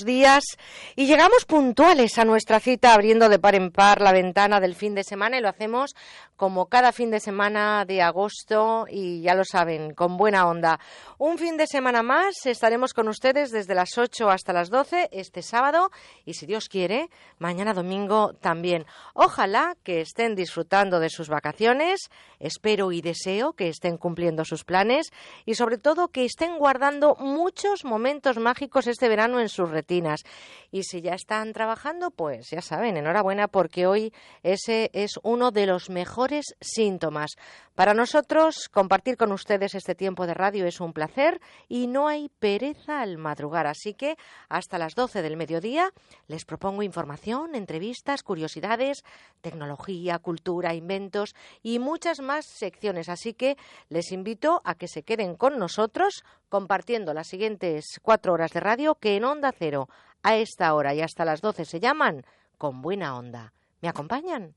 Días y llegamos puntuales a nuestra cita abriendo de par en par la ventana del fin de semana y lo hacemos como cada fin de semana de agosto y ya lo saben, con buena onda. Un fin de semana más estaremos con ustedes desde las 8 hasta las 12 este sábado y si Dios quiere, mañana domingo también. Ojalá que estén disfrutando de sus vacaciones, espero y deseo que estén cumpliendo sus planes y sobre todo que estén guardando muchos momentos mágicos este verano en sus y si ya están trabajando, pues ya saben, enhorabuena porque hoy ese es uno de los mejores síntomas. Para nosotros, compartir con ustedes este tiempo de radio es un placer y no hay pereza al madrugar. Así que hasta las 12 del mediodía les propongo información, entrevistas, curiosidades, tecnología, cultura, inventos y muchas más secciones. Así que les invito a que se queden con nosotros compartiendo las siguientes cuatro horas de radio que en Onda Cero a esta hora y hasta las 12 se llaman Con Buena Onda. ¿Me acompañan?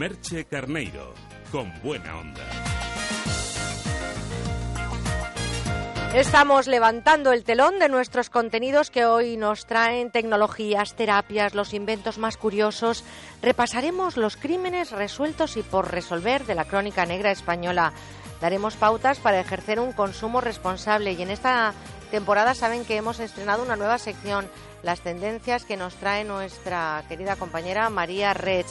Merche Carneiro, con buena onda. Estamos levantando el telón de nuestros contenidos que hoy nos traen tecnologías, terapias, los inventos más curiosos. Repasaremos los crímenes resueltos y por resolver de la crónica negra española. Daremos pautas para ejercer un consumo responsable y en esta temporada saben que hemos estrenado una nueva sección, las tendencias que nos trae nuestra querida compañera María Rech.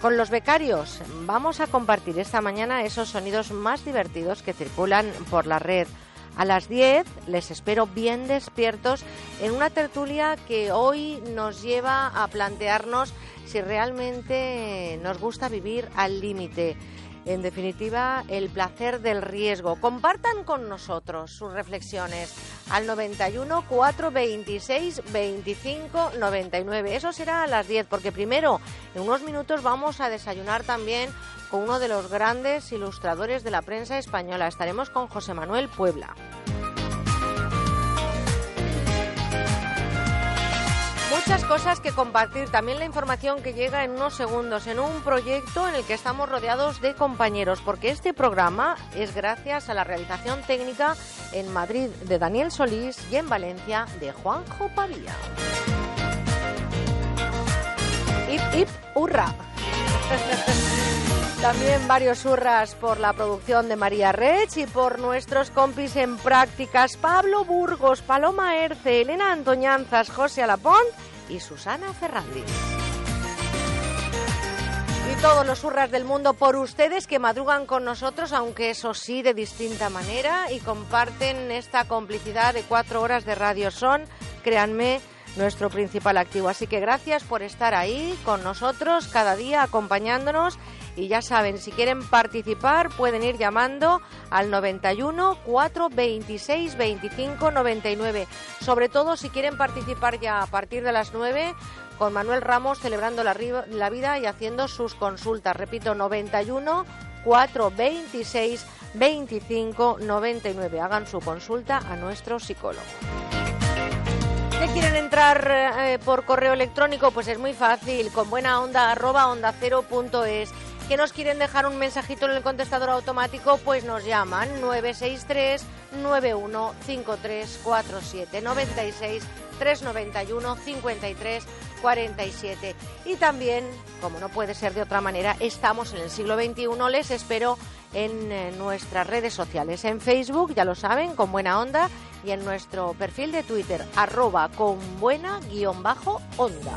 Con los becarios vamos a compartir esta mañana esos sonidos más divertidos que circulan por la red. A las 10 les espero bien despiertos en una tertulia que hoy nos lleva a plantearnos si realmente nos gusta vivir al límite. En definitiva, el placer del riesgo. Compartan con nosotros sus reflexiones al 91 426 25 99. Eso será a las 10, porque primero, en unos minutos, vamos a desayunar también con uno de los grandes ilustradores de la prensa española. Estaremos con José Manuel Puebla. Muchas cosas que compartir, también la información que llega en unos segundos en un proyecto en el que estamos rodeados de compañeros, porque este programa es gracias a la realización técnica en Madrid de Daniel Solís y en Valencia de Juanjo Pavía. ¡Hip, hip, hurra! También varios hurras por la producción de María Rech y por nuestros compis en prácticas Pablo Burgos, Paloma Erce, Elena Antoñanzas, José Alapont y Susana Ferrandis. Y todos los hurras del mundo por ustedes que madrugan con nosotros, aunque eso sí de distinta manera, y comparten esta complicidad de cuatro horas de radio. Son, créanme, nuestro principal activo. Así que gracias por estar ahí con nosotros cada día acompañándonos y ya saben, si quieren participar pueden ir llamando al 91 426 25 99. Sobre todo si quieren participar ya a partir de las 9 con Manuel Ramos celebrando la, vida y haciendo sus consultas. Repito, 91 426 25 99. Hagan su consulta a nuestro psicólogo. ¿Qué quieren entrar eh, por correo electrónico? Pues es muy fácil, con buena onda onda cero punto es que nos quieren dejar un mensajito en el contestador automático, pues nos llaman 963 915347 96 391 53 47. Y también, como no puede ser de otra manera, estamos en el siglo XXI. Les espero en eh, nuestras redes sociales, en Facebook, ya lo saben, con buena onda, y en nuestro perfil de Twitter, arroba con buena guion bajo onda.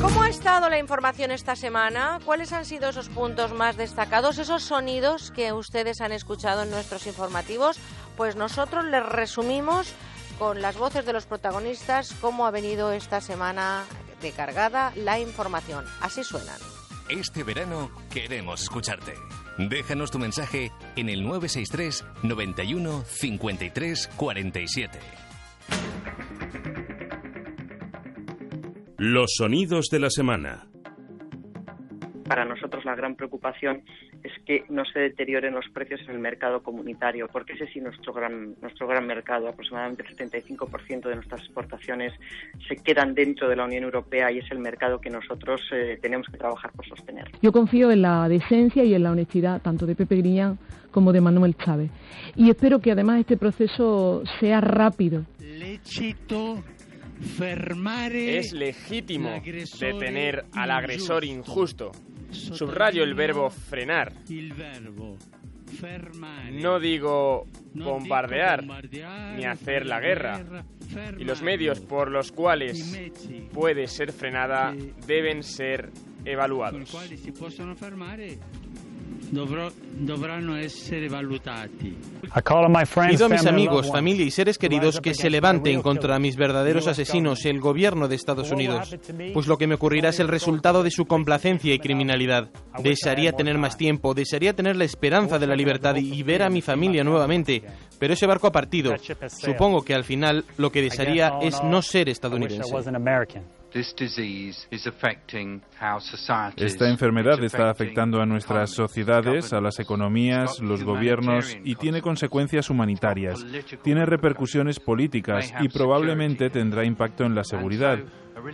¿Cómo ha estado la información esta semana? ¿Cuáles han sido esos puntos más destacados, esos sonidos que ustedes han escuchado en nuestros informativos? Pues nosotros les resumimos con las voces de los protagonistas cómo ha venido esta semana de cargada la información. Así suenan. Este verano queremos escucharte. Déjanos tu mensaje en el 963 91 53 47. Los sonidos de la semana. Para nosotros la gran preocupación es que no se deterioren los precios en el mercado comunitario, porque ese sí nuestro gran nuestro gran mercado, aproximadamente el 75% de nuestras exportaciones se quedan dentro de la Unión Europea y es el mercado que nosotros eh, tenemos que trabajar por sostener. Yo confío en la decencia y en la honestidad tanto de Pepe Griñán como de Manuel Chávez y espero que además este proceso sea rápido. Es legítimo detener al agresor injusto. Subrayo el verbo frenar. No digo bombardear ni hacer la guerra. Y los medios por los cuales puede ser frenada deben ser evaluados. Pido a mis amigos, familia y seres queridos que se levanten contra mis verdaderos asesinos, el gobierno de Estados Unidos, pues lo que me ocurrirá es el resultado de su complacencia y criminalidad. Desearía tener más tiempo, desearía tener la esperanza de la libertad y ver a mi familia nuevamente, pero ese barco ha partido. Supongo que al final lo que desearía es no ser estadounidense. Esta enfermedad está afectando a nuestras sociedades, a las economías, los gobiernos y tiene consecuencias humanitarias. Tiene repercusiones políticas y probablemente tendrá impacto en la seguridad.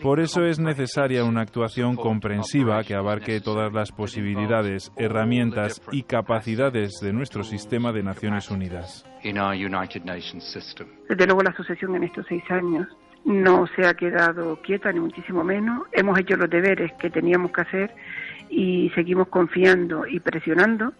Por eso es necesaria una actuación comprensiva que abarque todas las posibilidades, herramientas y capacidades de nuestro sistema de Naciones Unidas. Desde luego la asociación en estos seis años no se ha quedado quieta, ni muchísimo menos. Hemos hecho los deberes que teníamos que hacer y seguimos confiando y presionando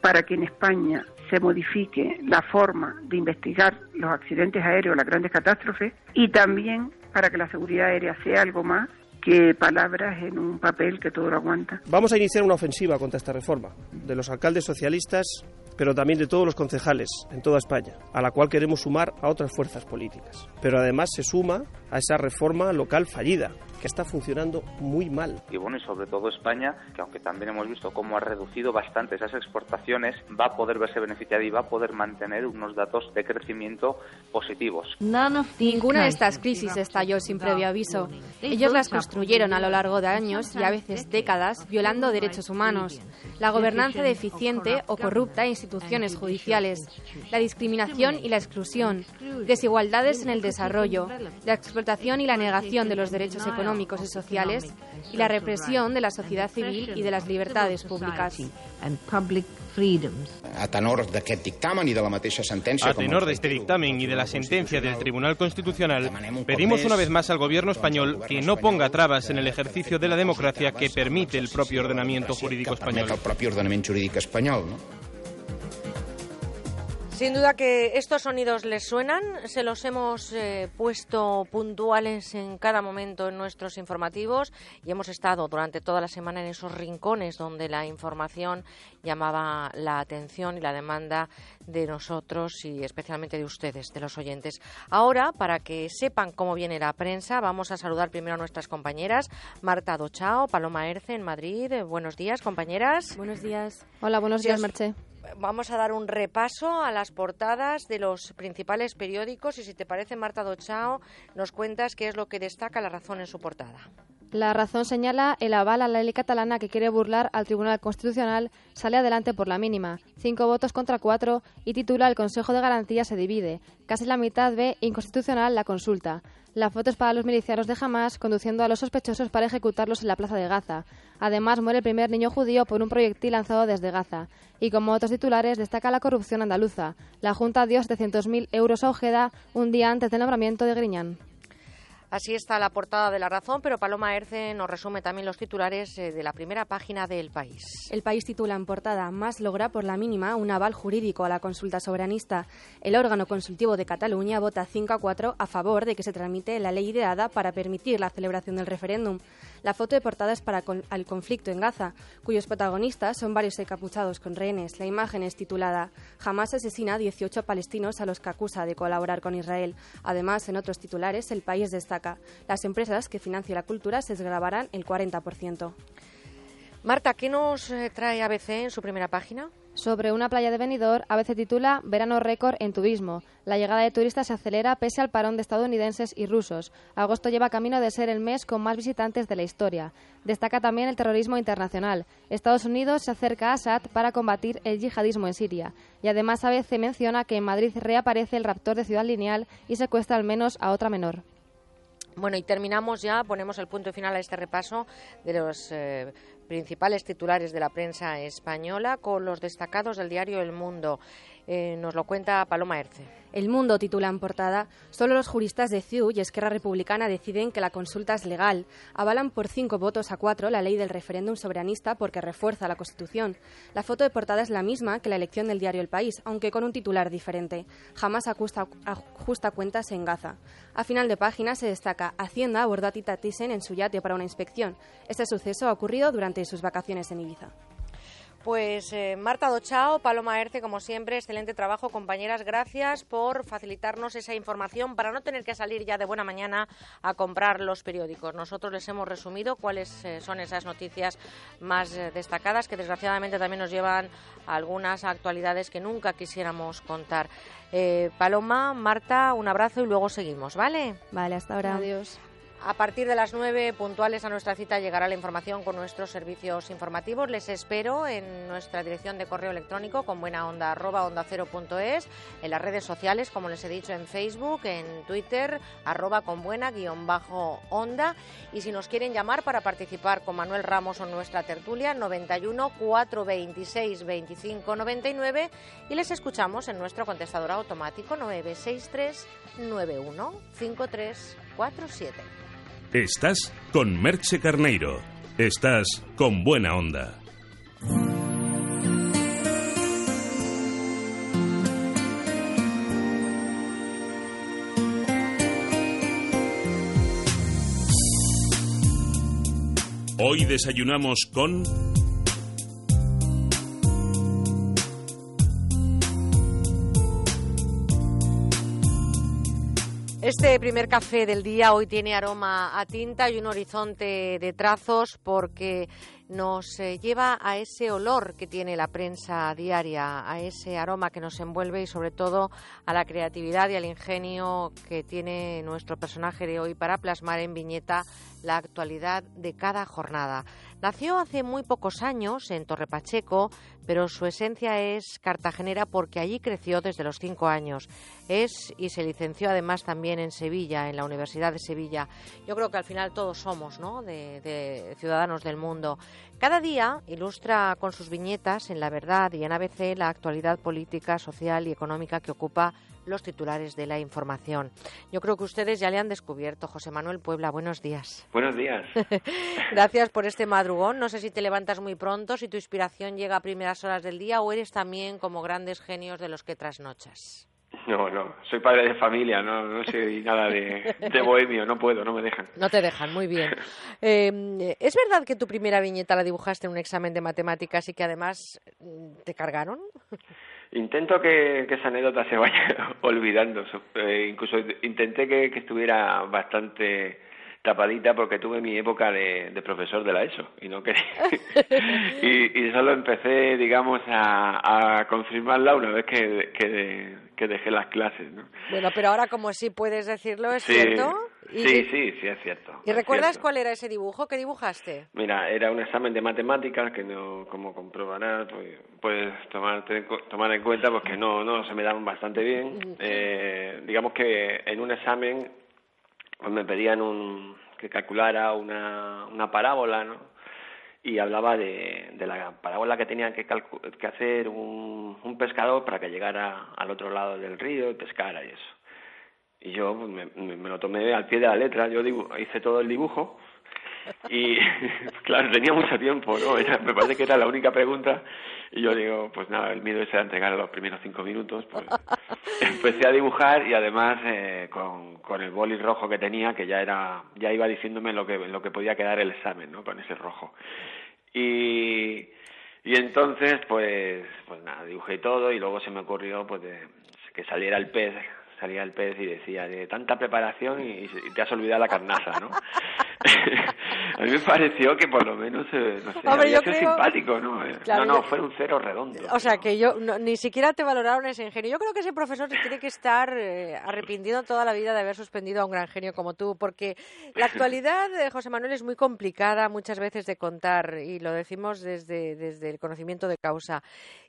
para que en España se modifique la forma de investigar los accidentes aéreos, las grandes catástrofes, y también para que la seguridad aérea sea algo más que palabras en un papel que todo lo aguanta. Vamos a iniciar una ofensiva contra esta reforma de los alcaldes socialistas, pero también de todos los concejales en toda España, a la cual queremos sumar a otras fuerzas políticas. Pero además se suma a esa reforma local fallida, que está funcionando muy mal. Y bueno, y sobre todo España, que aunque también hemos visto cómo ha reducido bastante esas exportaciones, va a poder verse beneficiada y va a poder mantener unos datos de crecimiento positivos. Ninguna de estas crisis estalló sin previo aviso. Ellos las construyeron a lo largo de años y a veces décadas, violando derechos humanos, la gobernanza deficiente o corrupta de instituciones judiciales, la discriminación y la exclusión, desigualdades en el desarrollo, la explotación y la negación de los derechos económicos económicos y sociales y la represión de la sociedad civil y de las libertades públicas. A tenor d'aquest dictamen i de la mateixa sentència... A tenor de este dictamen y de la sentencia del Tribunal Constitucional, pedimos una vez más al Gobierno español que no ponga trabas en el ejercicio de la democracia que permite el propio ordenamiento jurídico español. Sin duda que estos sonidos les suenan, se los hemos eh, puesto puntuales en cada momento en nuestros informativos y hemos estado durante toda la semana en esos rincones donde la información llamaba la atención y la demanda de nosotros y especialmente de ustedes, de los oyentes. Ahora, para que sepan cómo viene la prensa, vamos a saludar primero a nuestras compañeras, Marta Dochao, Paloma Erce en Madrid. Eh, buenos días, compañeras. Buenos días. Hola, buenos días, Merche vamos a dar un repaso a las portadas de los principales periódicos y si te parece, Marta Dochao, nos cuentas qué es lo que destaca la razón en su portada. La razón señala el aval a la ley catalana que quiere burlar al Tribunal Constitucional sale adelante por la mínima, cinco votos contra cuatro y titula El Consejo de Garantía se divide. Casi la mitad ve inconstitucional la consulta. La foto es para los milicianos de Hamas conduciendo a los sospechosos para ejecutarlos en la plaza de Gaza. Además, muere el primer niño judío por un proyectil lanzado desde Gaza. Y como otros titulares, destaca la corrupción andaluza. La Junta dio 700.000 euros a Ojeda un día antes del nombramiento de Griñán. Así está la portada de La Razón, pero Paloma Erce nos resume también los titulares eh, de la primera página del país. El país titula en portada Más logra por la mínima un aval jurídico a la consulta soberanista. El órgano consultivo de Cataluña vota 5 a 4 a favor de que se tramite la ley ideada para permitir la celebración del referéndum. La foto de portada es para el conflicto en Gaza, cuyos protagonistas son varios encapuchados con rehenes. La imagen es titulada Jamás asesina a 18 palestinos a los que acusa de colaborar con Israel. Además, en otros titulares, el país destaca las empresas que financian la cultura se desgravarán el 40%. Marta, ¿qué nos eh, trae ABC en su primera página? Sobre una playa de Benidorm, a veces titula Verano récord en turismo. La llegada de turistas se acelera pese al parón de estadounidenses y rusos. Agosto lleva camino de ser el mes con más visitantes de la historia. Destaca también el terrorismo internacional. Estados Unidos se acerca a Assad para combatir el yihadismo en Siria. Y además a veces menciona que en Madrid reaparece el raptor de Ciudad Lineal y secuestra al menos a otra menor. Bueno, y terminamos ya, ponemos el punto final a este repaso de los eh, principales titulares de la prensa española con los destacados del diario El Mundo. Eh, nos lo cuenta Paloma Erce. El Mundo titula en portada Solo los juristas de CIU y Esquerra Republicana deciden que la consulta es legal. Avalan por cinco votos a cuatro la ley del referéndum soberanista porque refuerza la Constitución. La foto de portada es la misma que la elección del diario El País, aunque con un titular diferente. Jamás ajusta, ajusta cuentas en Gaza. A final de página se destaca Hacienda abordó a Tita Thyssen en su yate para una inspección. Este suceso ha ocurrido durante sus vacaciones en Ibiza. Pues eh, Marta Dochao, Paloma Erce, como siempre, excelente trabajo, compañeras. Gracias por facilitarnos esa información para no tener que salir ya de buena mañana a comprar los periódicos. Nosotros les hemos resumido cuáles eh, son esas noticias más eh, destacadas que desgraciadamente también nos llevan a algunas actualidades que nunca quisiéramos contar. Paloma, Marta, un abrazo y luego seguimos, ¿vale? Vale, hasta ahora. Adiós. A partir de las nueve puntuales a nuestra cita llegará la información con nuestros servicios informativos. Les espero en nuestra dirección de correo electrónico con buena onda arroba onda cero punto es, en las redes sociales, como les he dicho, en Facebook, en Twitter, arroba con buena guion bajo onda. Y si nos quieren llamar para participar con Manuel Ramos o nuestra tertulia, 91 426 25 99 y les escuchamos en nuestro contestador automático 963 91 5347. Estás con Merche Carneiro. Estás con buena onda. Hoy desayunamos con... Este primer café del día hoy tiene aroma a tinta y un horizonte de trazos porque nos eh, lleva a ese olor que tiene la prensa diaria, a ese aroma que nos envuelve y sobre todo a la creatividad y al ingenio que tiene nuestro personaje de hoy para plasmar en viñeta la actualidad de cada jornada. Nació hace muy pocos años en Torrepacheco, pero su esencia es cartagenera porque allí creció desde los cinco años. Es y se licenció además también en Sevilla, en la Universidad de Sevilla. Yo creo que al final todos somos ¿no? de, ciudadanos del mundo. Cada día ilustra con sus viñetas en La Verdad y en ABC la actualidad política, social y económica que ocupa los titulares de la información. Yo creo que ustedes ya le han descubierto. José Manuel Puebla, buenos días. Buenos días. Gracias por este madrugón. No sé si te levantas muy pronto, si tu inspiración llega a primeras horas del día o eres también como grandes genios de los que trasnochas. No, no, soy padre de familia, no, no soy nada de, bohemio, no puedo, no me dejan. No te dejan, muy bien. Eh, ¿Es verdad que tu primera viñeta la dibujaste en un examen de matemáticas y que además mm, te cargaron? Intento que, esa anécdota se vaya olvidando. Eh, incluso intenté que, estuviera bastante tapadita porque tuve mi época de, profesor de la ESO y no quería. y, solo empecé, digamos, a, confirmarla una vez que, que, dejé las clases. ¿no? Bueno, pero ahora como sí puedes decirlo, ¿es cierto? Sí, sí, sí, es cierto. ¿Y recuerdas cuál era ese dibujo? ¿Qué dibujaste? Mira, era un examen de matemáticas que no, como comprobarás, pues, puedes tomar, tomar en cuenta pues que no, no se me daban bastante bien. Eh, digamos que en un examen pues me pedían un, que calculara una, una parábola, ¿no? y hablaba de, de, la parábola que tenía que, que hacer un, un, pescador para que llegara al otro lado del río y pescara y eso. Y yo pues, me, me, lo tomé al pie de la letra, yo hice todo el dibujo y claro, tenía mucho tiempo, ¿no? me parece que era la única pregunta y yo digo, pues nada, el miedo era entregar los primeros cinco minutos, pues empecé a dibujar y además eh, con, con el boli rojo que tenía, que ya era, ya iba diciéndome lo que, lo que podía quedar el examen, ¿no? Con ese rojo. Y, y entonces, pues, pues nada, dibujé todo y luego se me ocurrió, pues, que saliera el pez salía el pez y decía, de tanta preparación y, te has olvidado la carnaza, ¿no? A mí me pareció que por lo menos, eh, no sé, Hombre, había yo sido creo- simpático, ¿no? Eh, Claro, no, no, fue un cero redondo. O sea, que yo no- ni siquiera te valoraron ese ingenio. Yo creo que ese profesor se tiene que estar eh, arrepintiendo toda la vida de haber suspendido a un gran genio como tú, porque la actualidad, eh, José Manuel, es muy complicada muchas veces de contar y lo decimos desde, desde el conocimiento de causa.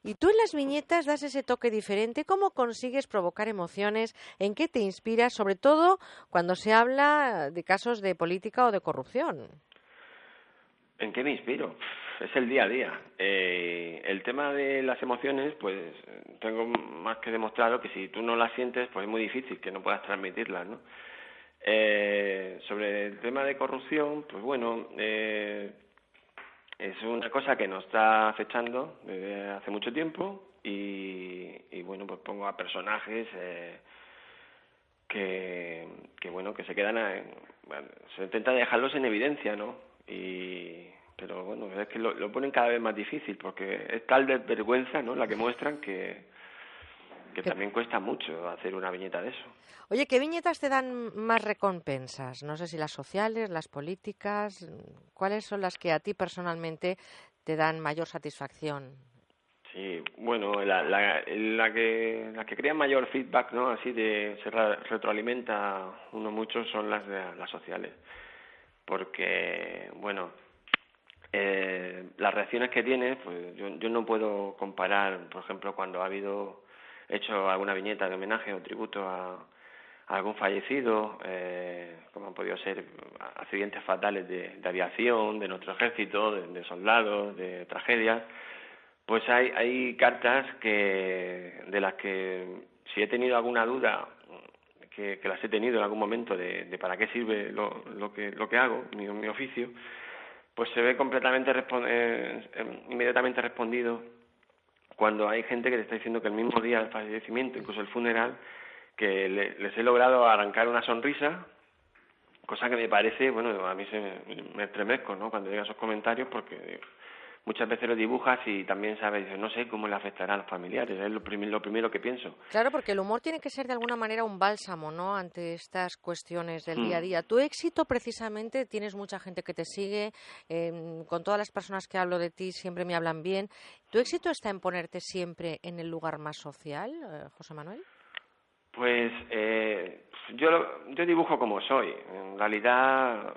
Y tú en las viñetas das ese toque diferente. ¿Cómo consigues provocar emociones? ¿En qué te inspiras? Sobre todo cuando se habla de casos de política o de corrupción. ¿En qué me inspiro? Es el día a día. Eh, el tema de las emociones, pues tengo más que demostrado que si tú no las sientes, pues es muy difícil que no puedas transmitirlas, ¿no? Eh, sobre el tema de corrupción, pues bueno, eh, es una cosa que nos está acechando desde hace mucho tiempo y, y bueno, pues pongo a personajes eh, que, que bueno, que se quedan, bueno, se intenta dejarlos en evidencia, ¿no? Y, pero bueno, es que lo, lo ponen cada vez más difícil porque es tal desvergüenza, ¿no? La que muestran que, que también cuesta mucho hacer una viñeta de eso. Oye, ¿qué viñetas te dan más recompensas? No sé si las sociales, las políticas. ¿Cuáles son las que a ti personalmente te dan mayor satisfacción? Sí, bueno, la, la, la que la que crea mayor feedback, ¿no? Así de se re- retroalimenta uno mucho son las de las sociales, porque bueno, eh, las reacciones que tiene, pues yo, yo no puedo comparar, por ejemplo, cuando ha habido hecho alguna viñeta de homenaje o tributo a, algún fallecido, eh, como han podido ser accidentes fatales de, de aviación, de nuestro ejército, de, de soldados, de tragedias, pues hay, hay cartas que de las que si he tenido alguna duda, que, las he tenido en algún momento de, para qué sirve lo, lo, que, lo que hago, mi, mi oficio, pues se ve completamente respon- eh, eh, inmediatamente respondido cuando hay gente que te está diciendo que el mismo día del fallecimiento, incluso el funeral, que le- les he logrado arrancar una sonrisa, cosa que me parece, bueno, a mí se me, me estremezco, ¿no? Cuando llegan esos comentarios, porque muchas veces lo dibujas y también sabes, no sé cómo le afectará a los familiares, es lo, prim- lo primero que pienso. Claro, porque el humor tiene que ser de alguna manera un bálsamo, ¿no? Ante estas cuestiones del día a Mm. día. Tu éxito, precisamente, tienes mucha gente que te sigue. eh, con todas las personas que hablo de ti siempre me hablan bien. ¿Tu éxito está en ponerte siempre en el lugar más social, eh, José Manuel? Pues eh, yo, yo dibujo como soy. En realidad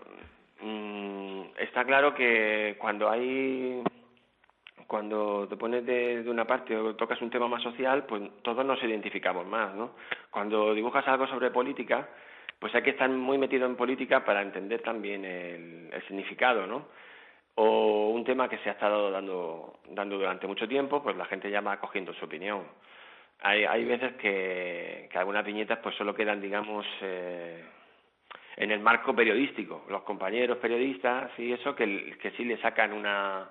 mm, está claro que cuando hay cuando te pones de, una parte o tocas un tema más social, pues todos nos identificamos más, ¿no? Cuando dibujas algo sobre política, pues hay que estar muy metido en política para entender también el, el significado, ¿no? O un tema que se ha estado dando, dando durante mucho tiempo, pues la gente ya va cogiendo su opinión. Hay, hay veces que, que algunas viñetas pues solo quedan, digamos, eh, en el marco periodístico. Los compañeros periodistas y eso que, que sí le sacan una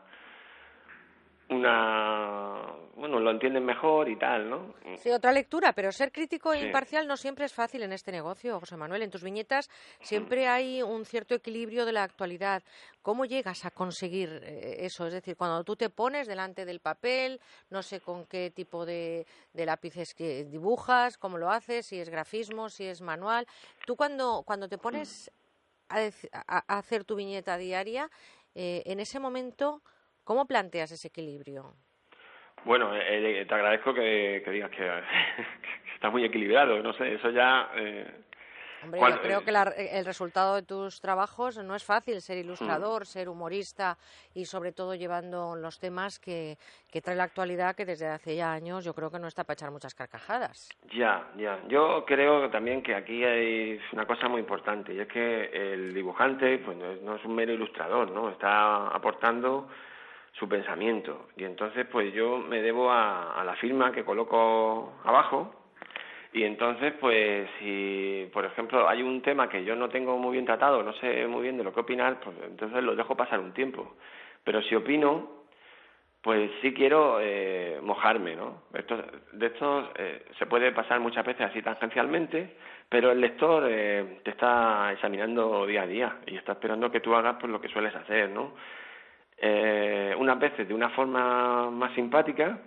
una bueno lo entienden mejor y tal no Sí, otra lectura, pero ser crítico e Sí. imparcial no siempre es fácil en este negocio, José Manuel. En tus viñetas siempre hay un cierto equilibrio de la actualidad. ¿Cómo llegas a conseguir eh, eso? Es decir, cuando tú te pones delante del papel, no sé con qué tipo de, de lápices que dibujas, cómo lo haces, si es grafismo, si es manual. Tú cuando, cuando te pones a- a hacer tu viñeta diaria, eh, en ese momento, ¿cómo planteas ese equilibrio? bueno eh, te agradezco que, que digas que, que está muy equilibrado no sé eso ya eh, Hombre, cuando- yo creo que la- el resultado de tus trabajos no es fácil ser ilustrador, ser humorista y sobre todo llevando los temas que, que trae la actualidad que desde hace ya años yo creo que no está para echar muchas carcajadas. Ya, ya. Yo creo también que aquí hay una cosa muy importante y es que el dibujante pues no es, no es un mero ilustrador, ¿no? Está aportando su pensamiento y entonces pues yo me debo a, a la firma que coloco abajo y entonces pues si por ejemplo hay un tema que yo no tengo muy bien tratado, no sé muy bien de lo que opinar, pues entonces lo dejo pasar un tiempo. Pero si opino, pues sí quiero eh, mojarme, ¿no? De esto eh, se puede pasar muchas veces así tangencialmente, pero el lector eh, te está examinando día a día y está esperando que tú hagas pues, lo que sueles hacer, ¿no? Eh, unas veces de una forma más simpática,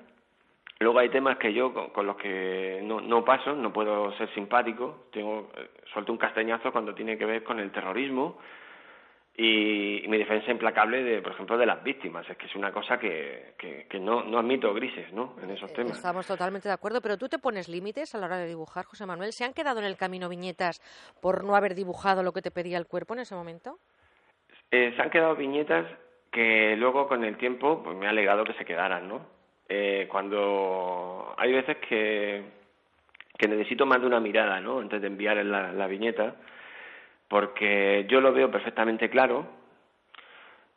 luego hay temas que yo con, con los que no, no paso, no puedo ser simpático, tengo eh, suelto un castañazo cuando tiene que ver con el terrorismo y, mi defensa implacable de, por ejemplo, de las víctimas. Es que es una cosa que, que, no, no admito grises, ¿no? En esos temas. Estamos totalmente de acuerdo, pero tú te pones límites a la hora de dibujar, José Manuel. ¿Se han quedado en el camino viñetas por no haber dibujado lo que te pedía el cuerpo en ese momento? Eh, se han quedado viñetas que luego con el tiempo pues, me ha alegado que se quedaran, ¿no? Eh, cuando hay veces que, necesito más de una mirada, ¿no? Antes de enviar la, la viñeta porque yo lo veo perfectamente claro,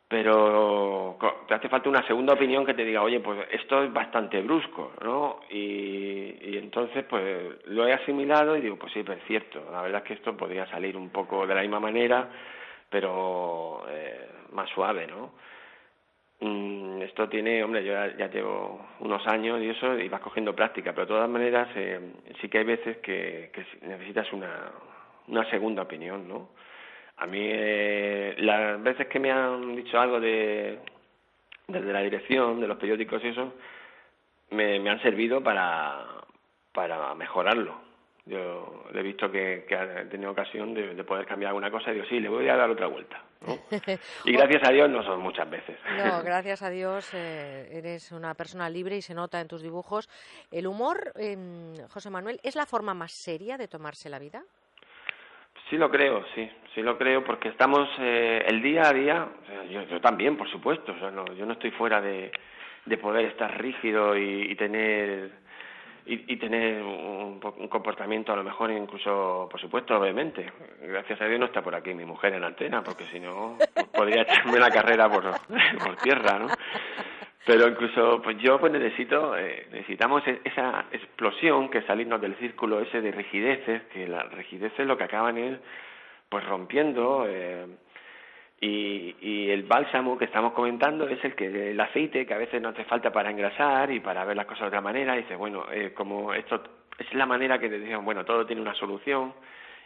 pero te hace falta una segunda opinión que te diga, oye, pues esto es bastante brusco, ¿no? Y, entonces, pues lo he asimilado y digo, pues sí, pues es cierto, la verdad es que esto podría salir un poco de la misma manera, pero eh, más suave, ¿no? Mm, esto tiene, hombre, yo ya, llevo unos años y eso, y vas cogiendo práctica, pero de todas maneras eh, sí que hay veces que necesitas una, una segunda opinión, ¿no? A mí, eh, las veces que me han dicho algo de, desde la dirección, de los periódicos y eso, me, me han servido para, para mejorarlo. Yo he visto que, que ha tenido ocasión de, poder cambiar alguna cosa y digo, sí, le voy a dar otra vuelta. Y gracias a Dios no son muchas veces. No, gracias a Dios eh, eres una persona libre y se nota en tus dibujos. ¿El humor, eh, José Manuel, es la forma más seria de tomarse la vida? Sí lo creo, sí, sí lo creo, porque estamos eh, el día a día, yo, también, por supuesto, yo no estoy fuera de, de poder estar rígido y, tener y, tener un, comportamiento a lo mejor incluso, por supuesto, obviamente. Gracias a Dios no está por aquí mi mujer en antena, porque si no pues podría echarme la carrera por, por tierra, ¿no? Pero incluso, pues yo pues necesito, eh, necesitamos e-, esa explosión que salirnos del círculo ese de rigideces, que la rigidez es lo que acaban él, pues rompiendo, eh, y, y el bálsamo que estamos comentando es el que el aceite que a veces no hace falta para engrasar y para ver las cosas de otra manera, y dice, bueno, eh, como esto es la manera que te dicen, bueno, todo tiene una solución,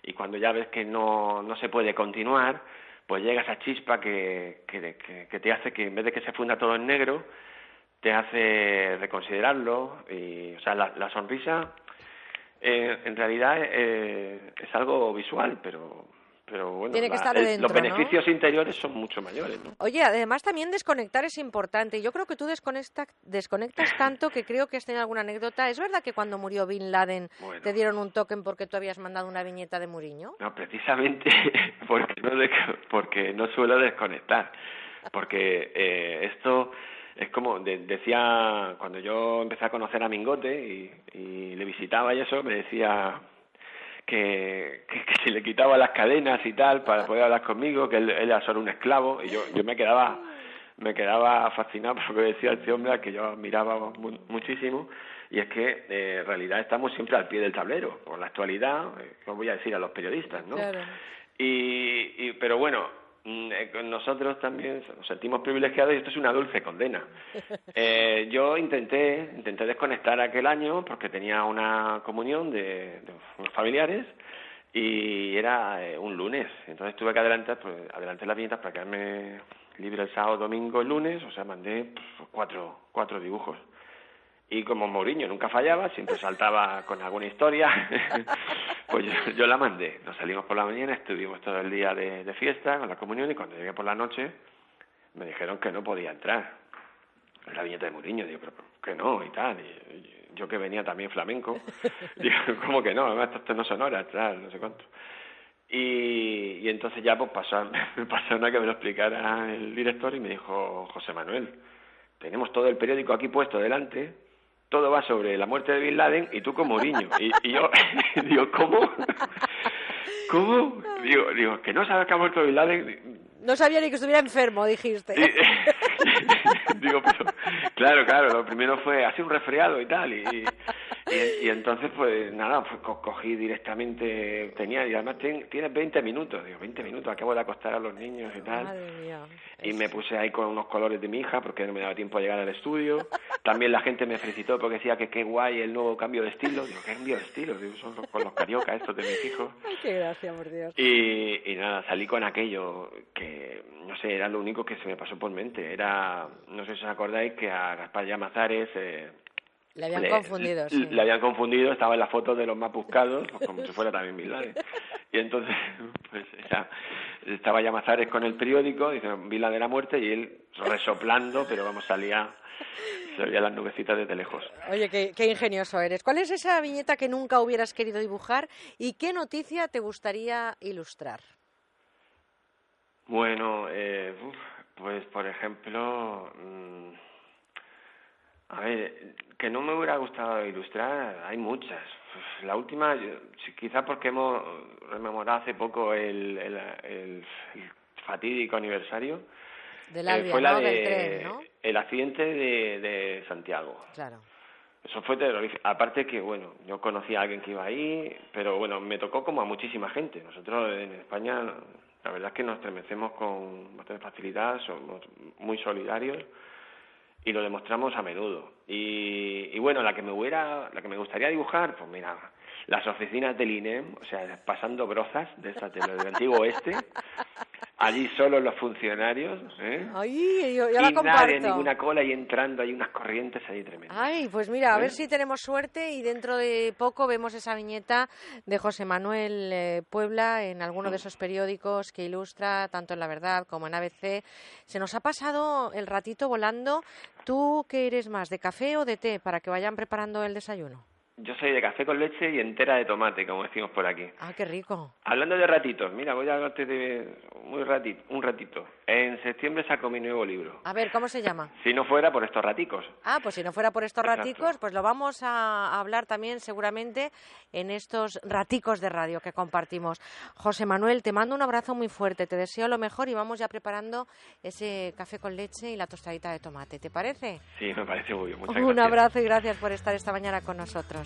y cuando ya ves que no, no se puede continuar, pues llega esa chispa que, que, que, te hace que en vez de que se funda todo en negro, te hace reconsiderarlo y, o sea, la, la sonrisa eh, en realidad eh, es algo visual, pero pero bueno, los beneficios interiores son mucho mayores. ¿no? Oye, además también desconectar es importante. Yo creo que tú desconectas, desconectas tanto que creo que has tenido alguna anécdota. ¿Es verdad que cuando murió Bin Laden te dieron un token porque tú habías mandado una viñeta de Muriño? No, precisamente porque no, porque no suelo desconectar. Porque eh, esto es como decía cuando yo empecé a conocer a Mingote y, le visitaba y eso, me decía que, que, se le quitaba las cadenas y tal para poder hablar conmigo, que él, era solo un esclavo y yo, yo me quedaba me quedaba fascinado por lo que decía este hombre que yo admiraba muchísimo y es que eh, en realidad estamos siempre al pie del tablero con la actualidad, eh, voy a decir a los periodistas, ¿no? y, pero bueno, nosotros también nos sentimos privilegiados y esto es una dulce condena. Eh, yo intenté, intenté desconectar aquel año porque tenía una comunión de, unos familiares y era eh, un lunes. Entonces tuve que adelantar, pues, adelanté las viñetas para quedarme libre el sábado, domingo, el lunes. O sea, mandé pues, cuatro, cuatro dibujos. Y como Mourinho nunca fallaba, siempre saltaba con alguna historia, pues yo, la mandé. Nos salimos por la mañana, estuvimos todo el día de, fiesta con la comunión y cuando llegué por la noche me dijeron que no podía entrar. La viñeta de Mourinho, digo, pero que no y tal. Y, yo que venía también flamenco, digo, ¿cómo que no? Además, esto no son horas, tal, no sé cuánto. Y, y entonces ya pues pasó, me pasó una que me lo explicara el director y me dijo, José Manuel, tenemos todo el periódico aquí puesto delante todo va sobre la muerte de Bin Laden y tú como Mourinho. Y, y yo digo, ¿cómo? ¿Cómo? Digo, digo, que no sabes que ha muerto Bin Laden. No sabía ni que estuviera enfermo, dijiste. digo, pero, claro, claro, lo primero fue así un resfriado y tal. Y, y, entonces, pues nada, pues, cogí directamente, tenía, y además tienes 20 minutos, digo, 20 minutos, acabo de acostar a los niños y tal. Y me puse ahí con unos colores de mi hija porque no me daba tiempo a llegar al estudio. También la gente me felicitó porque decía que qué guay el nuevo cambio de estilo. Digo, ¿qué cambio de estilo? Digo, son con los cariocas estos de mis hijos. Ay, qué gracia, por Dios. Y, y nada, salí con aquello que, no sé, era lo único que se me pasó por mente. Era, no sé si os acordáis que a Gaspar Llamazares... Eh, Le habían confundido, sí. Le habían confundido, estaba en la foto de los más buscados, pues como si fuera también Bin Laden. Y entonces, pues ella, estaba ya Mazares con el periódico, dice Bin Laden la muerte, y él resoplando, pero vamos, salía, salía las nubecitas desde lejos. Oye, qué, qué ingenioso eres. ¿Cuál es esa viñeta que nunca hubieras querido dibujar y qué noticia te gustaría ilustrar? Bueno, eh, pues por ejemplo, mm, a ver, que no me hubiera gustado ilustrar, hay muchas. Uf, La última, quizá porque hemos rememorado hace poco el, el, fatídico aniversario, Del eh, fue la ¿no? de Del tren, ¿no? el accidente de, de Santiago. Claro. Eso fue terrorífico. Aparte que, bueno, yo conocí a alguien que iba ahí, pero bueno, me tocó como a muchísima gente. Nosotros en España, la verdad es que nos estremecemos con bastante facilidad, somos muy solidarios y lo demostramos a menudo. Y, y bueno, la que me hubiera, la que me gustaría dibujar, pues mira, las oficinas del INEM, o sea, pasando brozas de esta del antiguo oeste, allí solo los funcionarios, ¿eh? Ay, yo, yo la y nadie, comparto. ninguna cola y entrando, hay unas corrientes ahí tremendas. Ay, pues mira, a ver ¿Eh? si tenemos suerte y dentro de poco vemos esa viñeta de José Manuel eh, Puebla en alguno de esos periódicos que ilustra tanto en La Verdad como en ABC. Se nos ha pasado el ratito volando. ¿Tú qué eres más, de café o de té para que vayan preparando el desayuno? Yo soy de café con leche y entera de tomate, como decimos por aquí. Ah, qué rico. Hablando de ratitos, mira, voy a hablarte de muy ratito, un ratito. En septiembre saco mi nuevo libro. A ver, ¿cómo se llama? Si no fuera por estos raticos. Ah, pues si no fuera por estos Exacto. raticos, pues lo vamos a hablar también seguramente en estos raticos de radio que compartimos. José Manuel, te mando un abrazo muy fuerte, te deseo lo mejor y vamos ya preparando ese café con leche y la tostadita de tomate, ¿te parece? Sí, me parece muy bien. Muchas un gracias. abrazo y gracias por estar esta mañana con nosotros.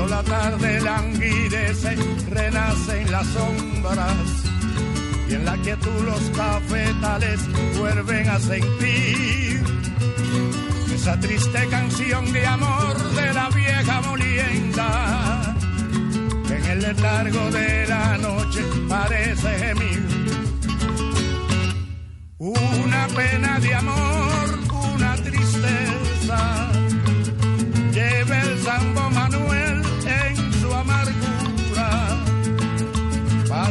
Cuando la tarde languidece, renacen las sombras y en la quietud los cafetales vuelven a sentir. Esa triste canción de amor de la vieja molienda que en el letargo de la noche parece gemir. Una pena de amor, una tristeza lleva el Sambo Manuel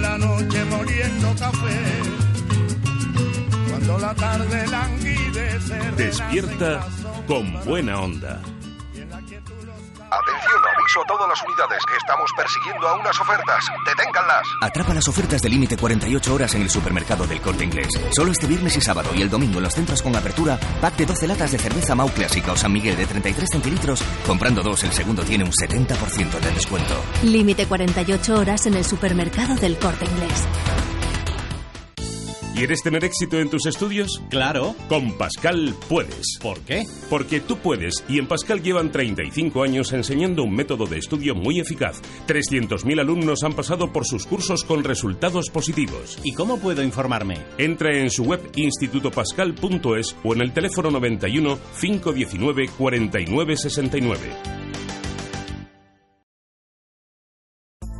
La noche moliendo café. Cuando la tarde languidece. Despierta con buena onda. Aviso a todas las unidades. Estamos persiguiendo a unas ofertas. Deténganlas. Atrapa las ofertas de límite 48 horas en el supermercado del Corte Inglés. Solo este viernes y sábado y el domingo en los centros con apertura, pack de 12 latas de cerveza Mau Clásica o San Miguel de 33 centilitros. Comprando dos, el segundo tiene un 70% de descuento. Límite 48 horas en el supermercado del Corte Inglés. ¿Quieres tener éxito en tus estudios? Claro. Con Pascal puedes. ¿Por qué? Porque tú puedes y en Pascal llevan 35 años enseñando un método de estudio muy eficaz. 300.000 alumnos han pasado por sus cursos con resultados positivos. ¿Y cómo puedo informarme? Entra en su web institutopascal.es o en el teléfono 91 519 49 69.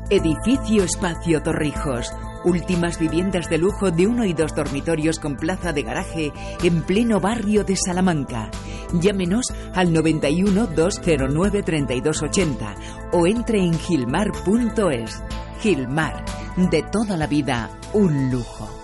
Edificio Espacio Torrijos. Últimas viviendas de lujo de uno y dos dormitorios con plaza de garaje en pleno barrio de Salamanca. Llámenos al 91 209 3280 o entre en gilmar.es. Gilmar, de toda la vida, un lujo.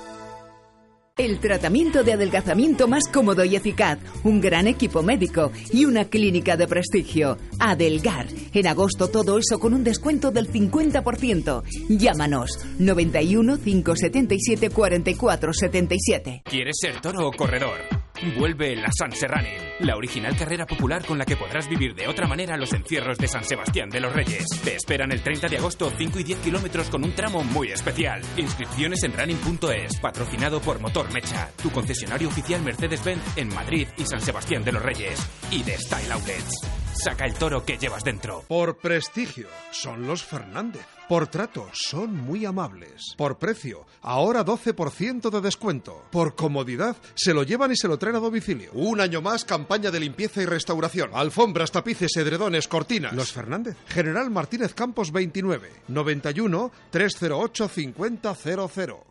El tratamiento de adelgazamiento más cómodo y eficaz, un gran equipo médico y una clínica de prestigio. Adelgar. En agosto todo eso con un descuento del 50%. Llámanos 91 577 44 77. ¿Quieres ser toro o corredor? Vuelve la San Serrane, la original carrera popular con la que podrás vivir de otra manera los encierros de San Sebastián de los Reyes. Te esperan el 30 de agosto 5 y 10 kilómetros con un tramo muy especial. Inscripciones en running.es, patrocinado por Motor Mecha, tu concesionario oficial Mercedes-Benz en Madrid y San Sebastián de los Reyes. Y de Style Outlets. Saca el toro que llevas dentro. Por prestigio, son los Fernández. Por trato, son muy amables. Por precio, ahora 12% de descuento. Por comodidad, se lo llevan y se lo traen a domicilio. Un año más, campaña de limpieza y restauración. Alfombras, tapices, edredones, cortinas. Los Fernández. General Martínez Campos 29, 91 308 5000.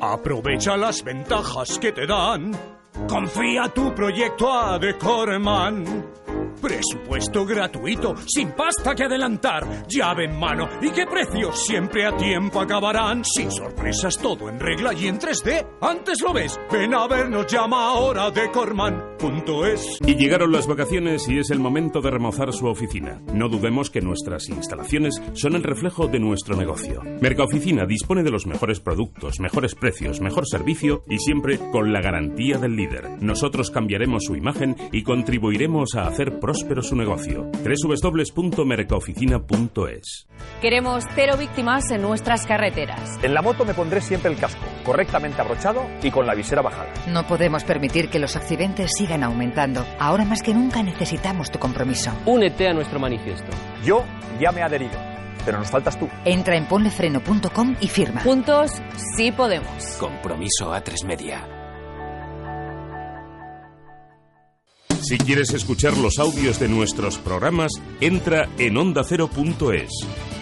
Aprovecha las ventajas que te dan. Confía tu proyecto a Decorman. Presupuesto gratuito, sin pasta que adelantar, llave en mano y qué precios siempre a tiempo acabarán. Sin sorpresas, todo en regla y en 3D. Antes lo ves, ven a vernos, llama ahora decorman.es. Y llegaron las vacaciones y es el momento de remozar su oficina. No dudemos que nuestras instalaciones son el reflejo de nuestro negocio. Mercaoficina dispone de los mejores productos, mejores precios, mejor servicio y siempre con la garantía del líder. Nosotros cambiaremos su imagen y contribuiremos a hacer próspero su negocio. www.mercaoficina.es Queremos cero víctimas en nuestras carreteras. En la moto me pondré siempre el casco, correctamente abrochado y con la visera bajada. No podemos permitir que los accidentes sigan aumentando. Ahora más que nunca necesitamos tu compromiso. Únete a nuestro manifiesto. Yo ya me he adherido, pero nos faltas tú. Entra en ponlefreno.com y firma. Juntos sí podemos. Compromiso A3 Media. Si quieres escuchar los audios de nuestros programas, entra en ondacero.es.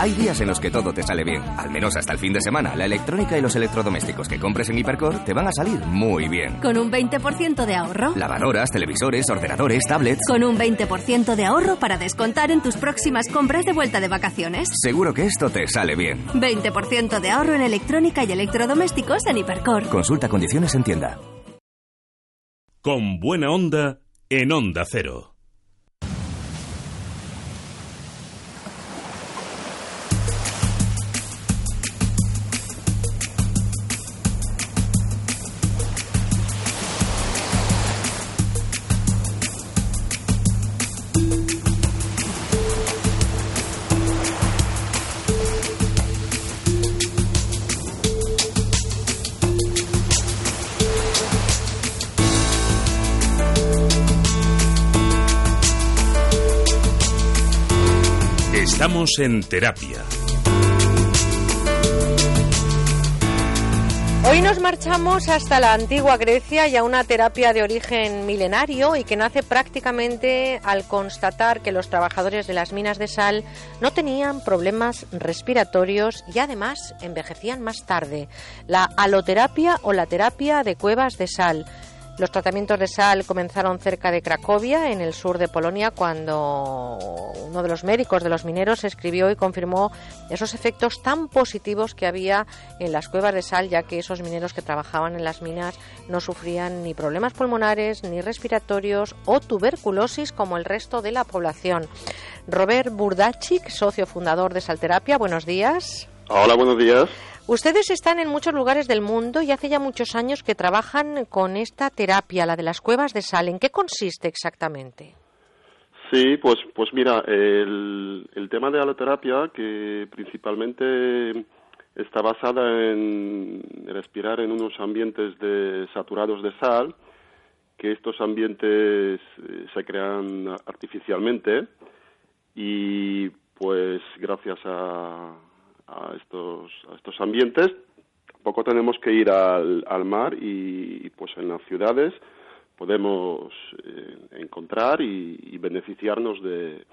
Hay días en los que todo te sale bien, al menos hasta el fin de semana. La electrónica y los electrodomésticos que compres en Hipercor te van a salir muy bien. Con un 20% de ahorro. Lavadoras, televisores, ordenadores, tablets. Con un 20% de ahorro para descontar en tus próximas compras de vuelta de vacaciones. Seguro que esto te sale bien. 20% de ahorro en electrónica y electrodomésticos en Hipercor. Consulta condiciones en tienda. Con buena onda en Onda Cero. En terapia. Hoy nos marchamos hasta la antigua Grecia y a una terapia de origen milenario y que nace prácticamente al constatar que los trabajadores de las minas de sal no tenían problemas respiratorios y además envejecían más tarde. La aloterapia o la terapia de cuevas de sal. Los tratamientos de sal comenzaron cerca de Cracovia, en el sur de Polonia, cuando uno de los médicos de los mineros escribió y confirmó esos efectos tan positivos que había en las cuevas de sal, ya que esos mineros que trabajaban en las minas no sufrían ni problemas pulmonares, ni respiratorios o tuberculosis como el resto de la población. Robert Burdachik, socio fundador de Salterapia, buenos días. Hola, buenos días. Ustedes están en muchos lugares del mundo y hace ya muchos años que trabajan con esta terapia, la de las cuevas de sal. ¿En qué consiste exactamente? Sí, pues, pues mira, el, el tema de aloterapia, que principalmente está basada en respirar en unos ambientes de, saturados de sal, que estos ambientes eh, se crean artificialmente y pues gracias a, a estos, a estos ambientes, poco tenemos que ir al, al mar y, pues en las ciudades podemos eh, encontrar y, beneficiarnos de,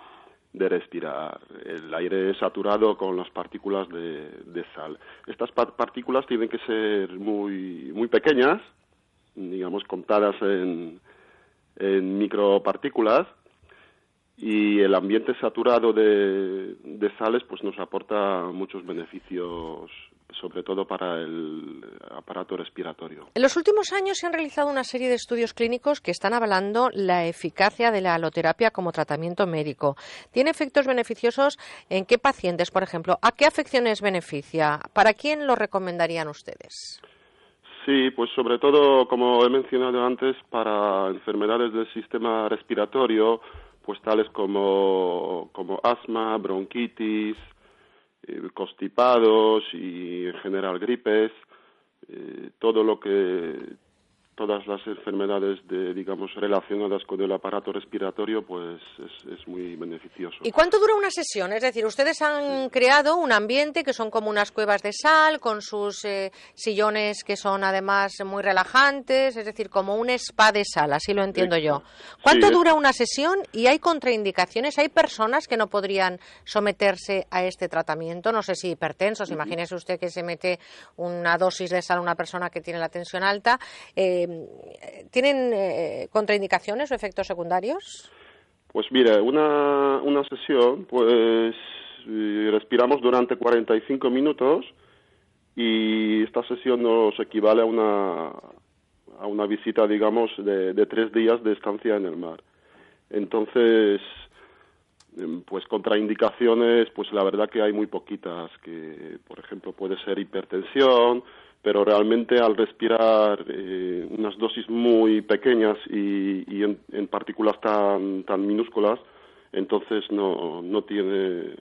de, respirar el aire saturado con las partículas de, de sal. Estas partículas tienen que ser muy, muy pequeñas, digamos contadas en, en micropartículas, y el ambiente saturado de, sales pues nos aporta muchos beneficios sobre todo para el aparato respiratorio. En los últimos años se han realizado una serie de estudios clínicos que están avalando la eficacia de la aloterapia como tratamiento médico. ¿Tiene efectos beneficiosos en qué pacientes, por ejemplo? ¿A qué afecciones beneficia? ¿Para quién lo recomendarían ustedes? Sí, pues sobre todo, como he mencionado antes, para enfermedades del sistema respiratorio, pues tales como, como asma, bronquitis, eh, constipados y en general gripes, eh, todo lo que todas las enfermedades de, digamos relacionadas con el aparato respiratorio pues es, muy beneficioso. ¿Y cuánto dura una sesión? Es decir, ustedes han creado un ambiente que son como unas cuevas de sal con sus eh, sillones que son además muy relajantes, es decir, como un spa de sal, así lo entiendo yo. ¿Cuánto dura una sesión y hay contraindicaciones? ¿Hay personas que no podrían someterse a este tratamiento? No sé si hipertensos, imagínese usted que se mete una dosis de sal a una persona que tiene la tensión alta. Eh, ¿tienen eh, contraindicaciones o efectos secundarios? Pues mire, una, una sesión, pues eh, respiramos durante 45 minutos y esta sesión nos equivale a una, a una visita, digamos, de, de tres días de estancia en el mar. Entonces, em, pues contraindicaciones, pues la verdad que hay muy poquitas, que por ejemplo puede ser hipertensión, pero realmente al respirar eh, unas dosis muy pequeñas y, en, partículas tan, tan minúsculas, entonces no, no, tiene,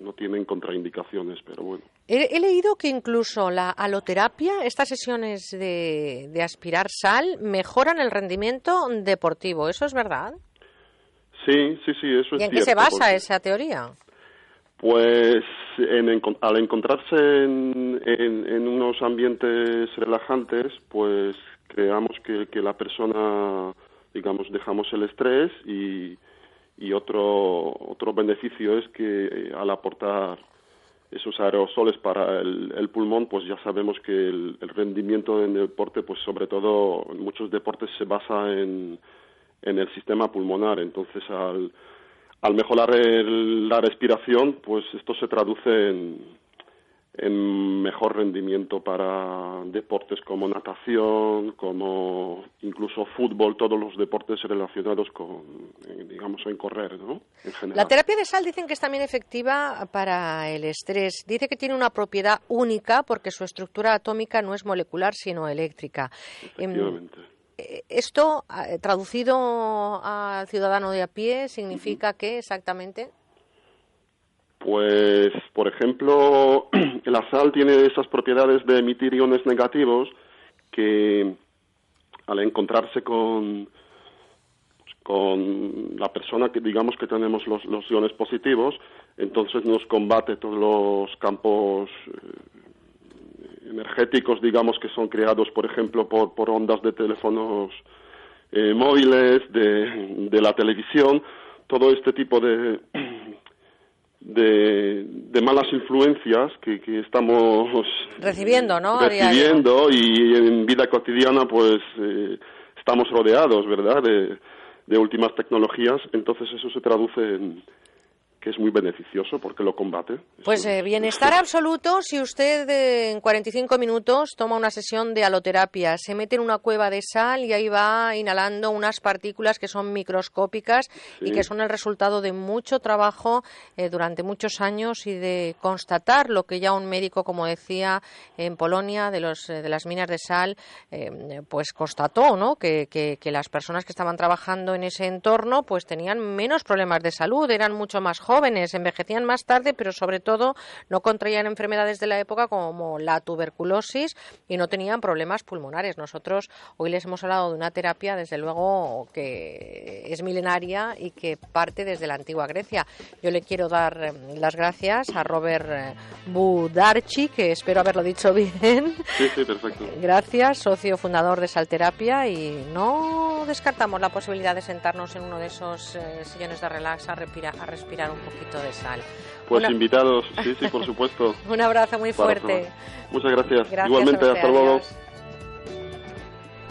no tienen contraindicaciones, pero bueno. He, leído que incluso la aloterapia, estas sesiones de, de aspirar sal, mejoran el rendimiento deportivo. ¿Eso es verdad? Sí, sí, sí, eso es ¿Y en qué se basa esa teoría? Pues al encontrarse en, unos ambientes relajantes, pues creamos que, la persona, digamos, dejamos el estrés y, otro, otro beneficio es que eh, al aportar esos aerosoles para el, pulmón, pues ya sabemos que el, el, rendimiento en deporte, pues sobre todo en muchos deportes se basa en, en el sistema pulmonar. Entonces, al al mejorar la respiración, pues esto se traduce en, mejor rendimiento para deportes como natación, como incluso fútbol, todos los deportes relacionados con, digamos, en correr, ¿no? La terapia de sal dicen que es también efectiva para el estrés. Dice que tiene una propiedad única porque su estructura atómica no es molecular, sino eléctrica. Em, Efectivamente. Esto, eh, traducido al ciudadano de a pie, significa qué exactamente? Pues, por ejemplo, la sal tiene esas propiedades de emitir iones negativos que al encontrarse con, con la persona que digamos que tenemos los, los iones positivos, entonces nos combate todos los campos eh, energéticos, digamos, que son creados, por ejemplo, por, por ondas de teléfonos eh, móviles, de, de la televisión, todo este tipo de, de, malas influencias que, que, estamos recibiendo, ¿no? Recibiendo y en vida cotidiana, pues eh, estamos rodeados, ¿verdad?, de, de últimas tecnologías, entonces eso se traduce en, que es muy beneficioso porque lo combate. Pues eh, bienestar absoluto si usted eh, en 45 minutos toma una sesión de aloterapia, se mete en una cueva de sal y ahí va inhalando unas partículas que son microscópicas y que son el resultado de mucho trabajo eh, durante muchos años y de constatar lo que ya un médico, como decía en Polonia, de, los, de las minas de sal, pues constató ¿no? Que, que, que las personas que estaban trabajando en ese entorno pues tenían menos problemas de salud, eran mucho más jóvenes, envejecían más tarde, pero sobre todo no contraían enfermedades de la época como la tuberculosis y no tenían problemas pulmonares. Nosotros hoy les hemos hablado de una terapia, desde luego, que es milenaria y que parte desde la antigua Grecia. Yo le quiero dar eh, las gracias a Robert eh, Budarchi, que espero haberlo dicho bien. Sí, sí, perfecto. Gracias, socio fundador de Salterapia y no descartamos la posibilidad de sentarnos en uno de esos eh, sillones de relax a respirar, a respirar un poquito de sal. Pues Una- invitados, sí, sí, por supuesto. Un abrazo muy fuerte. Muchas gracias. Gracias Igualmente, hasta luego. adiós.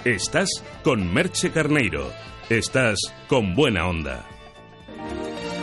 Estás con Merche Carneiro. Estás con buena onda.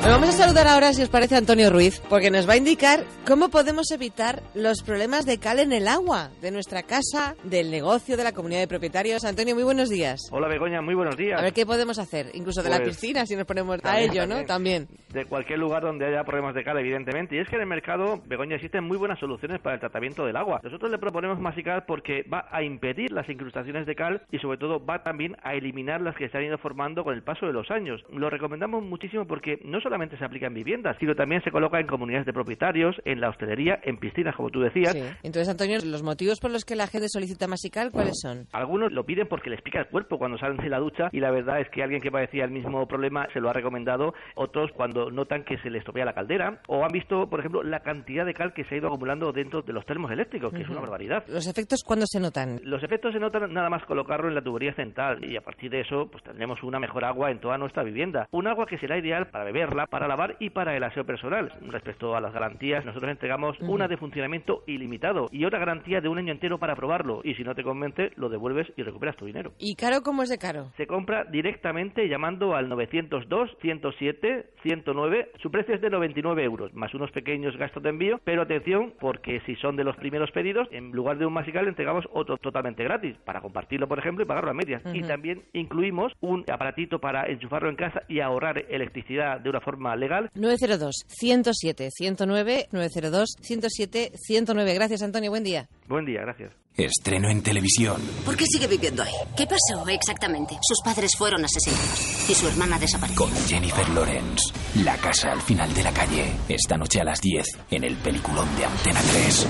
Vamos a saludar ahora, si os parece, a Antonio Ruiz, porque nos va a indicar cómo podemos evitar los problemas de cal en el agua de nuestra casa, del negocio, de la comunidad de propietarios. Antonio, muy buenos días. Hola Begoña, muy buenos días. A ver qué podemos hacer, incluso de la Pues, piscina, si nos ponemos a ello, ¿no? También. De cualquier lugar donde haya problemas de cal, evidentemente. Y es que en el mercado, Begoña, existen muy buenas soluciones para el tratamiento del agua. Nosotros le proponemos Masical porque va a impedir las incrustaciones de cal y sobre todo va también a eliminar las que se han ido formando con el paso de los años. Lo recomendamos muchísimo porque no solamente se aplica en viviendas, sino también se coloca en comunidades de propietarios, en la hostelería, en piscinas, como tú decías. Sí. Entonces, Antonio, los motivos por los que la gente solicita masical, ¿cuáles son? Algunos lo piden porque les pica el cuerpo cuando salen de la ducha y la verdad es que alguien que padecía el mismo problema se lo ha recomendado. Otros cuando notan que se les estropea la caldera o han visto, por ejemplo, la cantidad de cal que se ha ido acumulando dentro de los termos eléctricos, que es una barbaridad. ¿Los efectos cuándo se notan? Los efectos se notan nada más colocarlo en la tubería central y a partir de eso pues tendremos una mejor agua en toda nuestra vivienda. Un agua que será ideal para para lavar y para el aseo personal. Respecto a las garantías, nosotros entregamos una de funcionamiento ilimitado y otra garantía de un año entero para probarlo y si no te convence lo devuelves y recuperas tu dinero. ¿Y caro cómo es de caro? Se compra directamente llamando al 902 107 109. Su precio es de 99 euros, más unos pequeños gastos de envío. Pero atención, porque si son de los primeros pedidos, en lugar de un masical entregamos otro totalmente gratis, para compartirlo, por ejemplo, y pagarlo a medias. Y también incluimos un aparatito para enchufarlo en casa y ahorrar electricidad de una forma legal. 902 107 109 902 107 109. Gracias, Antonio. Buen día. Buen día, gracias. Estreno en televisión. ¿Por qué sigue viviendo ahí? ¿Qué pasó exactamente? Sus padres fueron asesinados y su hermana desapareció. Con Jennifer Lawrence. La casa al final de la calle. Esta noche a las 10 en el peliculón de Antena 3.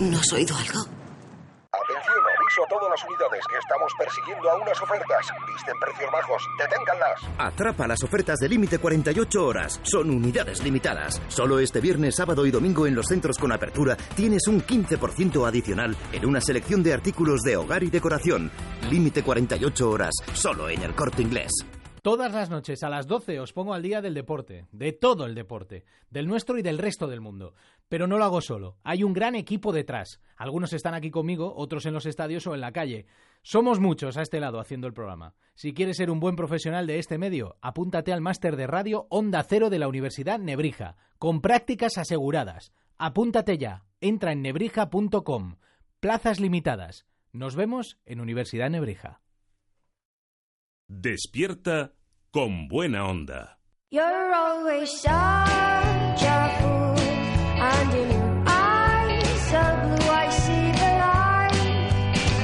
¿No has oído algo? A todas las unidades que estamos persiguiendo a unas ofertas. Visten precios bajos, deténganlas. Atrapa las ofertas de límite 48 horas. Son unidades limitadas. Solo este viernes, sábado y domingo en los centros con apertura tienes un 15% adicional en una selección de artículos de hogar y decoración. Límite 48 horas. Solo en el corte inglés. Todas las noches a las 12 os pongo al día del deporte, de todo el deporte, del nuestro y del resto del mundo. Pero no lo hago solo, hay un gran equipo detrás. Algunos están aquí conmigo, otros en los estadios o en la calle. Somos muchos a este lado haciendo el programa. Si quieres ser un buen profesional de este medio, apúntate al máster de radio Onda Cero de la Universidad Nebrija, con prácticas aseguradas. Apúntate ya, entra en nebrija.com. Plazas limitadas. Nos vemos en Universidad Nebrija. Despierta con buena onda. You're always such a fool, and in your eyes of blue I see the light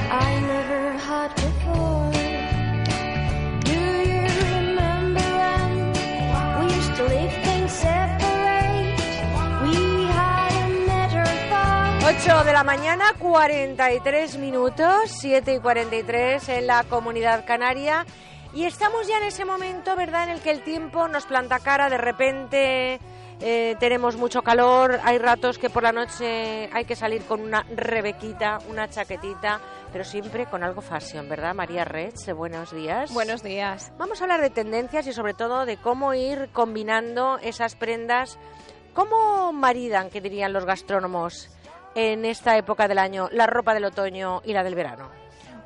I never had before. Do you remember when we used to leave things separate? We had a better fun. 8 de la mañana, 43 minutos, 7 y 43 en la comunidad canaria. Y estamos ya en ese momento, ¿verdad?, en el que el tiempo nos planta cara, de repente eh, tenemos mucho calor, hay ratos que por la noche hay que salir con una rebequita, una chaquetita, pero siempre con algo fashion, ¿verdad, María Rech? Buenos días. Buenos días. Vamos a hablar de tendencias y sobre todo de cómo ir combinando esas prendas, cómo maridan, que dirían los gastrónomos, en esta época del año, la ropa del otoño y la del verano.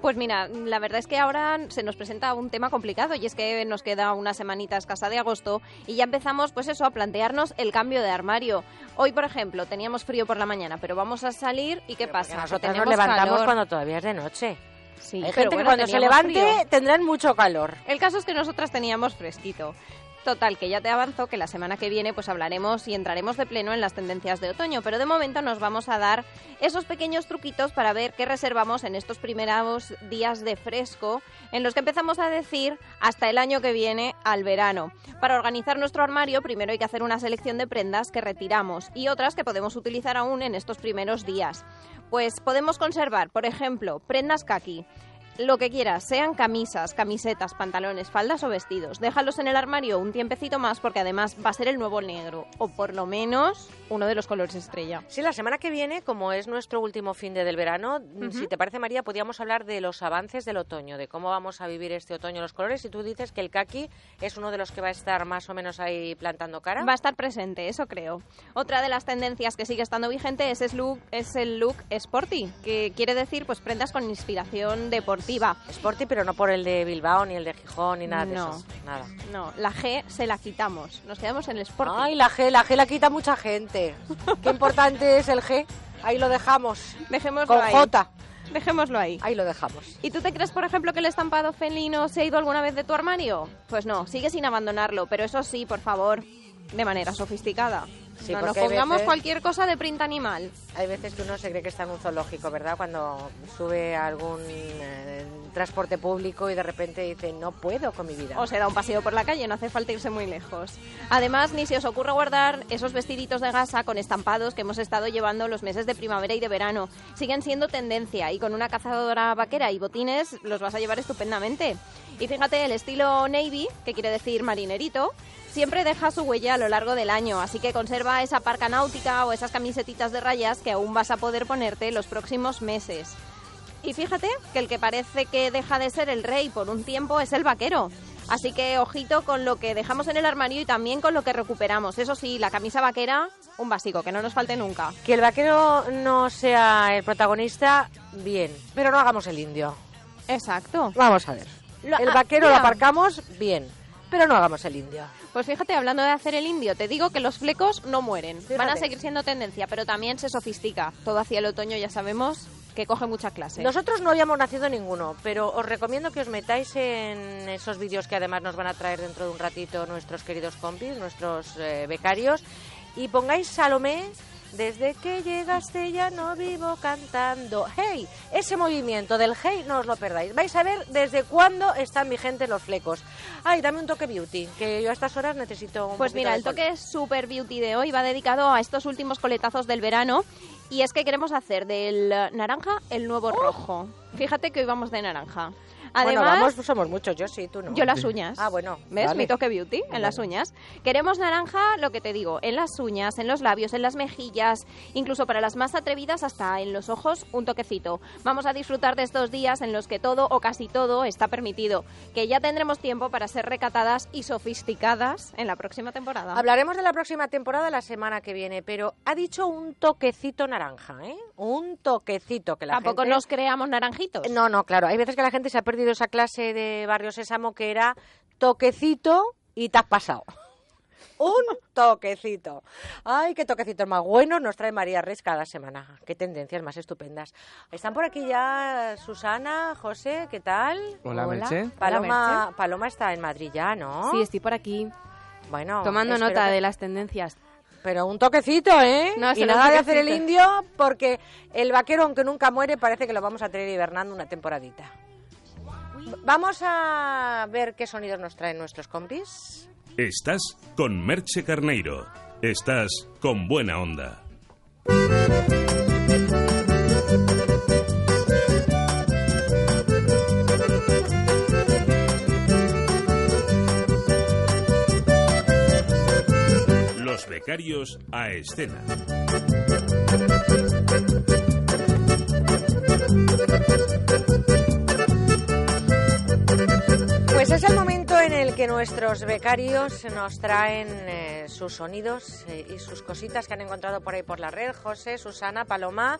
Pues mira, la verdad es que ahora se nos presenta un tema complicado y es que nos queda una semanita escasa de agosto y ya empezamos pues eso a plantearnos el cambio de armario. Hoy, por ejemplo, teníamos frío por la mañana, pero vamos a salir y ¿qué pasa? Nosotros nos levantamos calor. cuando todavía es de noche. Sí, Hay gente que cuando se levante frío. tendrán mucho calor. El caso es que nosotras teníamos fresquito. Total, que ya te avanzo que la semana que viene pues hablaremos y entraremos de pleno en las tendencias de otoño, pero de momento nos vamos a dar esos pequeños truquitos para ver qué reservamos en estos primeros días de fresco, en los que empezamos a decir hasta el año que viene al verano. Para organizar nuestro armario, primero hay que hacer una selección de prendas que retiramos y otras que podemos utilizar aún en estos primeros días. Pues podemos conservar, por ejemplo, prendas kaki, lo que quieras, sean camisas, camisetas, pantalones, faldas o vestidos. Déjalos en el armario un tiempecito más porque además va a ser el nuevo negro o por lo menos uno de los colores estrella. Sí, la semana que viene, como es nuestro último fin de del verano, Ujú. si te parece, María, podríamos hablar de los avances del otoño, de cómo vamos a vivir este otoño los colores. Y tú dices que el kaki es uno de los que va a estar más o menos ahí plantando cara. Va a estar presente, eso creo. Otra de las tendencias que sigue estando vigente es, el look, es el look sporty, que quiere decir pues prendas con inspiración deportiva. Sporty, pero no por el de Bilbao, ni el de Gijón, ni nada de eso. Nada. No, la G se la quitamos. Nos quedamos en el sporty. Ay, la G, la G la quita mucha gente. Qué importante es el G. Ahí lo dejamos. Dejémoslo Con ahí. J. Dejémoslo ahí. Ahí lo dejamos. ¿Y tú te crees, por ejemplo, que el estampado felino se ha ido alguna vez de tu armario? Pues no, sigue sin abandonarlo, pero eso sí, por favor, de manera sofisticada. Sí, no nos pongamos veces- cualquier cosa de print animal. Hay veces que uno se cree que está en un zoológico, ¿verdad? Cuando sube a algún eh, transporte público y de repente dice, no puedo con mi vida. O se da un paseo por la calle, no hace falta irse muy lejos. Además, ni se os ocurre guardar esos vestiditos de gasa con estampados que hemos estado llevando los meses de primavera y de verano. Siguen siendo tendencia y con una cazadora vaquera y botines los vas a llevar estupendamente. Y fíjate, el estilo navy, que quiere decir marinerito, siempre deja su huella a lo largo del año, así que conserva esa parca náutica o esas camisetitas de rayas que aún vas a poder ponerte los próximos meses. Y fíjate que el que parece que deja de ser el rey por un tiempo es el vaquero. Así que ojito con lo que dejamos en el armario y también con lo que recuperamos. Eso sí, la camisa vaquera, un básico, que no nos falte nunca. Que el vaquero no sea el protagonista, bien, pero no hagamos el indio. Exacto. Vamos a ver. Lo- el ah, vaquero lo aparcamos, bien, pero no hagamos el indio. Pues fíjate, hablando de hacer el indio, te digo que los flecos no mueren. Van a seguir siendo tendencia, pero también se sofistica. Todo hacia el otoño ya sabemos que coge mucha clase. Nosotros no habíamos nacido ninguno, pero os recomiendo que os metáis en esos vídeos que además nos van a traer dentro de un ratito nuestros queridos compis, nuestros eh, becarios, y pongáis Salomé. Desde que llegaste ya no vivo cantando. ¡Hey! Ese movimiento del hey no os lo perdáis. Vais a ver desde cuándo están vigentes los flecos. Ay, dame un toque beauty, que yo a estas horas necesito un Pues mira, de el toque Super Beauty de hoy va dedicado a estos últimos coletazos del verano y es que queremos hacer del naranja el nuevo rojo. Fíjate que hoy vamos de naranja. Además, bueno, vamos, somos muchos, yo sí, tú no. yo las uñas. Ah, bueno. ¿Ves? vale. Mi toque beauty en las uñas. Queremos naranja, lo que te digo, en las uñas, en los labios, en las mejillas, incluso para las más atrevidas hasta en los ojos, un toquecito. Vamos a disfrutar de estos días en los que todo o casi todo está permitido, que ya tendremos tiempo para ser recatadas y sofisticadas en la próxima temporada. Hablaremos de la próxima temporada la semana que viene, pero ha dicho un toquecito naranja, ¿eh? Un toquecito que la Tampoco gente... nos creamos naranjitos. No, no, claro. Hay veces que la gente se ha perdido esa clase de Barrio Sésamo que era toquecito y te has pasado. Un toquecito. Ay, qué toquecitos más buenos nos trae María Reis cada semana. Qué tendencias más estupendas. Están por aquí ya Susana, José, ¿qué tal? Hola, Merche. Paloma, Merche. Paloma está en Madrid ya, ¿no? Sí, estoy por aquí. Bueno, Tomando nota que- de las tendencias. Pero un toquecito, ¿eh? No, y nada de hacer el indio, porque el vaquero, aunque nunca muere, parece que lo vamos a tener hibernando una temporadita. Vamos a ver qué sonidos nos traen nuestros compis. Estás con Merche Carneiro. Estás con buena onda. Los becarios a escena. Pues es el momento en el que nuestros becarios nos traen eh, sus sonidos eh, y sus cositas que han encontrado por ahí por la red. José, Susana, Paloma,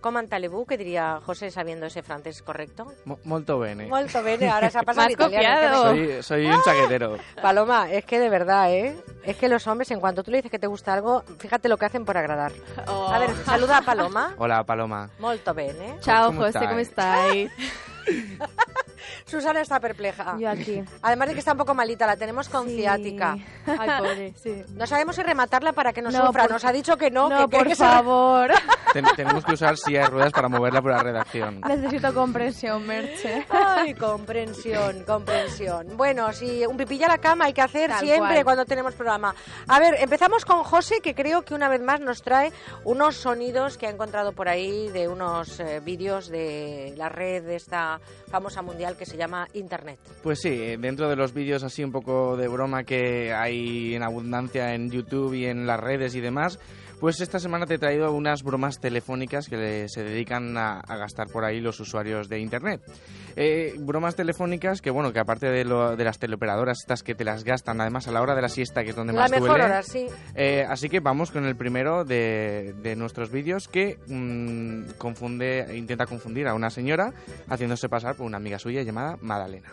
coman talebú, que diría José sabiendo ese francés correcto. Mo- molto bene. Molto bene, ahora se ha pasado italiano. Soy, soy un chaquetero. me- Paloma, es que de verdad, ¿eh? Es que los hombres, en cuanto tú le dices que te gusta algo, fíjate lo que hacen por agradar. Oh. A ver, saluda a Paloma. Hola, Paloma. Molto bene. Chao, ¿Cómo José, ¿cómo estáis? Susana está perpleja. Yo aquí. Además de que está un poco malita, la tenemos con Sí. ciática. Ay, pobre, sí. No sabemos si rematarla para que no, No, sufra. por- Nos ha dicho que no. No, que por que se- favor. Ten- tenemos que usar silla de ruedas para moverla por la redacción. Necesito comprensión, Merche. Ay, comprensión, comprensión. Bueno, si un pipilla a la cama hay que hacer Tal siempre cual. cuando tenemos programa. A ver, empezamos con José, que creo que una vez más nos trae unos sonidos que ha encontrado por ahí de unos eh, vídeos de la red de esta famosa mundial que se llama Internet. Pues sí, eh, dentro de los vídeos así un poco de broma que hay en abundancia en YouTube y en las redes y demás, pues esta semana te he traído unas bromas telefónicas que se dedican a, a gastar por ahí los usuarios de Internet. Eh, bromas telefónicas que, bueno, que aparte de, lo- de las teleoperadoras estas que te las gastan, además a la hora de la siesta, que es donde La más mejor duele, hora, sí. eh, así que vamos con el primero de, de nuestros vídeos que mm, confunde, intenta confundir a una señora haciéndose pasar por una amiga suya llamada Madalena.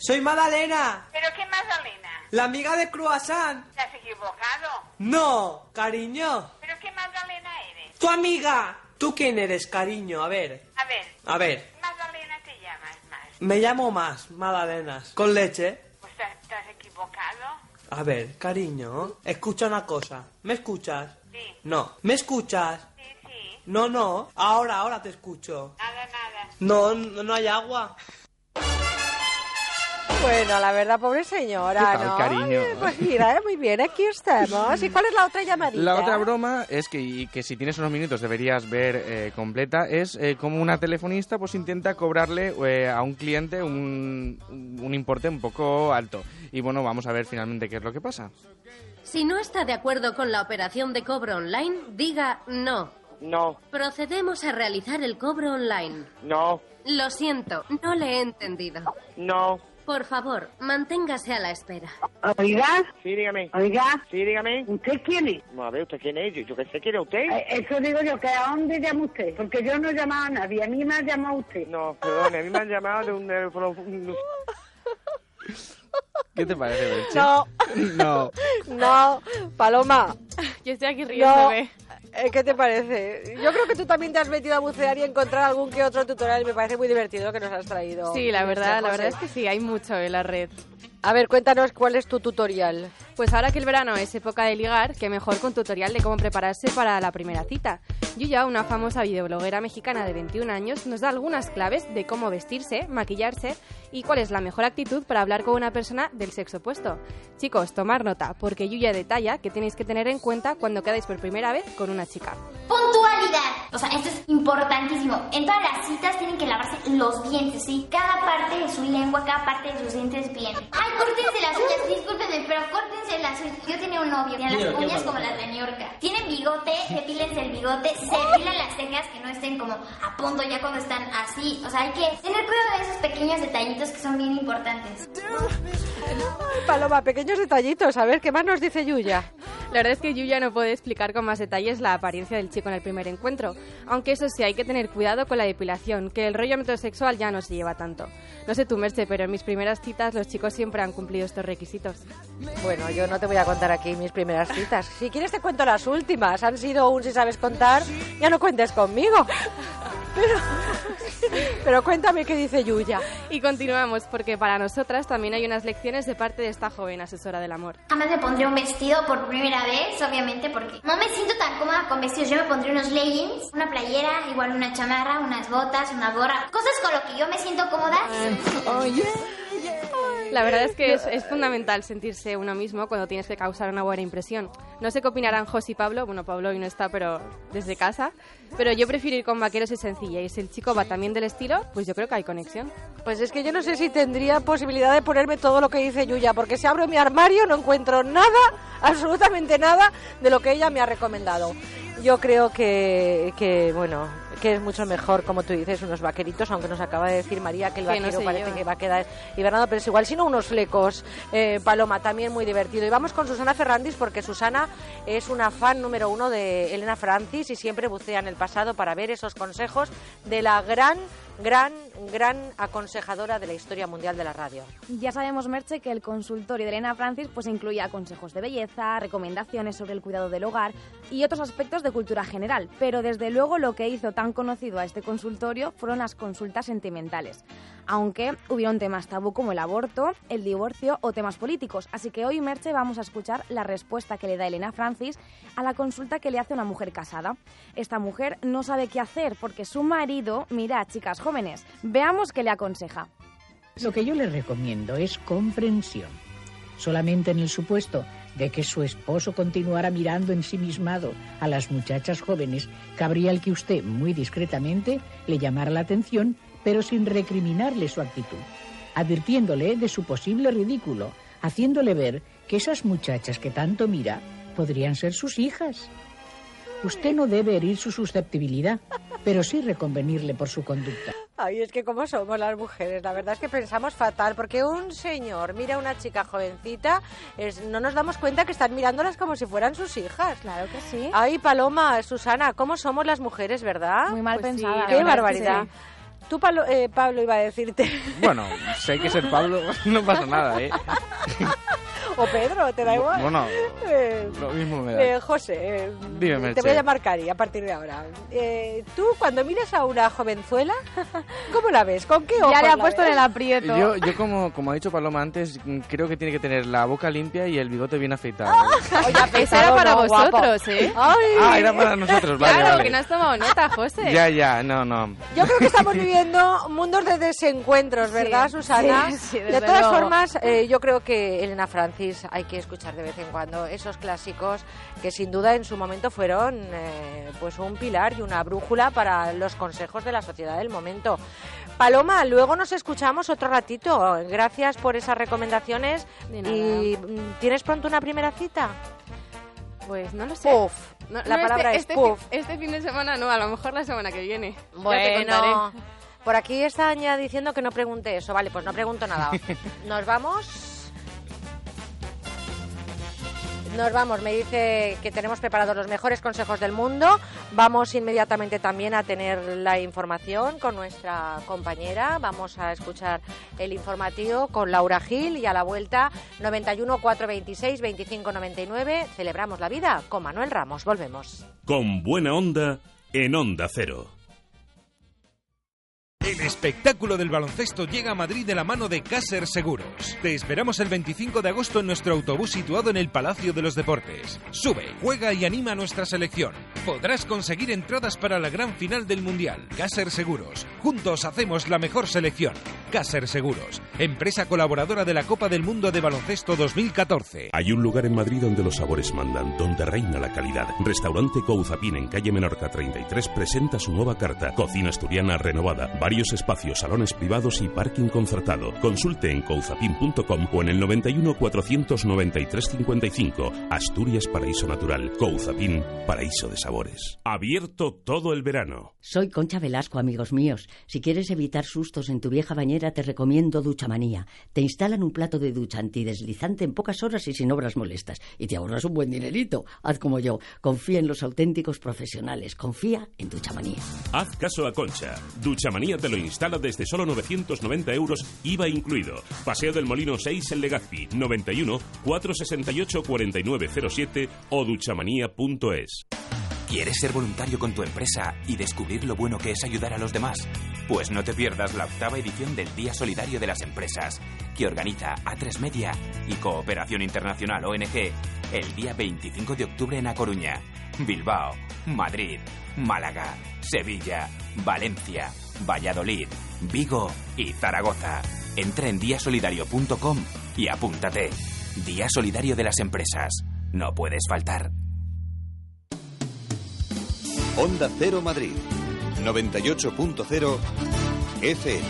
Soy Madalena, ¿Pero qué Magdalena? la amiga de Croissant. ¿Te has equivocado? No, cariño. ¿Pero qué Magdalena eres? Tu amiga. ¿Tú quién eres, cariño? A ver, A ver, a ver. Magdalena te llamas más. Me llamo más, Madalenas. ¿Con leche? Pues te, te has equivocado. A ver, cariño, escucha una cosa. ¿Me escuchas? Sí. No. ¿Me escuchas? Sí, sí. No, no. Ahora, ahora te escucho. Nada, nada. No, no, no hay agua. Bueno, la verdad, pobre señora, ¿Qué tal, ¿no? cariño? Pues mira, eh, muy bien, aquí estamos. ¿Y cuál es la otra llamadita? La otra broma es que, y que si tienes unos minutos deberías ver eh, completa, es eh, como una telefonista pues intenta cobrarle eh, a un cliente un, un importe un poco alto. Y bueno, vamos a ver finalmente qué es lo que pasa. Si no está de acuerdo con la operación de cobro online, diga no. No, Procedemos a realizar el cobro online. no, Lo siento, no le he entendido. no. Por favor, manténgase a la espera. ¿Oiga? Sí, dígame. Oiga. Sí, dígame. ¿Usted quién es? No, a ver, ¿usted quién es? Yo, yo qué sé, ¿quién es usted? Eh, Eso digo yo, que ¿a dónde llama usted? Porque yo no he llamado a nadie, a mí me ha llamado usted. No, perdone, a mí me han llamado de un teléfono... ¿Qué te parece, Belche? No. No. No, Paloma. Yo estoy aquí No. Eh, ¿Qué te parece? Yo creo que tú también te has metido a bucear y encontrar algún que otro tutorial me parece muy divertido que nos has traído. Sí, la verdad, la verdad es que sí, hay mucho en la red. A ver, cuéntanos cuál es tu tutorial. Pues ahora que el verano es época de ligar, que mejor con tutorial de cómo prepararse para la primera cita. Yuya, una famosa videobloguera mexicana de 21 años, nos da algunas claves de cómo vestirse, maquillarse y cuál es la mejor actitud para hablar con una persona del sexo opuesto. Chicos, tomar nota, porque Yuya detalla que tenéis que tener en cuenta cuando quedáis por primera vez con una chica. Puntualidad. O sea, esto es importantísimo. En todas las citas tienen que lavarse los dientes, ¿sí? Cada parte de su lengua, cada parte de sus dientes bien. Ay, córtense las uñas, discúlpenme, pero córtense las uñas. Yo tenía un novio, tenía las uñas como las de New York. Tienen bigote, depílense el bigote, se depilan las cejas que no estén como a punto ya cuando están así. O sea, hay que tener cuidado de esos pequeños detallitos que son bien importantes. Ay, Paloma, pequeños detallitos. A ver, ¿qué más nos dice Yuya? La verdad es que Yuya no puede explicar con más detalles la apariencia del chico en el primer encuentro, aunque eso sí hay que tener cuidado con la depilación, que el rollo metrosexual ya no se lleva tanto. No sé tú, Merche, pero en mis primeras citas los chicos siempre han cumplido estos requisitos. Bueno, yo no te voy a contar aquí mis primeras citas. Si quieres te cuento las últimas. Han sido un si sabes contar, ya no cuentes conmigo. Pero, pero cuéntame qué dice Yuya. Y continuamos, porque para nosotras también hay unas lecciones de parte de esta joven asesora del amor. Jamás me pondré un vestido por primera vez, obviamente, porque no me siento tan cómoda con vestidos. Yo me pondré unos leggings, una playera, igual una chamarra, unas botas, una gorra. Cosas con lo que yo me siento cómoda. La verdad es que es, es fundamental sentirse uno mismo cuando tienes que causar una buena impresión. No sé qué opinarán Jos y Pablo, bueno, Pablo hoy no está, pero desde casa. Pero yo prefiero ir con vaqueros y sencilla. Y si el chico va también del estilo, pues yo creo que hay conexión. Pues es que yo no sé si tendría posibilidad de ponerme todo lo que dice Yuya, porque si abro mi armario no encuentro nada, absolutamente nada, de lo que ella me ha recomendado. Yo creo que, que bueno, que es mucho mejor, como tú dices, unos vaqueritos, aunque nos acaba de decir María que el Que no vaquero parece que va a quedar hibernado, pero es igual, sino unos flecos, eh, Paloma, también muy divertido. Y vamos con Susana Ferrandis, porque Susana es una fan número uno de Elena Francis y siempre bucea en el pasado para ver esos consejos de la gran, gran, gran aconsejadora de la historia mundial de la radio. Ya sabemos, Merche, que el consultorio de Elena Francis pues incluía consejos de belleza, recomendaciones sobre el cuidado del hogar y otros aspectos de cultura general. Pero desde luego lo que hizo tan conocido a este consultorio fueron las consultas sentimentales. Aunque hubieron temas tabú como el aborto, el divorcio o temas políticos. Así que hoy, Merche, vamos a escuchar la respuesta que le da Elena Francis a la consulta que le hace una mujer casada. Esta mujer no sabe qué hacer porque su marido mira chicas jóvenes. Veamos qué le aconseja. Lo que yo le recomiendo es comprensión. Solamente en el supuesto de que su esposo continuara mirando ensimismado a las muchachas jóvenes, cabría el que usted, muy discretamente, le llamara la atención, pero sin recriminarle su actitud, advirtiéndole de su posible ridículo, haciéndole ver que esas muchachas que tanto mira podrían ser sus hijas. Usted no debe herir su susceptibilidad, pero sí reconvenirle por su conducta. Ay, es que como somos las mujeres, la verdad es que pensamos fatal, porque un señor mira a una chica jovencita, es- no nos damos cuenta que están mirándolas como si fueran sus hijas. Claro que sí. Ay, Paloma, Susana, ¿cómo somos las mujeres, verdad? Muy mal Pues sí, pensadas, Qué barbaridad. Tú, Pablo, eh, Pablo, iba a decirte, Bueno, si hay que ser Pablo, no pasa nada, ¿eh? o Pedro, ¿te da igual? Bueno, Eh, lo mismo me da. eh, José, eh, Dime, te Merche. voy a llamar Cari a partir de ahora. Eh, tú, cuando mires a una jovenzuela, ¿cómo la ves? ¿Con qué ojos Ya le ha la puesto en el aprieto. Yo, yo como, como ha dicho Paloma antes, creo que tiene que tener la boca limpia y el bigote bien afeitado. Oye, Eso era para no, guapo. vosotros, ¿eh? Ay. Ah, era para nosotros, vale, Claro, vale. que no has tomado nota, José. Ya, ya, no, no. Yo creo que estamos viviendo mundos de desencuentros, ¿verdad, Sí, Susana? sí, sí, de todas luego. formas, eh, yo creo que Elena Francis hay que escuchar de vez en cuando esos clásicos que sin duda en su momento fueron eh, pues un pilar y una brújula para los consejos de la sociedad del momento. Paloma, luego nos escuchamos otro ratito. Gracias por esas recomendaciones. ¿Y tienes pronto una primera cita? Pues no lo sé. Puff. No, La no, palabra este, es este puff. este fin de semana no, a lo mejor la semana que viene. Ya te Bueno, contaré. Por aquí están ya diciendo que no pregunte eso. Vale, pues no pregunto nada. Nos vamos. Nos vamos, me dice que tenemos preparados los mejores consejos del mundo. Vamos inmediatamente también a tener la información con nuestra compañera. Vamos a escuchar el informativo con Laura Gil y a la vuelta 91 426 25 99. Celebramos la vida con Manuel Ramos. Volvemos. Con buena onda en Onda Cero. El espectáculo del baloncesto llega a Madrid de la mano de Caser Seguros. Te esperamos el 25 de agosto en nuestro autobús situado en el Palacio de los Deportes. Sube, juega y anima a nuestra selección. Podrás conseguir entradas para la gran final del Mundial. Caser Seguros. Juntos hacemos la mejor selección. Caser Seguros, empresa colaboradora de la Copa del Mundo de Baloncesto 2014. Hay un lugar en Madrid donde los sabores mandan, donde reina la calidad. Restaurante Couzapin en calle Menorca 33 presenta su nueva carta. Cocina asturiana renovada, varios espacios, salones privados y parking concertado. Consulte en couzapin.com o en el 91 493 55. Asturias Paraíso Natural. Couzapin, paraíso de sabores. Abierto todo el verano. Soy Concha Velasco, amigos míos. Si quieres evitar sustos en tu vieja bañera, te recomiendo Duchamanía. Te instalan un plato de ducha antideslizante en pocas horas y sin obras molestas. Y te ahorras un buen dinerito. Haz como yo. Confía en los auténticos profesionales. Confía en Duchamanía. Haz caso a Concha. Duchamanía te lo instala desde solo 990 euros, IVA incluido. Paseo del Molino 6 en Legazpi, 91 468 4907 o duchamanía.es. ¿Quieres ser voluntario con tu empresa y descubrir lo bueno que es ayudar a los demás? Pues no te pierdas la octava edición del Día Solidario de las Empresas, que organiza A3 Media y Cooperación Internacional ONG el día 25 de octubre en A Coruña, Bilbao, Madrid, Málaga, Sevilla, Valencia, Valladolid, Vigo y Zaragoza. Entra en diasolidario.com y apúntate. Día Solidario de las Empresas. No puedes faltar. Onda Cero Madrid, 98.0 FM.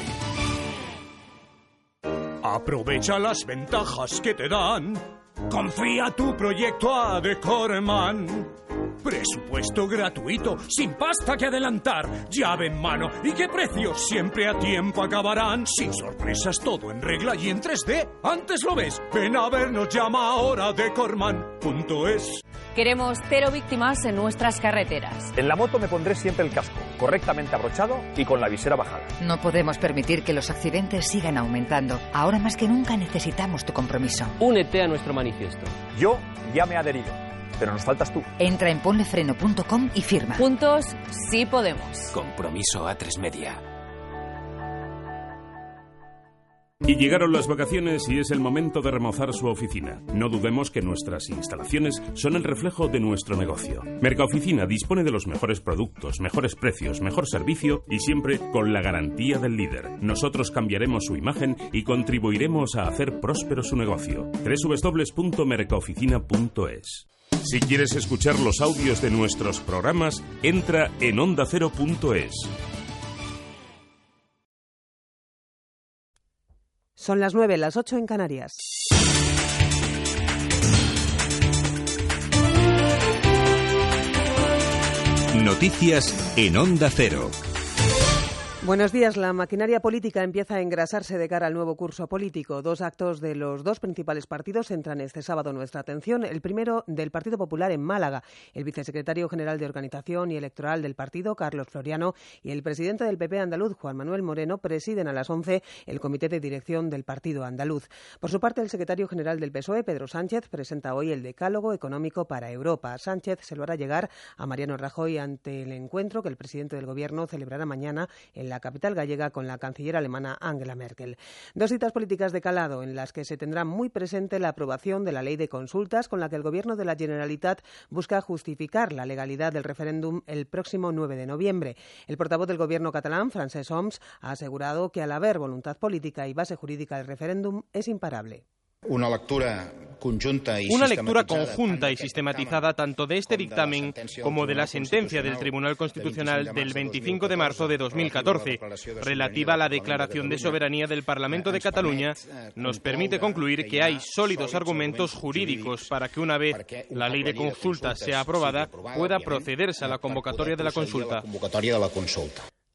Aprovecha las ventajas que te dan. Confía tu proyecto a Decorman. Presupuesto gratuito, sin pasta que adelantar, llave en mano y qué precios siempre a tiempo acabarán. Sin sorpresas, todo en regla y en 3D. Antes lo ves. Ven a vernos, llama ahora decorman.es. Queremos cero víctimas en nuestras carreteras. En la moto me pondré siempre el casco, correctamente abrochado y con la visera bajada. No podemos permitir que los accidentes sigan aumentando. Ahora más que nunca necesitamos tu compromiso. Únete a nuestro manifiesto. Yo ya me he adherido, pero nos faltas tú. Entra en ponlefreno.com y firma. Juntos sí podemos. Compromiso a tres media. Y llegaron las vacaciones y es el momento de remozar su oficina. No dudemos que nuestras instalaciones son el reflejo de nuestro negocio. Mercaoficina dispone de los mejores productos, mejores precios, mejor servicio y siempre con la garantía del líder. Nosotros cambiaremos su imagen y contribuiremos a hacer próspero su negocio. www.mercaoficina.es Si quieres escuchar los audios de nuestros programas, entra en ondacero.es. Son las 9, las 8 en Canarias. Noticias en Onda Cero. Buenos días. La maquinaria política empieza a engrasarse de cara al nuevo curso político. Dos actos de los dos principales partidos centran este sábado nuestra atención. El primero del Partido Popular en Málaga. El vicesecretario general de Organización y Electoral del partido, Carlos Floriano, y el presidente del PP andaluz, Juan Manuel Moreno, presiden a las 11 el comité de dirección del partido andaluz. Por su parte, el secretario general del PSOE, Pedro Sánchez, presenta hoy el decálogo económico para Europa. Sánchez se lo hará llegar a Mariano Rajoy ante el encuentro que el presidente del Gobierno celebrará mañana en la capital gallega con la canciller alemana Angela Merkel. Dos citas políticas de calado en las que se tendrá muy presente la aprobación de la ley de consultas con la que el Gobierno de la Generalitat busca justificar la legalidad del referéndum el próximo 9 de noviembre. El portavoz del Gobierno catalán, Francesc Homs, ha asegurado que al haber voluntad política y base jurídica del referéndum es imparable. Una lectura conjunta y Una lectura conjunta y sistematizada tanto de este dictamen como de la sentencia del Tribunal Constitucional del 25 de marzo de 2014, relativa a la declaración de soberanía del Parlamento de Cataluña, nos permite concluir que hay sólidos argumentos jurídicos para que una vez la ley de consultas sea aprobada pueda procederse a la convocatoria de la consulta.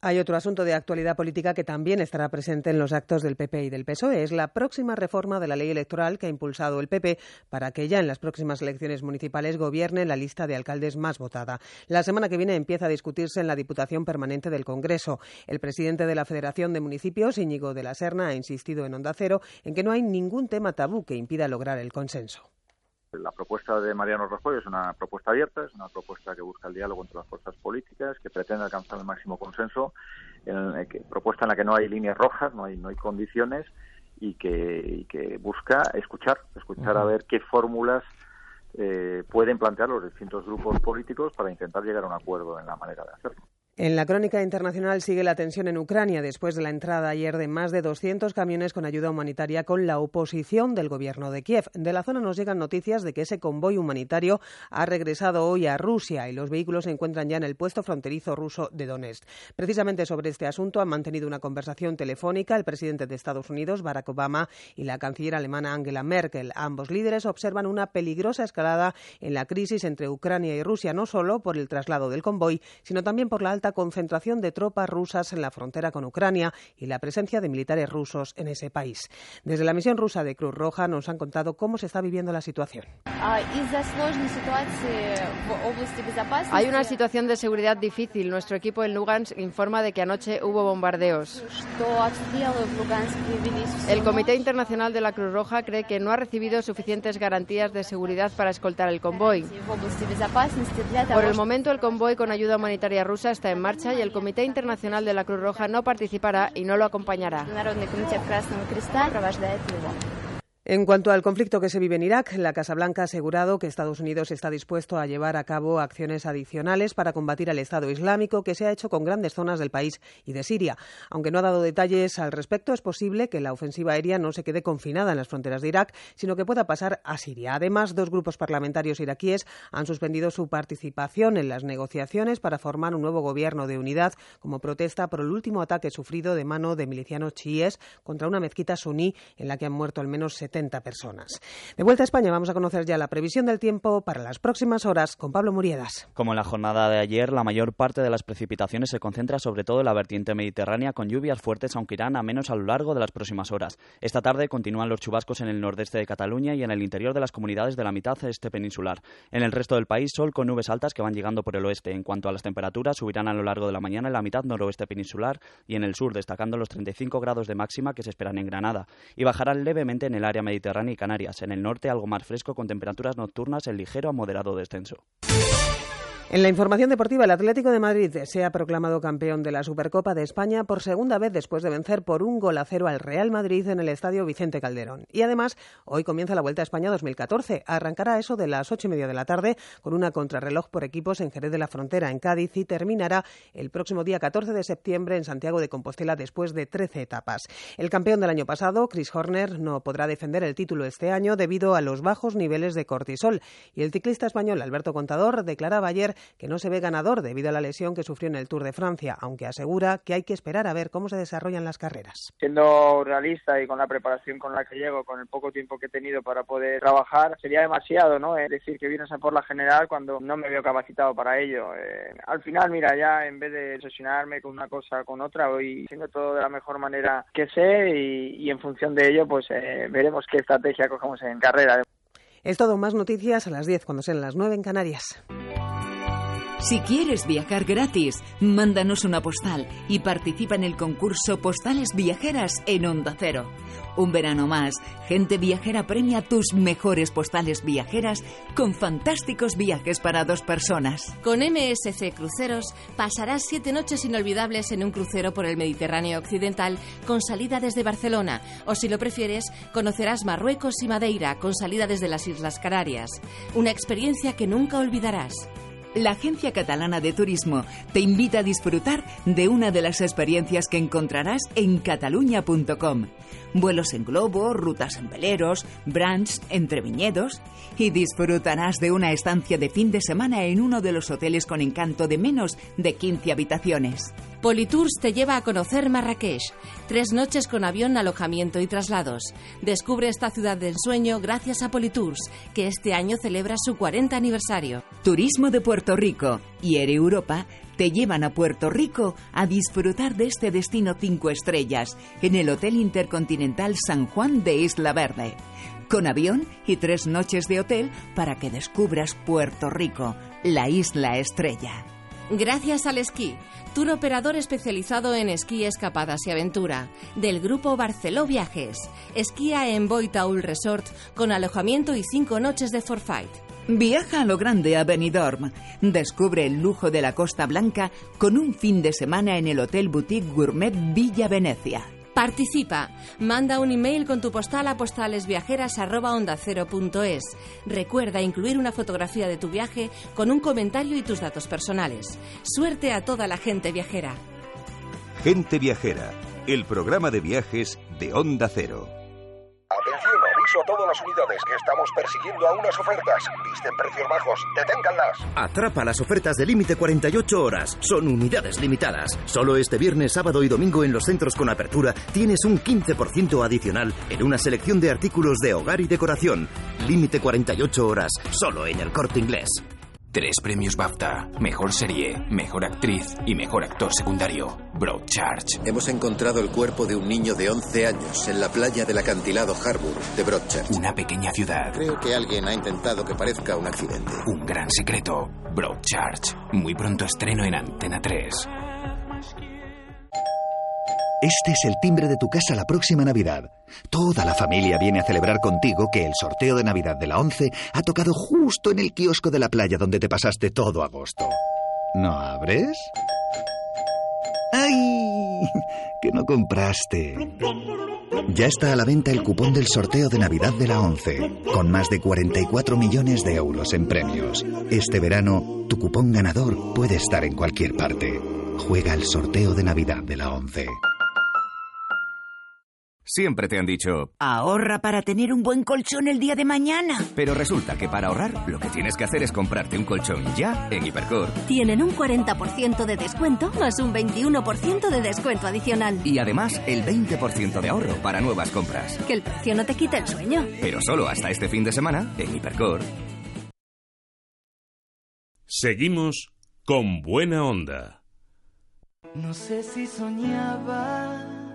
Hay otro asunto de actualidad política que también estará presente en los actos del PP y del PSOE. Es la próxima reforma de la ley electoral que ha impulsado el PP para que ya en las próximas elecciones municipales gobierne la lista de alcaldes más votada. La semana que viene empieza a discutirse en la Diputación Permanente del Congreso. El presidente de la Federación de Municipios, Íñigo de la Serna, ha insistido en Onda Cero en que no hay ningún tema tabú que impida lograr el consenso. La propuesta de Mariano Rajoy es una propuesta abierta, es una propuesta que busca el diálogo entre las fuerzas políticas, que pretende alcanzar el máximo consenso, en que, propuesta en la que no hay líneas rojas, no hay, no hay condiciones y que, y que busca escuchar, escuchar a ver qué fórmulas eh, pueden plantear los distintos grupos políticos para intentar llegar a un acuerdo en la manera de hacerlo. En la crónica internacional sigue la tensión en Ucrania después de la entrada ayer de más de 200 camiones con ayuda humanitaria con la oposición del gobierno de Kiev. De la zona nos llegan noticias de que ese convoy humanitario ha regresado hoy a Rusia y los vehículos se encuentran ya en el puesto fronterizo ruso de Donetsk. Precisamente sobre este asunto han mantenido una conversación telefónica el presidente de Estados Unidos, Barack Obama, y la canciller alemana Angela Merkel. Ambos líderes observan una peligrosa escalada en la crisis entre Ucrania y Rusia, no solo por el traslado del convoy, sino también por la alta concentración de tropas rusas en la frontera con Ucrania y la presencia de militares rusos en ese país. Desde la misión rusa de Cruz Roja nos han contado cómo se está viviendo la situación. Hay una situación de seguridad difícil. Nuestro equipo en Lugansk informa de que anoche hubo bombardeos. El Comité Internacional de la Cruz Roja cree que no ha recibido suficientes garantías de seguridad para escoltar el convoy. Por el momento, el convoy con ayuda humanitaria rusa está en marcha y el Comité Internacional de la Cruz Roja no participará y no lo acompañará. En cuanto al conflicto que se vive en Irak, la Casa Blanca ha asegurado que Estados Unidos está dispuesto a llevar a cabo acciones adicionales para combatir al Estado Islámico, que se ha hecho con grandes zonas del país y de Siria. Aunque no ha dado detalles al respecto, es posible que la ofensiva aérea no se quede confinada en las fronteras de Irak, sino que pueda pasar a Siria. Además, dos grupos parlamentarios iraquíes han suspendido su participación en las negociaciones para formar un nuevo gobierno de unidad como protesta por el último ataque sufrido de mano de milicianos chiíes contra una mezquita suní en la que han muerto al menos 70 70 personas. De vuelta a España vamos a conocer ya la previsión del tiempo para las próximas horas con Pablo Muriedas. Como en la jornada de ayer, la mayor parte de las precipitaciones se concentra sobre todo en la vertiente mediterránea con lluvias fuertes aunque irán a menos a lo largo de las próximas horas. Esta tarde continúan los chubascos en el nordeste de Cataluña y en el interior de las comunidades de la mitad este peninsular. En el resto del país, sol con nubes altas que van llegando por el oeste. En cuanto a las temperaturas, subirán a lo largo de la mañana en la mitad noroeste peninsular y en el sur, destacando los 35 grados de máxima que se esperan en Granada. Y bajarán levemente en el área mediterránea y Canarias. En el norte, algo más fresco con temperaturas nocturnas en ligero a moderado descenso. En la información deportiva, el Atlético de Madrid se ha proclamado campeón de la Supercopa de España por segunda vez después de vencer por un gol a cero al Real Madrid en el Estadio Vicente Calderón. Y además, hoy comienza la Vuelta a España 2014. Arrancará eso de las ocho y media de la tarde con una contrarreloj por equipos en Jerez de la Frontera, en Cádiz, y terminará el próximo día 14 de septiembre en Santiago de Compostela después de 13 etapas. El campeón del año pasado, Chris Horner, no podrá defender el título este año debido a los bajos niveles de cortisol. Y el ciclista español Alberto Contador declaraba ayer que no se ve ganador debido a la lesión que sufrió en el Tour de Francia, aunque asegura que hay que esperar a ver cómo se desarrollan las carreras. Siendo realista y con la preparación con la que llego, con el poco tiempo que he tenido para poder trabajar, sería demasiado, ¿no? Es decir, que vienes a por la general cuando no me veo capacitado para ello. Eh, al final, mira, ya en vez de obsesionarme con una cosa con otra, voy haciendo todo de la mejor manera que sé y, en función de ello, pues eh, veremos qué estrategia cogemos en carrera. Es todo, más noticias a las 10 cuando sean las 9 en Canarias. Si quieres viajar gratis, mándanos una postal y participa en el concurso Postales Viajeras en Onda Cero. Un verano más, Gente Viajera premia tus mejores postales viajeras con fantásticos viajes para dos personas. Con MSC Cruceros pasarás siete noches inolvidables en un crucero por el Mediterráneo Occidental con salida desde Barcelona o si lo prefieres, conocerás Marruecos y Madeira con salida desde las Islas Canarias. Una experiencia que nunca olvidarás la Agencia Catalana de Turismo te invita a disfrutar de una de las experiencias que encontrarás en cataluña.com. Vuelos en globo, rutas en veleros, brunch entre viñedos y disfrutarás de una estancia de fin de semana en uno de los hoteles con encanto de menos de 15 habitaciones. Politours te lleva a conocer Marrakech. Tres noches con avión, alojamiento y traslados. Descubre esta ciudad del sueño gracias a Politours, que este año celebra su 40 aniversario. Turismo de Puerto Rico y Air Europa te llevan a Puerto Rico a disfrutar de este destino cinco estrellas en el Hotel Intercontinental San Juan de Isla Verde. Con avión y tres noches de hotel para que descubras Puerto Rico, la isla estrella. Gracias al esquí, tour operador especializado en esquí, escapadas y aventura, del grupo Barceló Viajes. Esquía en Boitaul Resort con alojamiento y cinco noches de forfait. Viaja a lo grande a Benidorm. Descubre el lujo de la Costa Blanca con un fin de semana en el Hotel Boutique Gourmet Villa Venecia. Participa. Manda un email con tu postal a postalesviajeras@ondacero.es. Recuerda incluir una fotografía de tu viaje con un comentario y tus datos personales. Suerte a toda la gente viajera. Gente viajera, el programa de viajes de Onda Cero. Atención, aviso a todas las unidades que estamos persiguiendo a unas ofertas. Visten precios bajos, deténganlas. Atrapa las ofertas de límite 48 horas. Son unidades limitadas. Solo este viernes, sábado y domingo en los centros con apertura tienes un 15% adicional en una selección de artículos de hogar y decoración. Límite 48 horas, solo en el corte inglés. Tres premios BAFTA, mejor serie, mejor actriz y mejor actor secundario. Broadchurch. Hemos encontrado el cuerpo de un niño de 11 años en la playa del acantilado Harbour de Broadchurch. Una pequeña ciudad. Creo que alguien ha intentado que parezca un accidente. Un gran secreto. Broadchurch. Muy pronto estreno en Antena 3. Este es el timbre de tu casa la próxima Navidad. Toda la familia viene a celebrar contigo que el sorteo de Navidad de la 11 ha tocado justo en el kiosco de la playa donde te pasaste todo agosto. ¿No abres? ¡Ay! Que no compraste. Ya está a la venta el cupón del sorteo de Navidad de la 11, con más de 44 millones de euros en premios. Este verano, tu cupón ganador puede estar en cualquier parte. Juega el sorteo de Navidad de la 11. Siempre te han dicho... Ahorra para tener un buen colchón el día de mañana. Pero resulta que para ahorrar lo que tienes que hacer es comprarte un colchón ya en Hipercor. Tienen un 40% de descuento más un 21% de descuento adicional. Y además el 20% de ahorro para nuevas compras. Que el precio no te quite el sueño. Pero solo hasta este fin de semana en Hipercor. Seguimos con buena onda. No sé si soñaba,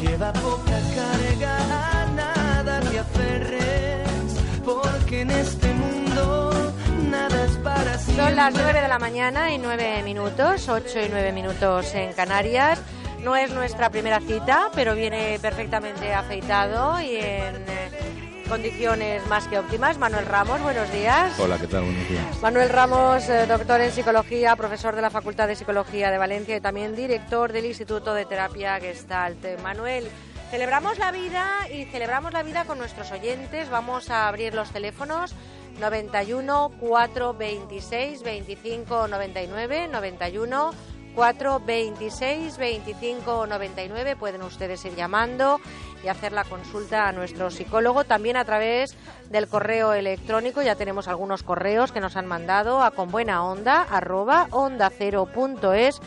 Lleva poca carga, a nada te aferres, porque en este mundo nada es para siempre. Son las 9 de la mañana y 9 minutos, 8 y 9 minutos en Canarias. No es nuestra primera cita, pero viene perfectamente afeitado y en eh, condiciones más que óptimas. Manuel Ramos, buenos días. Hola, ¿qué tal? Buenos días. Manuel Ramos, eh, doctor en psicología, profesor de la Facultad de Psicología de Valencia y también director del Instituto de Terapia Gestalt. Eh, Manuel, celebramos la vida y celebramos la vida con nuestros oyentes. Vamos a abrir los teléfonos 91 426 25 99 91 426 25 99 pueden ustedes ir llamando y hacer la consulta a nuestro psicólogo. También a través del correo electrónico ya tenemos algunos correos que nos han mandado a con buena onda arroba onda cero es.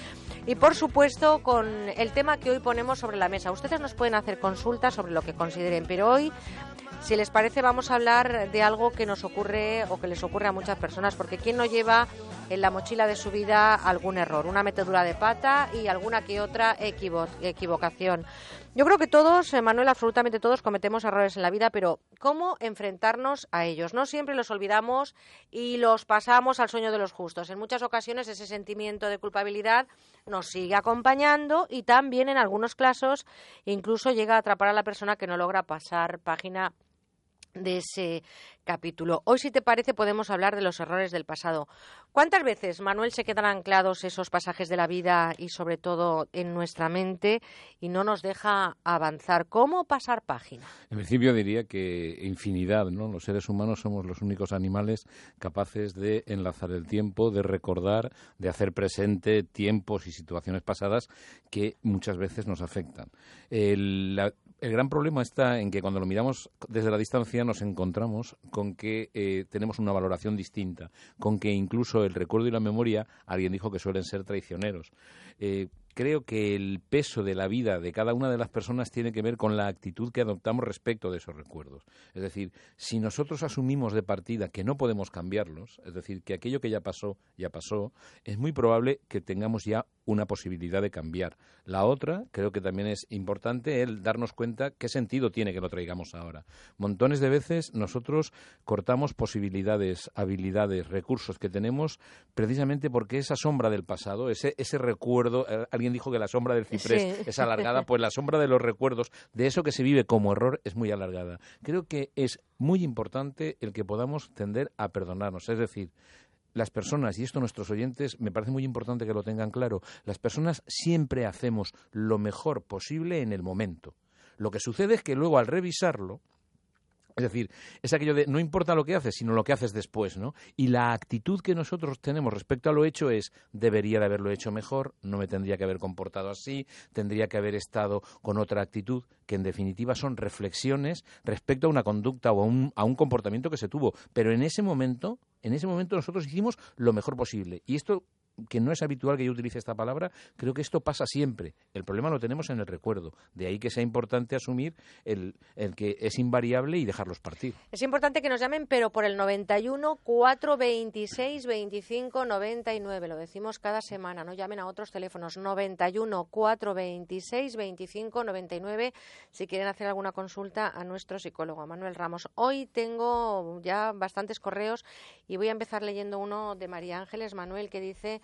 Y por supuesto con el tema que hoy ponemos sobre la mesa. Ustedes nos pueden hacer consultas sobre lo que consideren pero hoy si les parece, vamos a hablar de algo que nos ocurre o que les ocurre a muchas personas, porque ¿quién no lleva en la mochila de su vida algún error, una metedura de pata y alguna que otra equivo- equivocación? Yo creo que todos, eh, Manuel, absolutamente todos cometemos errores en la vida, pero ¿cómo enfrentarnos a ellos? No siempre los olvidamos y los pasamos al sueño de los justos. En muchas ocasiones ese sentimiento de culpabilidad nos sigue acompañando y también en algunos casos incluso llega a atrapar a la persona que no logra pasar página de ese capítulo. Hoy, si te parece, podemos hablar de los errores del pasado. ¿Cuántas veces, Manuel, se quedan anclados esos pasajes de la vida y sobre todo en nuestra mente y no nos deja avanzar? ¿Cómo pasar página? En principio diría que infinidad, ¿no? Los seres humanos somos los únicos animales capaces de enlazar el tiempo, de recordar, de hacer presente tiempos y situaciones pasadas que muchas veces nos afectan. La- el gran problema está en que cuando lo miramos desde la distancia nos encontramos con que eh, tenemos una valoración distinta, con que incluso el recuerdo y la memoria, alguien dijo que suelen ser traicioneros. Eh, creo que el peso de la vida de cada una de las personas tiene que ver con la actitud que adoptamos respecto de esos recuerdos. Es decir, si nosotros asumimos de partida que no podemos cambiarlos, es decir, que aquello que ya pasó, ya pasó, es muy probable que tengamos ya una posibilidad de cambiar. La otra, creo que también es importante el darnos cuenta qué sentido tiene que lo traigamos ahora. Montones de veces nosotros cortamos posibilidades, habilidades, recursos que tenemos precisamente porque esa sombra del pasado, ese, recuerdo, eh, alguien dijo que la sombra del ciprés Sí. es alargada, pues la sombra de los recuerdos, de eso que se vive como error, es muy alargada. Creo que es muy importante el que podamos tender a perdonarnos, es decir, las personas, y esto nuestros oyentes, me parece muy importante que lo tengan claro, las personas siempre hacemos lo mejor posible en el momento. Lo que sucede es que luego al revisarlo, es decir, es aquello de no importa lo que haces, sino lo que haces después, ¿no? Y la actitud que nosotros tenemos respecto a lo hecho es debería de haberlo hecho mejor, no me tendría que haber comportado así, tendría que haber estado con otra actitud, que en definitiva son reflexiones respecto a una conducta o a un, a un comportamiento que se tuvo. Pero en ese momento, en ese momento nosotros hicimos lo mejor posible. Y esto que no es habitual que yo utilice esta palabra, creo que esto pasa siempre. El problema lo tenemos en el recuerdo. De ahí que sea importante asumir el, el que es invariable y dejarlos partir. Es importante que nos llamen, pero por el 91 426 25 99. Lo decimos cada semana, no llamen a otros teléfonos. 91 426 25 99 si quieren hacer alguna consulta a nuestro psicólogo, Manuel Ramos. Hoy tengo ya bastantes correos y voy a empezar leyendo uno de María Ángeles Manuel que dice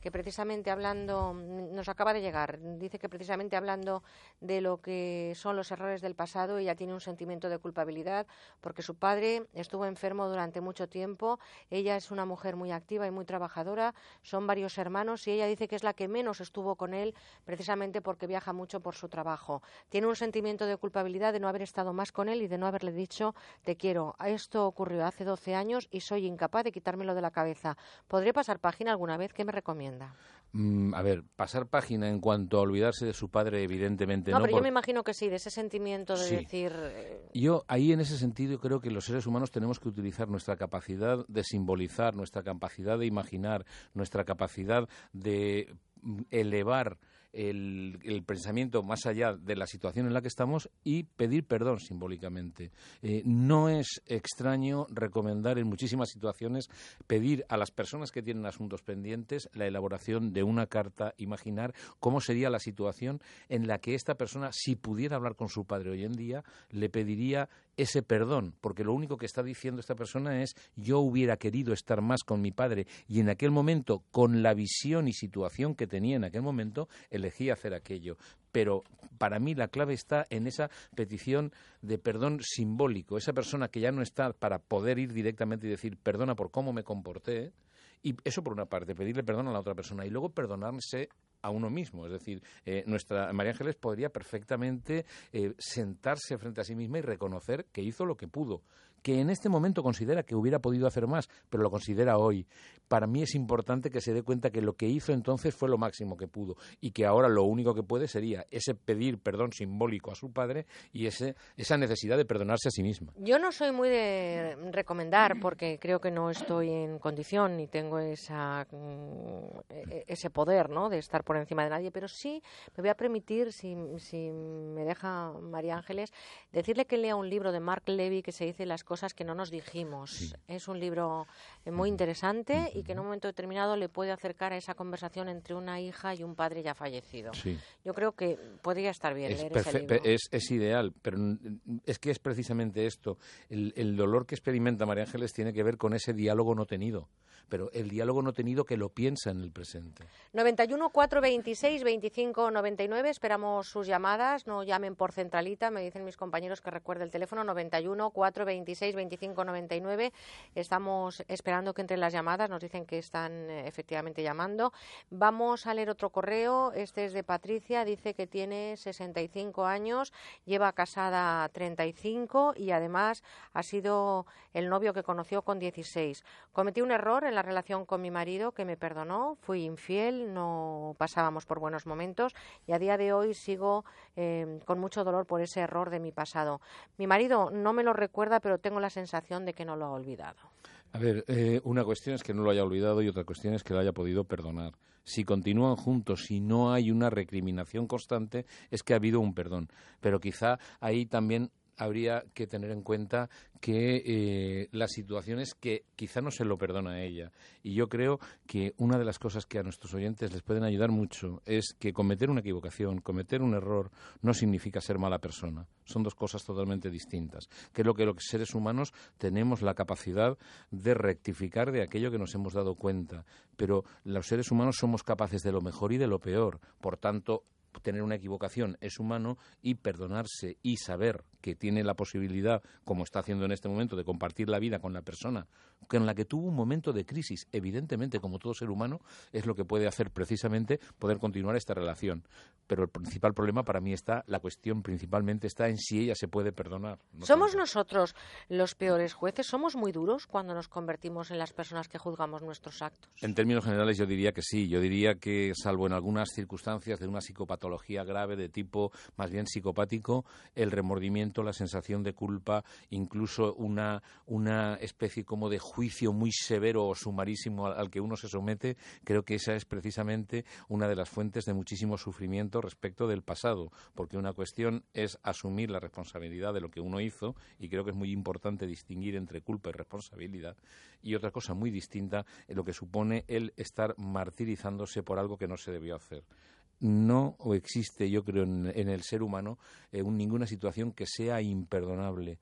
que precisamente hablando, nos acaba de llegar, dice que precisamente hablando de lo que son los errores del pasado, ella tiene un sentimiento de culpabilidad porque su padre estuvo enfermo durante mucho tiempo, ella es una mujer muy activa y muy trabajadora, son varios hermanos y ella dice que es la que menos estuvo con él precisamente porque viaja mucho por su trabajo. Tiene un sentimiento de culpabilidad de no haber estado más con él y de no haberle dicho te quiero. Esto ocurrió hace 12 años y soy incapaz de quitármelo de la cabeza. ¿Podré pasar página alguna vez? ¿Qué me recomienda? Mm, a ver, pasar página en cuanto a olvidarse de su padre, evidentemente no. No, pero yo me imagino que sí, de ese sentimiento de decir. Eh, yo ahí en ese sentido creo que los seres humanos tenemos que utilizar nuestra capacidad de simbolizar, nuestra capacidad de imaginar, nuestra capacidad de elevar el, pensamiento más allá de la situación en la que estamos y pedir perdón simbólicamente. Eh, no es extraño recomendar en muchísimas situaciones pedir a las personas que tienen asuntos pendientes la elaboración de una carta, imaginar cómo sería la situación en la que esta persona, si pudiera hablar con su padre hoy en día, le pediría ese perdón, porque lo único que está diciendo esta persona es yo hubiera querido estar más con mi padre y en aquel momento, con la visión y situación que tenía en aquel momento, elegí hacer aquello. Pero para mí la clave está en esa petición de perdón simbólico. Esa persona que ya no está para poder ir directamente y decir perdona por cómo me comporté. Y eso por una parte, pedirle perdón a la otra persona y luego perdonarse a uno mismo. Es decir, eh, nuestra María Ángeles podría perfectamente eh, sentarse frente a sí misma y reconocer que hizo lo que pudo que en este momento considera que hubiera podido hacer más, pero lo considera hoy. Para mí es importante que se dé cuenta que lo que hizo entonces fue lo máximo que pudo y que ahora lo único que puede sería ese pedir perdón simbólico a su padre y ese, esa necesidad de perdonarse a sí misma. Yo no soy muy de recomendar porque creo que no estoy en condición ni tengo esa, mm, e-, ese poder ¿no? de estar por encima de nadie, pero sí me voy a permitir, si, si me deja María Ángeles, decirle que lea un libro de Mark Levy que se dice Las cosas que no nos dijimos. Es un libro eh, muy interesante y que en un momento determinado le puede acercar a esa conversación entre una hija y un padre ya fallecido. Yo creo que podría estar bien es leer ese libro. Es, es, ideal, pero es que es precisamente esto. El, el dolor que experimenta María Ángeles tiene que ver con ese diálogo no tenido pero el diálogo no tenido que lo piensa en el presente. 91 426 25 99, esperamos sus llamadas, no llamen por centralita, me dicen mis compañeros que recuerde el teléfono 91 426 25 99. Estamos esperando que entre las llamadas, nos dicen que están eh, efectivamente llamando. Vamos a leer otro correo, este es de Patricia, dice que tiene 65 años, lleva casada 35 y además ha sido el novio que conoció con 16. Cometió un error en la relación con mi marido que me perdonó, fui infiel, no pasábamos por buenos momentos y a día de hoy sigo eh, con mucho dolor por ese error de mi pasado. Mi marido no me lo recuerda, pero tengo la sensación de que no lo ha olvidado. A ver, eh, una cuestión es que no lo haya olvidado y otra cuestión es que lo haya podido perdonar. Si continúan juntos y no hay una recriminación constante, es que ha habido un perdón. Pero quizá ahí también habría que tener en cuenta que eh, la situación es que quizá no se lo perdona a ella. Y yo creo que una de las cosas que a nuestros oyentes les pueden ayudar mucho es que cometer una equivocación, cometer un error, no significa ser mala persona. Son dos cosas totalmente distintas. Que es lo que los seres humanos tenemos la capacidad de rectificar de aquello que nos hemos dado cuenta. Pero los seres humanos somos capaces de lo mejor y de lo peor. Por tanto, tener una equivocación es humano y perdonarse y saber que tiene la posibilidad, como está haciendo en este momento, de compartir la vida con la persona con la que tuvo un momento de crisis, evidentemente, como todo ser humano, es lo que puede hacer precisamente poder continuar esta relación. Pero el principal problema para mí está, la cuestión principalmente está en si ella se puede perdonar. ¿Somos nosotros los peores jueces? ¿Somos muy duros cuando nos convertimos en las personas que juzgamos nuestros actos? En términos generales yo diría que sí. Yo diría que, salvo en algunas circunstancias de una psicopatología grave de tipo más bien psicopático, el remordimiento la sensación de culpa, incluso una, una especie como de juicio muy severo o sumarísimo al, que uno se somete, creo que esa es precisamente una de las fuentes de muchísimo sufrimiento respecto del pasado, porque una cuestión es asumir la responsabilidad de lo que uno hizo, y creo que es muy importante distinguir entre culpa y responsabilidad, y otra cosa muy distinta en lo que supone el estar martirizándose por algo que no se debió hacer no existe, yo creo, en, el ser humano eh, ninguna situación que sea imperdonable.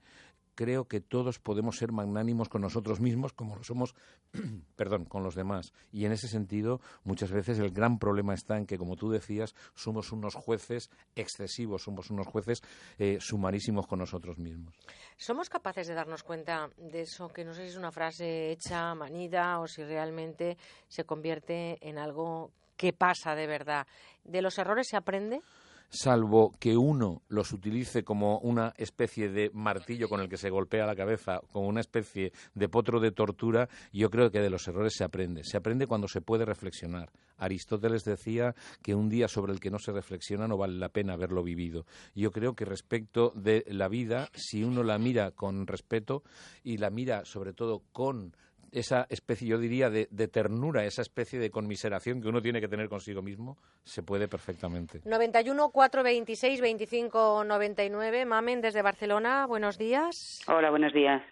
Creo que todos podemos ser magnánimos con nosotros mismos como lo somos, perdón, con los demás. Y en ese sentido, muchas veces el gran problema está en que, como tú decías, somos unos jueces excesivos, somos unos jueces eh, sumarísimos con nosotros mismos. ¿Somos capaces de darnos cuenta de eso, que no sé si es una frase hecha, manida, o si realmente se convierte en algo que pasa de verdad? ¿De los errores se aprende? Salvo que uno los utilice como una especie de martillo con el que se golpea la cabeza, como una especie de potro de tortura, yo creo que de los errores se aprende. Se aprende cuando se puede reflexionar. Aristóteles decía que un día sobre el que no se reflexiona no vale la pena haberlo vivido. Yo creo que respecto de la vida, si uno la mira con respeto y la mira sobre todo con esa especie, yo diría, de, ternura, esa especie de conmiseración que uno tiene que tener consigo mismo, se puede perfectamente. 91 426 25 99. Mamen, desde Barcelona, buenos días. Hola, buenos días.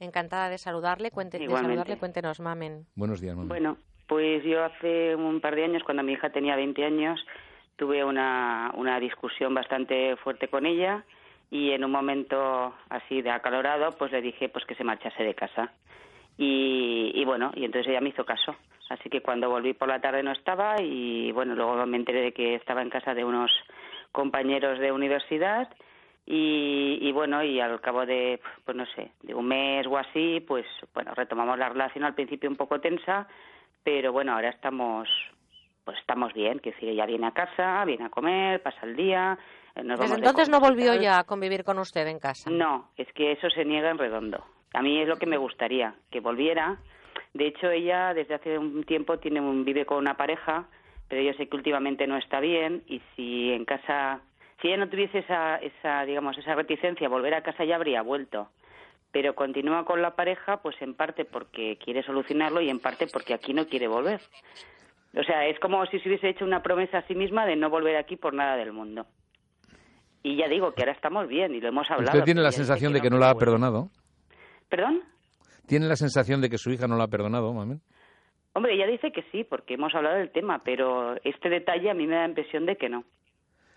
Encantada de saludarle. Cuente, de saludarle. Cuéntenos, Mamen. Buenos días, Mamen. Bueno, pues yo hace un par de años, cuando mi hija tenía 20 años, tuve una, una discusión bastante fuerte con ella y en un momento así de acalorado, pues le dije pues que se marchase de casa. Y, bueno, y entonces ella me hizo caso. Así que cuando volví por la tarde no estaba y bueno, luego me enteré de que estaba en casa de unos compañeros de universidad y, bueno, y al cabo de, pues no sé, de un mes o así, pues bueno, retomamos la relación al principio un poco tensa, pero bueno, ahora estamos, pues estamos bien, que decir, ella viene a casa, viene a comer, pasa el día. Eh, Desde entonces no volvió ya a convivir con usted en casa. No, es que eso se niega en redondo. A mí es lo que me gustaría, que volviera. De hecho, ella desde hace un tiempo tiene un, vive con una pareja, pero yo sé que últimamente no está bien y si en casa, si ella no tuviese esa, esa digamos, esa reticencia, volver a casa ya habría vuelto. Pero continúa con la pareja, pues en parte porque quiere solucionarlo y en parte porque aquí no quiere volver. O sea, es como si se hubiese hecho una promesa a sí misma de no volver aquí por nada del mundo. Y ya digo que ahora estamos bien y lo hemos hablado. ¿Usted tiene la sensación de que no la ha perdonado? ¿Perdón? ¿Tiene la sensación de que su hija no la ha perdonado, Mamen? Hombre, ella dice que sí, porque hemos hablado del tema, pero este detalle a mí me da la impresión de que no.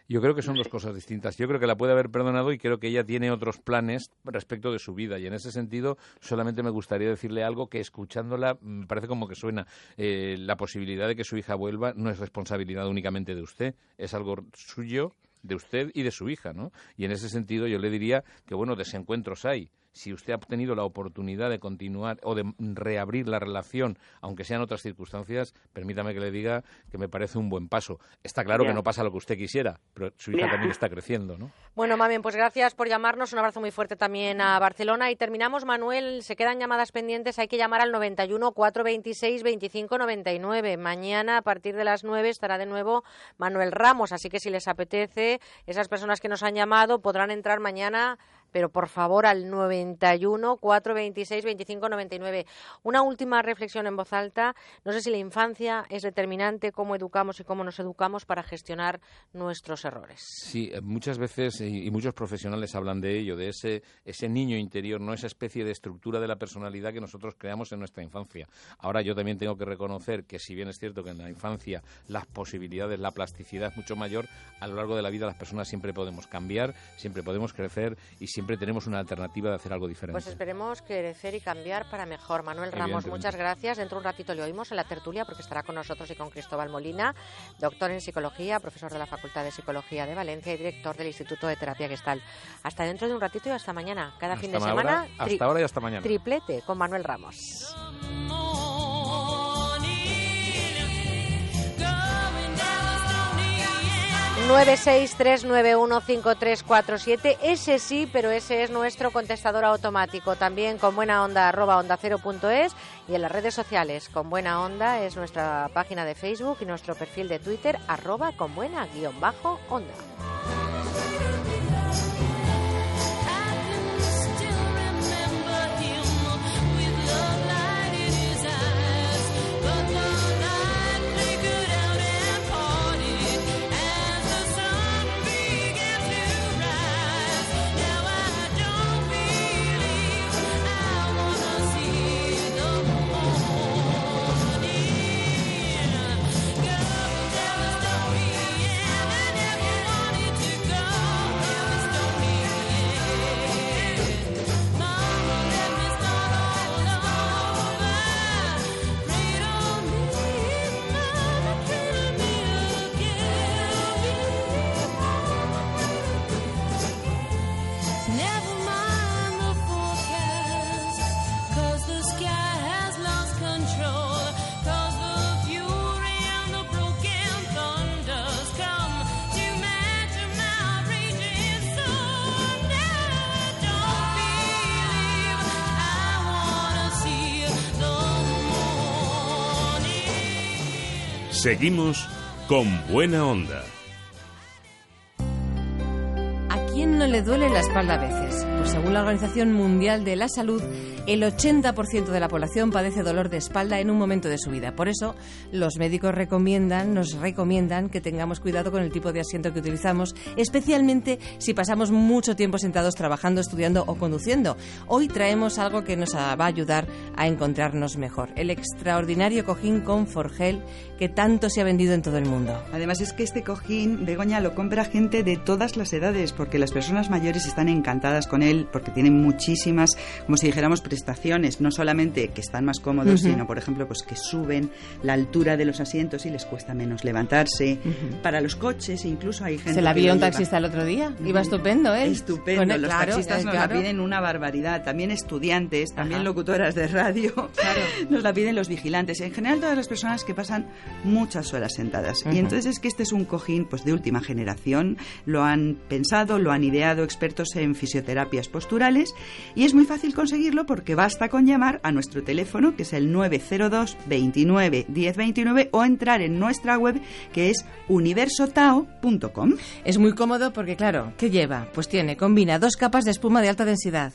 Yo creo que son dos cosas distintas. Yo creo que la puede haber perdonado y creo que ella tiene otros planes respecto de su vida. Y en ese sentido, solamente me gustaría decirle algo que escuchándola me mm, parece como que suena. Eh, la posibilidad de que su hija vuelva no es responsabilidad únicamente de usted, es algo suyo, de usted y de su hija, ¿no? Y en ese sentido yo le diría que, bueno, desencuentros hay si usted ha tenido la oportunidad de continuar o de reabrir la relación, aunque sean otras circunstancias, permítame que le diga que me parece un buen paso. Está claro que no pasa lo que usted quisiera, pero su hija también está creciendo, ¿no? Bueno, Mami, pues gracias por llamarnos. Un abrazo muy fuerte también a Barcelona. Y terminamos, Manuel. Se quedan llamadas pendientes. Hay que llamar al 91 426 25 99. Mañana, a partir de las 9, estará de nuevo Manuel Ramos. Así que si les apetece, esas personas que nos han llamado podrán entrar mañana pero por favor al 91 426 25 99. Una última reflexión en voz alta. No sé si la infancia es determinante, cómo educamos y cómo nos educamos para gestionar nuestros errores. Sí, eh, muchas veces y muchos profesionales hablan de ello, de ese, ese niño interior, no esa especie de estructura de la personalidad que nosotros creamos en nuestra infancia. Ahora yo también tengo que reconocer que si bien es cierto que en la infancia las posibilidades, la plasticidad es mucho mayor, a lo largo de la vida las personas siempre podemos cambiar, siempre podemos crecer y siempre siempre tenemos una alternativa de hacer algo diferente. Pues esperemos crecer y cambiar para mejor. Manuel Ramos, muchas gracias. Dentro de un ratito le oímos en la tertulia porque estará con nosotros y con Cristóbal Molina, doctor en psicología, profesor de la Facultad de Psicología de Valencia y director del Instituto de Terapia Gestal. Hasta dentro de un ratito y hasta mañana. Cada fin de semana. hasta ahora y hasta mañana. Triplete con Manuel Ramos. 963915347. Ese sí, pero ese es nuestro contestador automático. También con buena onda arroba onda cero punto es y en las redes sociales. Con buena onda es nuestra página de Facebook y nuestro perfil de Twitter arroba con buena guion bajo onda. Seguimos con buena onda. ¿A quién no le duele la espalda a veces? Pues según la Organización Mundial de la Salud, el 80% de la población padece dolor de espalda en un momento de su vida. Por eso, los médicos recomiendan, nos recomiendan que tengamos cuidado con el tipo de asiento que utilizamos, especialmente si pasamos mucho tiempo sentados trabajando, estudiando o conduciendo. Hoy traemos algo que nos va a ayudar a encontrarnos mejor, el extraordinario cojín con Forgel que tanto se ha vendido en todo el mundo. Además es que este cojín, Begoña, lo compra gente de todas las edades, porque las personas mayores están encantadas con él, porque tienen muchísimas, como si dijéramos, prestaciones, no solamente que están más cómodos, Ujú. sino, por ejemplo, pues que suben la altura de los asientos y les cuesta menos levantarse. Para los coches, incluso hay gente Se la vio un taxista el otro día. Iba estupendo, ¿eh? Estupendo, el- los claro, taxistas eh, nos claro. la piden una barbaridad, también estudiantes, también Ajá. locutoras de radio, nos la piden los vigilantes, en general todas las personas que pasan muchas horas sentadas. Ujú. Y entonces es que este es un cojín pues de última generación, lo han pensado, lo han ideado expertos en fisioterapias posturales y es muy fácil conseguirlo porque basta con llamar a nuestro teléfono que es el 902 29 1029 o entrar en nuestra web que es universotao.com. Es muy cómodo porque, claro, ¿qué lleva? Pues tiene, combina dos capas de espuma de alta densidad.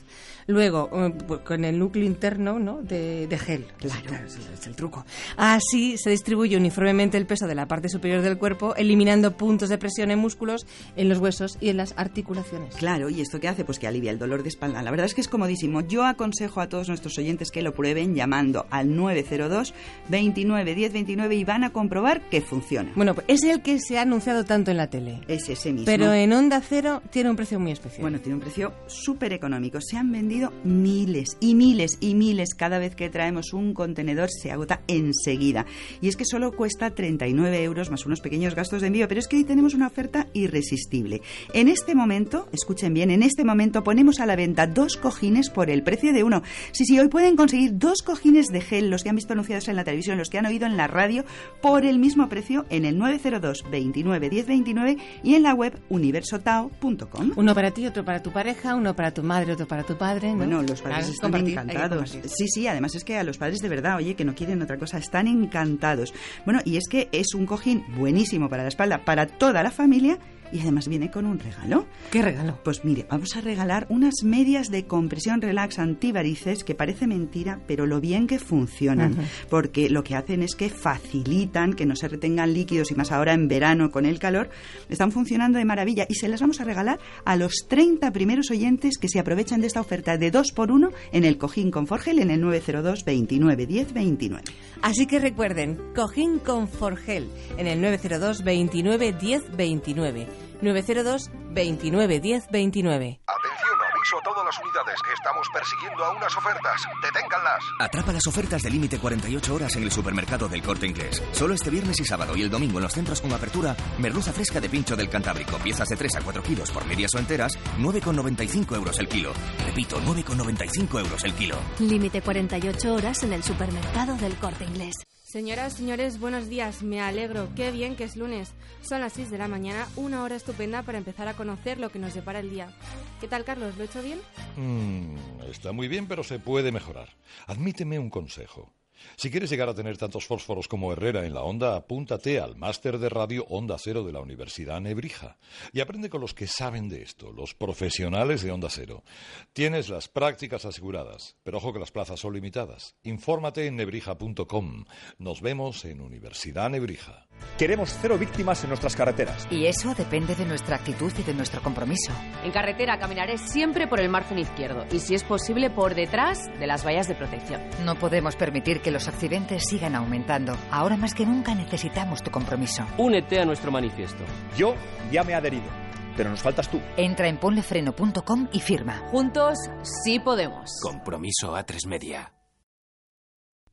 Luego, eh, con el núcleo interno ¿no? de, de gel. Claro, es el truco. Así se distribuye uniformemente el peso de la parte superior del cuerpo, eliminando puntos de presión en músculos, en los huesos y en las articulaciones. Claro, ¿y esto qué hace? Pues que alivia el dolor de espalda. La verdad es que es comodísimo. Yo aconsejo a todos nuestros oyentes que lo prueben llamando al 902 29 10 29 y van a comprobar que funciona. Bueno, pues es el que se ha anunciado tanto en la tele. Es ese mismo. Pero en Onda Cero tiene un precio muy especial. Bueno, tiene un precio súper económico. Se han vendido miles y miles y miles. Cada vez que traemos un contenedor se agota enseguida. Y es que solo cuesta 39 euros más unos pequeños gastos de envío. Pero es que hoy tenemos una oferta irresistible. En este momento, escuchen bien, en este momento ponemos a la venta dos cojines por el precio de uno. Sí, sí, hoy pueden conseguir dos cojines de gel, los que han visto anunciados en la televisión, los que han oído en la radio, por el mismo precio en el 902 29 10 29 y en la web universotao.com. Uno para ti, otro para tu pareja, uno para tu madre, otro para tu padre. ¿No? Bueno, los padres Claro, están encantados. Sí, sí, además es que a los padres de verdad, oye, que no quieren otra cosa, están encantados. Bueno, y es que es un cojín buenísimo para la espalda, para toda la familia. Y además viene con un regalo. ¿Qué regalo? Pues mire, vamos a regalar unas medias de compresión relax antivarices que parece mentira, pero lo bien que funcionan. Porque lo que hacen es que facilitan que no se retengan líquidos y más ahora en verano con el calor. Están funcionando de maravilla y se las vamos a regalar a los 30 primeros oyentes que se aprovechan de esta oferta de 2 por 1 en el cojín con Forgel en el 902 29 10 29. Así que recuerden, cojín con Forgel en el 902 29 10 29. 902 29 10 29. Atención, aviso a todas las unidades. Estamos persiguiendo a unas ofertas. Deténganlas. Atrapa las ofertas de límite 48 horas en el supermercado del Corte Inglés. Solo este viernes y sábado y el domingo en los centros con apertura, merluza fresca de pincho del Cantábrico, piezas de 3 a 4 kilos por medias o enteras, 9,95 euros el kilo. Repito, 9,95 euros el kilo. Límite 48 horas en el supermercado del Corte Inglés. Señoras, señores, buenos días. Me alegro. Qué bien que es lunes. Son las 6 de la mañana, una hora estupenda para empezar a conocer lo que nos depara el día. ¿Qué tal, Carlos? ¿Lo he hecho bien? Mm, está muy bien, pero se puede mejorar. Admíteme un consejo. Si quieres llegar a tener tantos fósforos como Herrera en la onda, apúntate al máster de radio Onda Cero de la Universidad Nebrija y aprende con los que saben de esto, los profesionales de Onda Cero. Tienes las prácticas aseguradas, pero ojo que las plazas son limitadas. Infórmate en nebrija.com. Nos vemos en Universidad Nebrija. Queremos cero víctimas en nuestras carreteras. Y eso depende de nuestra actitud y de nuestro compromiso. En carretera caminaré siempre por el margen izquierdo y, si es posible, por detrás de las vallas de protección. No podemos permitir que los accidentes sigan aumentando. Ahora más que nunca necesitamos tu compromiso. Únete a nuestro manifiesto. Yo ya me he adherido, pero nos faltas tú. Entra en ponlefreno.com y firma. Juntos sí podemos. Compromiso A3 Media.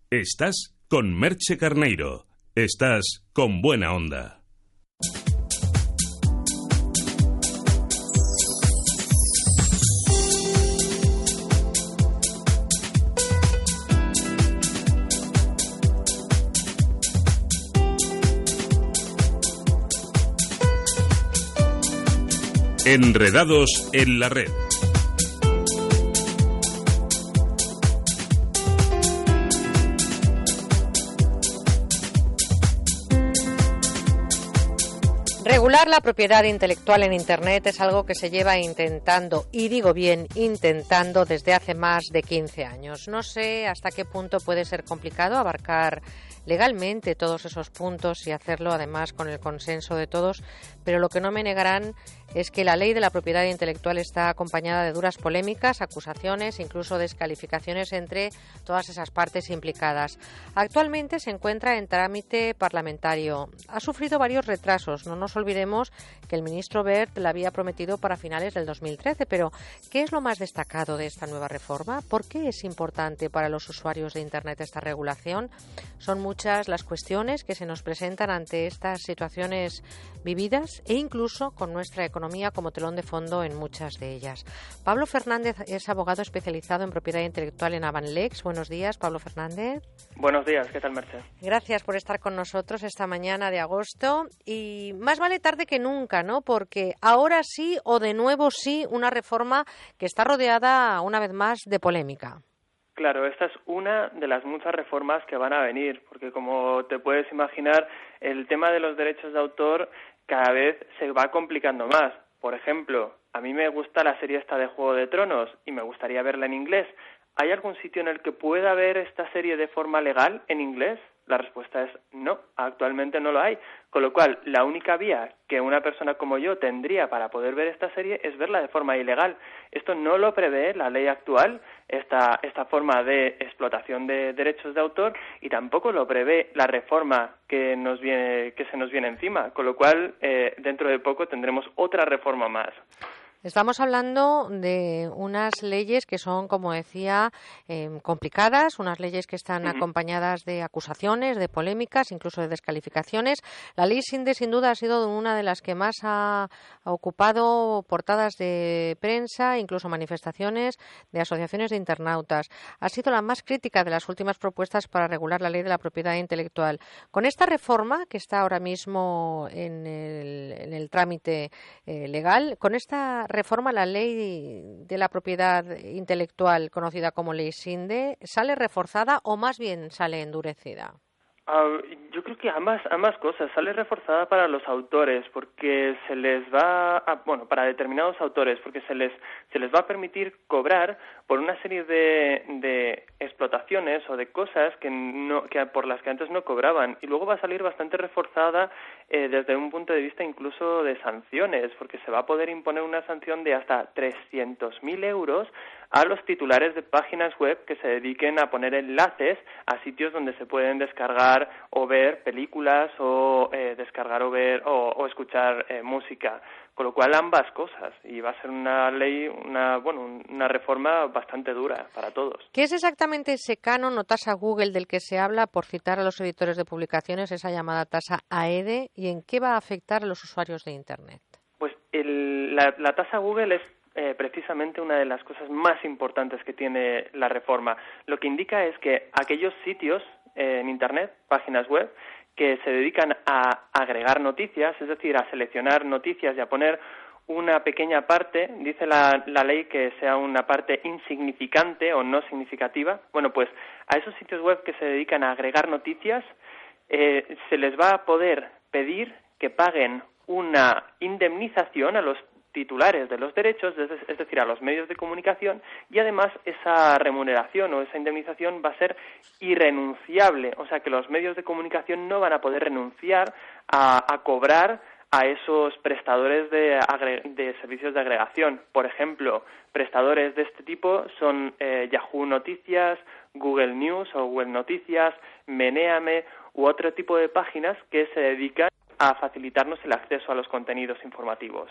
Estás con Merche Carneiro. Estás con buena onda. Enredados en la red. Regular la propiedad intelectual en Internet es algo que se lleva intentando, y digo bien, intentando desde hace más de 15 años. No sé hasta qué punto puede ser complicado abarcar legalmente todos esos puntos y hacerlo además con el consenso de todos, pero lo que no me negarán es que la ley de la propiedad intelectual está acompañada de duras polémicas, acusaciones, incluso descalificaciones entre todas esas partes implicadas. Actualmente se encuentra en trámite parlamentario. Ha sufrido varios retrasos. No nos olvidemos que el ministro Bert la había prometido para finales del 2013, pero ¿qué es lo más destacado de esta nueva reforma? ¿Por qué es importante para los usuarios de Internet esta regulación? Son muchas las cuestiones que se nos presentan ante estas situaciones vividas e incluso con nuestra economía como telón de fondo en muchas de ellas. Pablo Fernández es abogado especializado en propiedad intelectual en Avanlex. Buenos días, Pablo Fernández. Buenos días, ¿qué tal, Mercedes? Gracias por estar con nosotros esta mañana de agosto. Y más vale tarde que nunca, ¿no? Porque ahora sí o de nuevo sí una reforma que está rodeada una vez más de polémica. Claro, esta es una de las muchas reformas que van a venir, porque como te puedes imaginar, el tema de los derechos de autor cada vez se va complicando más. Por ejemplo, a mí me gusta la serie esta de Juego de Tronos y me gustaría verla en inglés. ¿Hay algún sitio en el que pueda ver esta serie de forma legal en inglés? La respuesta es no, actualmente no lo hay. Con lo cual, la única vía que una persona como yo tendría para poder ver esta serie es verla de forma ilegal. Esto no lo prevé la ley actual, esta, esta forma de explotación de derechos de autor, y tampoco lo prevé la reforma que, nos viene, que se nos viene encima. Con lo cual, eh, dentro de poco tendremos otra reforma más. Estamos hablando de unas leyes que son, como decía, em, complicadas, unas leyes que están acompañadas de acusaciones, de polémicas, incluso de descalificaciones. La ley SINDE, sin duda, ha sido una de las que más ha, ocupado portadas de prensa, incluso manifestaciones de asociaciones de internautas. Ha sido la más crítica de las últimas propuestas para regular la ley de la propiedad intelectual. Con esta reforma, que está ahora mismo en el, trámite eh, legal, con esta reforma la ley de la propiedad intelectual conocida como ley SINDE sale reforzada o más bien sale endurecida? Ah, yo creo que ambas, ambas cosas. Sale reforzada para los autores porque se les va, a, bueno, para determinados autores porque se les, se les va a permitir cobrar por una serie de, de explotaciones o de cosas que, no, que por las que antes no cobraban. Y luego va a salir bastante reforzada eh, desde un punto de vista incluso de sanciones porque se va a poder imponer una sanción de hasta 300.000 euros a los titulares de páginas web que se dediquen a poner enlaces a sitios donde se pueden descargar o ver películas o eh, descargar o ver o, escuchar eh, música. Con lo cual ambas cosas. Y va a ser una ley una bueno una reforma bastante dura para todos. Qué es exactamente ese canon o tasa Google del que se habla por citar a los editores de publicaciones esa llamada tasa AEDE y en qué va a afectar a los usuarios de internet pues la, la tasa Google es eh, precisamente una de las cosas más importantes que tiene la reforma. Lo que indica es que aquellos sitios en Internet, páginas web, que se dedican a agregar noticias, es decir, a seleccionar noticias y a poner una pequeña parte, dice la, ley que sea una parte insignificante o no significativa. Bueno, pues a esos sitios web que se dedican a agregar noticias eh, se les va a poder pedir que paguen una indemnización a los titulares de los derechos, es decir, a los medios de comunicación, y además esa remuneración o esa indemnización va a ser irrenunciable, o sea que los medios de comunicación no van a poder renunciar a, cobrar a esos prestadores de, servicios de agregación. Por ejemplo, prestadores de este tipo son eh, Yahoo Noticias, Google News o Google Noticias, Meneame u otro tipo de páginas que se dedican a facilitarnos el acceso a los contenidos informativos.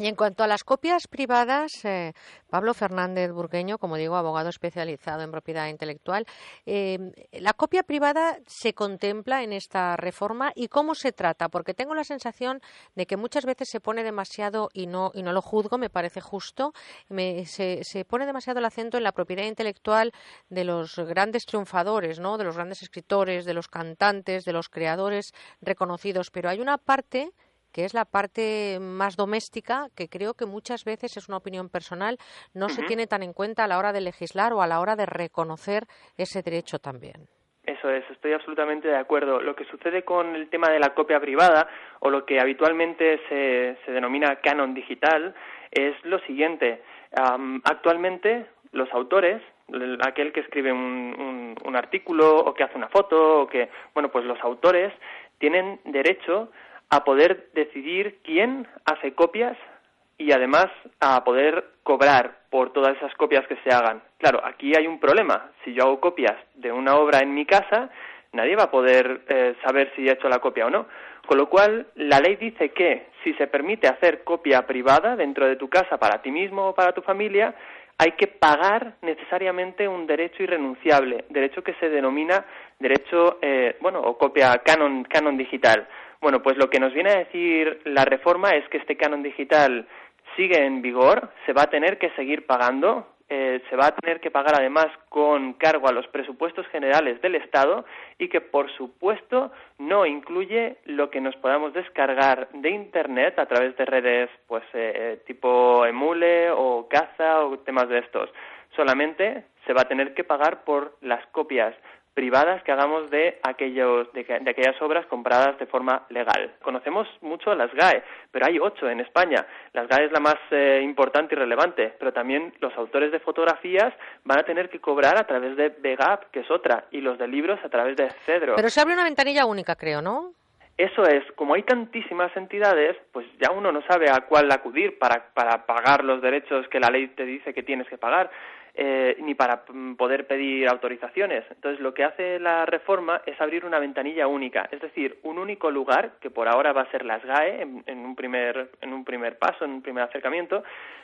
Y en cuanto a las copias privadas, eh, Pablo Fernández Burgueño, como digo, abogado especializado en propiedad intelectual, eh, ¿la copia privada se contempla en esta reforma y cómo se trata? Porque tengo la sensación de que muchas veces se pone demasiado, y no, y no lo juzgo, me parece justo, se, se, pone demasiado el acento en la propiedad intelectual de los grandes triunfadores, ¿no? de los grandes escritores, de los cantantes, de los creadores reconocidos, pero hay una parte que es la parte más doméstica, que creo que muchas veces es una opinión personal, no se tiene tan en cuenta a la hora de legislar o a la hora de reconocer ese derecho también. Eso es, estoy absolutamente de acuerdo. Lo que sucede con el tema de la copia privada o lo que habitualmente se, se denomina canon digital es lo siguiente. actualmente los autores, aquel que escribe un, un, artículo o que hace una foto o que, bueno, pues los autores tienen derecho a poder decidir quién hace copias y además a poder cobrar por todas esas copias que se hagan. Claro, aquí hay un problema. Si yo hago copias de una obra en mi casa, nadie va a poder eh, saber si he hecho la copia o no. Con lo cual, la ley dice que si se permite hacer copia privada dentro de tu casa para ti mismo o para tu familia, hay que pagar necesariamente un derecho irrenunciable, derecho que se denomina derecho, eh, bueno, o copia canon, canon digital. Bueno, pues lo que nos viene a decir la reforma es que este canon digital sigue en vigor, se va a tener que seguir pagando, eh, se va a tener que pagar además con cargo a los presupuestos generales del Estado y que, por supuesto, no incluye lo que nos podamos descargar de Internet a través de redes pues eh, eh, tipo Emule o Caza o temas de estos. Solamente se va a tener que pagar por las copias privadas que hagamos de, aquellos, de, aquellas obras compradas de forma legal. Conocemos mucho las GAE, pero hay ocho en España. Las GAE es la más eh, importante y relevante, pero también los autores de fotografías van a tener que cobrar a través de VEGAP, que es otra, y los de libros a través de Cedro. Pero se abre una ventanilla única, creo, ¿no? Eso es, como hay tantísimas entidades, pues ya uno no sabe a cuál acudir para, para pagar los derechos que la ley te dice que tienes que pagar. Eh, ni para mm, poder pedir autorizaciones. Entonces, lo que hace la reforma es abrir una ventanilla única, es decir, un único lugar, que por ahora va a ser las GAE en, un, primer, en un primer paso, en un primer acercamiento,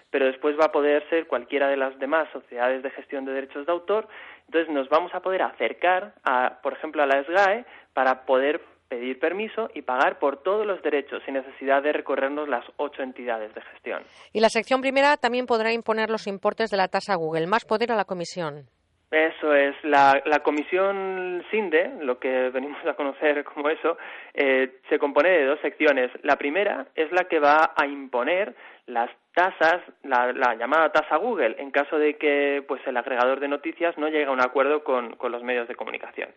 pero después va a poder ser cualquiera de las demás sociedades de gestión de derechos de autor. Entonces, nos vamos a poder acercar, a, por ejemplo, a las GAE para poder pedir permiso y pagar por todos los derechos sin necesidad de recorrernos las ocho entidades de gestión. Y la sección primera también podrá imponer los importes de la tasa Google. Más poder a la comisión. Eso es, la, comisión SINDE, lo que venimos a conocer como eso, eh, se compone de dos secciones. La primera es la que va a imponer las tasas, la, llamada tasa Google, en caso de que pues, el agregador de noticias no llegue a un acuerdo con los medios de comunicación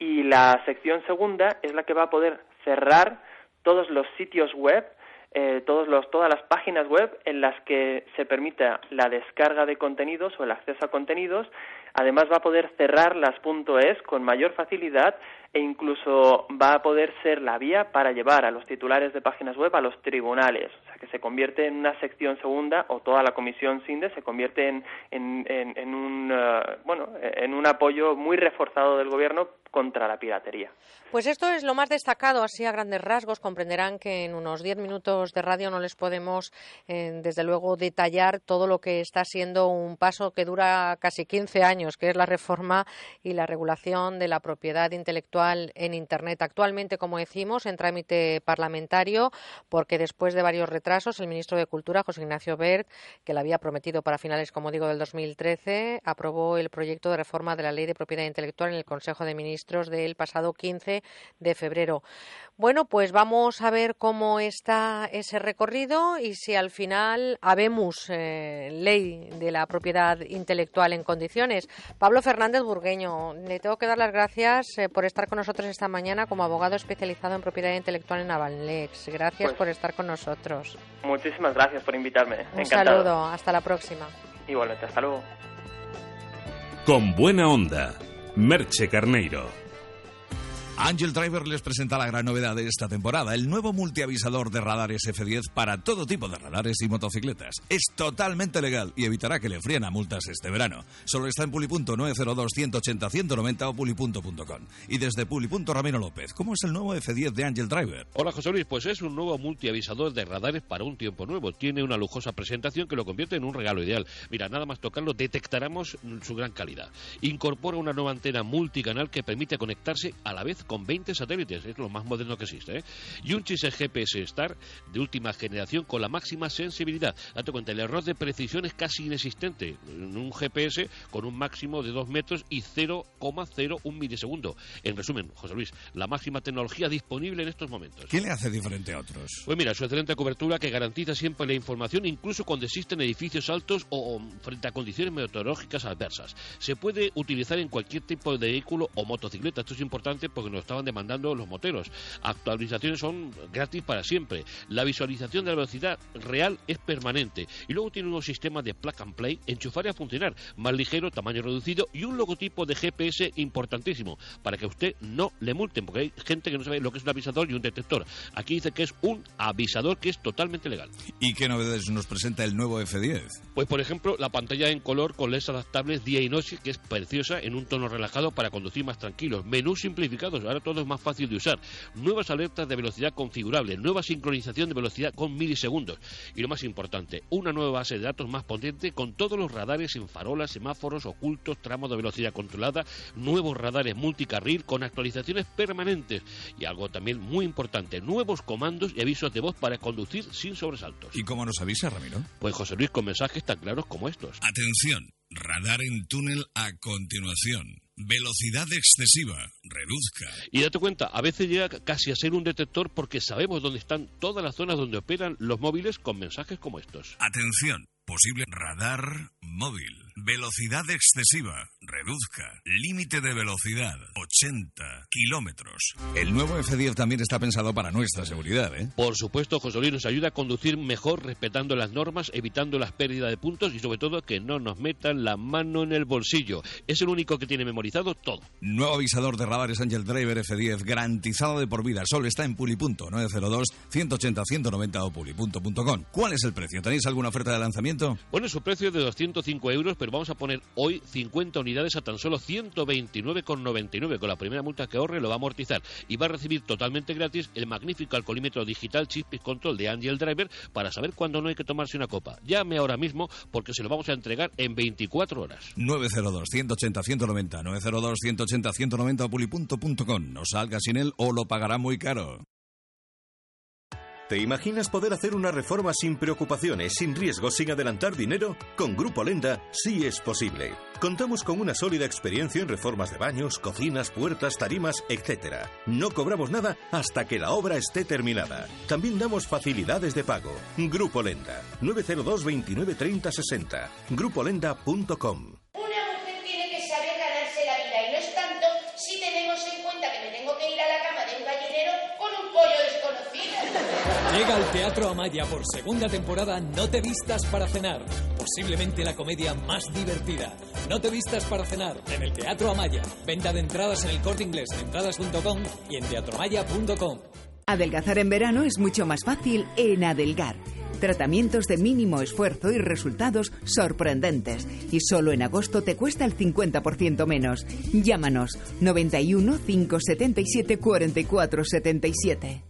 y la sección segunda es la que va a poder cerrar todos los sitios web, eh, todos los, todas las páginas web en las que se permita la descarga de contenidos o el acceso a contenidos. Además va a poder cerrar las .es con mayor facilidad e incluso va a poder ser la vía para llevar a los titulares de páginas web a los tribunales, o sea que se convierte en una sección segunda o toda la comisión SINDE se convierte en, en, un eh, bueno en un apoyo muy reforzado del gobierno contra la piratería. Pues esto es lo más destacado, así a grandes rasgos. Comprenderán que en unos diez minutos de radio no les podemos, eh, desde luego, detallar todo lo que está siendo un paso que dura casi 15 años, que es la reforma y la regulación de la propiedad intelectual en Internet. Actualmente, como decimos, en trámite parlamentario, porque después de varios retrasos, el ministro de Cultura, José Ignacio Bert, que le había prometido para finales, como digo, del 2013, aprobó el proyecto de reforma de la Ley de Propiedad Intelectual en el Consejo de Ministros del pasado 15 de febrero. Bueno, pues vamos a ver cómo está ese recorrido y si al final habemos eh, ley de la propiedad intelectual en condiciones. Pablo Fernández Burgueño, le tengo que dar las gracias eh, por estar con nosotros esta mañana como abogado especializado en propiedad intelectual en Avalnex. Gracias pues por estar con nosotros. Muchísimas gracias por invitarme. Un saludo, hasta la próxima. Igualmente, hasta luego. Con buena onda, Merche Carneiro. Angel Driver les presenta la gran novedad de esta temporada, el nuevo multiavisador de radares F10 para todo tipo de radares y motocicletas. Es totalmente legal y evitará que le fríen a multas este verano. Solo está en Pulipunto 902 180 190 o pulipunto.com. Y desde Pulipunto Ramiro López, ¿cómo es el nuevo F10 de Angel Driver? Hola José Luis, pues es un nuevo multiavisador de radares para un tiempo nuevo. Tiene una lujosa presentación que lo convierte en un regalo ideal. Mira, nada más tocarlo detectaremos su gran calidad. Incorpora una nueva antena multicanal que permite conectarse a la vez con 20 satélites, es lo más moderno que existe. ¿eh? Y un chip GPS Star de última generación con la máxima sensibilidad. Date cuenta, el error de precisión es casi inexistente. En un GPS con un máximo de 2 metros y 0,01 milisegundo. En resumen, José Luis, la máxima tecnología disponible en estos momentos. ¿Qué le hace diferente a otros? Pues mira, su excelente cobertura que garantiza siempre la información, incluso cuando existen edificios altos o, o frente a condiciones meteorológicas adversas. Se puede utilizar en cualquier tipo de vehículo o motocicleta. Esto es importante porque nos estaban demandando los moteros. Actualizaciones son gratis para siempre. La visualización de la velocidad real es permanente. Y luego tiene unos sistemas de plug and play, enchufar y a funcionar, más ligero, tamaño reducido y un logotipo de GPS importantísimo para que a usted no le multen, porque hay gente que no sabe lo que es un avisador y un detector. Aquí dice que es un avisador que es totalmente legal. ¿Y qué novedades nos presenta el nuevo F10? Pues por ejemplo, la pantalla en color con LEDs adaptables día y noche, que es preciosa en un tono relajado para conducir más tranquilos. Menús simplificados, ahora todo es más fácil de usar. Nuevas alertas de velocidad configurable, nueva sincronización de velocidad con milisegundos. Y lo más importante, una nueva base de datos más potente con todos los radares en farolas, semáforos, ocultos, tramos de velocidad controlada, nuevos radares multicarril con actualizaciones permanentes. Y algo también muy importante, nuevos comandos y avisos de voz para conducir sin sobresaltos. ¿Y cómo nos avisa, Ramiro? Pues José Luis, con mensajes tan claros como estos. Atención, radar en túnel a continuación. Velocidad excesiva, reduzca. Y date cuenta, a veces llega casi a ser un detector porque sabemos dónde están todas las zonas donde operan los móviles con mensajes como estos. Atención, posible radar móvil. Velocidad excesiva, reduzca. Límite de velocidad, 80 kilómetros. El nuevo F10 también está pensado para nuestra seguridad, ¿eh? Por supuesto, José Luis nos ayuda a conducir mejor respetando las normas, evitando las pérdidas de puntos y sobre todo que no nos metan la mano en el bolsillo. Es el único que tiene memorizado todo. Nuevo avisador de radares Angel Driver F10, garantizado de por vida. Solo está en Pulipunto, 902-180-190 o pulipunto.com. ¿Cuál es el precio? ¿Tenéis alguna oferta de lanzamiento? Bueno, su precio es de 205 euros, pero vamos a poner hoy 50 unidades a tan solo 129,99. Con la primera multa que ahorre lo va a amortizar y va a recibir totalmente gratis el magnífico alcoholímetro digital Chip Control de Angel Driver para saber cuándo no hay que tomarse una copa. Llame ahora mismo porque se lo vamos a entregar en 24 horas. 902-180-190, 902-180-190 o pulipunto.com. No salga sin él o lo pagará muy caro. ¿Te imaginas poder hacer una reforma sin preocupaciones, sin riesgos, sin adelantar dinero? Con Grupo Lenda sí es posible. Contamos con una sólida experiencia en reformas de baños, cocinas, puertas, tarimas, etc. No cobramos nada hasta que la obra esté terminada. También damos facilidades de pago. Grupo Lenda, 902 29 30 60. Grupolenda.com. Una mujer tiene que saber ganarse la vida y no es tanto si tenemos en cuenta que me tengo que ir a la cama de un gallinero con un pollo desconocido. Llega al Teatro Amaya por segunda temporada No te vistas para cenar, posiblemente la comedia más divertida. No te vistas para cenar en el Teatro Amaya. Venta de entradas en el Corte Inglés, en entradas.com y en teatroamaya.com. Adelgazar en verano es mucho más fácil en Adelgar. Tratamientos de mínimo esfuerzo y resultados sorprendentes. Y solo en agosto te cuesta el 50% menos. Llámanos 91 577 44 77.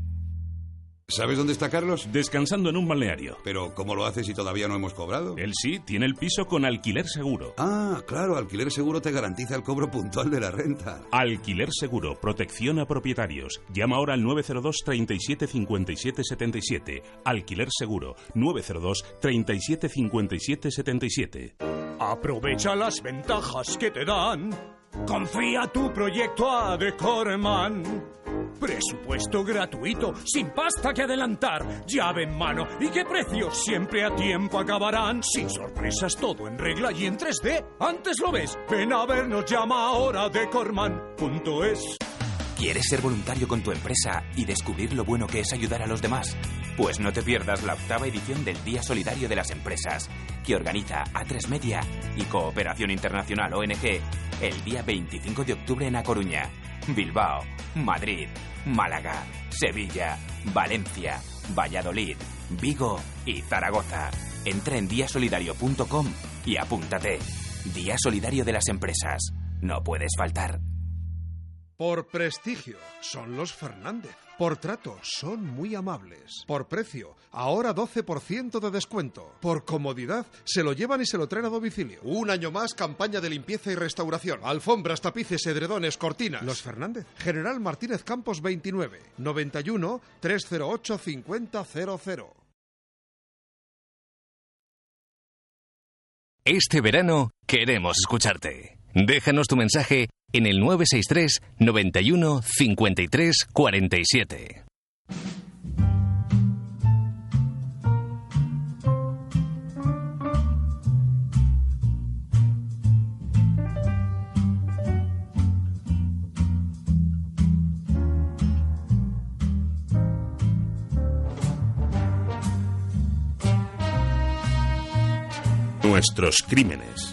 ¿Sabes dónde está Carlos? Descansando en un balneario. Pero, ¿cómo lo hace si todavía no hemos cobrado? Él sí, tiene el piso con alquiler seguro. Ah, claro, alquiler seguro te garantiza el cobro puntual de la renta. Alquiler seguro, protección a propietarios. Llama ahora al 902 37 57 77. Alquiler seguro, 902 37 57 77. Aprovecha las ventajas que te dan. Confía tu proyecto a Decorman. Presupuesto gratuito, sin pasta que adelantar, llave en mano y qué precios siempre a tiempo acabarán. Sin sorpresas, todo en regla y en 3D. Antes lo ves, ven a vernos, llama ahora a decorman.es. ¿Quieres ser voluntario con tu empresa y descubrir lo bueno que es ayudar a los demás? Pues no te pierdas la octava edición del Día Solidario de las Empresas, que organiza A3 Media y Cooperación Internacional ONG el día 25 de octubre en A Coruña, Bilbao, Madrid, Málaga, Sevilla, Valencia, Valladolid, Vigo y Zaragoza. Entra en diasolidario.com y apúntate. Día Solidario de las Empresas. No puedes faltar. Por prestigio, son los Fernández. Por trato, son muy amables. Por precio, ahora 12% de descuento. Por comodidad, se lo llevan y se lo traen a domicilio. Un año más, campaña de limpieza y restauración. Alfombras, tapices, edredones, cortinas. Los Fernández. General Martínez Campos 29, 91 308 5000. Este verano queremos escucharte. Déjanos tu mensaje en el 963 91 53 47. Nuestros crímenes.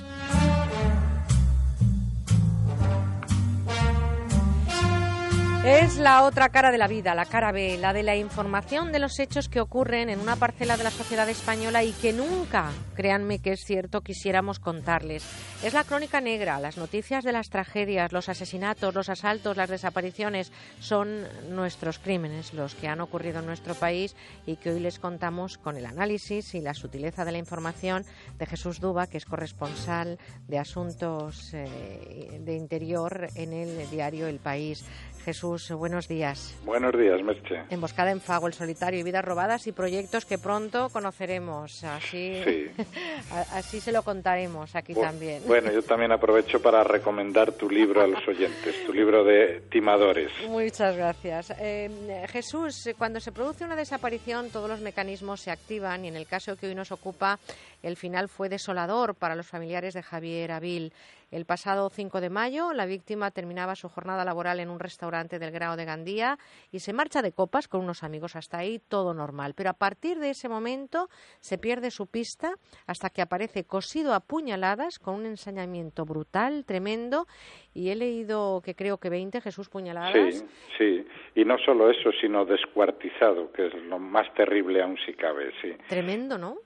Es la otra cara de la vida, la cara B, la de la información de los hechos que ocurren en una parcela de la sociedad española y que nunca, créanme que es cierto, quisiéramos contarles. Es la crónica negra, las noticias de las tragedias, los asesinatos, los asaltos, las desapariciones, son nuestros crímenes, los que han ocurrido en nuestro país y que hoy les contamos con el análisis y la sutileza de la información de Jesús Duba, que es corresponsal de Asuntos eh, de Interior en el diario El País. Jesús, buenos días. Buenos días, Merche. Emboscada en Fago, El Solitario y Vidas Robadas y proyectos que pronto conoceremos. Así, así se lo contaremos aquí también. Bueno, yo también aprovecho para recomendar tu libro a los oyentes, tu libro de timadores. Muchas gracias. Eh, Jesús, cuando se produce una desaparición, todos los mecanismos se activan y en el caso que hoy nos ocupa, el final fue desolador para los familiares de Javier Avil. El pasado 5 de mayo, la víctima terminaba su jornada laboral en un restaurante del Grao de Gandía y se marcha de copas con unos amigos. Hasta ahí todo normal. Pero a partir de ese momento se pierde su pista hasta que aparece cosido a puñaladas con un ensañamiento brutal, tremendo. Y he leído que creo que 20 Jesús puñaladas. Sí, sí. Y no solo eso, sino descuartizado, que es lo más terrible aún si cabe, sí. Tremendo, ¿no?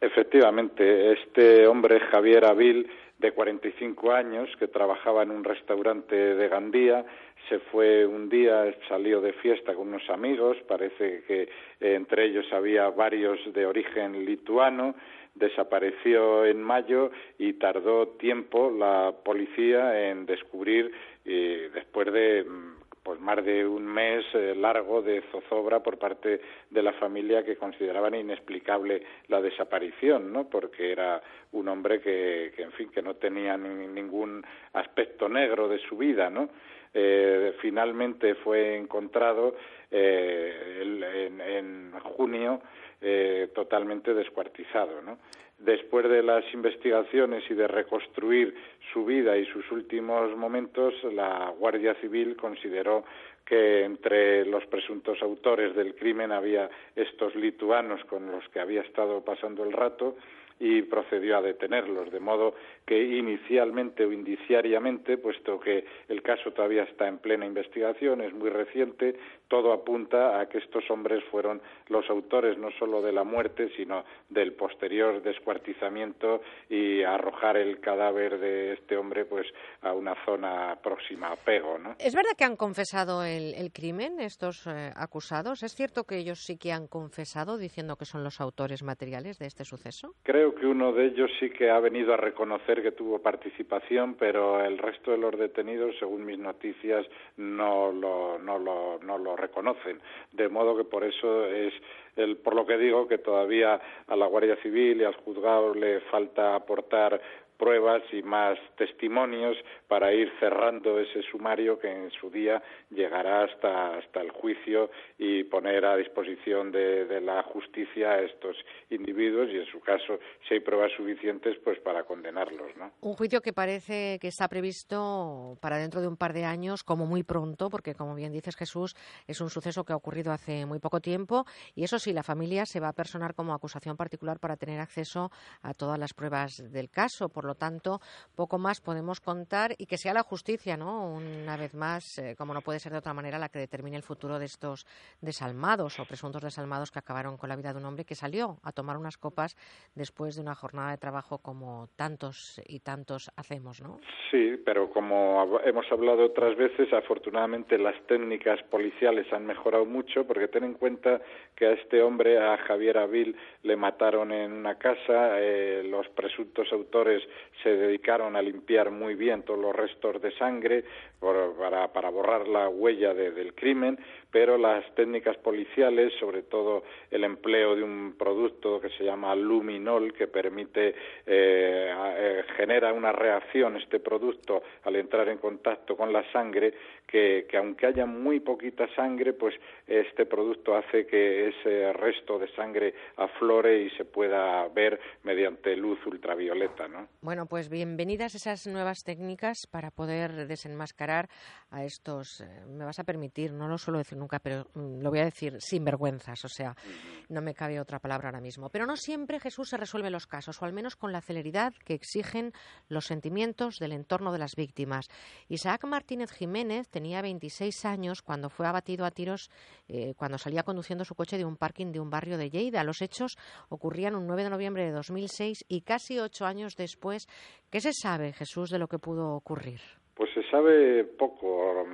Efectivamente, este hombre Javier Avil de 45 años que trabajaba en un restaurante de Gandía. Se fue un día, salió de fiesta con unos amigos, parece que entre ellos había varios de origen lituano. Desapareció en mayo y tardó tiempo la policía en descubrir, eh, después de pues más de un mes eh, largo de zozobra por parte de la familia que consideraban inexplicable la desaparición, ¿no? Porque era un hombre que, que en fin, que no tenía ningún aspecto negro de su vida, ¿no? Eh, finalmente fue encontrado eh, en, en, junio eh, totalmente descuartizado, ¿no? Después de las investigaciones y de reconstruir su vida y sus últimos momentos, la Guardia Civil consideró que entre los presuntos autores del crimen había estos lituanos con los que había estado pasando el rato y procedió a detenerlos, de modo que inicialmente o indiciariamente, puesto que el caso todavía está en plena investigación, es muy reciente, todo apunta a que estos hombres fueron los autores no solo de la muerte, sino del posterior descuartizamiento y arrojar el cadáver de este hombre pues a una zona próxima a Pego, ¿no? ¿Es verdad que han confesado el, el crimen estos eh, acusados? ¿Es cierto que ellos sí que han confesado diciendo que son los autores materiales de este suceso? Creo que uno de ellos sí que ha venido a reconocer que tuvo participación, pero el resto de los detenidos, según mis noticias, no lo, no lo, no lo reconocen. De modo que por eso es el, por lo que digo que todavía a la Guardia Civil y al juzgado le falta aportar pruebas y más testimonios para ir cerrando ese sumario que en su día llegará hasta, hasta el juicio y poner a disposición de, la justicia a estos individuos y en su caso si hay pruebas suficientes pues para condenarlos ¿no? un juicio que parece que está previsto para dentro de un par de años como muy pronto porque como bien dices Jesús es un suceso que ha ocurrido hace muy poco tiempo y eso sí la familia se va a personar como acusación particular para tener acceso a todas las pruebas del caso por lo tanto, poco más podemos contar y que sea la justicia, ¿no? Una vez más, eh, como no puede ser de otra manera, la que determine el futuro de estos desalmados o presuntos desalmados que acabaron con la vida de un hombre que salió a tomar unas copas después de una jornada de trabajo como tantos y tantos hacemos, ¿no? Sí, pero como hemos hablado otras veces, afortunadamente las técnicas policiales han mejorado mucho porque ten en cuenta que a este hombre, a Javier Avil, le mataron en una casa, eh, los presuntos autores se dedicaron a limpiar muy bien todos los restos de sangre para, borrar la huella del crimen, pero las técnicas policiales, sobre todo el empleo de un producto que se llama luminol, que permite, eh, eh, genera una reacción este producto al entrar en contacto con la sangre, que, que, aunque haya muy poquita sangre, pues este producto hace que ese resto de sangre aflore y se pueda ver mediante luz ultravioleta, ¿no? Bueno, pues bienvenidas esas nuevas técnicas para poder desenmascarar a estos, eh, me vas a permitir, no lo suelo decir nunca, pero mm, lo voy a decir sin vergüenzas, o sea, no me cabe otra palabra ahora mismo. Pero no siempre Jesús se resuelve los casos, o al menos con la celeridad que exigen los sentimientos del entorno de las víctimas. Isaac Martínez Jiménez tenía 26 años cuando fue abatido a tiros eh, cuando salía conduciendo su coche de un parking de un barrio de Lleida. Los hechos ocurrían un 9 de noviembre de 2006 y casi ocho años después, ¿qué se sabe, Jesús, de lo que pudo ocurrir? Pues se sabe poco,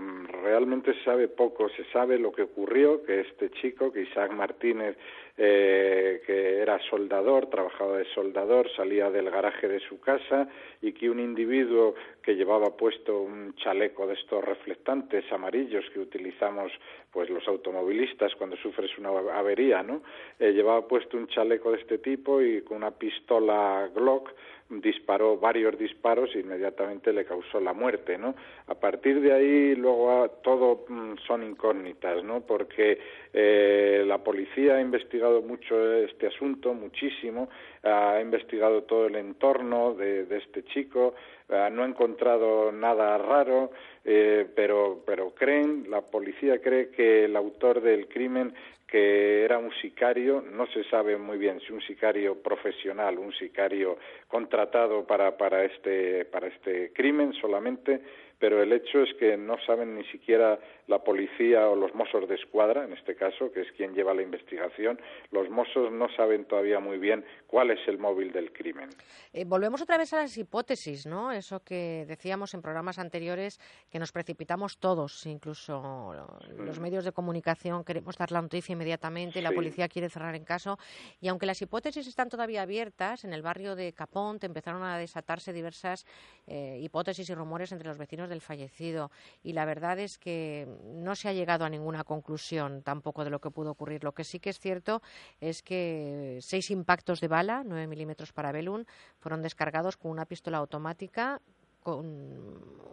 realmente se sabe poco. Se sabe lo que ocurrió, que este chico, que Isaac Martínez, eh, que era soldador, trabajaba de soldador, salía del garaje de su casa y que un individuo que llevaba puesto un chaleco de estos reflectantes amarillos que utilizamos pues los automovilistas cuando sufres una avería, ¿no? Eh, llevaba puesto un chaleco de este tipo y con una pistola Glock disparó varios disparos e inmediatamente le causó la muerte, ¿no? A partir de ahí luego ah, todo mm, son incógnitas, ¿no? Porque eh, la policía ha investigado mucho este asunto, muchísimo, ha investigado todo el entorno de, este chico, ah, no ha encontrado nada raro, eh, pero, pero creen, la policía cree que el autor del crimen que era un sicario, no se sabe muy bien si un sicario profesional, un sicario contratado para, para, este, para este crimen solamente, pero el hecho es que no saben ni siquiera la policía o los Mossos de Escuadra, en este caso, que es quien lleva la investigación, los Mossos no saben todavía muy bien cuál es el móvil del crimen. Eh, volvemos otra vez a las hipótesis, ¿no? Eso que decíamos en programas anteriores, que nos precipitamos todos, incluso los mm. medios de comunicación queremos dar la noticia inmediatamente, la policía quiere cerrar en caso, y aunque las hipótesis están todavía abiertas, en el barrio de Capont empezaron a desatarse diversas eh, hipótesis y rumores entre los vecinos del fallecido y la verdad es que no se ha llegado a ninguna conclusión tampoco de lo que pudo ocurrir. Lo que sí que es cierto es que seis impactos de bala, 9 milímetros para Belún, fueron descargados con una pistola automática con,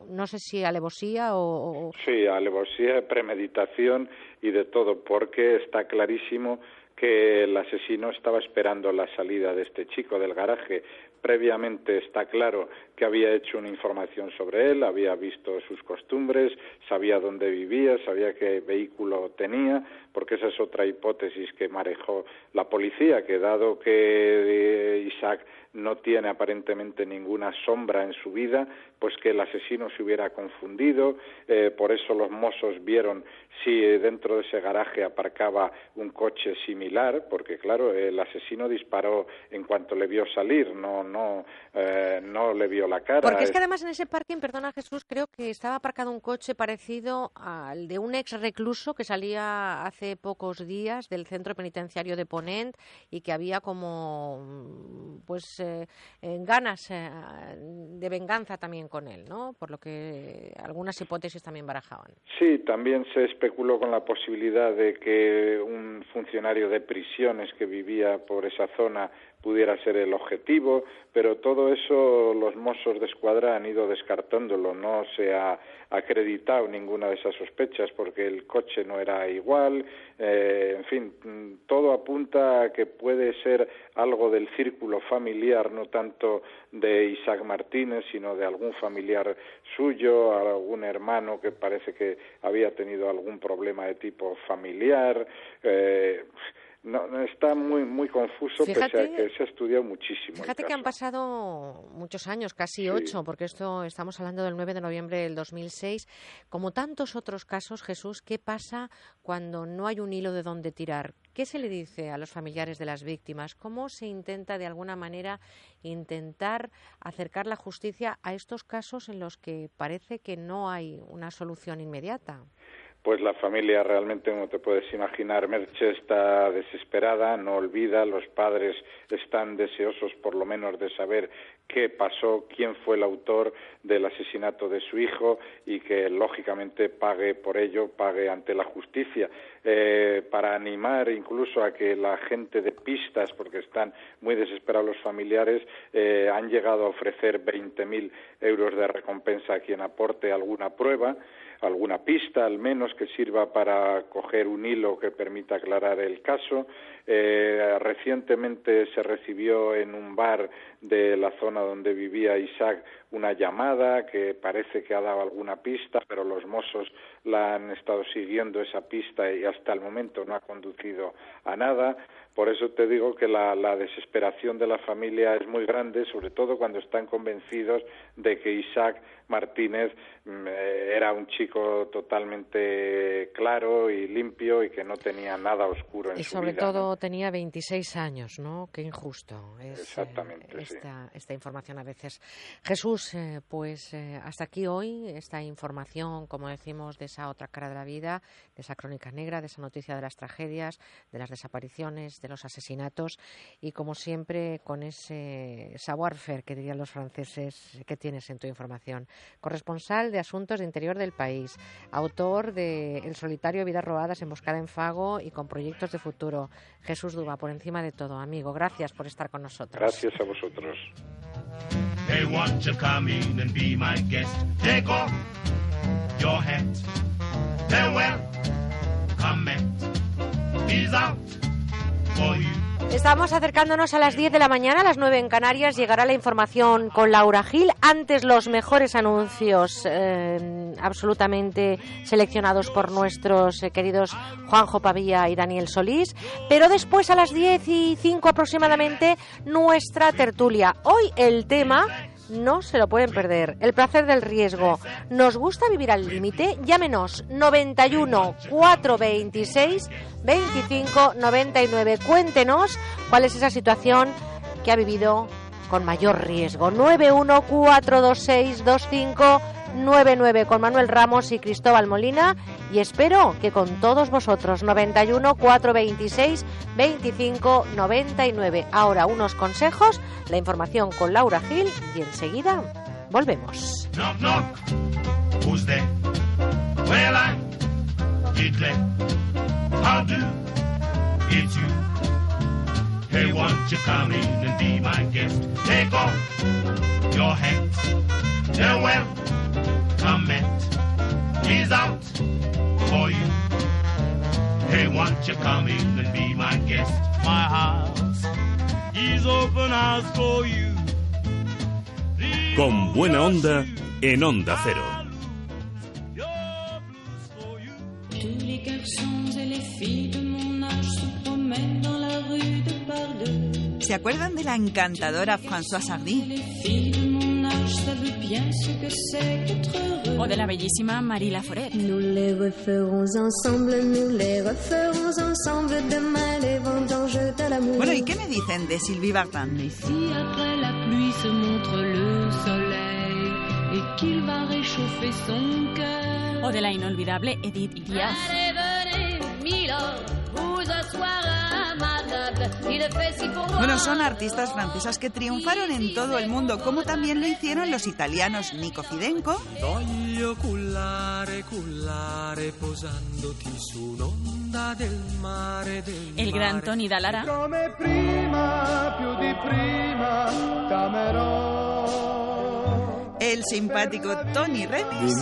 no sé si alevosía o, o... Sí, alevosía, premeditación y de todo, porque está clarísimo que el asesino estaba esperando la salida de este chico del garaje. Previamente está claro que había hecho una información sobre él, había visto sus costumbres, sabía dónde vivía, sabía qué vehículo tenía, porque esa es otra hipótesis que manejó la policía, que dado que eh, Isaac no tiene aparentemente ninguna sombra en su vida, pues que el asesino se hubiera confundido, eh, por eso los mozos vieron si dentro de ese garaje aparcaba un coche similar, porque claro, el asesino disparó en cuanto le vio salir, no, no, eh, no le vio la cara. Porque es que además en ese parking, perdona Jesús, creo que estaba aparcado un coche parecido al de un ex recluso que salía hace pocos días del centro penitenciario de Ponent y que había como pues eh, ganas eh, de venganza también con él, ¿no? Por lo que algunas hipótesis también barajaban. Sí, también se especuló con la posibilidad de que un funcionario de prisiones que vivía por esa zona pudiera ser el objetivo, pero todo eso los Mossos de Escuadra han ido descartándolo, no se ha acreditado ninguna de esas sospechas porque el coche no era igual, eh, en fin, todo apunta a que puede ser algo del círculo familiar, no tanto de Isaac Martínez, sino de algún familiar suyo, algún hermano que parece que había tenido algún problema de tipo familiar. Eh, no, no, está muy muy confuso pese a que se ha estudiado muchísimo. Fíjate que han pasado muchos años, casi Sí. ocho, porque esto estamos hablando del 9 de noviembre del 2006. Como tantos otros casos, Jesús, ¿qué pasa cuando no hay un hilo de dónde tirar? ¿Qué se le dice a los familiares de las víctimas? ¿Cómo se intenta de alguna manera intentar acercar la justicia a estos casos en los que parece que no hay una solución inmediata? Pues la familia realmente, como te puedes imaginar, Merche está desesperada, no olvida, los padres están deseosos por lo menos de saber qué pasó, quién fue el autor del asesinato de su hijo y que lógicamente pague por ello, pague ante la justicia. Eh, para animar incluso a que la gente de pistas, porque están muy desesperados los familiares, eh, han llegado a ofrecer 20.000 euros de recompensa a quien aporte alguna prueba alguna pista al menos que sirva para coger un hilo que permita aclarar el caso. Eh, recientemente se recibió en un bar de la zona donde vivía Isaac una llamada que parece que ha dado alguna pista, pero los mozos la han estado siguiendo esa pista y hasta el momento no ha conducido a nada. Por eso te digo que la, la desesperación de la familia es muy grande, sobre todo cuando están convencidos de que Isaac Martínez mm, eh, era un chico totalmente claro y limpio y que no tenía nada oscuro en Y su sobre vida. ¿no? todo tenía 26 años, ¿no? Qué injusto es eh, Exactamente, sí. esta, esta información a veces. Jesús, eh, pues eh, hasta aquí hoy esta información, como decimos, de esa otra cara de la vida, de esa crónica negra, de esa noticia de las tragedias, de las desapariciones, de los asesinatos y como siempre con ese savoir-faire que dirían los franceses que tienes en tu información. Corresponsal de Asuntos de Interior del país, autor de El solitario Vidas robadas, emboscada en Fago y con proyectos de futuro. Jesús Duba, por encima de todo, amigo, gracias por estar con nosotros. Gracias a vosotros. Hey, won't you come in and be my guest? Take off your hat. Farewell, comment. He's out Estamos acercándonos a las 10 de la mañana, a las 9 en Canarias. Llegará la información con Laura Gil. Antes los mejores anuncios eh, absolutamente seleccionados por nuestros eh, queridos Juanjo Pavía y Daniel Solís. Pero después a las 10 y 5 aproximadamente nuestra tertulia. Hoy el tema no se lo pueden perder. El placer del riesgo. ¿Nos gusta vivir al límite? Llámenos 91 426 25 99. Cuéntenos cuál es esa situación que ha vivido con mayor riesgo. 91 426 25 99 con Manuel Ramos y Cristóbal Molina y espero que con todos vosotros 91 426 25 99. Ahora unos consejos, la información con Laura Gil y enseguida volvemos. Knock, knock. Who's there? Well, Hitler. How do? It's you. Hey, won't you come in and be my guest? Take off your hat. Farewell, comment. He's out for you. Hey, won't you come in and be my guest? My house is open house for you. Con buena onda en Onda Cero. Tous les garçons et les filles de mon âge se promènent dans la rue de. ¿Se acuerdan de la encantadora Françoise Hardy? O de la bellísima Marie Laforet. Nous les referons ensemble, nous les referons ensemble. Demain, les vendanges de l'amour. Bueno, ¿y qué me dicen de Sylvie Vartan? Si après la pluie se montre le soleil et qu'il va réchauffer son cœur. O de la inolvidable Edith Ilias. Bueno, son artistas francesas que triunfaron en todo el mundo, como también lo hicieron los italianos Nico Fidenco El gran. Tony Dallara. El simpático Tony Remis.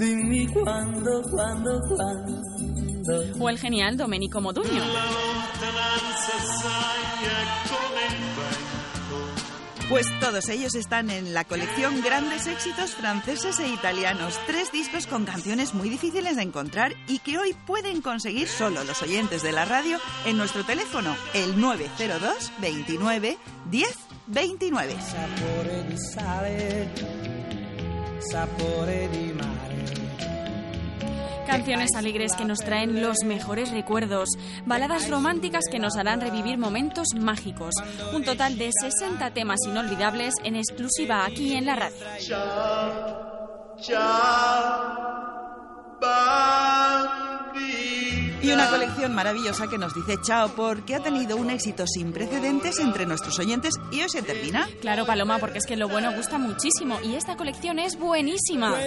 Dimmi. O el genial Domenico Modugno. Pues todos ellos están en la colección Grandes Éxitos Franceses e Italianos. Tres discos con canciones muy difíciles de encontrar y que hoy pueden conseguir solo los oyentes de la radio en nuestro teléfono, el 902 29 10 29. Sapore di sale, sapore di mare. Canciones alegres que nos traen los mejores recuerdos, baladas románticas que nos harán revivir momentos mágicos. Un total de 60 temas inolvidables en exclusiva aquí en la radio. Y una colección maravillosa que nos dice chao porque ha tenido un éxito sin precedentes entre nuestros oyentes y hoy se termina. Claro, Paloma, porque es que lo bueno gusta muchísimo y esta colección es buenísima.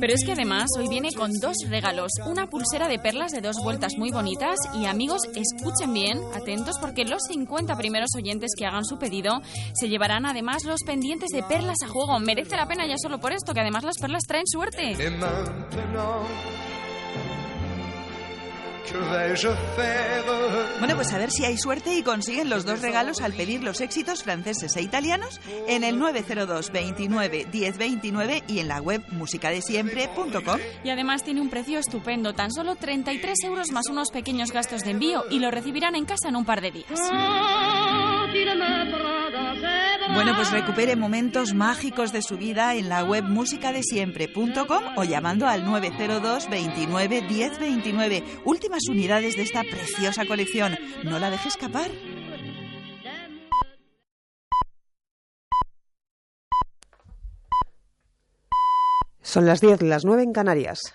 Pero es que además hoy viene con dos regalos, una pulsera de perlas de dos vueltas muy bonitas y amigos, escuchen bien, atentos porque los 50 primeros oyentes que hagan su pedido se llevarán además los pendientes de perlas a juego. Merece la pena ya solo por esto, que además las perlas traen suerte. Et maintenant, que vais-je faire Bueno, pues a ver si hay suerte y consiguen los dos regalos al pedir los éxitos franceses e italianos en el 902 29 10 29 y en la web musicadesiempre.com. Y además tiene un precio estupendo, tan solo 33 euros más unos pequeños gastos de envío y lo recibirán en casa en un par de días. Bueno, pues recupere momentos mágicos de su vida en la web musicadesiempre.com o llamando al 902 29 10 29. Últimas unidades de esta preciosa colección. No la deje escapar. Son las 10, las 9 en Canarias.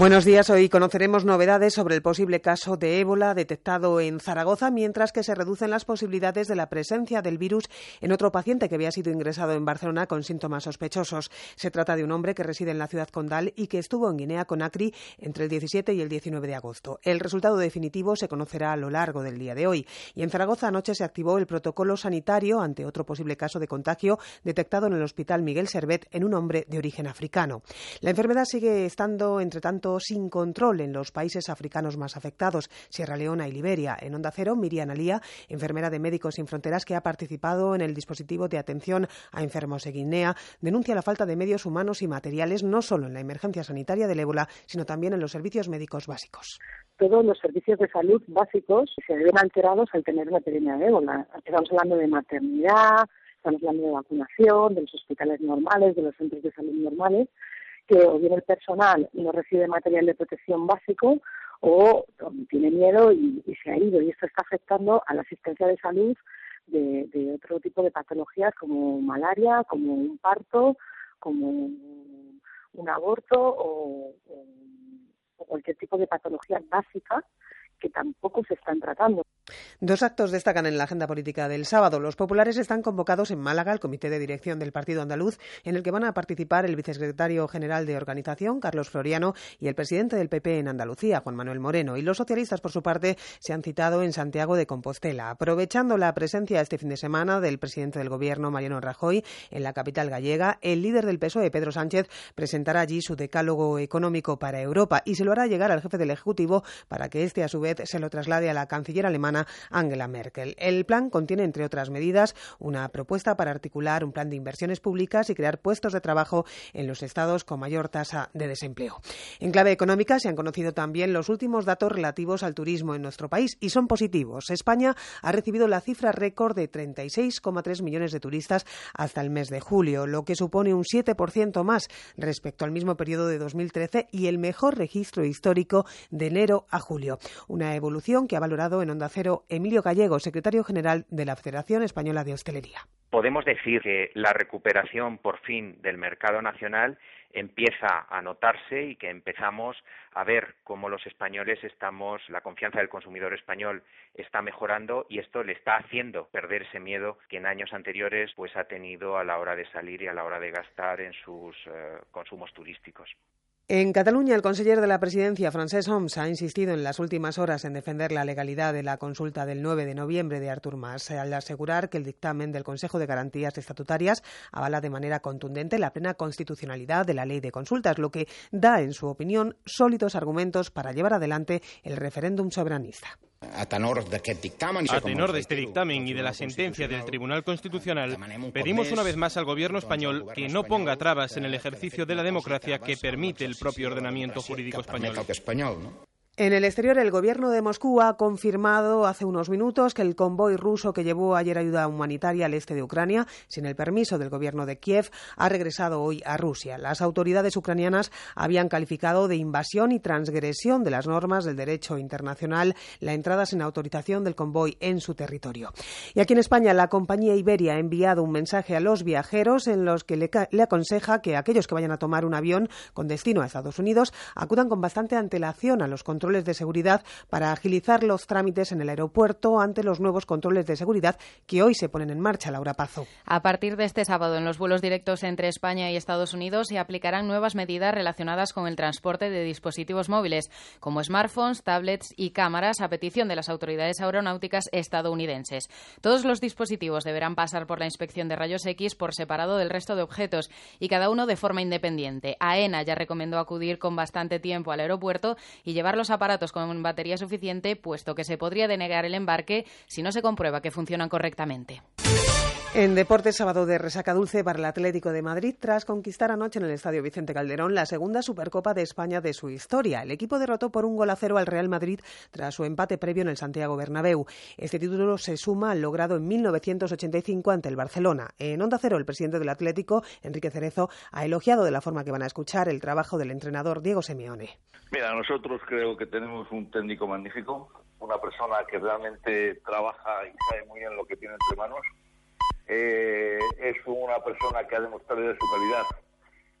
Buenos días. Hoy conoceremos novedades sobre el posible caso de ébola detectado en Zaragoza, mientras que se reducen las posibilidades de la presencia del virus en otro paciente que había sido ingresado en Barcelona con síntomas sospechosos. Se trata de un hombre que reside en la ciudad condal y que estuvo en Guinea Conakry entre el 17 y el 19 de agosto. El resultado definitivo se conocerá a lo largo del día de hoy. Y en Zaragoza anoche se activó el protocolo sanitario ante otro posible caso de contagio detectado en el Hospital Miguel Servet en un hombre de origen africano. La enfermedad sigue estando, entre tanto, sin control en los países africanos más afectados, Sierra Leona y Liberia. En Onda Cero, Miriam Alía, enfermera de Médicos Sin Fronteras que ha participado en el dispositivo de atención a enfermos de Guinea, denuncia la falta de medios humanos y materiales no solo en la emergencia sanitaria del ébola, sino también en los servicios médicos básicos. todos los servicios de salud básicos se ven alterados al tener una epidemia de ébola. Estamos hablando de maternidad, estamos hablando de vacunación, de los hospitales normales, de los centros de salud normales, que o bien el personal no recibe material de protección básico o tiene miedo y, se ha ido. Y esto está afectando a la asistencia de salud de, de otro tipo de patologías como malaria, como un parto, como un aborto o cualquier tipo de patología básica que tampoco se están tratando. Dos actos destacan en la agenda política del sábado. Los populares están convocados en Málaga al comité de dirección del Partido Andaluz, en el que van a participar el vicesecretario general de organización, Carlos Floriano, y el presidente del PP en Andalucía, Juan Manuel Moreno. Y los socialistas, por su parte, se han citado en Santiago de Compostela. Aprovechando la presencia este fin de semana del presidente del Gobierno, Mariano Rajoy, en la capital gallega, el líder del PSOE, Pedro Sánchez, presentará allí su decálogo económico para Europa y se lo hará llegar al jefe del Ejecutivo para que éste, a su vez, se lo traslade a la canciller alemana Angela Merkel. El plan contiene, entre otras medidas, una propuesta para articular un plan de inversiones públicas y crear puestos de trabajo en los estados con mayor tasa de desempleo. En clave económica se han conocido también los últimos datos relativos al turismo en nuestro país y son positivos. España ha recibido la cifra récord de 36,3 millones de turistas hasta el mes de julio, lo que supone un 7% más respecto al mismo periodo de 2013 y el mejor registro histórico de enero a julio. Una evolución que ha valorado en Onda Cero Emilio Gallego, secretario general de la Federación Española de Hostelería. Podemos decir que la recuperación por fin del mercado nacional empieza a notarse y que empezamos a ver cómo los españoles estamos, la confianza del consumidor español está mejorando y esto le está haciendo perder ese miedo que en años anteriores pues ha tenido a la hora de salir y a la hora de gastar en sus eh, consumos turísticos. En Cataluña, el conseller de la presidencia, Francesc Homs, ha insistido en las últimas horas en defender la legalidad de la consulta del 9 de noviembre de Artur Mas, al asegurar que el dictamen del Consejo de Garantías Estatutarias avala de manera contundente la plena constitucionalidad de la ley de consultas, lo que da, en su opinión, sólidos argumentos para llevar adelante el referéndum soberanista. A tenor de este dictamen y de la sentencia del Tribunal Constitucional, pedimos una vez más al Gobierno español que no ponga trabas en el ejercicio de la democracia que permite el propio ordenamiento jurídico español. En el exterior, el gobierno de Moscú ha confirmado hace unos minutos que el convoy ruso que llevó ayer ayuda humanitaria al este de Ucrania, sin el permiso del gobierno de Kiev, ha regresado hoy a Rusia. Las autoridades ucranianas habían calificado de invasión y transgresión de las normas del derecho internacional la entrada sin autorización del convoy en su territorio. Y aquí en España, la compañía Iberia ha enviado un mensaje a los viajeros en los que le, le aconseja que aquellos que vayan a tomar un avión con destino a Estados Unidos acudan con bastante antelación a los controles de seguridad para agilizar los trámites en el aeropuerto ante los nuevos controles de seguridad que hoy se ponen en marcha, Laura Pazo. A partir de este sábado, en los vuelos directos entre España y Estados Unidos se aplicarán nuevas medidas relacionadas con el transporte de dispositivos móviles, como smartphones, tablets y cámaras, a petición de las autoridades aeronáuticas estadounidenses. Todos los dispositivos deberán pasar por la inspección de rayos X por separado del resto de objetos y cada uno de forma independiente. AENA ya recomendó acudir con bastante tiempo al aeropuerto y llevarlos a aparatos con batería suficiente, puesto que se podría denegar el embarque si no se comprueba que funcionan correctamente. En deportes, sábado de resaca dulce para el Atlético de Madrid tras conquistar anoche en el Estadio Vicente Calderón la segunda Supercopa de España de su historia. El equipo derrotó por un gol a cero al Real Madrid tras su empate previo en el Santiago Bernabéu. Este título se suma al logrado en 1985 ante el Barcelona. En Onda Cero, el presidente del Atlético, Enrique Cerezo, ha elogiado de la forma que van a escuchar el trabajo del entrenador Diego Simeone. Mira, nosotros creo que tenemos un técnico magnífico, una persona que realmente trabaja y sabe muy bien lo que tiene entre manos eh, es una persona que ha demostrado su calidad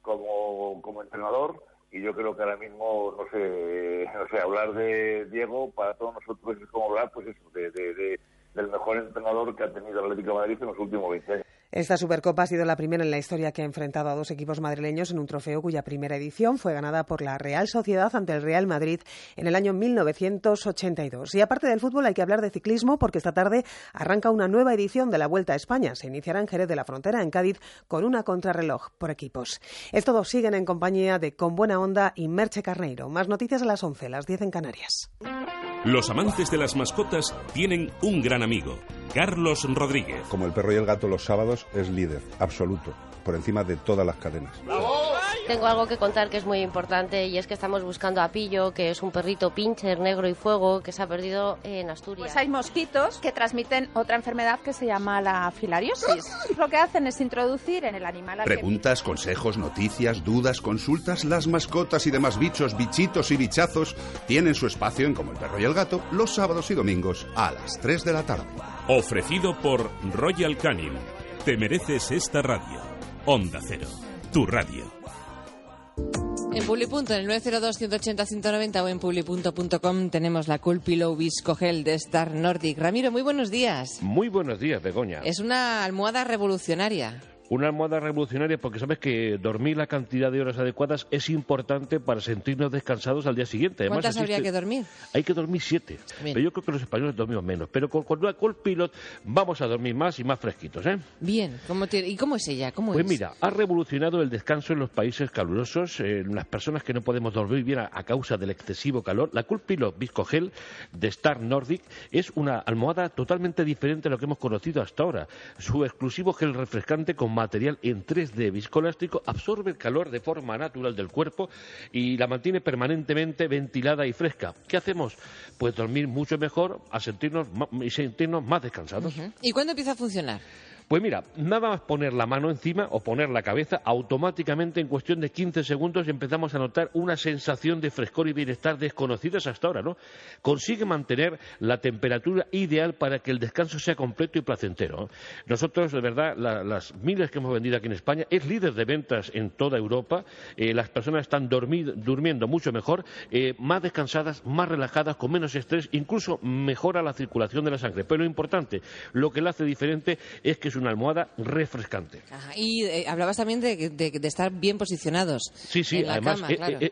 como, como entrenador y yo creo que ahora mismo, no sé, no sé, hablar de Diego para todos nosotros es como hablar pues eso, de, de, del mejor entrenador que ha tenido el Atlético Madrid en los últimos 20 años. Esta Supercopa ha sido la primera en la historia que ha enfrentado a dos equipos madrileños en un trofeo cuya primera edición fue ganada por la Real Sociedad ante el Real Madrid en el año 1982. Y aparte del fútbol hay que hablar de ciclismo porque esta tarde arranca una nueva edición de la Vuelta a España. Se iniciará en Jerez de la Frontera, en Cádiz, con una contrarreloj por equipos. Es todo, siguen en compañía de Con Buena Onda y Merche Carneiro. Más noticias a las 11, las 10 en Canarias. Los amantes de las mascotas tienen un gran amigo, Carlos Rodríguez. Como el perro y el gato los sábados es líder, absoluto, por encima de todas las cadenas. Tengo algo que contar que es muy importante y es que estamos buscando a Pillo, que es un perrito pincher negro y fuego que se ha perdido en Asturias. Pues hay mosquitos que transmiten otra enfermedad que se llama la filariosis. Lo que hacen es introducir en el animal... al que Preguntas, consejos, noticias, dudas, consultas, las mascotas y demás bichos, bichitos y bichazos tienen su espacio en Como el perro y el gato los sábados y domingos a las 3 de la tarde. Ofrecido por Royal Canin. Te mereces esta radio. Onda Cero. Tu radio. En Publipunto, en el 902-180-190 o en publipunto.com tenemos la Cool Pillow Visco Gel de Star Nordic. Ramiro, muy buenos días. Muy buenos días, Begoña. Es una almohada revolucionaria. Una almohada revolucionaria porque sabes que dormir la cantidad de horas adecuadas es importante para sentirnos descansados al día siguiente. Además, ¿Cuántas habría que dormir? Hay que dormir siete. Bien. Pero yo creo que los españoles dormimos menos. Pero con, con una Cold Pilot vamos a dormir más y más fresquitos, ¿eh? Bien, ¿cómo tiene- ¿y cómo es ella? ¿Cómo Pues es? mira, ha revolucionado el descanso en los países calurosos, eh, en las personas que no podemos dormir bien a, a causa del excesivo calor. La Cool Pillow Visco Gel de Star Nordic es una almohada totalmente diferente a lo que hemos conocido hasta ahora. Su exclusivo gel refrescante con material en 3D viscoelástico absorbe el calor de forma natural del cuerpo y la mantiene permanentemente ventilada y fresca. ¿Qué hacemos? Pues dormir mucho mejor a sentirnos y sentirnos más descansados. ¿Y cuándo empieza a funcionar? Pues mira, nada más poner la mano encima o poner la cabeza, automáticamente en cuestión de 15 segundos empezamos a notar una sensación de frescor y bienestar desconocidas hasta ahora, ¿no? Consigue mantener la temperatura ideal para que el descanso sea completo y placentero. ¿no? Nosotros, de verdad, la- las miles que hemos vendido aquí en España, es líder de ventas en toda Europa. Eh, las personas están durmiendo mucho mejor, eh, más descansadas, más relajadas, con menos estrés, incluso mejora la circulación de la sangre. Pero lo importante, lo que la hace diferente es que su una almohada refrescante. Y eh, hablabas también de, estar bien posicionados. Sí, sí, además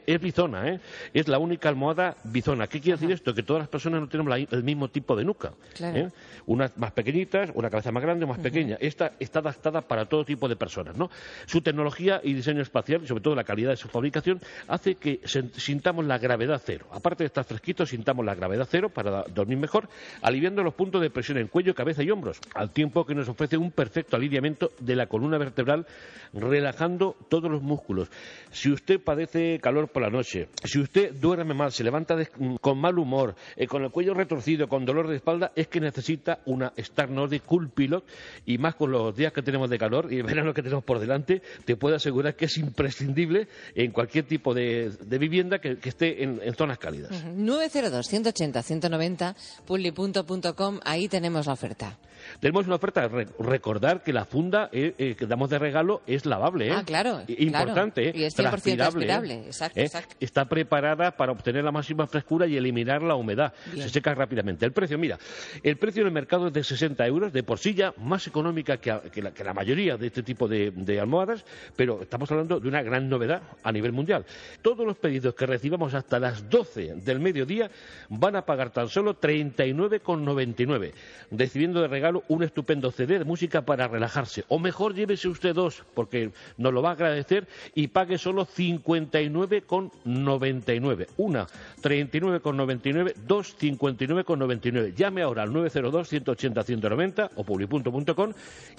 es, bizona, ¿eh? es la única almohada bizona. ¿Qué quiere decir esto? Que todas las personas no tenemos el mismo tipo de nuca. ¿eh? Unas más pequeñitas, una cabeza más grande, más pequeña. Esta está adaptada para todo tipo de personas. ¿no? Su tecnología y diseño espacial, y sobre todo la calidad de su fabricación, hace que sintamos la gravedad cero. Aparte de estar fresquitos, sintamos la gravedad cero para dormir mejor, aliviando los puntos de presión en cuello, cabeza y hombros, al tiempo que nos ofrece un perfecto alineamiento de la columna vertebral, relajando todos los músculos. Si usted padece calor por la noche, si usted duerme mal, se levanta con mal humor, eh, con el cuello retorcido, con dolor de espalda, es que necesita una Star Nordic Cool Pilot y más con los días que tenemos de calor y el verano que tenemos por delante, te puedo asegurar que es imprescindible en cualquier tipo de, vivienda que, esté en, zonas cálidas. 902-180-190, pulli.com, ahí tenemos la oferta. Tenemos una oferta. recordar que la funda eh, eh, que damos de regalo es lavable. ¿eh? Ah, claro. Importante. Y es 100% transpirable. Exacto, Está preparada para obtener la máxima frescura y eliminar la humedad. Se seca rápidamente. El precio, mira, el precio en el mercado es de 60 euros, de por sí ya más económica que, la, mayoría de este tipo de, de almohadas, pero estamos hablando de una gran novedad a nivel mundial. Todos los pedidos que recibamos hasta las 12 del mediodía van a pagar tan solo 39,99, recibiendo de regalo un estupendo CD de música para relajarse. O mejor, llévese usted dos, porque nos lo va a agradecer, y pague solo 59,99. Una, 39,99, dos, 59,99. Llame ahora al 902-180-190 o publi.com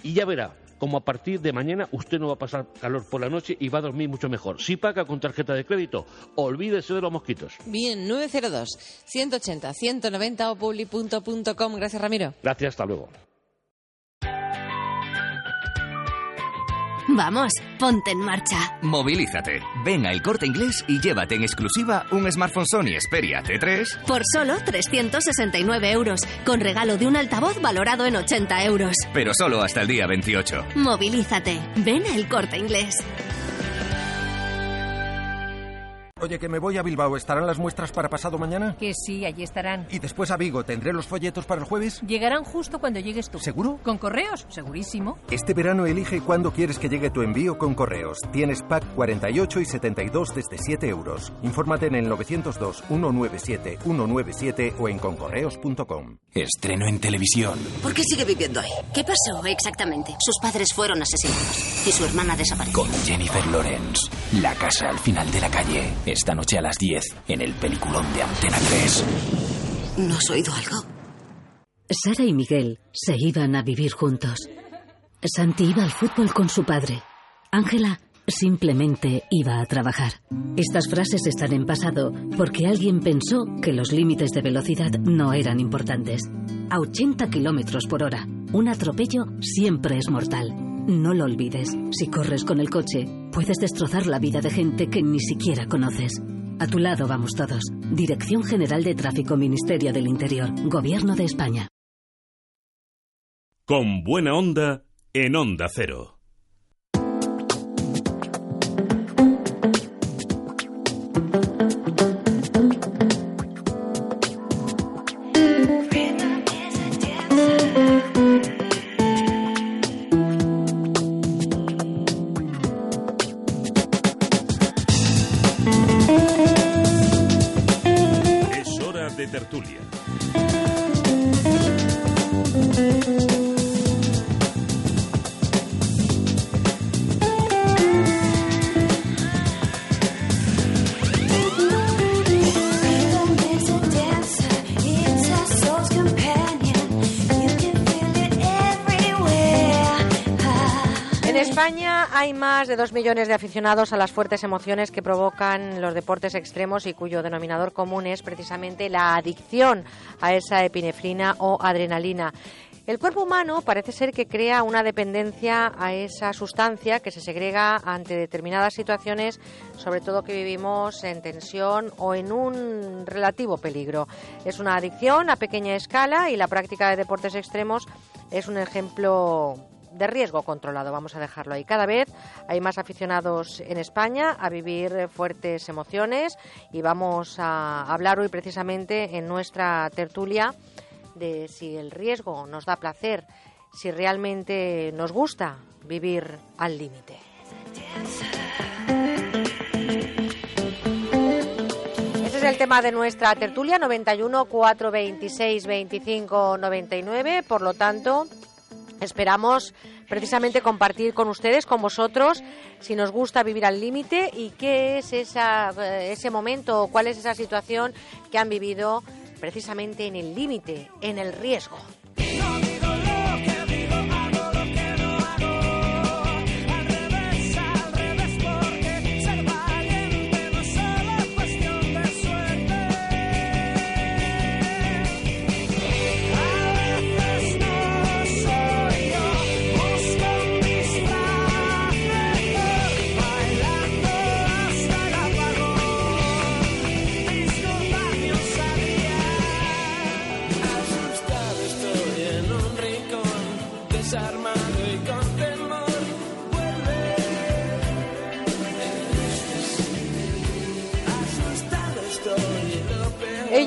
y ya verá como a partir de mañana usted no va a pasar calor por la noche y va a dormir mucho mejor. Si paga con tarjeta de crédito, olvídese de los mosquitos. Bien, 902 180 190 o publi.com. Gracias, Ramiro. Gracias, hasta luego. Vamos, ponte en marcha. Movilízate. Ven a El Corte Inglés y llévate en exclusiva un smartphone Sony Xperia C3 por solo 369 euros, con regalo de un altavoz valorado en 80 euros. Pero solo hasta el día 28. Movilízate. Ven a El Corte Inglés. Oye, que me voy a Bilbao. ¿Estarán las muestras para pasado mañana? Que sí, allí estarán. ¿Y después a Vigo? ¿Tendré los folletos para el jueves? Llegarán justo cuando llegues tú. ¿Seguro? ¿Con correos? Segurísimo. Este verano elige cuándo quieres que llegue tu envío con correos. Tienes pack 48 y 72 desde 7 euros. Infórmate en el 902-197-197 o en concorreos.com. Estreno en televisión. ¿Por qué sigue viviendo ahí? ¿Qué pasó exactamente? Sus padres fueron asesinados y su hermana desapareció. Con Jennifer Lawrence. La casa al final de la calle. Esta noche a las 10 en el peliculón de Antena 3. ¿No has oído algo? Sara y Miguel se iban a vivir juntos. Santi iba al fútbol con su padre. Ángela simplemente iba a trabajar. Estas frases están en pasado porque alguien pensó que los límites de velocidad no eran importantes. A 80 kilómetros por hora, un atropello siempre es mortal. No lo olvides. Si corres con el coche, puedes destrozar la vida de gente que ni siquiera conoces. A tu lado vamos todos. Dirección General de Tráfico, Ministerio del Interior, Gobierno de España. Con buena onda, en Onda Cero. De dos millones de aficionados a las fuertes emociones que provocan los deportes extremos y cuyo denominador común es precisamente la adicción a esa epinefrina o adrenalina. El cuerpo humano parece ser que crea una dependencia a esa sustancia que se segrega ante determinadas situaciones, sobre todo que vivimos en tensión o en un relativo peligro. Es una adicción a pequeña escala y la práctica de deportes extremos es un ejemplo de riesgo controlado, vamos a dejarlo ahí. Cada vez hay más aficionados en España a vivir fuertes emociones y vamos a hablar hoy precisamente en nuestra tertulia de si el riesgo nos da placer si realmente nos gusta vivir al límite. Ese es el tema de nuestra tertulia 91 426 25 99. Por lo tanto, esperamos precisamente compartir con ustedes, con vosotros, si nos gusta vivir al límite y qué es esa, eh, ese momento o cuál es esa situación que han vivido precisamente en el límite, en el riesgo.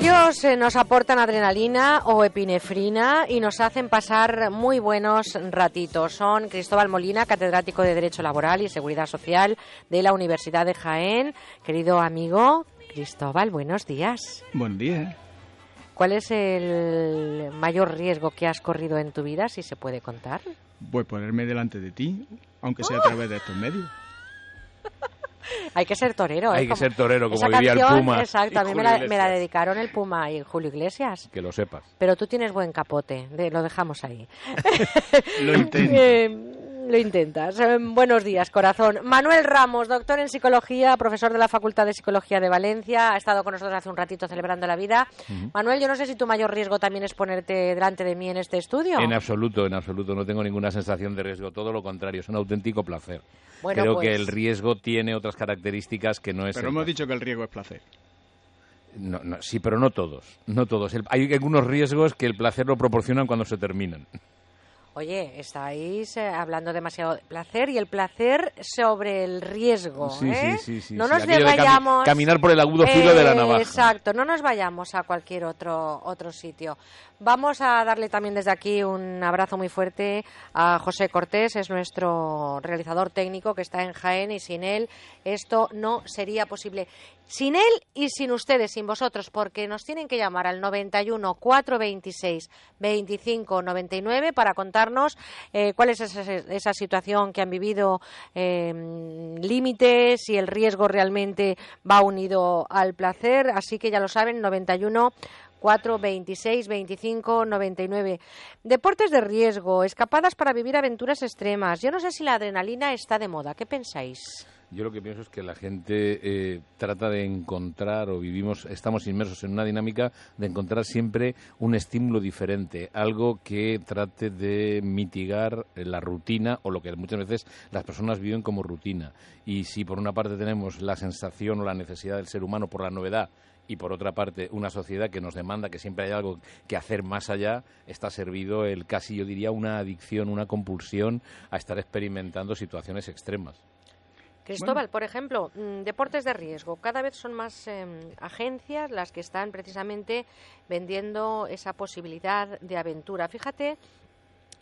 Ellos eh, nos aportan adrenalina o epinefrina y nos hacen pasar muy buenos ratitos. Son Cristóbal Molina, catedrático de Derecho Laboral y Seguridad Social de la Universidad de Jaén. Querido amigo Cristóbal, buenos días. Buen día. ¿Cuál es el mayor riesgo que has corrido en tu vida, si se puede contar? Pues ponerme delante de ti, aunque sea a través de estos medios. Hay que ser torero. ¿eh? Hay que ser torero, como vivía el Puma. Exacto, a mí me la, dedicaron el Puma y Julio Iglesias. Que lo sepas. Pero tú tienes buen capote, lo dejamos ahí. lo intento. Eh, lo intentas. Eh, buenos días, corazón. Manuel Ramos, doctor en psicología, profesor de la Facultad de Psicología de Valencia, ha estado con nosotros hace un ratito celebrando la vida. Manuel, yo no sé si tu mayor riesgo también es ponerte delante de mí en este estudio. En absoluto, en absoluto. No tengo ninguna sensación de riesgo. Todo lo contrario, es un auténtico placer. Creo que el pues riesgo tiene otras características que no es. Pero hemos dicho que el riesgo es placer. No, no, sí, pero no todos. No todos. hay algunos riesgos que el placer lo proporcionan cuando se terminan. Oye, estáis eh, hablando demasiado de placer y el placer sobre el riesgo. Sí, ¿eh? sí, sí, No nos vayamos. caminar por el agudo filo de la navaja. Exacto, no nos vayamos a cualquier otro, otro sitio. Vamos a darle también desde aquí un abrazo muy fuerte a José Cortés, es nuestro realizador técnico que está en Jaén y sin él esto no sería posible. Sin él y sin ustedes, sin vosotros, porque nos tienen que llamar al 91 426 25 99 para contarnos eh, cuál es esa, situación que han vivido, eh, límites, y el riesgo realmente va unido al placer. Así que ya lo saben, 91 4, 26, 25, 99. Deportes de riesgo, escapadas para vivir aventuras extremas. Yo no sé si la adrenalina está de moda. ¿Qué pensáis? Yo lo que pienso es que la gente eh, trata de encontrar o vivimos, estamos inmersos en una dinámica de encontrar siempre un estímulo diferente, algo que trate de mitigar la rutina o lo que muchas veces las personas viven como rutina. Y si por una parte tenemos la sensación o la necesidad del ser humano por la novedad y por otra parte una sociedad que nos demanda que siempre hay algo que hacer más allá, está servido el casi yo diría una adicción, una compulsión a estar experimentando situaciones extremas. Cristóbal, por ejemplo, mm, deportes de riesgo. Cada vez son más em, agencias las que están precisamente vendiendo esa posibilidad de aventura. Fíjate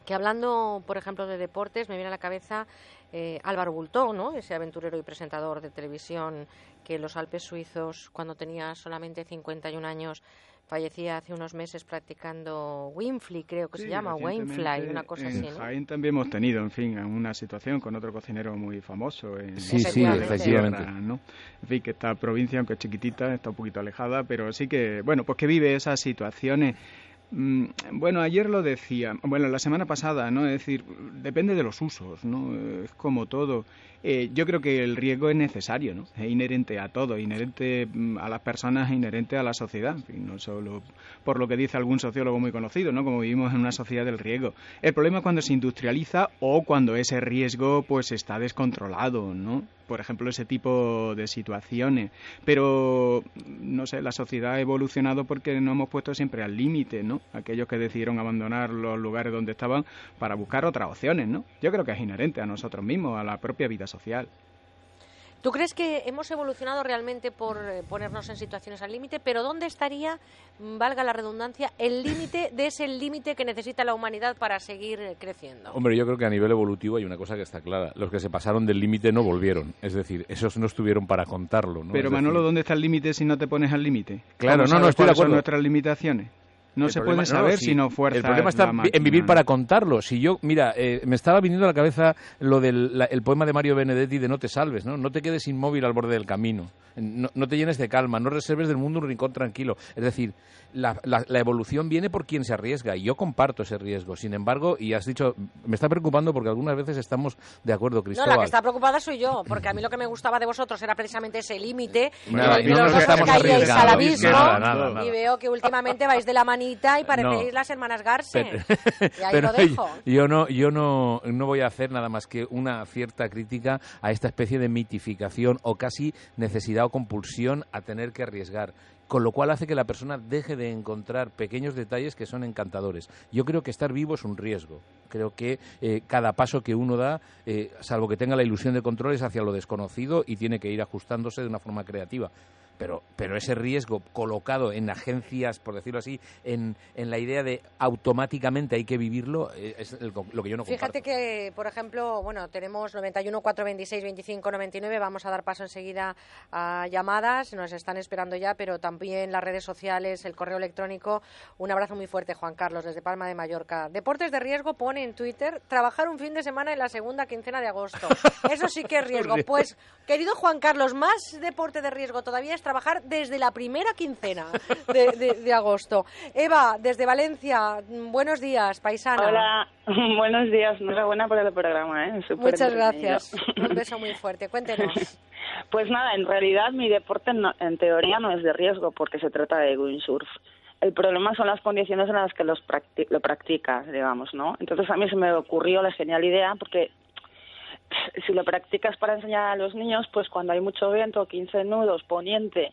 que hablando, por ejemplo, de deportes, me viene a la cabeza eh, Álvaro Bultó, ¿no? ese aventurero y presentador de televisión que en los Alpes suizos, cuando tenía solamente 51 años, fallecía hace unos meses practicando Winfly, creo que se llama, Winfly, una cosa en así. En Jaén también hemos tenido, en fin, una situación con otro cocinero muy famoso. En sí, sí, efectivamente. ¿no? En fin, que esta provincia, aunque es chiquitita, está un poquito alejada, pero sí que, bueno, pues que vive esas situaciones Mm, bueno, ayer lo decía, bueno, la semana pasada, ¿no? Es decir, depende de los usos, ¿no? Es como todo. Eh, yo creo que el riesgo es necesario, ¿no? Es inherente a todo, inherente mm, a las personas, inherente a la sociedad, no solo por lo que dice algún sociólogo muy conocido, ¿no? Como vivimos en una sociedad del riesgo. El problema es cuando se industrializa o cuando ese riesgo pues está descontrolado, ¿no? Por ejemplo, ese tipo de situaciones. Pero, no sé, la sociedad ha evolucionado porque nos hemos puesto siempre al límite, ¿no? Aquellos que decidieron abandonar los lugares donde estaban para buscar otras opciones, ¿no? Yo creo que es inherente a nosotros mismos, a la propia vida social. ¿Tú crees que hemos evolucionado realmente por eh, ponernos en situaciones al límite? Pero ¿dónde estaría, mm, valga la redundancia, el límite de ese límite que necesita la humanidad para seguir eh, creciendo? Hombre, yo creo que a nivel evolutivo hay una cosa que está clara. Los que se pasaron del límite no volvieron. Es decir, esos no estuvieron para contarlo. ¿no? Pero Manolo, ¿dónde está el límite si no te pones al límite? Claro, no, no estoy de acuerdo. son nuestras limitaciones? No se puede saber si no fuerza. El problema está en vivir para contarlo. Si yo, mira, eh, me estaba viniendo a la cabeza lo del el poema de Mario Benedetti de No te salves, ¿no? No te quedes inmóvil al borde del camino. No, no te llenes de calma, no reserves del mundo un rincón tranquilo. Es decir, la, la, evolución viene por quien se arriesga y yo comparto ese riesgo. Sin embargo, y has dicho, me está preocupando porque algunas veces estamos de acuerdo, Cristóbal. No, la que está preocupada soy yo, porque a mí lo que me gustaba de vosotros era precisamente ese límite. y no, nos estamos al abismo y veo que últimamente vais de la manita y parecéis las hermanas Garce. y ahí lo dejo. Yo no, yo no, no voy a hacer nada más que una cierta crítica a esta especie de mitificación o casi necesidad o compulsión a tener que arriesgar con lo cual hace que la persona deje de encontrar pequeños detalles que son encantadores. Yo creo que estar vivo es un riesgo. Creo que eh, cada paso que uno da, eh, salvo que tenga la ilusión de control, es hacia lo desconocido y tiene que ir ajustándose de una forma creativa pero, pero ese riesgo colocado en agencias, por decirlo así, en, en la idea de automáticamente hay que vivirlo, eh, es lo que yo no comparto. Fíjate que, por ejemplo, bueno, tenemos 91 426 25 99, vamos a dar paso enseguida a llamadas, nos están esperando ya, pero también las redes sociales, el correo electrónico. Un abrazo muy fuerte, Juan Carlos, desde Palma de Mallorca. Deportes de riesgo pone en Twitter trabajar un fin de semana en la segunda quincena de agosto. Eso sí que es riesgo. Pues, querido Juan Carlos, más deporte de riesgo todavía es trabajar desde la primera quincena de, agosto. Eva, desde Valencia, buenos días, paisana. Hola, buenos días, enhorabuena por el programa. ¿eh? Muchas gracias, un beso muy fuerte, cuéntenos. Pues nada, en realidad mi deporte en teoría no es de riesgo porque se trata de windsurf. El problema son las condiciones en las que los lo practicas, digamos, ¿no? Entonces a mí se me ocurrió la genial idea porque si lo practicas para enseñar a los niños, pues cuando hay mucho viento, 15 nudos, poniente,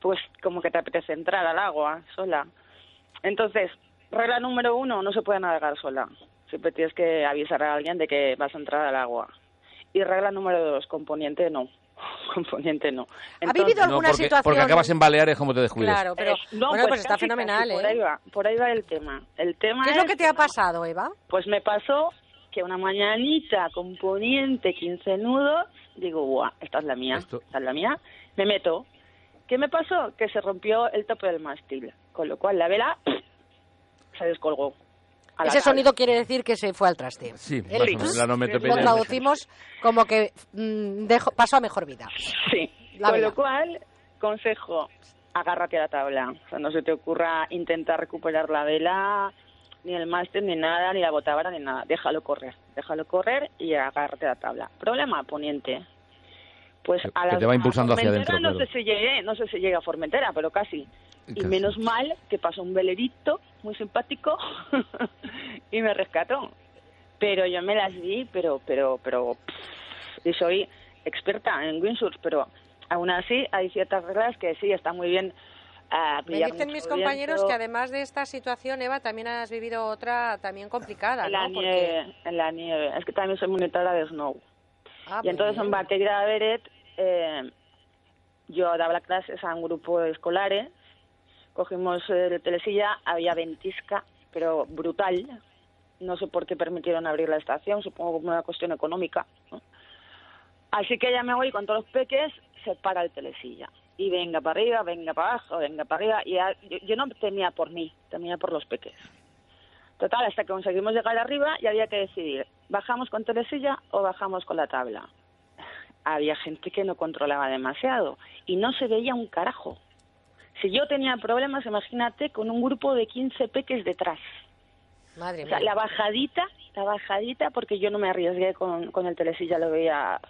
pues como que te apetece entrar al agua sola. Entonces, regla número uno, no se puede navegar sola. Siempre tienes que avisar a alguien de que vas a entrar al agua. Y regla número dos, componente no. Componente no. ¿Ha vivido alguna situación? Porque acabas en Baleares como te descuidas. Claro, pero bueno, pues, pues está fenomenal, ¿eh? Por ahí, va, por ahí va el tema. El tema ¿Qué es, lo que te ha pasado, Eva? Pues me pasó que una mañanita con poniente 15 nudos, digo, guau, esta es la mía, esta es la mía, me meto. ¿Qué me pasó? Que se rompió el tope del mástil, con lo cual la vela se descolgó. Ese sonido quiere decir que se fue al traste. Sí, la no Lo traducimos como que mm, pasó a mejor vida. Sí, con lo cual, consejo, agárrate a la tabla. O sea, no se te ocurra intentar recuperar la vela ni el máster, ni nada, ni la botavara, ni nada. Déjalo correr, déjalo correr y agárrate la tabla. Problema, poniente. Pues a la, te va impulsando hacia adentro. No sé si llegué, no sé si llega a Formentera, pero casi. Y menos mal que pasó un velerito muy simpático y me rescató. Pero yo me las vi, pero, pero, pero, y soy experta en windsurf, pero aún así hay ciertas reglas que sí, está muy bien me dicen mis compañeros que además de esta situación, Eva, también has vivido otra también complicada, en la nieve, En la nieve. Es que también soy monitora de snow. Ah, y entonces en Batería de Beret eh, yo daba clases a un grupo de escolares, cogimos el telesilla, había ventisca, pero brutal. No sé por qué permitieron abrir la estación, supongo como una cuestión económica. Así que ya me voy con todos los peques, se para el telesilla y venga para arriba, venga para abajo, venga para arriba. Y yo, no temía por mí, temía por los peques. Total, hasta que conseguimos llegar arriba y había que decidir, ¿bajamos con telesilla o bajamos con la tabla? Había gente que no controlaba demasiado y no se veía un carajo. Si yo tenía problemas, imagínate, con un grupo de 15 peques detrás. Madre o sea, la bajadita, la bajadita, porque yo no me arriesgué con, con el telesilla, lo veía,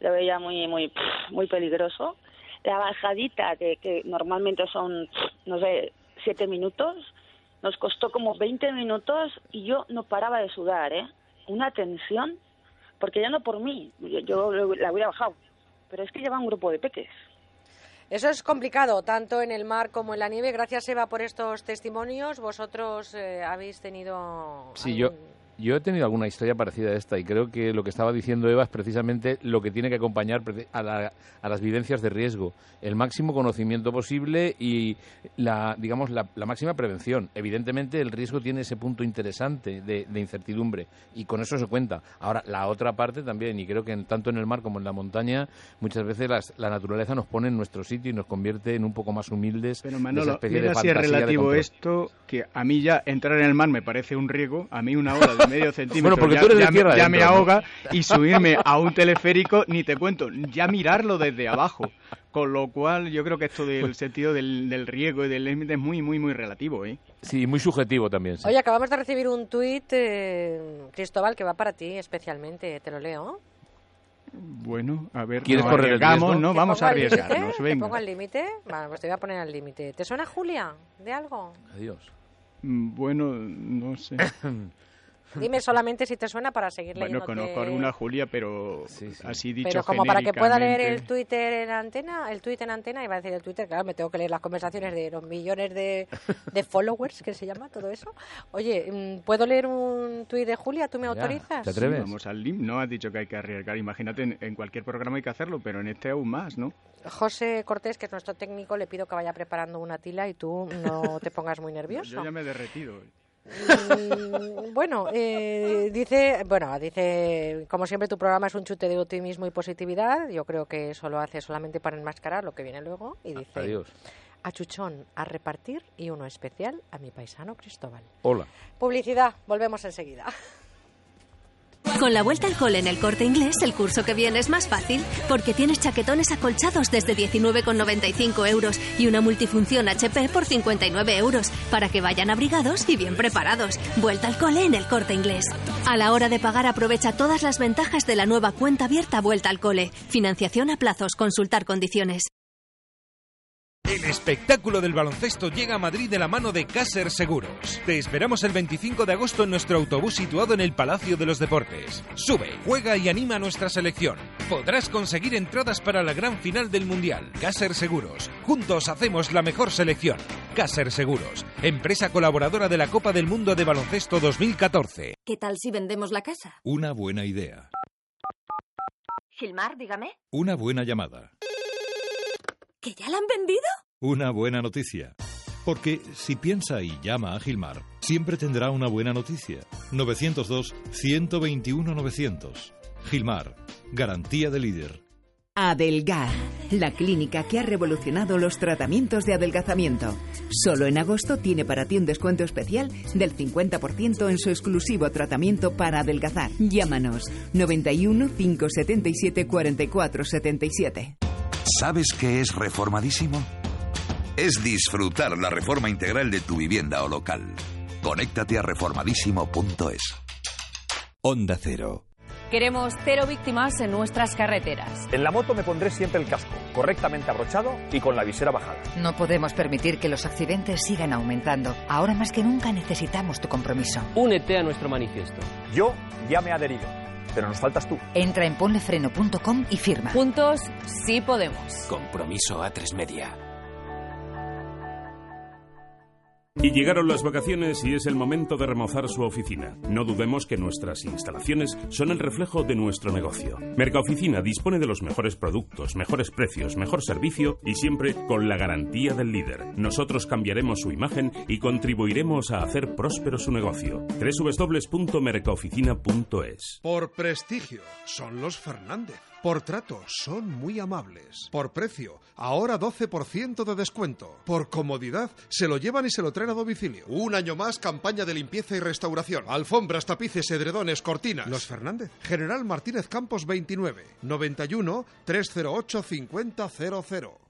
lo veía muy, muy, muy peligroso la bajadita, que, que normalmente son, no sé, siete minutos, nos costó como 20 minutos y yo no paraba de sudar, ¿eh? Una tensión, porque ya no por mí, yo, la hubiera bajado, pero es que lleva un grupo de peques. Eso es complicado, tanto en el mar como en la nieve. Gracias, Eva, por estos testimonios. Vosotros eh, habéis tenido... Sí, yo, Yo he tenido alguna historia parecida a esta y creo que lo que estaba diciendo Eva es precisamente lo que tiene que acompañar a, las vivencias de riesgo, el máximo conocimiento posible y la, digamos, la, máxima prevención. Evidentemente el riesgo tiene ese punto interesante de, incertidumbre y con eso se cuenta. Ahora, la otra parte también, y creo que tanto en el mar como en la montaña, muchas veces la naturaleza nos pone en nuestro sitio y nos convierte en un poco más humildes. Pero Manolo, mira si es relativo esto, que a mí ya entrar en el mar me parece un riesgo, a mí una hora de medio centímetro bueno, porque ya, tú eres ya, me ahoga y subirme a un teleférico, ni te cuento, ya mirarlo desde abajo. Con lo cual, yo creo que esto del sentido del, del riesgo y del límite es muy, muy, muy relativo, ¿eh? Sí, muy subjetivo también. Oye, acabamos de recibir un tuit, eh, Cristóbal, que va para ti especialmente. ¿Te lo leo? Bueno, a ver, ¿Quieres correr el ¿no? Vamos a arriesgarnos, ¿Te pongo al límite? Vale, pues te voy a poner al límite. ¿Te suena Julia de algo? Adiós. Mm, bueno, no sé. Dime solamente si te suena para seguir leyendo. Bueno, conozco alguna Julia, pero así dicho Pero como para que pueda leer el Twitter en antena, el Twitter en antena, iba a decir el Twitter, claro, me tengo que leer las conversaciones de los millones de, followers, que se llama todo eso. Oye, mm, ¿puedo leer un tuit de Julia? ¿Tú me autorizas? ¿Te atreves? vamos al LIM, no has dicho que hay que arriesgar. Imagínate, en, cualquier programa hay que hacerlo, pero en este aún más, ¿no? José Cortés, que es nuestro técnico, le pido que vaya preparando una tila y tú no te pongas muy nervioso. Yo ya me he derretido. Bueno, eh, dice, bueno, dice, como siempre tu programa es un chute de optimismo y positividad. Yo creo que eso lo hace solamente para enmascarar lo que viene luego y dice, Adiós. a Chuchón a repartir y uno especial a mi paisano Cristóbal. Hola. Publicidad, volvemos enseguida. Con la vuelta al cole en el corte inglés, el curso que viene es más fácil porque tienes chaquetones acolchados desde 19,95 euros y una multifunción HP por 59 euros para que vayan abrigados y bien preparados. Vuelta al cole en el corte inglés. A la hora de pagar, aprovecha todas las ventajas de la nueva cuenta abierta Vuelta al cole. Financiación a plazos, consultar condiciones. El espectáculo del baloncesto llega a Madrid de la mano de Caser Seguros. Te esperamos el 25 de agosto en nuestro autobús situado en el Palacio de los Deportes. Sube, juega y anima a nuestra selección. Podrás conseguir entradas para la gran final del Mundial. Caser Seguros. Juntos hacemos la mejor selección. Caser Seguros, empresa colaboradora de la Copa del Mundo de Baloncesto 2014. ¿Qué tal si vendemos la casa? Una buena idea. Gilmar, dígame. Una buena llamada. ¿Que ya la han vendido? Una buena noticia. Porque si piensa y llama a Gilmar, siempre tendrá una buena noticia. 902-121-900. Gilmar, garantía de líder. Adelgar, la clínica que ha revolucionado los tratamientos de adelgazamiento. Solo en agosto tiene para ti un descuento especial del 50% en su exclusivo tratamiento para adelgazar. Llámanos 91 577 44 77. ¿Sabes qué es reformadísimo? Es disfrutar la reforma integral de tu vivienda o local. Conéctate a reformadísimo.es. Onda Cero. Queremos cero víctimas en nuestras carreteras. En la moto me pondré siempre el casco, correctamente abrochado y con la visera bajada. No podemos permitir que los accidentes sigan aumentando. Ahora más que nunca necesitamos tu compromiso. Únete a nuestro manifiesto. Yo ya me he adherido pero nos faltas tú. Entra en ponlefreno.com y firma. Juntos sí podemos. Compromiso a tres media. Y llegaron las vacaciones y es el momento de remozar su oficina. No dudemos que nuestras instalaciones son el reflejo de nuestro negocio. Mercaoficina dispone de los mejores productos, mejores precios, mejor servicio y siempre con la garantía del líder. Nosotros cambiaremos su imagen y contribuiremos a hacer próspero su negocio. www.mercaoficina.es Por prestigio, son los Fernández. Por trato, son muy amables. Por precio, ahora 12% de descuento. Por comodidad, se lo llevan y se lo traen a domicilio. Un año más, campaña de limpieza y restauración. Alfombras, tapices, edredones, cortinas. Los Fernández. General Martínez Campos 29. 91 308 5000.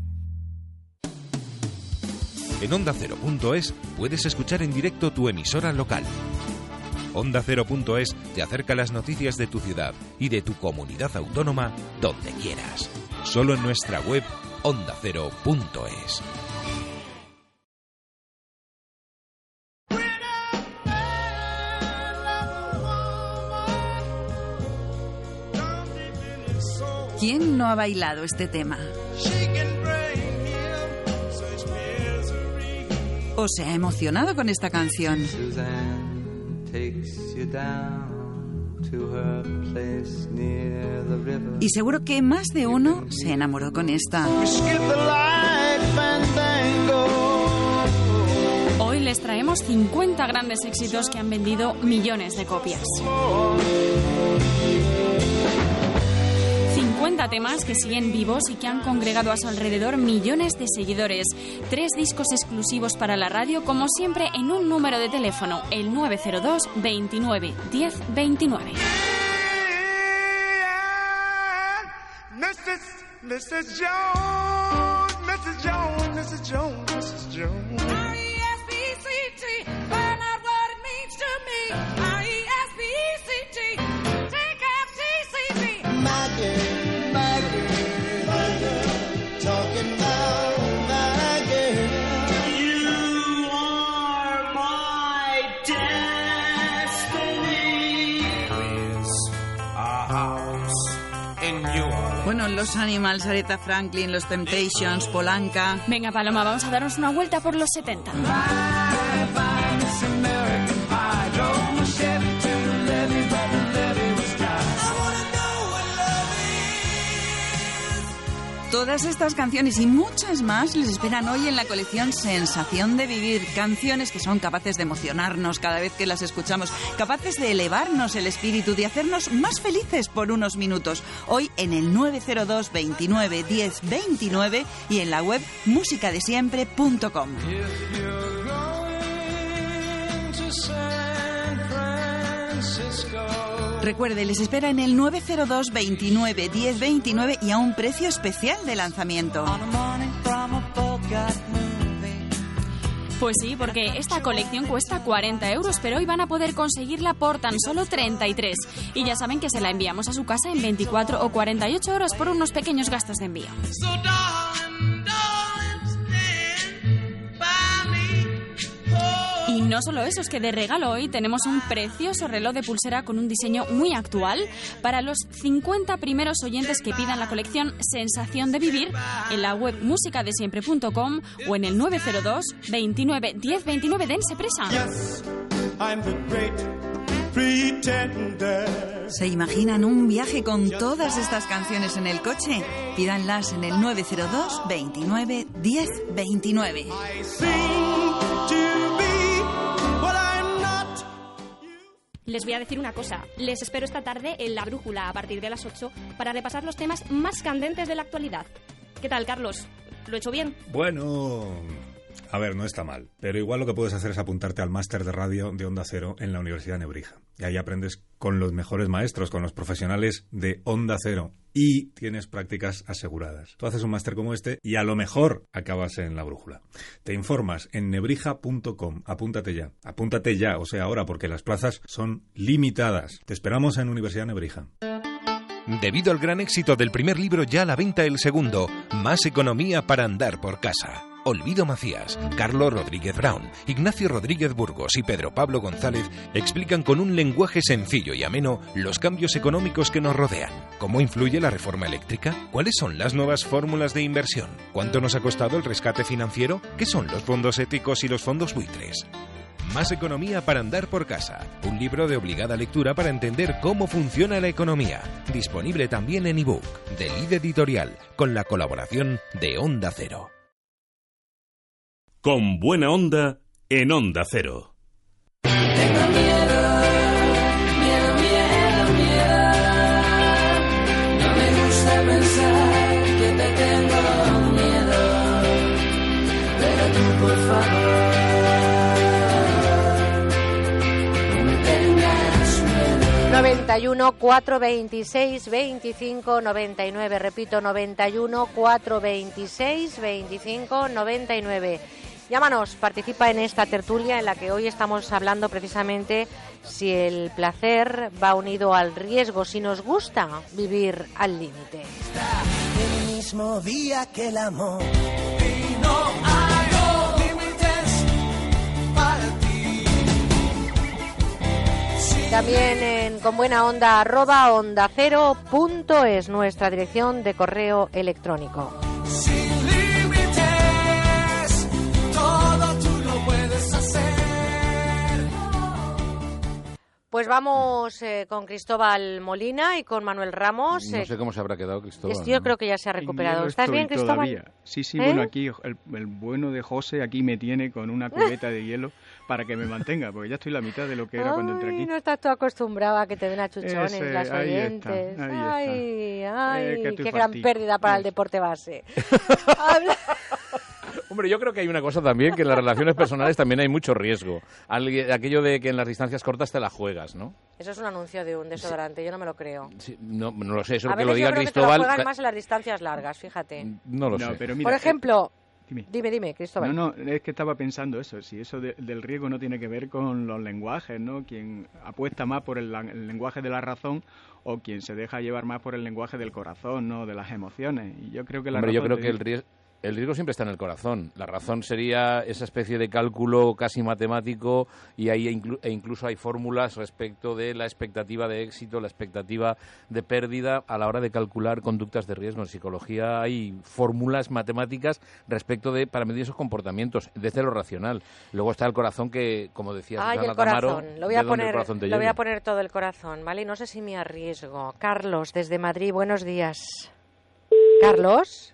En onda0.es puedes escuchar en directo tu emisora local. OndaCero.es te acerca las noticias de tu ciudad y de tu comunidad autónoma donde quieras. Solo en nuestra web ondacero.es. ¿Quién no ha bailado este tema? ¿O se ha emocionado con esta canción? Y seguro que más de uno se enamoró con esta. Hoy les traemos 50 grandes éxitos que han vendido millones de copias. 50 temas que siguen vivos y que han congregado a su alrededor millones de seguidores. Tres discos exclusivos para la radio, como siempre, en un número de teléfono, el 902 29 10 29. Mrs. Jones, Mrs. Jones, Mrs. Jones, Mrs. Jones. Los Animals, Aretha Franklin, los Temptations, Polanca. Venga, Paloma, vamos a darnos una vuelta por los 70. Todas estas canciones y muchas más les esperan hoy en la colección Sensación de Vivir. Canciones que son capaces de emocionarnos cada vez que las escuchamos, capaces de elevarnos el espíritu, de hacernos más felices por unos minutos. Hoy en el 902 29 10 29 y en la web musicadesiempre.com. Recuerde, les espera en el 902 29 10 29 y a un precio especial de lanzamiento. Pues sí, porque esta colección cuesta 40 euros, pero hoy van a poder conseguirla por tan solo 33. Y ya saben que se la enviamos a su casa en 24 o 48 horas por unos pequeños gastos de envío. No solo eso, es que de regalo hoy tenemos un precioso reloj de pulsera con un diseño muy actual para los 50 primeros oyentes que pidan la colección Sensación de Vivir en la web musicadesiempre.com o en el 902 29 10 29. Dense presa. ¿Se imaginan un viaje con todas estas canciones en el coche? Pídanlas en el 902 29 10 29. Les voy a decir una cosa. Les espero esta tarde en La Brújula a partir de las 8 para repasar los temas más candentes de la actualidad. ¿Qué tal, Carlos? ¿Lo he hecho bien? Bueno, a ver, no está mal. Pero igual lo que puedes hacer es apuntarte al máster de radio de Onda Cero en la Universidad de Nebrija. Y ahí aprendes con los mejores maestros, con los profesionales de Onda Cero. Y tienes prácticas aseguradas. Tú haces un máster como este y a lo mejor acabas en la brújula. Te informas en nebrija.com. Apúntate ya. Apúntate ya, o sea, ahora, porque las plazas son limitadas. Te esperamos en Universidad Nebrija. Debido al gran éxito del primer libro, ya a la venta el segundo, Más economía para andar por casa. Olvido Macías, Carlos Rodríguez Brown, Ignacio Rodríguez Burgos y Pedro Pablo González explican con un lenguaje sencillo y ameno los cambios económicos que nos rodean. ¿Cómo influye la reforma eléctrica? ¿Cuáles son las nuevas fórmulas de inversión? ¿Cuánto nos ha costado el rescate financiero? ¿Qué son los fondos éticos y los fondos buitres? Más economía para andar por casa. Un libro de obligada lectura para entender cómo funciona la economía. Disponible también en ebook de Lid Editorial con la colaboración de Onda Cero. Con buena onda en Onda Cero. 91 426 25 99. Repito, 91 426 25 99. Llámanos, participa en esta tertulia en la que hoy estamos hablando precisamente si el placer va unido al riesgo, si nos gusta vivir al límite. El mismo día que el amor. Y no hay También en con buena onda arroba onda cero punto es nuestra dirección de correo electrónico. Sin límites, todo tú lo puedes hacer. Pues vamos eh, con Cristóbal Molina y con Manuel Ramos. No eh, sé cómo se habrá quedado Cristóbal. yo ¿no? creo que ya se ha recuperado. ¿Estás bien, Cristóbal? todavía. Sí, sí, ¿Eh? bueno, aquí el, el bueno de José aquí me tiene con una cubeta de hielo para que me mantenga, porque ya estoy la mitad de lo que era cuando entré Ay, aquí. no estás tú acostumbrado a que te den a chuchones Ese, las ahí está, oyentes. ahí está. ay, ay, Eh, que estoy qué gran pérdida para el deporte base. Hombre, yo creo que hay una cosa también, que en las relaciones personales también hay mucho riesgo. Aquello de que en las distancias cortas te la juegas, ¿no? Eso es un anuncio de un desodorante, yo no me lo creo. Sí, no, no lo sé, eso a que veces lo yo diga creo que te lo Cristóbal... juegas ca- más en las distancias largas, fíjate. No lo No, sé. pero mira, Por eh, ejemplo, dime. dime, dime, Cristóbal. No, no, es que estaba pensando eso, si eso de- del riesgo no tiene que ver con los lenguajes, ¿no? Quien apuesta más por el, la- el lenguaje de la razón o quien se deja llevar más por el lenguaje del corazón, ¿no? De las emociones. Y yo creo que la Hombre, yo creo te que el riesgo... El riesgo siempre está en el corazón. La razón sería esa especie de cálculo casi matemático y ahí inclu- e incluso hay fórmulas respecto de la expectativa de éxito, la expectativa de pérdida a la hora de calcular conductas de riesgo. En psicología hay fórmulas matemáticas respecto de para medir esos comportamientos desde lo racional. Luego está el corazón que, como decía Ay, el corazón. Tamaro, Lo voy a ¿de dónde el poner, voy a todo el corazón, ¿vale? Y no sé si me arriesgo. Carlos, desde Madrid, buenos días. Carlos,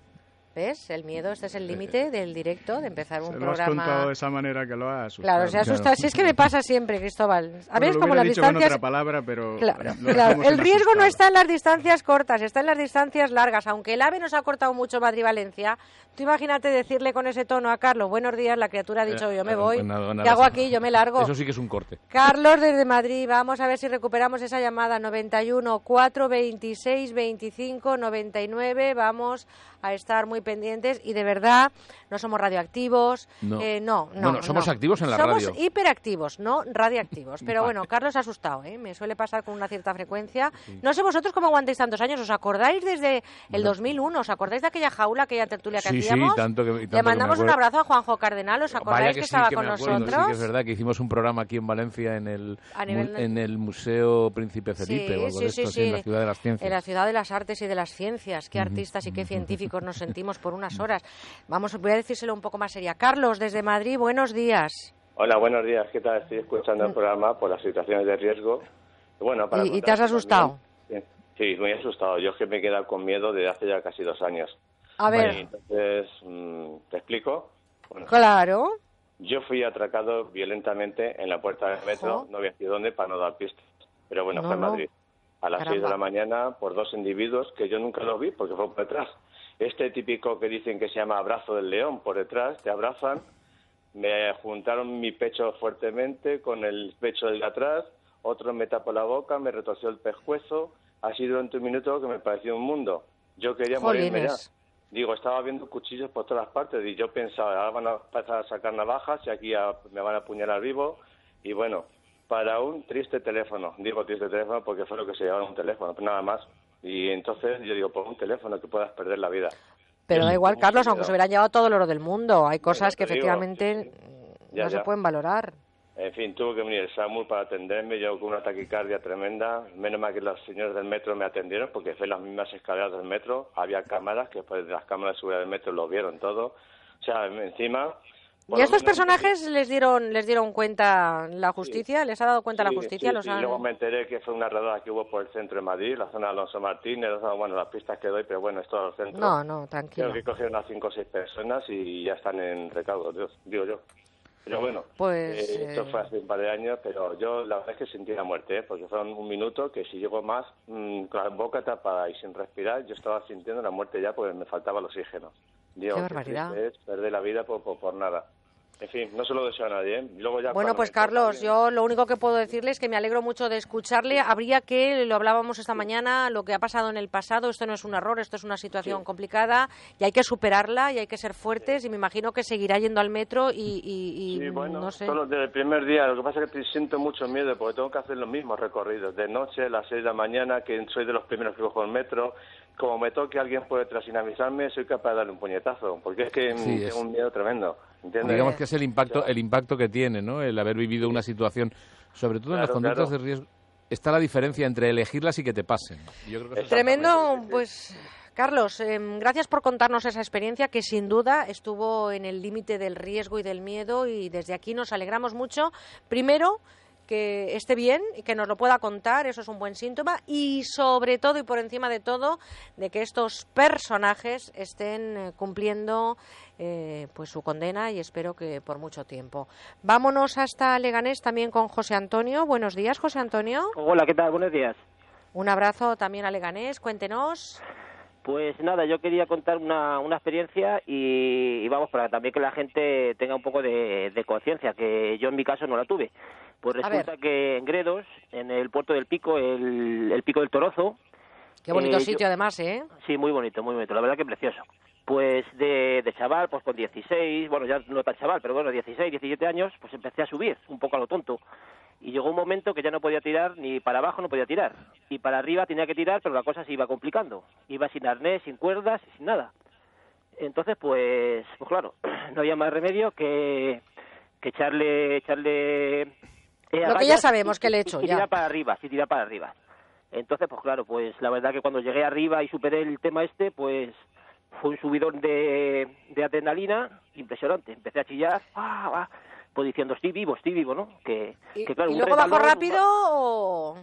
¿ves? El miedo, este es el límite del directo, de empezar un Se lo has programa. contado de esa manera que lo has asustado. Claro, se asusta. Si es que me pasa siempre, Cristóbal. A veces lo como las dicho con distancias... otra palabra, pero Claro, lo claro. dejamos El riesgo no está en las distancias cortas, está en las distancias largas. Aunque el AVE nos ha cortado mucho Madrid-Valencia, tú imagínate decirle con ese tono a Carlos, buenos días, la criatura ha dicho, yo me Eh, voy, pues nada, nada, ¿qué hago aquí? Yo me largo. Eso sí que es un corte. Carlos desde Madrid, vamos a ver si recuperamos esa llamada 91 426 25 99. Vamos a estar muy pendientes y de verdad no somos radioactivos. No. eh, no, no. Bueno, somos no. activos en la somos radio. hiperactivos, no radioactivos. Pero bueno, Carlos ha asustado, ¿eh? me suele pasar con una cierta frecuencia. No sé vosotros cómo aguantáis tantos años. ¿Os acordáis desde el 2001? ¿Os acordáis de aquella jaula, aquella tertulia que Sí, sí, hacíamos? tanto que- tanto que Le me mandamos un acuerdo. abrazo a Juanjo Cardenal. ¿Os acordáis Vaya que, sí estaba que con me acuerdo, nosotros? Sí que es verdad que hicimos un programa aquí en Valencia en el, en el Museo Príncipe Felipe o algo de esto, así, en la Ciudad de las Ciencias. En la ciudad de las artes y de las ciencias. Qué artistas y qué científicos nos sentimos por unas horas. Vamos, voy a decírselo un poco más seria. Carlos, desde Madrid, buenos días. Hola, buenos días. ¿Qué tal? Estoy escuchando el programa por las situaciones de riesgo. Bueno, para Mm. ¿Y, y te has asustado? también- Sí, muy asustado. Yo es que me he quedado con miedo desde hace ya casi dos años. A ver. Entonces, mm, ¿te explico? Bueno, Claro. yo fui atracado violentamente en la puerta del metro, no voy a decir dónde para no dar pistas. Pero bueno, No, fue en. Madrid. A las seis de la mañana por dos individuos que yo nunca los vi porque fue por detrás. Este típico que dicen que se llama abrazo del león, por detrás, te abrazan, me juntaron mi pecho fuertemente con el pecho del de atrás, otro me tapó la boca, me retorció el pescuezo, así durante un minuto que me pareció un mundo. Yo quería morirme ya. Digo, estaba viendo cuchillos por todas partes y yo pensaba, ahora van a empezar a sacar navajas y aquí a- me van a apuñalar vivo. Y bueno, para un triste teléfono, digo triste teléfono porque fue lo que se llevaba un teléfono, nada más. Y entonces yo digo, por un teléfono que puedas perder la vida. Pero da igual, Carlos, aunque se hubieran llevado todo el oro del mundo. Hay cosas que digo, efectivamente Ya, no se pueden valorar. En fin, tuvo que venir el SAMUR para atenderme, yo con una taquicardia tremenda. Menos mal que los señores del metro me atendieron porque fue en las mismas escaleras del metro. Había cámaras que después de las cámaras de seguridad del metro lo vieron todo. O sea, encima... por ¿Y a estos personajes les dieron les dieron cuenta la justicia? ¿Les ha dado cuenta la Sí, justicia? sí, ¿Los sí. han- Luego me enteré que fue una redada que hubo por el centro de Madrid, la zona de Alonso Martínez, la bueno, las pistas que doy, pero bueno, es todo el centro. No, no, tranquilo. Creo que cogieron a cinco o seis personas y ya están en recaudo, Dios, digo yo. Pero bueno, Pues, eh, esto eh, fue hace un par de años, pero yo la verdad es que sentí la muerte, ¿eh? porque fueron un minuto que si llego más mm, con la boca tapada y sin respirar, yo estaba sintiendo la muerte ya porque me faltaba el oxígeno. Digo, Qué barbaridad. es perder la vida por, por, por nada. En fin, no se lo deseo a nadie. ¿eh? Luego ya Bueno, pues Carlos, yo lo único que puedo decirle es que me alegro mucho de escucharle. Habría que, lo hablábamos esta mañana, lo que ha pasado en el pasado, esto no es un error, esto es una situación complicada y hay que superarla y hay que ser fuertes y me imagino que seguirá yendo al metro y, y- y Sí, bueno, no sé. solo desde el primer día. Lo que pasa es que siento mucho miedo porque tengo que hacer los mismos recorridos. De noche, a las 6 de la mañana, que soy de los primeros que cojo el metro. Como me toque alguien por detrás sin avisarme, soy capaz de darle un puñetazo. Porque es que es- tengo un miedo tremendo. ¿Entiendes? Digamos que es el impacto, el impacto que tiene, ¿no? El haber vivido una situación, sobre todo en las conductas claro. de riesgo. Está la diferencia entre elegirlas y que te pasen. Y Yo creo que eso es Tremendo, pues Carlos, em, gracias por contarnos esa experiencia que sin duda estuvo en el límite del riesgo y del miedo y desde aquí nos alegramos mucho. Primero, que esté bien y que nos lo pueda contar, eso es un buen síntoma y sobre todo y por encima de todo, de que estos personajes estén eh, cumpliendo eh, pues su condena y espero que por mucho tiempo. Vámonos hasta Leganés también con José Antonio. Buenos días, José Antonio. Hola, ¿qué tal? Buenos días. Un abrazo también a Leganés. Cuéntenos. Pues nada, yo quería contar una, una experiencia y, y vamos, para también que la gente tenga un poco de, de conciencia, que yo en mi caso no la tuve. Pues resulta que en Gredos, en el puerto del Pico, el, el Pico del Torozo... Qué bonito eh, sitio, yo- además, ¿eh? Sí, muy bonito, muy bonito, la verdad que precioso. Pues de, de chaval, pues con 16, bueno, ya no tan chaval, pero bueno, 16, 17 años, pues empecé a subir, un poco a lo tonto. Y llegó un momento que ya no podía tirar, ni para abajo no podía tirar. Y para arriba tenía que tirar, pero la cosa se iba complicando. Iba sin arnés, sin cuerdas, sin nada. Entonces, pues, pues claro, no había más remedio que, que echarle, echarle... eh, Lo que ya sabemos y- que le he hecho, y ya. tirar para arriba, sí, tirar para arriba. Entonces, pues claro, pues la verdad que cuando llegué arriba y superé el tema este, pues fue un subidón de, de adrenalina impresionante. Empecé a chillar, ah, ah, pues diciendo, estoy vivo, estoy vivo, ¿no? Que, ¿Y, que claro, y un luego bajó rápido o...?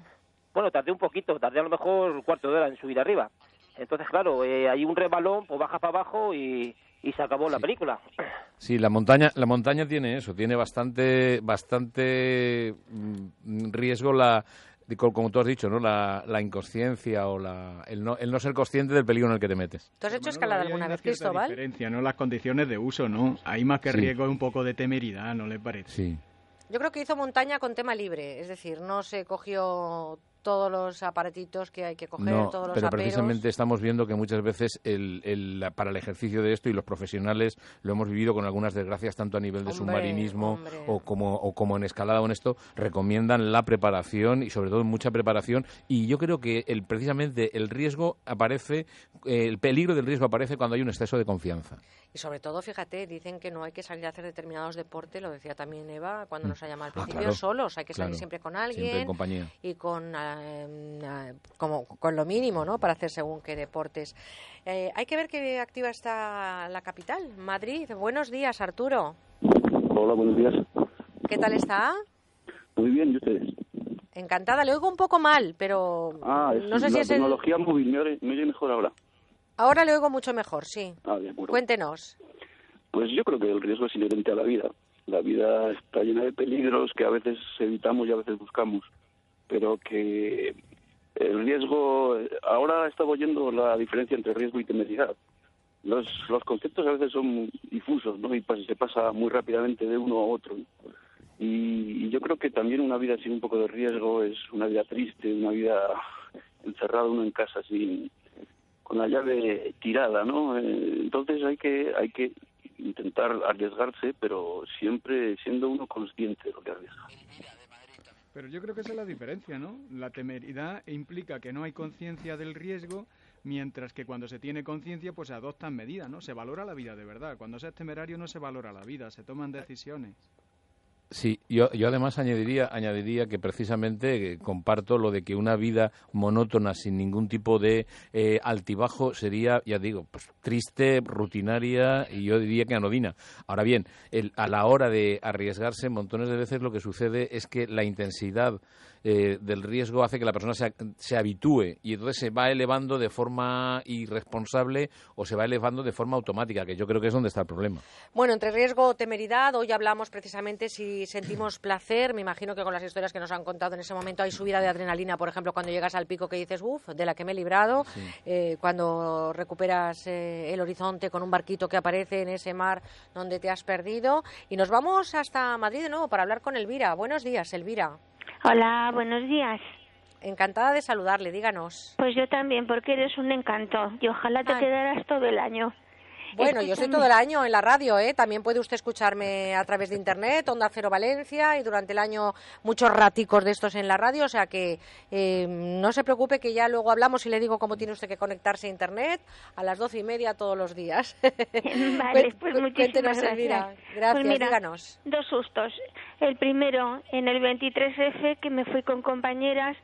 Bueno, tardé un poquito, tardé a lo mejor un cuarto de hora en subir arriba. Entonces, claro, eh, hay un rebalón, pues baja para abajo y, y se acabó la película. Sí, la montaña, la montaña tiene eso, tiene bastante, bastante mm, riesgo la, como tú has dicho, ¿no? La, la inconsciencia o la, el, no, el no ser consciente del peligro en el que te metes. ¿Tú has hecho Bueno, escalada alguna una vez, Cristóbal? diferencia, ¿no? Las condiciones de uso, ¿no? Hay más que Sí. riesgo, un poco de temeridad, ¿no le parece? Sí. Yo creo que hizo montaña con tema libre, es decir, no se cogió todos los aparatitos que hay que coger, No, todos los pero aperos. precisamente estamos viendo que muchas veces el, el- para el ejercicio de esto y los profesionales lo hemos vivido con algunas desgracias tanto a nivel de Hombre, submarinismo hombre. o como o como en escalada o en esto recomiendan la preparación y sobre todo mucha preparación y yo creo que el precisamente el riesgo aparece eh, el peligro del riesgo aparece cuando hay un exceso de confianza. Y sobre todo, fíjate, dicen que no hay que salir a hacer determinados deportes, lo decía también Eva cuando Mm. nos ha llamado al Ah, principio, claro, solos, hay que salir claro. siempre con alguien. Siempre en compañía. Y con, ah, ah, como, con lo mínimo, ¿no? Para hacer según qué deportes. Eh, hay que ver qué activa está la capital, Madrid. Buenos días, Arturo. Hola, buenos días. ¿Qué tal está? Muy bien, ¿y ustedes? Encantada. Le oigo un poco mal, pero Ah, es no sé la si es el... tecnología móvil. ¿Me oye, me oye mejor ahora? Ahora le oigo mucho mejor, sí. Ah, de acuerdo. Cuéntenos. Pues yo creo que el riesgo es inherente a la vida. La vida está llena de peligros que a veces evitamos y a veces buscamos. Pero que el riesgo... Ahora estaba oyendo la diferencia entre riesgo y temeridad. Los, los conceptos a veces son difusos, ¿no? Y se pasa muy rápidamente de uno a otro. Y, y yo creo que también una vida sin un poco de riesgo es una vida triste, una vida encerrado uno en casa sin con la llave tirada, ¿no? Eh, entonces hay que hay que intentar arriesgarse, pero siempre siendo uno consciente de lo que arriesga. Pero yo creo que esa es la diferencia, ¿no? La temeridad implica que no hay conciencia del riesgo, mientras que cuando se tiene conciencia, pues se adoptan medidas, ¿no? Se valora la vida de verdad. Cuando se es temerario no se valora la vida, se toman decisiones. Sí, yo, yo además añadiría, añadiría que precisamente eh, comparto lo de que una vida monótona sin ningún tipo de eh, altibajo sería, ya digo, pues, triste, rutinaria y yo diría que anodina. Ahora bien, el- a la hora de arriesgarse, montones de veces lo que sucede es que la intensidad eh, del riesgo hace que la persona se, se habitúe y entonces se va elevando de forma irresponsable o se va elevando de forma automática, que yo creo que es donde está el problema. Bueno, entre riesgo o temeridad, hoy hablamos precisamente si sentimos placer. Me imagino que con las historias que nos han contado en ese momento hay subida de adrenalina, por ejemplo, cuando llegas al pico que dices, uff, de la que me he librado, eh, cuando recuperas eh, el horizonte con un barquito que aparece en ese mar donde te has perdido. Y nos vamos hasta Madrid de nuevo para hablar con Elvira. Buenos días, Elvira. Hola, buenos días. Encantada de saludarle, díganos. Pues yo también, porque eres un encanto y ojalá te Ay. quedaras todo el año. Bueno, yo estoy todo el año en la radio, ¿eh? También puede usted escucharme a través de internet, Onda Cero Valencia, y durante el año muchos raticos de estos en la radio, o sea que eh, no se preocupe que ya luego hablamos y le digo cómo tiene usted que conectarse a internet a las doce y media todos los días. Vale, pues muchísimas gracias. Gracias, Pues mira, díganos. Dos sustos. El primero, en el 23F, que me fui con compañeras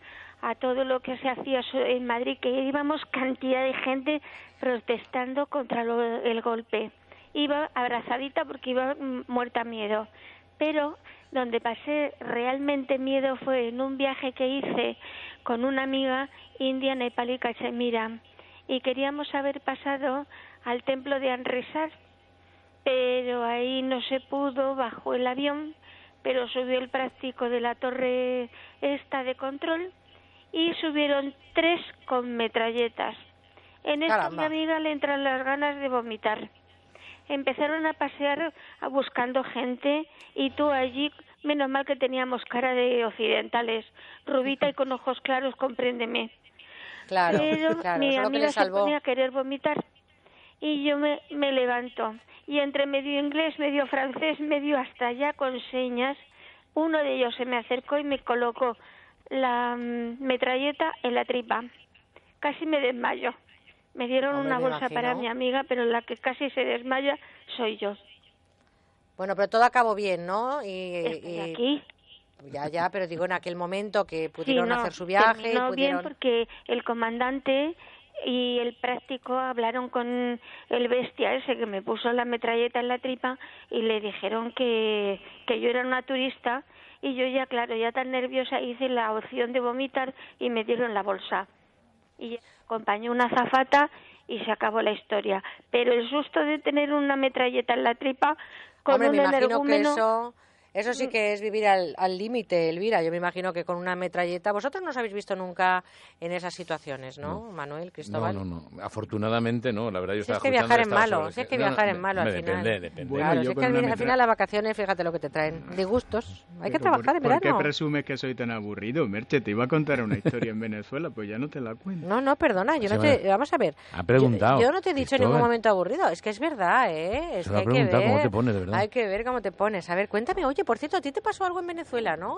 a todo lo que se hacía en Madrid, que íbamos cantidad de gente protestando contra lo- el golpe. Iba abrazadita porque iba mm, muerta miedo. Pero donde pasé realmente miedo fue en un viaje que hice con una amiga india, nepalí, cachemira. Y queríamos haber pasado al templo de Anresar, pero ahí no se pudo, bajó el avión, pero subió el práctico de la torre esta de control y subieron tres con metralletas. En esto a mi Caramba. amiga le entran las ganas de vomitar. Empezaron a pasear a- buscando gente y tú allí, menos mal que teníamos cara de occidentales, rubita y con ojos claros, compréndeme. Claro, Pero claro, mi que amiga le se ponía a querer vomitar y yo me, me levanto y entre medio inglés, medio francés, medio hasta allá con señas, uno de ellos se me acercó y me colocó la mm, metralleta en la tripa. Casi me desmayo. Me dieron una me bolsa para mi amiga, pero la que casi se desmaya soy yo. Bueno, pero todo acabó bien, ¿no? Y, Estoy y- aquí. Ya, ya, pero digo en aquel momento que Sí, pudieron no, hacer su viaje. pudieron... bien porque el comandante y el práctico hablaron con el bestia ese que me puso la metralleta en la tripa y le dijeron que, que yo era una turista y yo ya, claro, ya tan nerviosa hice la opción de vomitar y me dieron la bolsa. Y acompañó una zafata y se acabó la historia. Pero el susto de tener una metralleta en la tripa con Hombre, un me imagino que energúmeno... eso, eso sí que es vivir al al límite, Elvira. Yo me imagino que con una metralleta... Vosotros no os habéis visto nunca en esas situaciones, ¿no, Manuel, No, Cristóbal? no, no. Afortunadamente no. La verdad, yo Si estaba es que viajar estaba malo, si es que No, no, viajar es malo al hombre, final. Depende, depende. claro, yo si es que al, al metra- final las vacaciones, fíjate lo que te traen. Disgustos. Hay que Pero trabajar en ¿por, ¿Por qué verano. presumes que soy tan aburrido, Merche? Te iba a contar una historia en Venezuela, pues ya no te la cuento. No, no, perdona, yo no me- te... Vamos a ver. Ha preguntado, Yo, yo no te he dicho en ningún momento aburrido. Es que es verdad, ¿eh? Es Se que hay que preguntado ver... cómo te pones, de verdad. Hay que ver cómo te pones. A ver, cuéntame. Oye, por cierto, ¿a ti te pasó algo en Venezuela, no?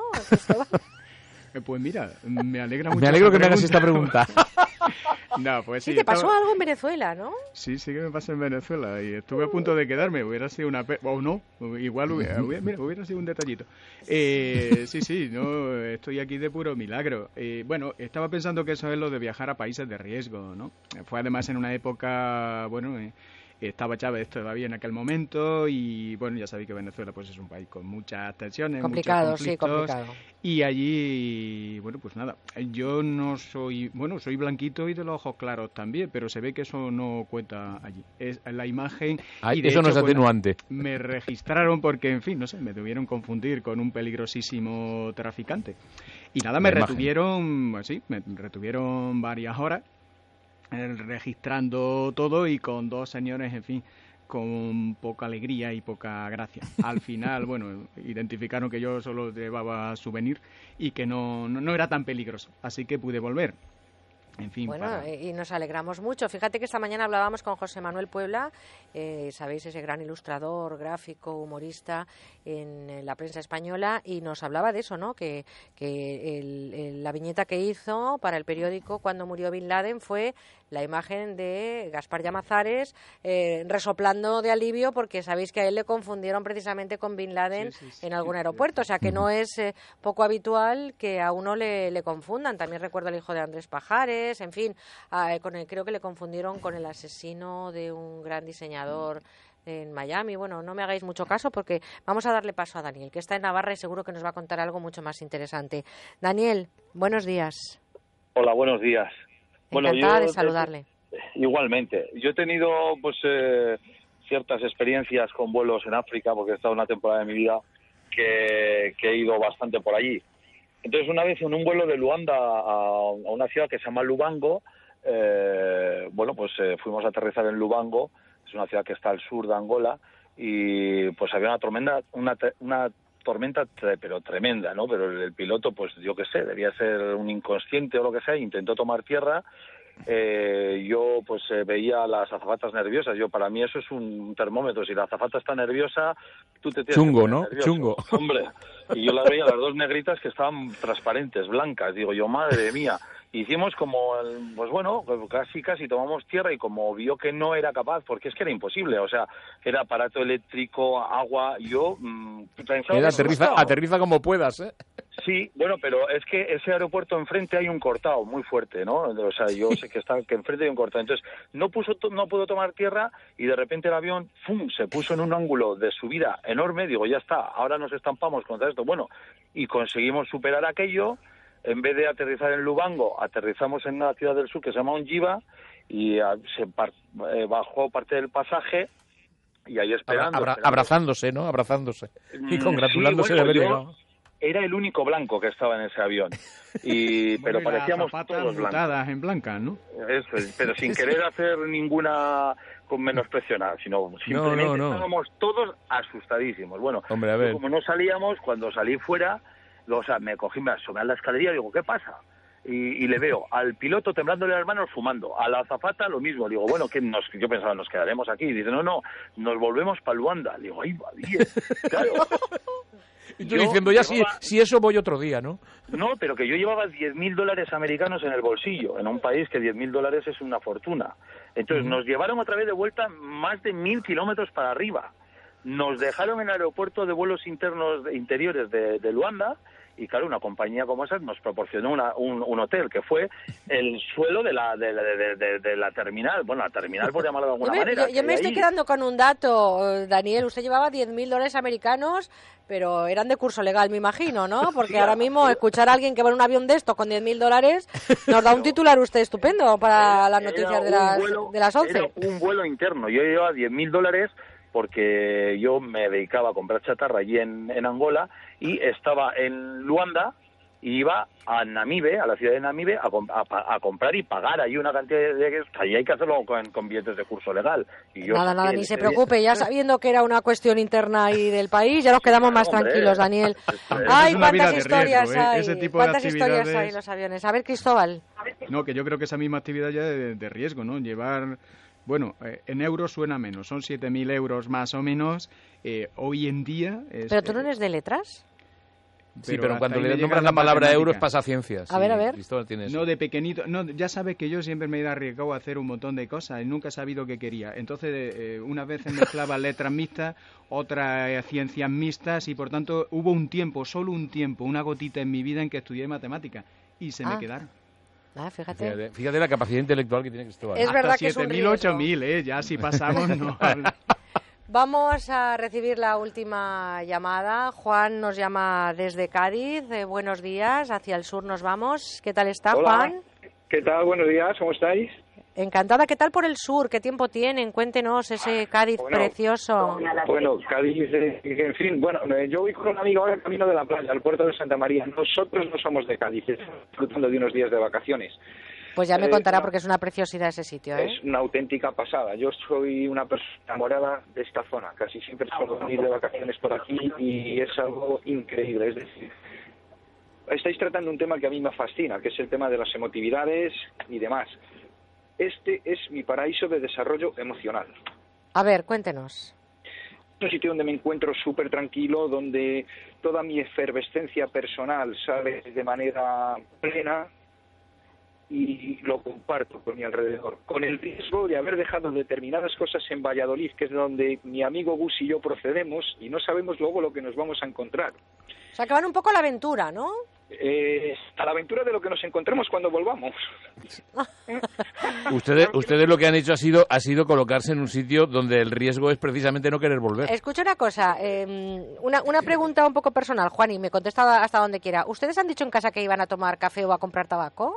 Eh, Pues mira, me alegra mucho. Me alegro que me hagas esta pregunta. no, pues sí. Sí, te pasó estaba- algo en Venezuela, ¿no? Sí, sí que me pasó en Venezuela y estuve a punto de quedarme. Hubiera sido una... pe- O no, igual hubiera, hubiera- mira, hubiera sido un detallito. Eh, sí, sí, no, estoy aquí de puro milagro. Eh, bueno, estaba pensando que eso es lo de viajar a países de riesgo, ¿no? Fue además en una época, bueno... eh, estaba Chávez todavía en aquel momento y bueno ya sabéis que Venezuela pues es un país con muchas tensiones Complicado, muchos sí, complicado. y allí bueno pues nada yo no soy bueno soy blanquito y de los ojos claros también pero se ve que eso no cuenta allí es la imagen Ay, y de eso no es bueno, atenuante. me registraron porque en fin no sé me debieron confundir con un peligrosísimo traficante y nada me La imagen. retuvieron así me retuvieron varias horas registrando todo y con dos señores, en fin, con poca alegría y poca gracia. Al final, bueno, identificaron que yo solo llevaba souvenir y que no, no, no era tan peligroso, así que pude volver. En fin, Bueno, para- y nos alegramos mucho. Fíjate que esta mañana hablábamos con José Manuel Puebla, eh, sabéis, ese gran ilustrador, gráfico, humorista en, la prensa española, y nos hablaba de eso, ¿no? Que, que el- el- la viñeta que hizo para el periódico cuando murió Bin Laden fue la imagen de Gaspar Llamazares eh, resoplando de alivio porque sabéis que a él le confundieron precisamente con Bin Laden en algún aeropuerto. O sea que no es eh, poco habitual que a uno le, le confundan. También recuerdo al hijo de Andrés Pajares, en fin, eh, con el- creo que le confundieron con el asesino de un gran diseñador en Miami. Bueno, no me hagáis mucho caso porque vamos a darle paso a Daniel, que está en Navarra y seguro que nos va a contar algo mucho más interesante. Daniel, buenos días. Hola, buenos días. Encantada de saludarle. Igualmente. Yo he tenido pues eh, ciertas experiencias con vuelos en África porque he estado una temporada de mi vida que, que he ido bastante por allí. Entonces una vez en un vuelo de Luanda a, a una ciudad que se llama Lubango, eh, bueno, pues eh, fuimos a aterrizar en Lubango, es una ciudad que está al sur de Angola, y pues había una tormenta, una, una tormenta pero tremenda, ¿no? Pero el, el piloto, pues yo qué sé, debía ser un inconsciente o lo que sea, intentó tomar tierra. Eh, yo pues eh, veía a las azafatas nerviosas. Yo para mí eso es un termómetro. Si la azafata está nerviosa, tú te tienes Chungo, que ¿no? nervioso. Chungo. Hombre, y yo las veía las dos negritas que estaban transparentes, blancas. Digo yo, madre mía. Hicimos como, el- pues bueno, casi casi tomamos tierra y como vio que no era capaz, porque es que era imposible, o sea, era aparato eléctrico, agua, yo mm, pensaba... Aterriza, aterriza como puedas, ¿eh? Sí, bueno, pero es que ese aeropuerto enfrente hay un cortado muy fuerte, ¿no? O sea, yo sé que está que enfrente hay un cortado. Entonces, no puso no pudo tomar tierra y de repente el avión ¡fum! se puso en un ángulo de subida enorme. Digo, ya está, ahora nos estampamos contra esto. Bueno, y conseguimos superar aquello. En vez de aterrizar en Lubango, aterrizamos en una ciudad del sur que se llama Ongiva y ah, se par- eh, bajó parte del pasaje y ahí esperando. abra- esperando. abrazándose, ¿no? Abrazándose. Y Mm, congratulándose sí, de bueno, haber yo llegado. Era el único blanco que estaba en ese avión. Y, pero y parecíamos todos blancos. en blanca, ¿no? Eso es, pero sin querer hacer ninguna con menosprecio nada, sino simplemente no, no. estábamos todos asustadísimos. Bueno, Hombre, a ver. como no salíamos, cuando salí fuera, o sea, me cogí, me asomé a la escalería y digo, ¿qué pasa? Y, y le veo al piloto temblándole las manos fumando, a la azafata lo mismo. Digo, bueno, que nos, yo pensaba, nos quedaremos aquí. Y dice, no, no, nos volvemos para Luanda. Digo, ahí va bien. Claro. Y tú Yo diciendo, ya si, llevaba- si eso voy otro día, ¿no? no, pero que yo llevaba 10.000 dólares americanos en el bolsillo, en un país que 10.000 dólares es una fortuna. Entonces nos llevaron otra vez de vuelta más de mil kilómetros para arriba. Nos dejaron en el aeropuerto de vuelos internos de- interiores de, de Luanda y claro, una compañía como esa nos proporcionó una- un, un hotel que fue el suelo de la, de, la- de- de- de la terminal, bueno, la terminal por llamarlo de Yo alguna me, manera. yo- me estoy quedando con un dato, eh, Daniel. Usted llevaba 10.000 dólares americanos, pero eran de curso legal, me imagino, ¿no? Porque Sí, ahora mismo escuchar a alguien que va en un avión de esto con 10.000 dólares nos da un titular usted estupendo para las noticias de las, vuelo- de las 11. Era un vuelo interno. Yo llevaba 10.000 dólares porque yo me dedicaba a comprar chatarra allí en, en Angola y estaba en Luanda y iba a Namibe, a la ciudad de Namibe, a, comprar y pagar ahí una cantidad de... de ahí hay que hacerlo con, con billetes de curso legal. Y yo Nada, nada, ni se preocupe, ya sabiendo que era una cuestión interna ahí del país, ya nos quedamos más hombre. tranquilos, Daniel. Ay, vida cuántas historias riesgo, ¿eh? hay, Ese tipo de cuántas historias hay en los aviones. A ver, Cristóbal. No, que yo creo que esa misma actividad ya de, de riesgo, ¿no? Llevar, bueno, eh, en euros suena menos, son 7.000 euros más o menos. eh, hoy en día... es- ¿Pero tú no eres de letras? Sí, pero cuando le nombras la palabra matemática. euros pasa a ciencias. A ver, a ver. Cristóbal tiene eso. No, de pequeñito. No, ya sabes que yo siempre me he arriesgado a hacer un montón de cosas y nunca he sabido qué quería. Entonces, eh, una vez mezclaba letras mixtas, otras eh, ciencias mixtas y por tanto hubo un tiempo, solo un tiempo, una gotita en mi vida en que estudié matemáticas y se Ah. me quedaron. Ah, fíjate. Fíjate, fíjate la capacidad intelectual que tiene Cristóbal. Es Hasta verdad un 7.000, riesgo. 8.000, ¿eh? Ya si pasamos, no. Vamos a recibir la última llamada. Juan nos llama desde Cádiz. Eh, buenos días, hacia el sur nos vamos. ¿Qué tal está, Hola. Juan? ¿Qué tal? Buenos días, ¿cómo estáis? Encantada. ¿Qué tal por el sur? ¿Qué tiempo tienen? Cuéntenos ese Cádiz Bueno, precioso. Bueno, Cádiz, eh, en fin, bueno, eh, yo voy con un amigo ahora camino de la playa, al puerto de Santa María. Nosotros no somos de Cádiz, estamos disfrutando de unos días de vacaciones. Pues ya me Eh, contará porque es una preciosidad ese sitio, ¿eh? Es una auténtica pasada. Yo soy una persona enamorada de esta zona. Casi siempre suelo venir de vacaciones por aquí y es algo increíble. Es decir, estáis tratando un tema que a mí me fascina, que es el tema de las emotividades y demás. Este es mi paraíso de desarrollo emocional. A ver, cuéntenos. Es un sitio donde me encuentro súper tranquilo, donde toda mi efervescencia personal sale de manera plena y lo comparto con mi alrededor, con el riesgo de haber dejado determinadas cosas en Valladolid, que es donde mi amigo Gus y yo procedemos, y no sabemos luego lo que nos vamos a encontrar. O sea, que van un poco a la aventura, ¿no? Eh, a la aventura de lo que nos encontremos cuando volvamos. Ustedes, ustedes lo que han hecho ha sido, ha sido colocarse en un sitio donde el riesgo es precisamente no querer volver. Escucha una cosa, eh, una, una pregunta un poco personal, Juan, y me contesta hasta donde quiera. ¿Ustedes han dicho en casa que iban a tomar café o a comprar tabaco?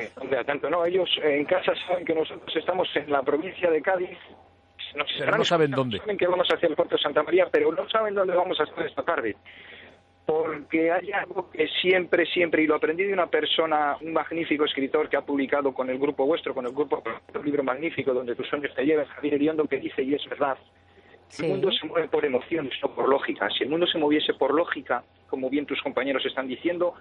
Eh, hombre, tanto no, ellos eh, en casa saben que nosotros estamos en la provincia de Cádiz. Nos Pero no saben dónde. Saben que vamos hacia el puerto de Santa María, pero no saben dónde vamos a estar esta tarde. Porque hay algo que siempre, siempre, y lo aprendí de una persona, un magnífico escritor que ha publicado con el grupo vuestro, con el grupo, un libro magnífico donde tus sueños te llevan, Javier Iriondo, que dice, y es verdad, el mundo se mueve por emociones, no por lógica. Si el mundo se moviese por lógica, como bien tus compañeros están diciendo,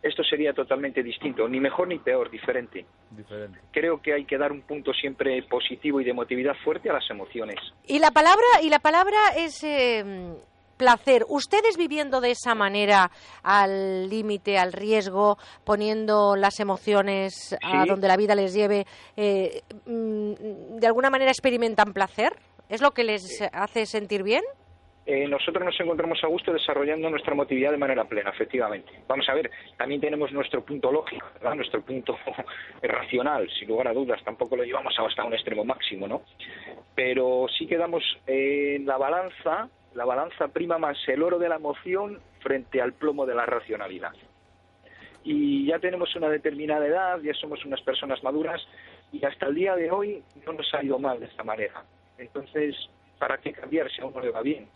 esto sería totalmente distinto, ni mejor ni peor, diferente. Diferente. Creo que hay que dar un punto siempre positivo y de emotividad fuerte a las emociones. Y la palabra, y la palabra es eh, placer. Ustedes viviendo de esa manera, al límite, al riesgo, poniendo las emociones a donde la vida les lleve, eh, mm, ¿de alguna manera experimentan placer? ¿Es lo que les hace sentir bien? Eh, nosotros nos encontramos a gusto desarrollando nuestra emotividad de manera plena, efectivamente. Vamos a ver, también tenemos nuestro punto lógico, ¿verdad? nuestro punto racional, sin lugar a dudas, tampoco lo llevamos hasta un extremo máximo, ¿no? Pero sí quedamos en la balanza, la balanza prima más el oro de la emoción frente al plomo de la racionalidad. Y ya tenemos una determinada edad, ya somos unas personas maduras y hasta el día de hoy no nos ha ido mal de esta manera. Entonces, ¿para qué cambiar si a uno le va bien?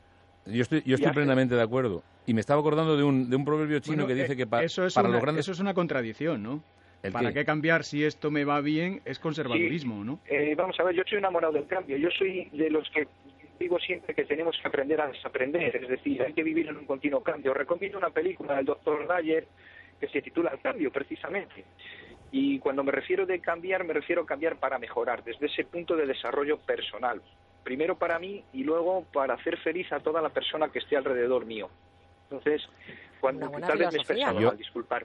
Yo estoy, yo estoy plenamente de acuerdo. Y me estaba acordando de un, de un proverbio chino Bueno, que dice eh, que pa- eso es para una, los grandes... Eso es una contradicción, ¿no? ¿El ¿Para qué? qué? cambiar si esto me va bien? Es conservadurismo, ¿no? Eh, vamos a ver, yo soy enamorado del cambio. Yo soy de los que digo siempre que tenemos que aprender a desaprender. Es decir, hay que vivir en un continuo cambio. Recomiendo una película del doctor Dyer que se titula El cambio, precisamente. Y cuando me refiero de cambiar, me refiero a cambiar para mejorar, desde ese punto de desarrollo personal. Primero para mí y luego para hacer feliz a toda la persona que esté alrededor mío. Entonces, cuando buena tal vez me expresado Yo- mal.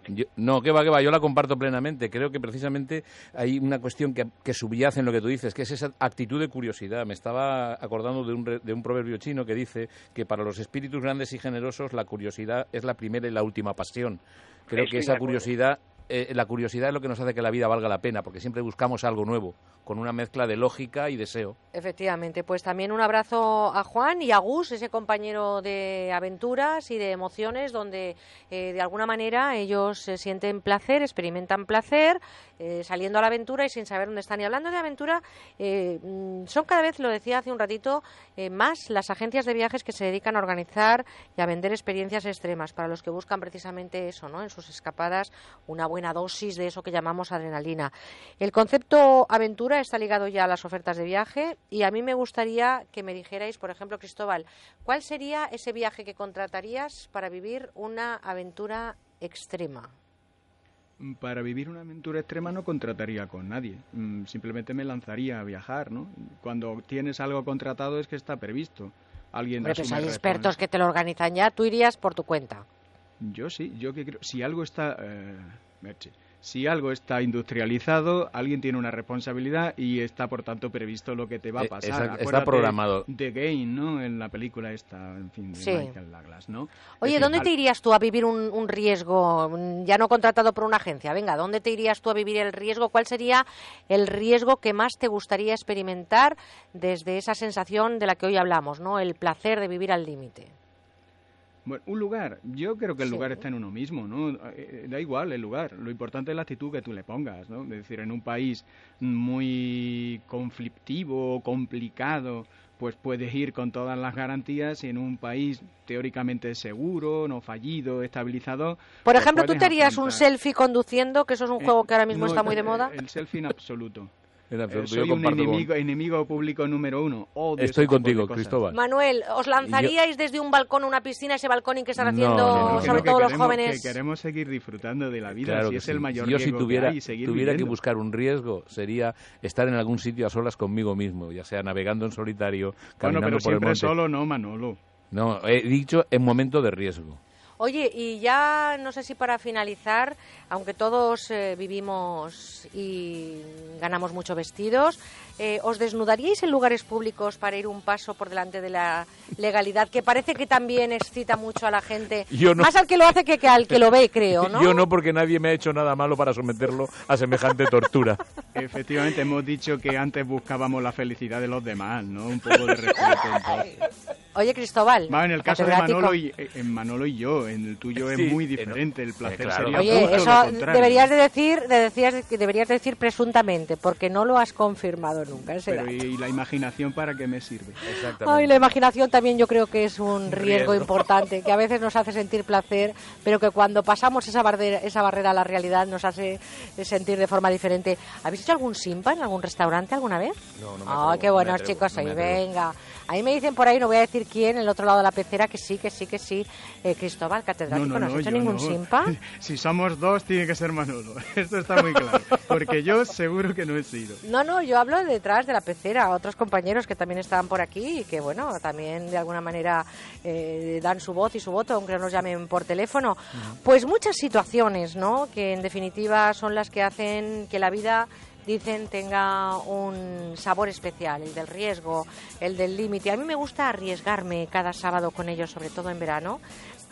Yo- no, que va, que va, yo la comparto plenamente. Creo que precisamente hay una cuestión que, que subyace en lo que tú dices, que es esa actitud de curiosidad. Me estaba acordando de un, re- de un proverbio chino que dice que para los espíritus grandes y generosos la curiosidad es la primera y la última pasión. Creo Estoy que de esa curiosidad, eh, la curiosidad es lo que nos hace que la vida valga la pena, porque siempre buscamos algo nuevo, con una mezcla de lógica y deseo. Efectivamente, pues también un abrazo a Juan y a Gus, ese compañero de aventuras y de emociones, donde eh, de alguna manera ellos se sienten placer, experimentan placer, eh, saliendo a la aventura y sin saber dónde están. Y hablando de aventura, eh, mm, son cada vez, lo decía hace un ratito, eh, más las agencias de viajes que se dedican a organizar y a vender experiencias extremas, para los que buscan precisamente eso, ¿no? En sus escapadas, una buena dosis de eso que llamamos adrenalina. El concepto aventura está ligado ya a las ofertas de viaje y a mí me gustaría que me dijerais, por ejemplo, Cristóbal, ¿cuál sería ese viaje que contratarías para vivir una aventura extrema? Para vivir una aventura extrema no contrataría con nadie. Mm, Simplemente me lanzaría a viajar, ¿no? Cuando tienes algo contratado es que está previsto. Alguien Hombre, pues hay expertos que te lo organizan ya, tú irías por tu cuenta. Yo sí, yo que creo. Si algo está. eh, Merche, si algo está industrializado, alguien tiene una responsabilidad y está, por tanto, previsto lo que te va a Eh, pasar. está- programado. De Game, ¿no? En la película esta, en fin, de Sí. Michael Douglas, ¿no? Oye, decir, ¿dónde al- te irías tú a vivir un, un riesgo ya no contratado por una agencia? Venga, ¿dónde te irías tú a vivir el riesgo? ¿Cuál sería el riesgo que más te gustaría experimentar desde esa sensación de la que hoy hablamos, ¿no? El placer de vivir al límite. Bueno, un lugar. Yo creo que el Sí. lugar está en uno mismo, ¿no? Eh, Da igual el lugar. Lo importante es la actitud que tú le pongas, ¿no? Es decir, en un país muy conflictivo, complicado, pues puedes ir con todas las garantías y en un país teóricamente seguro, no fallido, estabilizado. Por pues ejemplo, ¿tú puedes te harías un selfie conduciendo, que eso es un Eh, juego que ahora mismo no, está muy de eh, moda? El selfie en absoluto. En Eh, absoluto, yo soy un con- enemigo, enemigo público número uno. Odio Estoy contigo. Cristóbal. Manuel, ¿os lanzaríais desde un balcón a una piscina, ese balcón que están haciendo, No, no, no, Que sobre que todo los jóvenes? Que queremos seguir disfrutando de la vida, Claro si que es sí. el mayor Yo si riesgo que tuviera, hay, seguir tuviera que buscar un riesgo sería estar en algún sitio a solas conmigo mismo, ya sea navegando en solitario, Bueno, caminando pero por el siempre monte. solo no, Manolo. No, he dicho en momento de riesgo. Oye, y ya no sé si para finalizar, aunque todos eh, vivimos y ganamos mucho vestidos, eh, ¿os desnudaríais en lugares públicos para ir un paso por delante de la legalidad? Que parece que también excita mucho a la gente. Yo no. Más al que lo hace que, que al que lo ve, creo, ¿no? Yo no, porque nadie me ha hecho nada malo para someterlo a semejante tortura. Efectivamente, hemos dicho que antes buscábamos la felicidad de los demás, ¿no? Un poco de respeto. entonces. Oye, Cristóbal. Va, en el caso de. Manolo y, en Manolo y yo, en el tuyo Sí, es muy en- diferente, el placer claro. sería Oye, justo eso lo contrario. deberías de decir, de- decías que deberías decir presuntamente, porque no lo has confirmado nunca. ese Pero dato. ¿y la imaginación para qué me sirve? Ay, la imaginación también yo creo que es un riesgo riesgo. importante, que a veces nos hace sentir placer, pero que cuando pasamos esa barrera, esa barrera a la realidad nos hace sentir de forma diferente. ¿Habéis hecho algún simpa en algún restaurante alguna vez? No, no me Ay, atrevo, qué no me buenos atrevo, chicos no sois, venga. Ahí me dicen por ahí, no voy a decir quién, el otro lado de la pecera, que sí, que sí, que sí. Eh, Cristóbal, catedrático, ¿no, has hecho ningún no. simpa? Si somos dos, tiene que ser Manolo. Esto está muy claro. Porque yo seguro que no he sido. No, no, yo hablo detrás de la pecera, otros compañeros que también estaban por aquí y que, bueno, también de alguna manera eh, dan su voz y su voto, aunque no nos llamen por teléfono. Pues muchas situaciones, ¿no? Que en definitiva son las que hacen que la vida dicen tenga un sabor especial, el del riesgo, el del límite. A mí me gusta arriesgarme cada sábado con ellos, sobre todo en verano,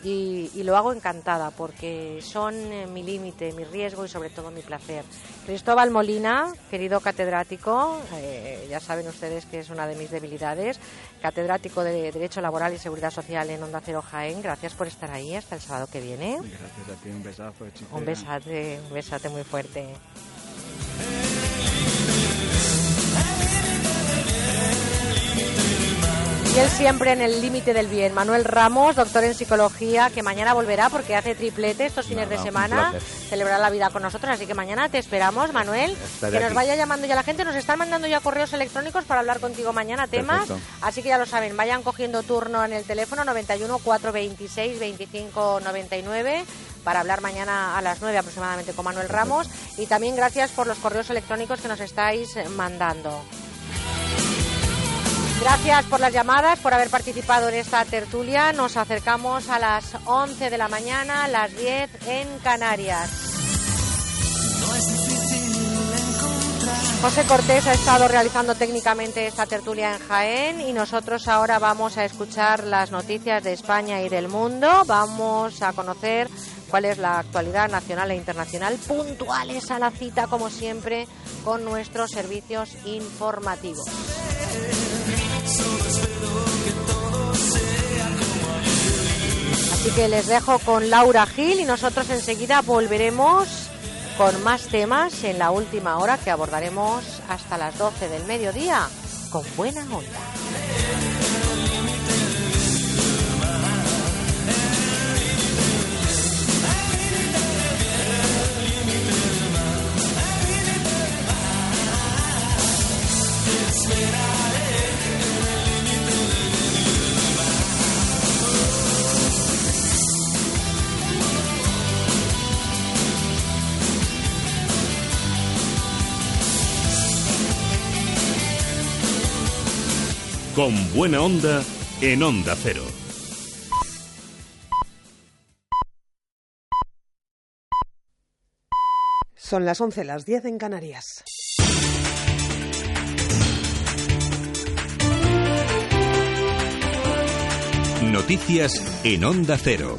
y, y lo hago encantada porque son eh, mi límite, mi riesgo y sobre todo mi placer. Cristóbal Molina, querido catedrático, eh, ya saben ustedes que es una de mis debilidades, catedrático de Derecho Laboral y Seguridad Social en Onda Cero Jaén, gracias por estar ahí hasta el sábado que viene. Gracias a ti, un besazo. Un besate, un besate muy fuerte. Y él siempre en el límite del bien. Manuel Ramos, doctor en psicología, que mañana volverá porque hace triplete estos fines de semana. Celebrar la vida con nosotros. Así que mañana te esperamos, Manuel. Estaré que nos aquí. vaya llamando ya la gente. Nos están mandando ya correos electrónicos para hablar contigo mañana temas. Perfecto. Así que ya lo saben, vayan cogiendo turno en el teléfono 91 426 25 99 para hablar mañana a las 9 aproximadamente con Manuel Ramos. Y también gracias por los correos electrónicos que nos estáis mandando. Gracias por las llamadas, por haber participado en esta tertulia. Nos acercamos a las 11 de la mañana, las 10 en Canarias. José Cortés ha estado realizando técnicamente esta tertulia en Jaén y nosotros ahora vamos a escuchar las noticias de España y del mundo. Vamos a conocer cuál es la actualidad nacional e internacional, puntuales a la cita como siempre con nuestros servicios informativos. Así que les dejo con Laura Gil y nosotros enseguida volveremos con más temas en la última hora que abordaremos hasta las 12 del mediodía con buena onda. Con buena onda en Onda Cero. Son las 11, las 10 en Canarias. Noticias en Onda Cero.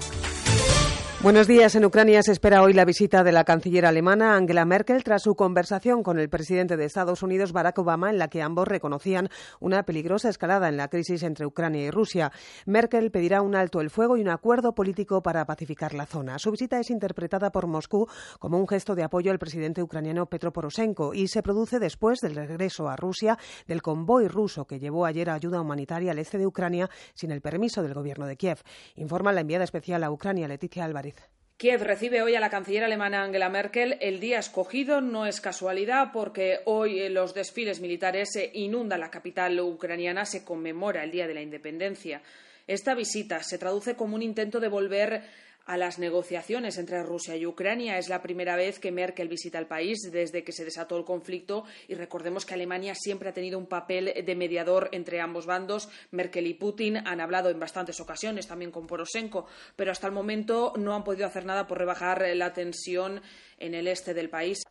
Buenos días. En Ucrania se espera hoy la visita de la canciller alemana Angela Merkel tras su conversación con el presidente de Estados Unidos Barack Obama en la que ambos reconocían una peligrosa escalada en la crisis entre Ucrania y Rusia. Merkel pedirá un alto el fuego y un acuerdo político para pacificar la zona. Su visita es interpretada por Moscú como un gesto de apoyo al presidente ucraniano Petro Poroshenko y se produce después del regreso a Rusia del convoy ruso que llevó ayer ayuda humanitaria al este de Ucrania sin el permiso del gobierno de Kiev. Informa la enviada especial a Ucrania Leticia Álvarez. Kiev recibe hoy a la canciller alemana Angela Merkel. El día escogido no es casualidad porque hoy eh, los desfiles militares eh, inundan la capital ucraniana, se conmemora el Día de la Independencia. Esta visita se traduce como un intento de volver a las negociaciones entre Rusia y Ucrania. Es la primera vez que Merkel visita el país desde que se desató el conflicto y recordemos que Alemania siempre ha tenido un papel de mediador entre ambos bandos. Merkel y Putin han hablado en bastantes ocasiones, también con Poroshenko, pero hasta el momento no han podido hacer nada por rebajar la tensión en el este del país.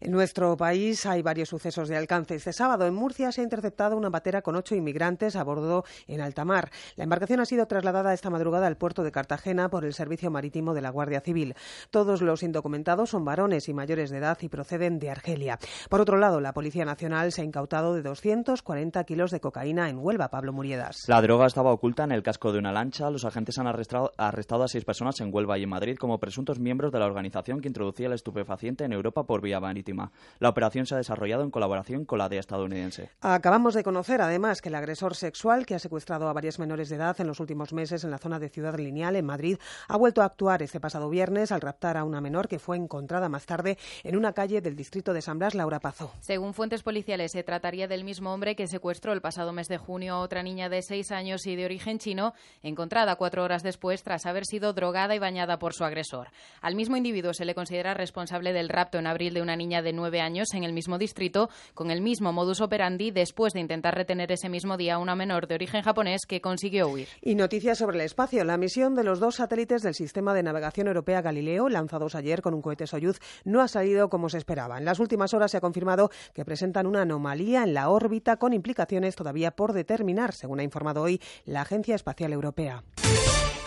En nuestro país hay varios sucesos de alcance. Este sábado en Murcia se ha interceptado una patera con ocho inmigrantes a bordo en alta mar. La embarcación ha sido trasladada esta madrugada al puerto de Cartagena por el Servicio Marítimo de la Guardia Civil. Todos los indocumentados son varones y mayores de edad y proceden de Argelia. Por otro lado, la Policía Nacional se ha incautado de 240 kilos de cocaína en Huelva, Pablo Muriedas. La droga estaba oculta en el casco de una lancha. Los agentes han arrestado, arrestado a seis personas en Huelva y en Madrid como presuntos miembros de la organización que introducía el estupefaciente en Europa por vía marítima. La operación se ha desarrollado en colaboración con la DEA estadounidense. Acabamos de conocer, además, que el agresor sexual que ha secuestrado a varias menores de edad en los últimos meses en la zona de Ciudad Lineal, en Madrid, ha vuelto a actuar este pasado viernes al raptar a una menor que fue encontrada más tarde en una calle del distrito de San Blas, Laura Pazo. Según fuentes policiales, se trataría del mismo hombre que secuestró el pasado mes de junio a otra niña de seis años y de origen chino, encontrada cuatro horas después tras haber sido drogada y bañada por su agresor. Al mismo individuo se le considera responsable del rapto en abril de una niña de nueve años en el mismo distrito, con el mismo modus operandi, después de intentar retener ese mismo día a una menor de origen japonés que consiguió huir. Y noticias sobre el espacio. La misión de los dos satélites del sistema de navegación europea Galileo, lanzados ayer con un cohete Soyuz, no ha salido como se esperaba. En las últimas horas se ha confirmado que presentan una anomalía en la órbita con implicaciones todavía por determinar, según ha informado hoy la Agencia Espacial Europea.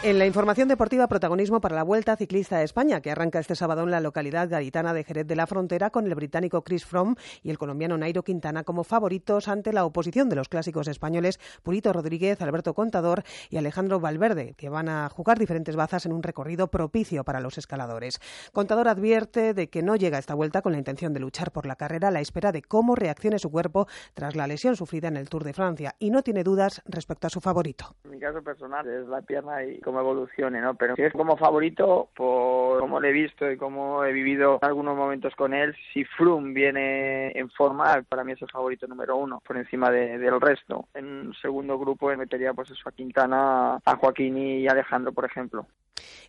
En la información deportiva, protagonismo para la Vuelta Ciclista a España, que arranca este sábado en la localidad gaditana de Jerez de la Frontera, con el británico Chris Froome y el colombiano Nairo Quintana como favoritos ante la oposición de los clásicos españoles Purito Rodríguez, Alberto Contador y Alejandro Valverde, que van a jugar diferentes bazas en un recorrido propicio para los escaladores. Contador advierte de que no llega a esta vuelta con la intención de luchar por la carrera a la espera de cómo reaccione su cuerpo tras la lesión sufrida en el Tour de Francia y no tiene dudas respecto a su favorito. En mi caso personal es la pierna y cómo evolucione, ¿no? Pero si es como favorito, por cómo le he visto y cómo he vivido algunos momentos con él, si Froome viene en forma, para mí es el favorito número uno, por encima de- del resto. En un segundo grupo metería pues eso a Quintana, a Joaquín y Alejandro, por ejemplo.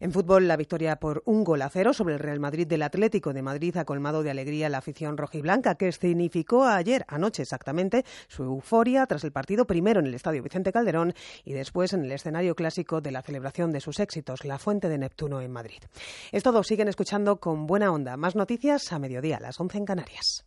En fútbol, la victoria por un gol a cero sobre el Real Madrid del Atlético de Madrid ha colmado de alegría la afición rojiblanca, que escenificó ayer, anoche exactamente, su euforia tras el partido primero en el Estadio Vicente Calderón y después en el escenario clásico de la celebración de sus éxitos, la Fuente de Neptuno en Madrid. Es todo, siguen escuchando con buena onda. Más noticias a mediodía, a las 11 en Canarias.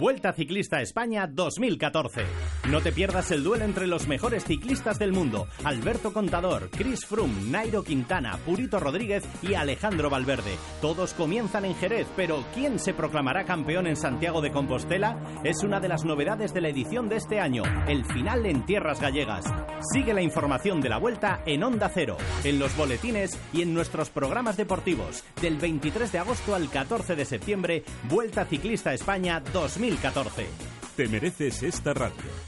Vuelta Ciclista a España 2014. No te pierdas el duelo entre los mejores ciclistas del mundo. Alberto Contador, Chris Froome, Nairo Quintana, Purito Rodríguez y Alejandro Valverde. Todos comienzan en Jerez, pero ¿quién se proclamará campeón en Santiago de Compostela? Es una de las novedades de la edición de este año, el final en tierras gallegas. Sigue la información de la vuelta en Onda Cero, en los boletines y en nuestros programas deportivos. Del 23 de agosto al 14 de septiembre, Vuelta Ciclista España 2014. Te mereces esta radio.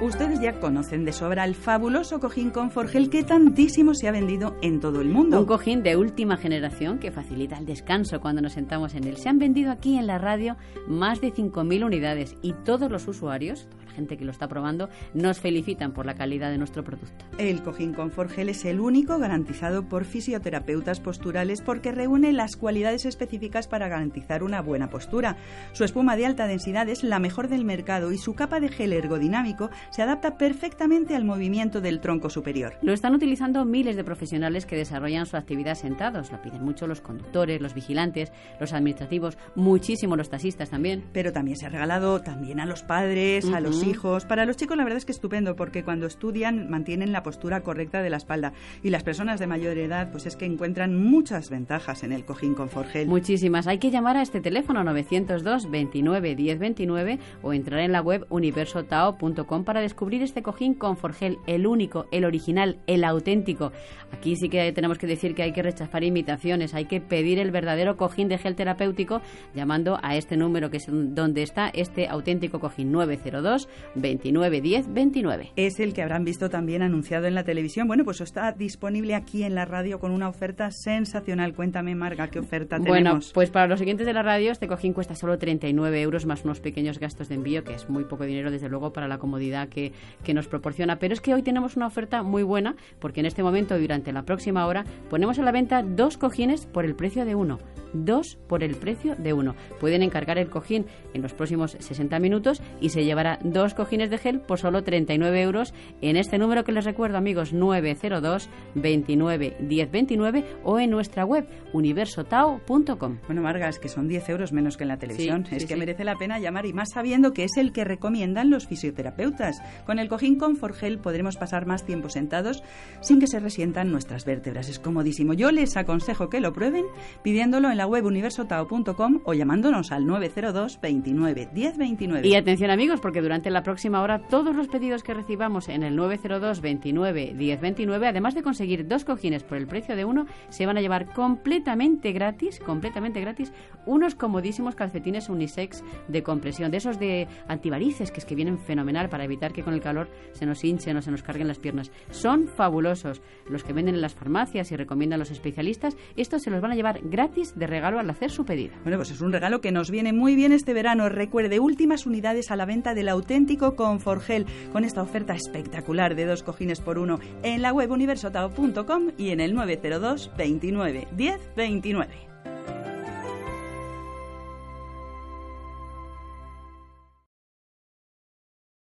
Ustedes ya conocen de sobra el fabuloso cojín Conforgel que tantísimo se ha vendido en todo el mundo. Un cojín de última generación que facilita el descanso cuando nos sentamos en él. Se han vendido aquí en la radio más de 5.000 unidades y todos los usuarios, toda la gente que lo está probando, nos felicitan por la calidad de nuestro producto. El cojín Conforgel es el único garantizado por fisioterapeutas posturales porque reúne las cualidades específicas para garantizar una buena postura. Su espuma de alta densidad es la mejor del mercado y su capa de gel ergodinámico se adapta perfectamente al movimiento del tronco superior. Lo están utilizando miles de profesionales que desarrollan su actividad sentados. Lo piden mucho los conductores, los vigilantes, los administrativos, muchísimo los taxistas también. Pero también se ha regalado también a los padres, a los hijos. Para los chicos la verdad es que estupendo porque cuando estudian mantienen la postura correcta de la espalda y las personas de mayor edad pues es que encuentran muchas ventajas en el cojín Conforgel. Muchísimas. Hay que llamar a este teléfono 902 29 10 29 o entrar en la web universotao.com para para descubrir este cojín con Forgel, el único, el original, el auténtico. Aquí sí que tenemos que decir que hay que rechazar imitaciones, hay que pedir el verdadero cojín de gel terapéutico llamando a este número que es donde está este auténtico cojín 902 29 10 29. Es el que habrán visto también anunciado en la televisión. Bueno, pues está disponible aquí en la radio con una oferta sensacional. Cuéntame, Marga, ¿qué oferta tenemos? Bueno, pues para los siguientes de la radio, este cojín cuesta solo 39 euros más unos pequeños gastos de envío, que es muy poco dinero, desde luego, para la comodidad que, que nos proporciona. Pero es que hoy tenemos una oferta muy buena, porque en este momento y durante la próxima hora ponemos a la venta dos cojines por el precio de uno dos por el precio de uno. Pueden encargar el cojín en los próximos 60 minutos y se llevará dos cojines de gel por solo 39 euros en este número que les recuerdo, amigos, 902 29 10 29 o en nuestra web universotao.com. Bueno, Marga, es que son 10 euros menos que en la televisión. Sí, es sí, que sí. merece la pena llamar y más sabiendo que es el que recomiendan los fisioterapeutas. Con el cojín Conforgel podremos pasar más tiempo sentados sin que se resientan nuestras vértebras. Es comodísimo. Yo les aconsejo que lo prueben pidiéndolo en la web universotao.com o llamándonos al 902 29 10 29. Y atención amigos, porque durante la próxima hora todos los pedidos que recibamos en el 902 29 10 29, además de conseguir dos cojines por el precio de uno, se van a llevar completamente gratis, completamente gratis, unos comodísimos calcetines unisex de compresión, de esos de antivarices, que es que vienen fenomenal para evitar que con el calor se nos hinchen o se nos carguen las piernas. Son fabulosos. Los que venden en las farmacias y recomiendan los especialistas, estos se los van a llevar gratis de regalo al hacer su pedido. Bueno, pues es un regalo que nos viene muy bien este verano. Recuerde, últimas unidades a la venta del auténtico Conforgel con esta oferta espectacular de dos cojines por uno en la web universotao.com y en el 902 29 10 29.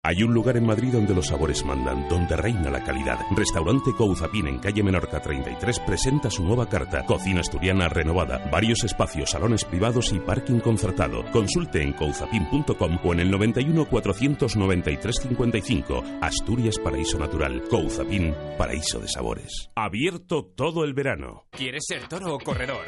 Hay un lugar en Madrid donde los sabores mandan, donde reina la calidad. Restaurante Couzapin en calle Menorca 33 presenta su nueva carta. Cocina asturiana renovada, varios espacios, salones privados y parking concertado. Consulte en couzapin.com o en el 91 493 55. Asturias Paraíso Natural. Couzapin, paraíso de sabores. Abierto todo el verano. ¿Quieres ser toro o corredor?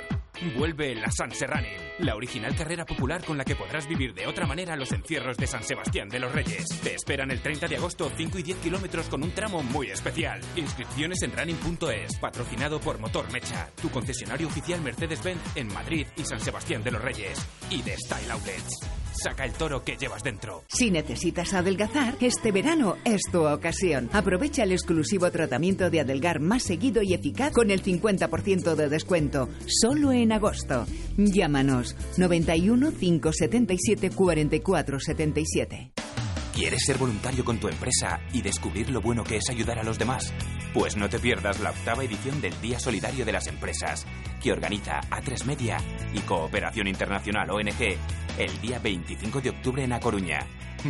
Vuelve la Sanse Running, la original carrera popular con la que podrás vivir de otra manera los encierros de San Sebastián de los Reyes. Te esperan el 30 de agosto 5 y 10 kilómetros con un tramo muy especial. Inscripciones en running.es, patrocinado por Motor Mecha, tu concesionario oficial Mercedes-Benz en Madrid y San Sebastián de los Reyes. Y de Style Outlets. Saca el toro que llevas dentro. Si necesitas adelgazar, este verano es tu ocasión. Aprovecha el exclusivo tratamiento de adelgar más seguido y eficaz con el 50% de descuento, solo en agosto. Llámanos 91 577 44 77. ¿Quieres ser voluntario con tu empresa y descubrir lo bueno que es ayudar a los demás? Pues no te pierdas la octava edición del Día Solidario de las Empresas, que organiza A3 Media y Cooperación Internacional ONG el día 25 de octubre en A Coruña,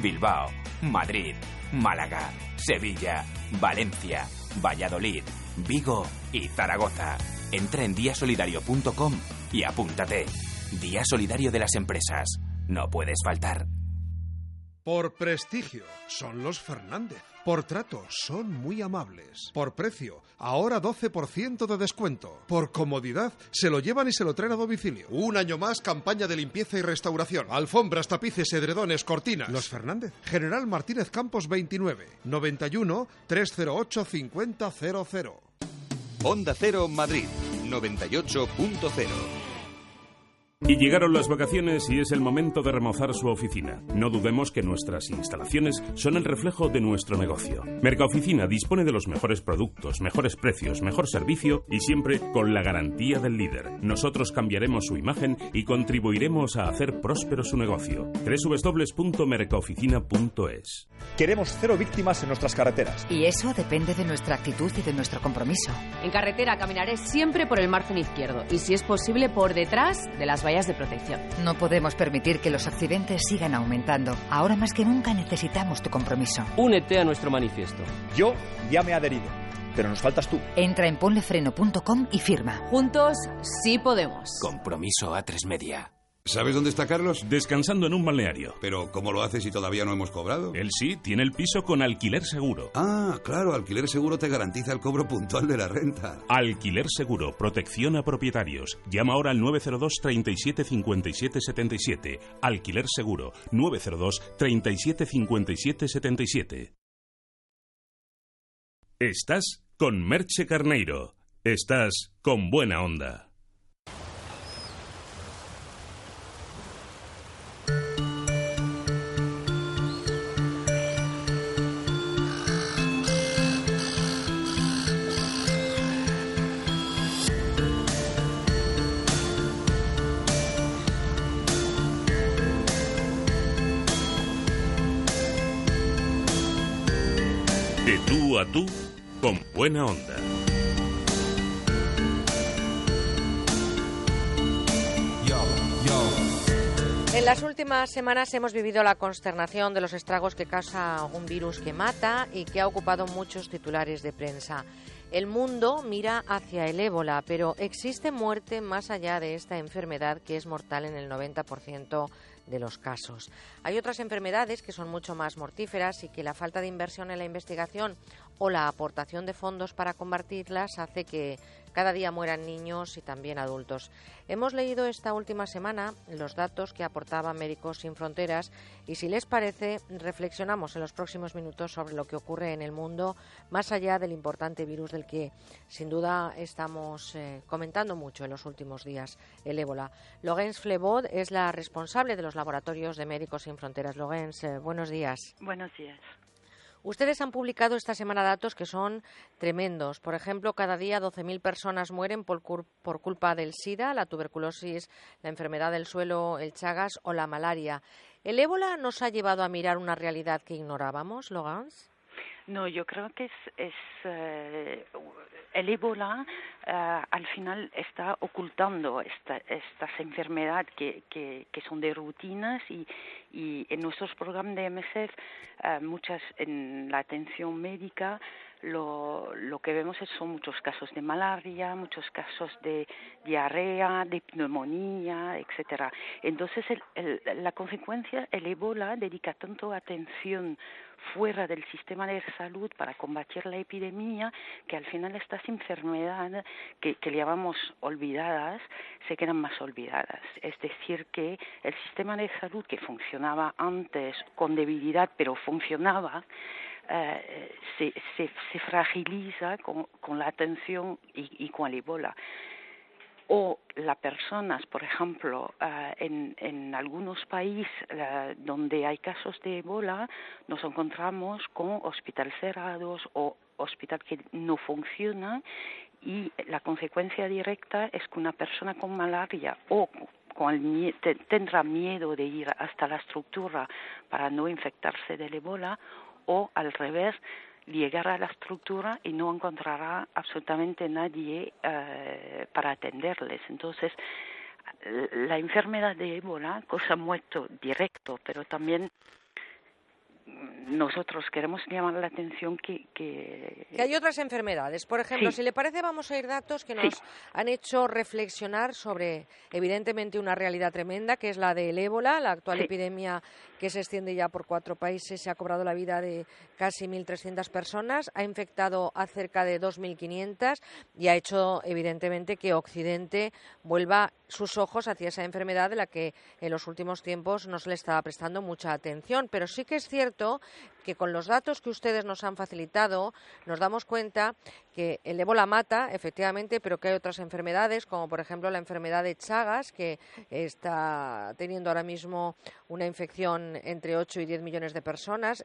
Bilbao, Madrid, Málaga, Sevilla, Valencia, Valladolid, Vigo y Zaragoza. Entra en diasolidario.com y apúntate. Día Solidario de las Empresas. No puedes faltar. Por prestigio, son los Fernández. Por trato, son muy amables. Por precio, ahora 12% de descuento. Por comodidad, se lo llevan y se lo traen a domicilio. Un año más, campaña de limpieza y restauración. Alfombras, tapices, edredones, cortinas. Los Fernández. General Martínez Campos 29. 91 308 5000. Onda Cero Madrid 98.0. Y llegaron las vacaciones y es el momento de remozar su oficina. No dudemos que nuestras instalaciones son el reflejo de nuestro negocio. Mercaoficina dispone de los mejores productos, mejores precios, mejor servicio y siempre con la garantía del líder. Nosotros cambiaremos su imagen y contribuiremos a hacer próspero su negocio. www.mercaoficina.es Queremos cero víctimas en nuestras carreteras. Y eso depende de nuestra actitud y de nuestro compromiso. En carretera caminaré siempre por el margen izquierdo y si es posible por detrás de las vallas de protección. No podemos permitir que los accidentes sigan aumentando. Ahora más que nunca necesitamos tu compromiso. Únete a nuestro manifiesto. Yo ya me he adherido, pero nos faltas tú. Entra en ponlefreno.com y firma. Juntos sí podemos. Compromiso A3 Media. ¿Sabes dónde está Carlos? Descansando en un balneario. Pero ¿cómo lo hace si todavía no hemos cobrado? Él sí, tiene el piso con alquiler seguro. Ah, claro, alquiler seguro te garantiza el cobro puntual de la renta. Alquiler seguro, protección a propietarios. Llama ahora al 902 37 57 77. Alquiler seguro, 902 37 57 77. Estás con Merche Carneiro. Estás con buena onda. Tú a tú, con buena onda. En las últimas semanas hemos vivido la consternación de los estragos que causa un virus que mata y que ha ocupado muchos titulares de prensa. El mundo mira hacia el ébola, pero existe muerte más allá de esta enfermedad que es mortal en el 90% de los casos. Hay otras enfermedades que son mucho más mortíferas y que la falta de inversión en la investigación o la aportación de fondos para combatirlas hace que cada día mueran niños y también adultos. Hemos leído esta última semana los datos que aportaban Médicos Sin Fronteras y si les parece reflexionamos en los próximos minutos sobre lo que ocurre en el mundo más allá del importante virus del que sin duda estamos eh, comentando mucho en los últimos días, el ébola. Logens Flebod es la responsable de los laboratorios de Médicos Sin Fronteras. Logens, eh, buenos días. Buenos días. Ustedes han publicado esta semana datos que son tremendos. Por ejemplo, cada día 12.000 personas mueren por, por, culpa del SIDA, la tuberculosis, la enfermedad del suelo, el chagas o la malaria. ¿El ébola nos ha llevado a mirar una realidad que ignorábamos, Logans? No, yo creo que es, es eh, el ébola eh, al final está ocultando esta, estas enfermedades que, son de rutinas y, y en nuestros programas de MSF, eh, muchas en la atención médica, lo, lo que vemos son muchos casos de malaria, muchos casos de diarrea, de neumonía, etcétera. Entonces, el, la consecuencia, el ébola dedica tanto atención fuera del sistema de salud para combatir la epidemia, que al final estas enfermedades que, que llamamos olvidadas se quedan más olvidadas. Es decir, que el sistema de salud que funcionaba antes con debilidad, pero funcionaba, eh, se, se, fragiliza con, la atención y, y, con el ébola. O las personas, por ejemplo, uh, en, en, algunos países uh, donde hay casos de ébola, nos encontramos con hospitales cerrados o hospitales que no funcionan y la consecuencia directa es que una persona con malaria o con el, tendrá miedo de ir hasta la estructura para no infectarse del ébola o al revés llegará a la estructura y no encontrará absolutamente nadie eh, para atenderles. Entonces, la enfermedad de ébola, cosa muerto directo, pero también nosotros queremos llamar la atención que... Que, que hay otras enfermedades. Por ejemplo, sí. si le parece, vamos a ir datos que nos sí. han hecho reflexionar sobre, evidentemente, una realidad tremenda, que es la del ébola, la actual sí. epidemia que se extiende ya por cuatro países, se ha cobrado la vida de casi 1.300 personas, ha infectado a cerca de 2.500 y ha hecho, evidentemente, que Occidente vuelva sus ojos hacia esa enfermedad de la que en los últimos tiempos no se le estaba prestando mucha atención. Pero sí que es cierto que con los datos que ustedes nos han facilitado nos damos cuenta que el ébola mata, efectivamente, pero que hay otras enfermedades, como por ejemplo la enfermedad de Chagas, que está teniendo ahora mismo una infección entre 8 y 10 millones de personas,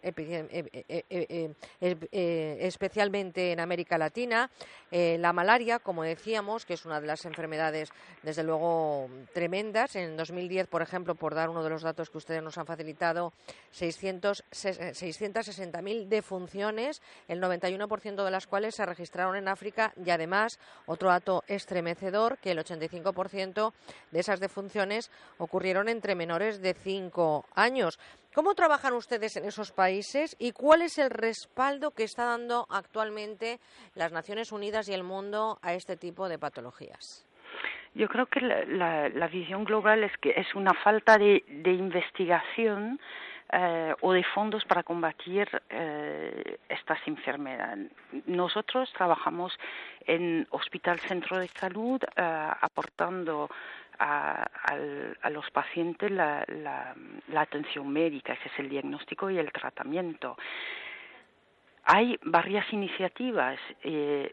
especialmente en América Latina. Eh, la malaria, como decíamos, que es una de las enfermedades, desde luego, tremendas. En 2010, por ejemplo, por dar uno de los datos que ustedes nos han facilitado, 600, 660.000 defunciones, el 91% de las cuales se registraron en África y además, otro dato estremecedor, que el 85% de esas defunciones ocurrieron entre menores de 5 años. ¿Cómo trabajan ustedes en esos países y cuál es el respaldo que está dando actualmente las Naciones Unidas y el mundo a este tipo de patologías? Yo creo que la, visión global es que es una falta de investigación eh, o de fondos para combatir eh, estas enfermedades. Nosotros trabajamos en Hospital Centro de Salud eh, aportando a, a, los pacientes la, la, la atención médica, ese es el diagnóstico y el tratamiento hay varias iniciativas. Eh,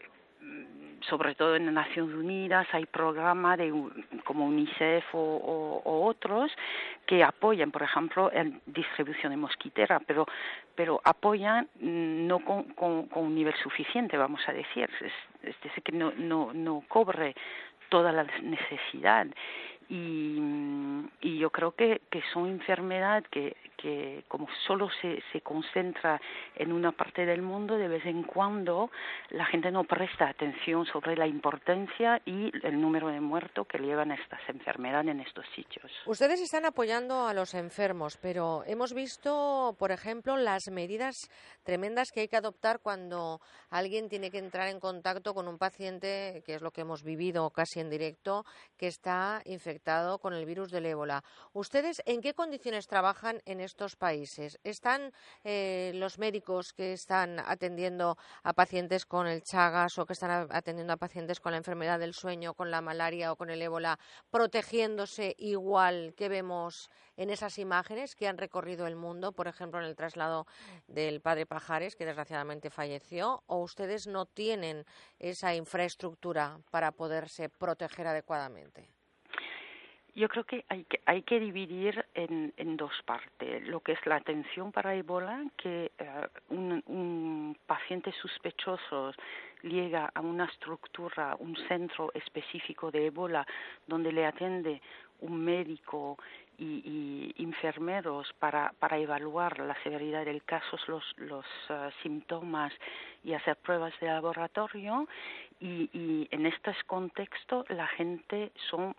sobre todo en Naciones Unidas hay programas de como UNICEF o, otros que apoyan, por ejemplo, en distribución de mosquitera, pero pero apoyan mm, no con, con, un nivel suficiente, vamos a decir, es, decir que no no no cobre toda la necesidad y, yo creo que, que son enfermedades que, que como solo se, se concentra en una parte del mundo, de vez en cuando la gente no presta atención sobre la importancia y el número de muertos que llevan estas enfermedades en estos sitios. Ustedes están apoyando a los enfermos, pero hemos visto, por ejemplo, las medidas tremendas que hay que adoptar cuando alguien tiene que entrar en contacto con un paciente, que es lo que hemos vivido casi en directo, que está infectado con el virus del ébola. ¿Ustedes en qué condiciones trabajan en estos países? ¿Están eh, los médicos que están atendiendo a pacientes con el Chagas o que están atendiendo a pacientes con la enfermedad del sueño, con la malaria o con el ébola, protegiéndose igual que vemos en esas imágenes que han recorrido el mundo, por ejemplo, en el traslado del padre Pajares, que desgraciadamente falleció, o ustedes no tienen esa infraestructura para poderse proteger adecuadamente? Yo creo que hay que, hay que dividir en, en dos partes. Lo que es la atención para ébola, que eh, un, un paciente sospechoso llega a una estructura, un centro específico de ébola, donde le atiende un médico y, enfermeros para, para evaluar la severidad del caso, los, los uh, síntomas y hacer pruebas de laboratorio. Y, y en este contexto la gente son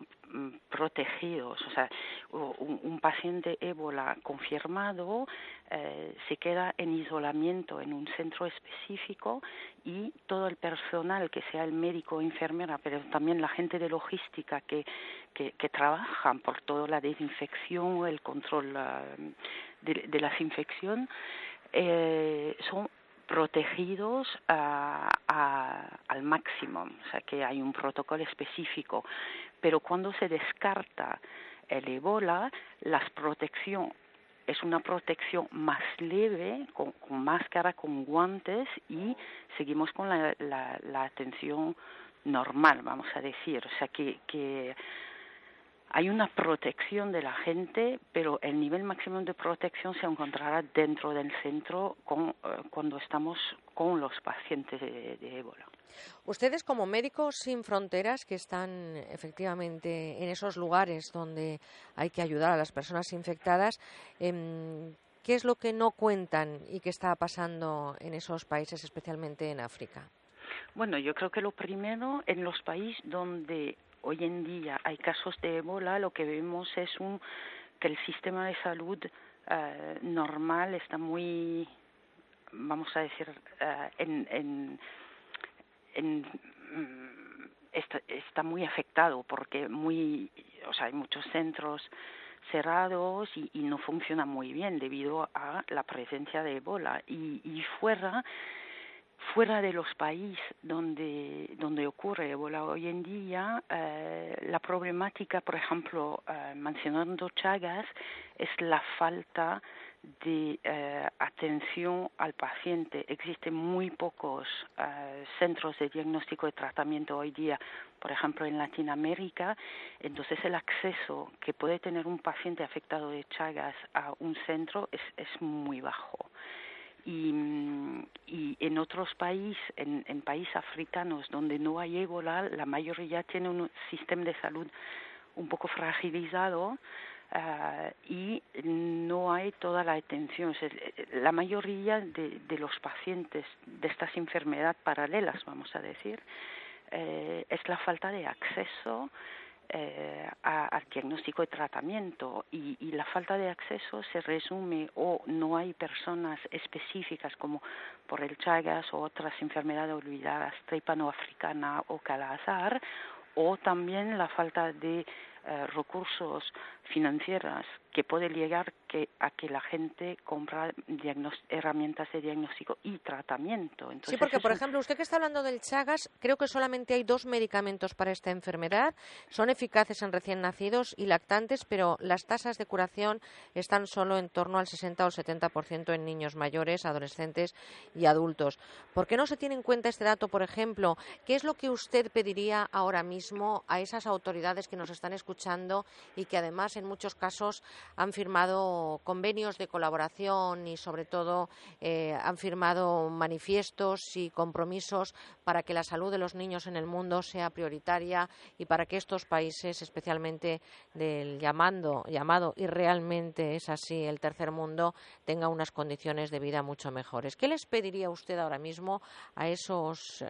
protegidos. O sea, un, un paciente ébola confirmado eh, se queda en isolamiento en un centro específico y todo el personal, que sea el médico o enfermera, pero también la gente de logística que, que, que trabajan por toda la desinfección o el control uh, de, de las infecciones, eh, son protegidos a, a, al máximo, o sea que hay un protocolo específico, pero cuando se descarta el ébola, la protección es una protección más leve, con, con, máscara, con guantes y seguimos con la, la, la atención normal, vamos a decir. O sea que, que hay una protección de la gente, pero el nivel máximo de protección se encontrará dentro del centro con, uh, cuando estamos con los pacientes de, de, ébola. Ustedes como médicos sin fronteras que están efectivamente en esos lugares donde hay que ayudar a las personas infectadas, eh, ¿qué es lo que no cuentan y qué está pasando en esos países, especialmente en África? Bueno, yo creo que lo primero en los países donde hoy en día hay casos de ébola, lo que vemos es un, que el sistema de salud uh, normal está muy, vamos a decir, uh, en, en, en mm, está, está muy afectado porque muy, o sea, hay muchos centros cerrados y, y no funciona muy bien debido a la presencia de ébola. Y, y fuera fuera de los países donde, donde ocurre ébola hoy en día, eh, la problemática, por ejemplo, eh, mencionando Chagas, es la falta de eh, atención al paciente. Existen muy pocos centros de diagnóstico y tratamiento hoy día, por ejemplo, en Latinoamérica. Entonces, el acceso que puede tener un paciente afectado de Chagas a un centro es, es muy bajo y, y en otros países, en, en países africanos donde no hay ébola, la mayoría tiene un sistema de salud un poco fragilizado uh, y no hay toda la atención. La mayoría de, de los pacientes de estas enfermedades paralelas, vamos a decir, eh, es la falta de acceso eh, a, al diagnóstico y tratamiento y, y, la falta de acceso se resume o no hay personas específicas como por el Chagas o otras enfermedades olvidadas, tripanoafricana o calazar o también la falta de eh, recursos financieras que puede llegar que, a que la gente compra herramientas de diagnóstico y tratamiento. sí, porque, por ejemplo, usted que está hablando del Chagas, creo que solamente hay dos medicamentos para esta enfermedad. Son eficaces en recién nacidos y lactantes, pero las tasas de curación están solo en torno al 60 o 70% en niños mayores, adolescentes y adultos. ¿Por qué no se tiene en cuenta este dato, por ejemplo? ¿Qué es lo que usted pediría ahora mismo a esas autoridades que nos están escuchando y que además en muchos casos han firmado convenios de colaboración y, sobre todo, eh, han firmado manifiestos y compromisos para que la salud de los niños en el mundo sea prioritaria y para que estos países, especialmente del llamando, llamado y realmente es así el tercer mundo, tengan unas condiciones de vida mucho mejores. ¿Qué les pediría usted ahora mismo a esos, eh,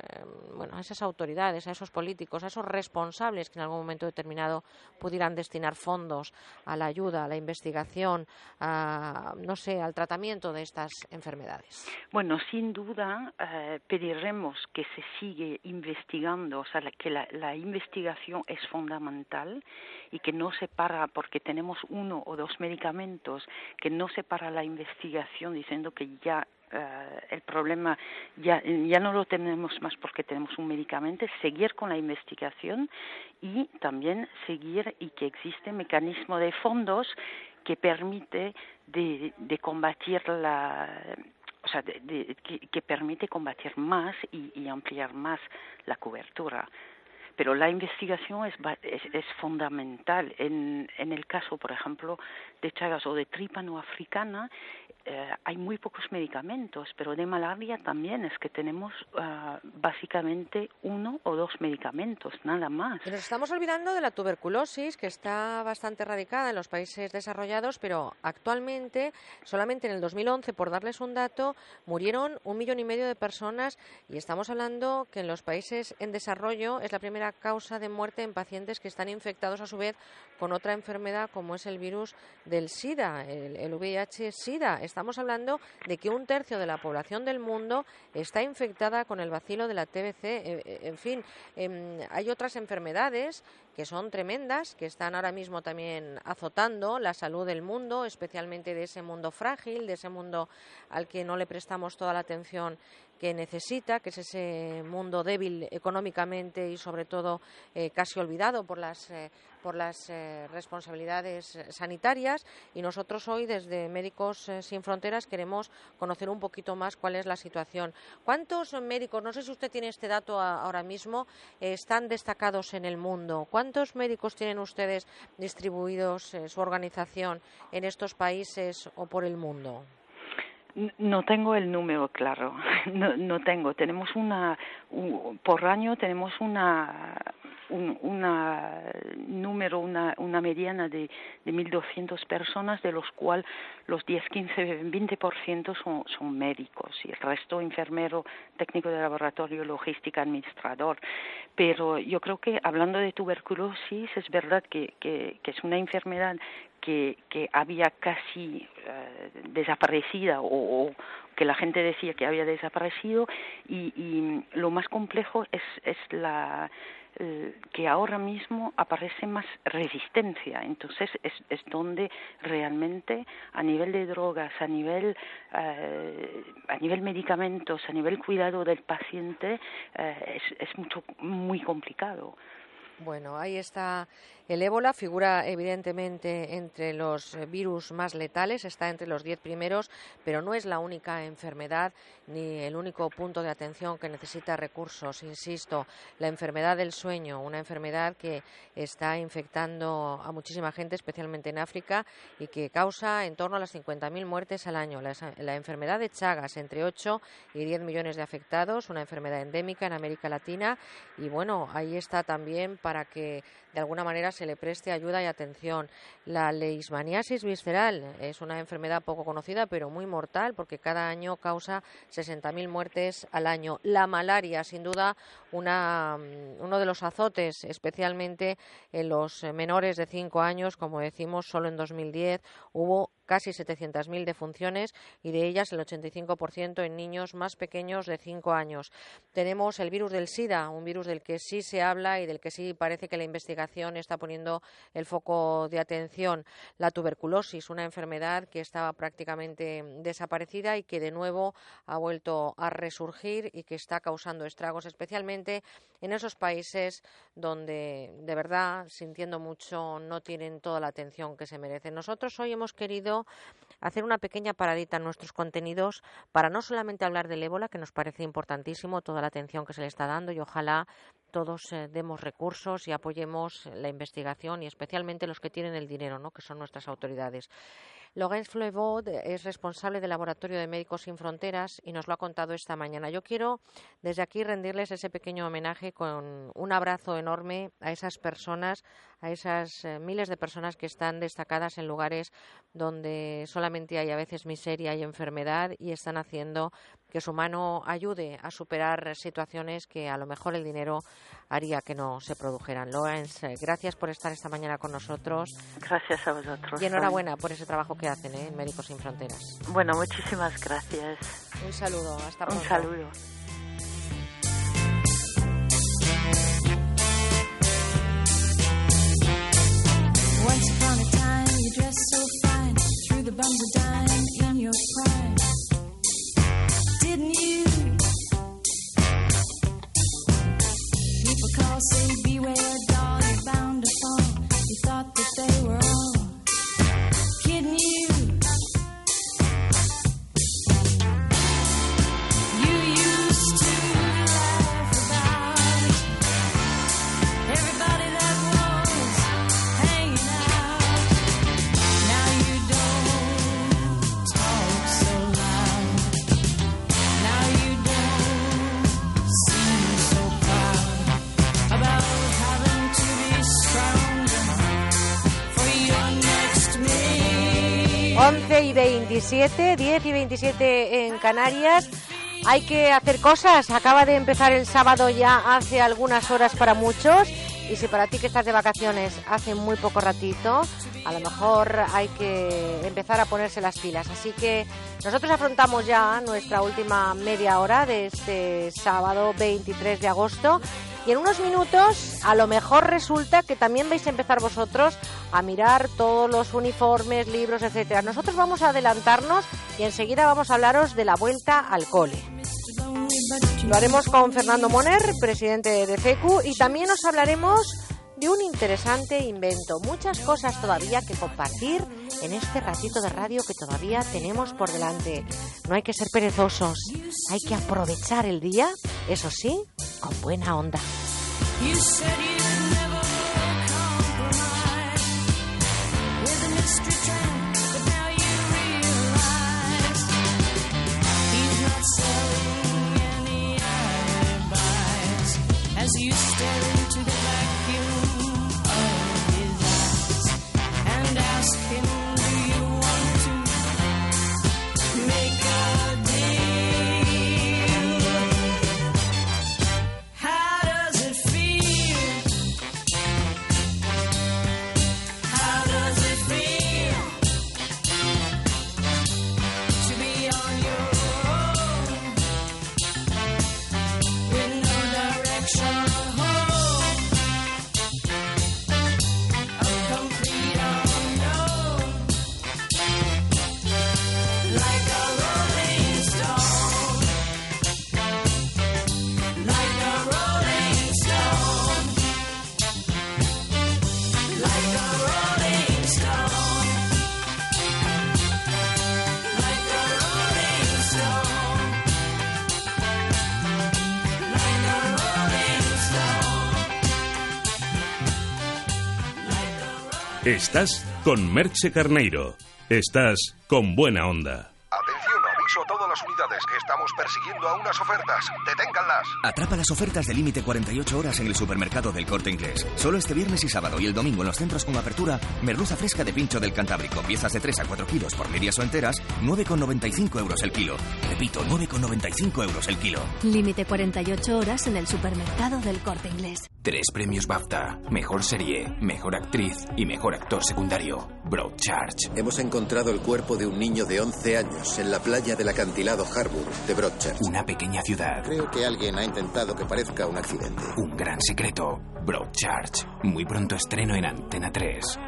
bueno, a esas autoridades, a esos políticos, a esos responsables que en algún momento determinado pudieran destinar fondos a la ayuda, a la investigación, no sé, al tratamiento de estas enfermedades? Bueno, sin duda eh, pediremos que se siga investigando, o sea, que la, investigación es fundamental y que no se para porque tenemos uno o dos medicamentos, que no se para la investigación diciendo que ya eh, el problema ya, ya no lo tenemos más porque tenemos un medicamento, seguir con la investigación y también seguir y que existe mecanismo de fondos que permite de, de combatir la o sea, de, que, permite combatir más y, ampliar más la cobertura. Pero la investigación es, es, es fundamental. En, en, el caso, por ejemplo, de Chagas o de tripa no africana, eh, hay muy pocos medicamentos, pero de malaria también es que tenemos uh, básicamente uno o dos medicamentos, nada más. nos estamos olvidando de la tuberculosis, que está bastante radicada en los países desarrollados, pero actualmente, solamente en el 2011, por darles un dato, murieron un millón y medio de personas y estamos hablando que en los países en desarrollo es la primera causa de muerte en pacientes que están infectados a su vez con otra enfermedad como es el virus del SIDA, el VIH-SIDA estamos hablando de que un tercio de la población del mundo está infectada con el bacilo de la TBC. Eh, eh, en fin, em, hay otras enfermedades que son tremendas, que están ahora mismo también azotando la salud del mundo, especialmente de ese mundo frágil, de ese mundo al que no le prestamos toda la atención que necesita, que es ese mundo débil económicamente y sobre todo eh, casi olvidado por las, eh, por las eh, responsabilidades sanitarias. Y nosotros hoy desde Médicos Sin Fronteras queremos conocer un poquito más cuál es la situación. ¿Cuántos médicos, no sé si usted tiene este dato ahora mismo, están destacados en el mundo? ¿Cuántos médicos tienen ustedes distribuidos su organización en estos países o por el mundo? No tengo el número claro, no, no tengo. Tenemos una, por año tenemos una, un una número, una, una mediana de, de 1.200 personas, de los cuales los 10, 15, 20% son, son médicos y el resto enfermero, técnico de laboratorio, logística, administrador. Pero yo creo que hablando de tuberculosis, es verdad que, que, que es una enfermedad que, que había casi eh, desaparecida o, que la gente decía que había desaparecido y, y lo más complejo es, es la que ahora mismo aparece más resistencia. Entonces es, es donde realmente a nivel de drogas, a nivel, eh, a nivel medicamentos, a nivel cuidado del paciente, eh, es, es mucho, muy complicado. Bueno, ahí está el ébola, figura evidentemente entre los virus más letales, está entre los diez primeros, pero no es la única enfermedad ni el único punto de atención que necesita recursos. Insisto, la enfermedad del sueño, una enfermedad que está infectando a muchísima gente, especialmente en África, y que causa en torno a las 50.000 muertes al año. La, enfermedad de Chagas, entre 8 y 10 millones de afectados, una enfermedad endémica en América Latina, y bueno, ahí está también para que de alguna manera se le preste ayuda y atención. La leishmaniasis visceral es una enfermedad poco conocida, pero muy mortal, porque cada año causa 60.000 muertes al año. La malaria, sin duda, una, mm, uno de los azotes, especialmente en los menores de 5 años, como decimos, solo en 2010 hubo casi 700.000 defunciones y de ellas el 85% en niños más pequeños de 5 años. Tenemos el virus del SIDA, un virus del que sí se habla y del que sí parece que la investigación está poniendo el foco de atención. La tuberculosis, una enfermedad que estaba prácticamente desaparecida y que de nuevo ha vuelto a resurgir y que está causando estragos, especialmente en esos países donde de verdad, sintiendo mucho, no tienen toda la atención que se merecen. Nosotros hoy hemos querido hacer una pequeña paradita en nuestros contenidos para no solamente hablar del ébola, que nos parece importantísimo toda la atención que se le está dando y ojalá todos eh, demos recursos y apoyemos la investigación y especialmente los que tienen el dinero, ¿no? que son nuestras autoridades. Laurence Flevaud es responsable del Laboratorio de Médicos Sin Fronteras y nos lo ha contado esta mañana. Yo quiero desde aquí rendirles ese pequeño homenaje con un abrazo enorme a esas personas, a esas eh, miles de personas que están destacadas en lugares donde solamente hay a veces miseria y enfermedad y están haciendo que su mano ayude a superar situaciones que a lo mejor el dinero haría que no se produjeran. Lawrence, eh, gracias por estar esta mañana con nosotros. Gracias a vosotros. Y enhorabuena por ese trabajo que hacen ¿eh? en Médicos Sin Fronteras. Bueno, muchísimas gracias. Un saludo, hasta pronto. Un saludo. Once upon a time, you dressed so fine, threw the Call, say, beware, doll, you're bound to fall. You thought that they were 11 y 27, 10 y 27 en Canarias. Hay que hacer cosas. Acaba de empezar el sábado ya hace algunas horas para muchos. Y si para ti que estás de vacaciones hace muy poco ratito, a lo mejor hay que empezar a ponerse las pilas. Así que nosotros afrontamos ya nuestra última media hora de este sábado 23 de agosto. Y en unos minutos, a lo mejor resulta que también vais a empezar vosotros a mirar todos los uniformes, libros, etcétera. Nosotros vamos a adelantarnos y enseguida vamos a hablaros de la vuelta al cole. Lo haremos con Fernando Moner, presidente de FECU, y también os hablaremos un interesante invento. Muchas cosas todavía que compartir en este ratito de radio que todavía tenemos por delante. No hay que ser perezosos, hay que aprovechar el día, eso sí, con buena onda. And ask Estás con Merche Carneiro. Estás con buena onda. Las unidades. Estamos persiguiendo a unas ofertas. Deténganlas. Atrapa las ofertas de límite 48 horas en el supermercado del Corte Inglés. Solo este viernes y sábado y el domingo en los centros con apertura, merluza fresca de pincho del Cantábrico, piezas de 3 a 4 kilos por medias o enteras, 9,95 euros el kilo. Repito, 9,95 euros el kilo. Límite 48 horas en el supermercado del Corte Inglés. Tres premios BAFTA. Mejor serie, mejor actriz y mejor actor secundario. Broadchurch. Hemos encontrado el cuerpo de un niño de 11 años en la playa del acantilado Harbour de Broadchurch. Una pequeña ciudad. Creo que alguien ha intentado que parezca un accidente. Un gran secreto. Broadchurch. Muy pronto estreno en Antena 3.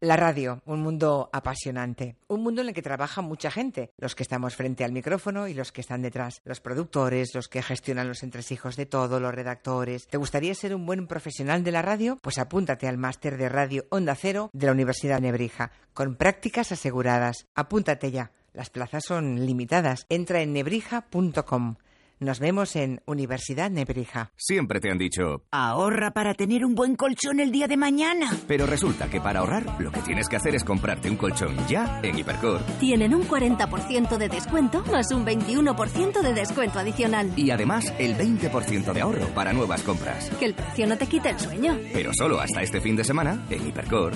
La radio, un mundo apasionante, un mundo en el que trabaja mucha gente, los que estamos frente al micrófono y los que están detrás, los productores, los que gestionan los entresijos de todo, los redactores. ¿Te gustaría ser un buen profesional de la radio? Pues apúntate al máster de radio Onda Cero de la Universidad de Nebrija, con prácticas aseguradas. Apúntate ya. Las plazas son limitadas. Entra en nebrija.com. Nos vemos en Universidad Nebrija. Siempre te han dicho, Ahorra para tener un buen colchón el día de mañana. pero resulta que para ahorrar lo que tienes que hacer es comprarte un colchón ya en Hipercor. Tienen un 40% de descuento más un 21% de descuento adicional. Y además el 20% de ahorro para nuevas compras. Que el precio no te quite el sueño. Pero solo hasta este fin de semana en Hipercor.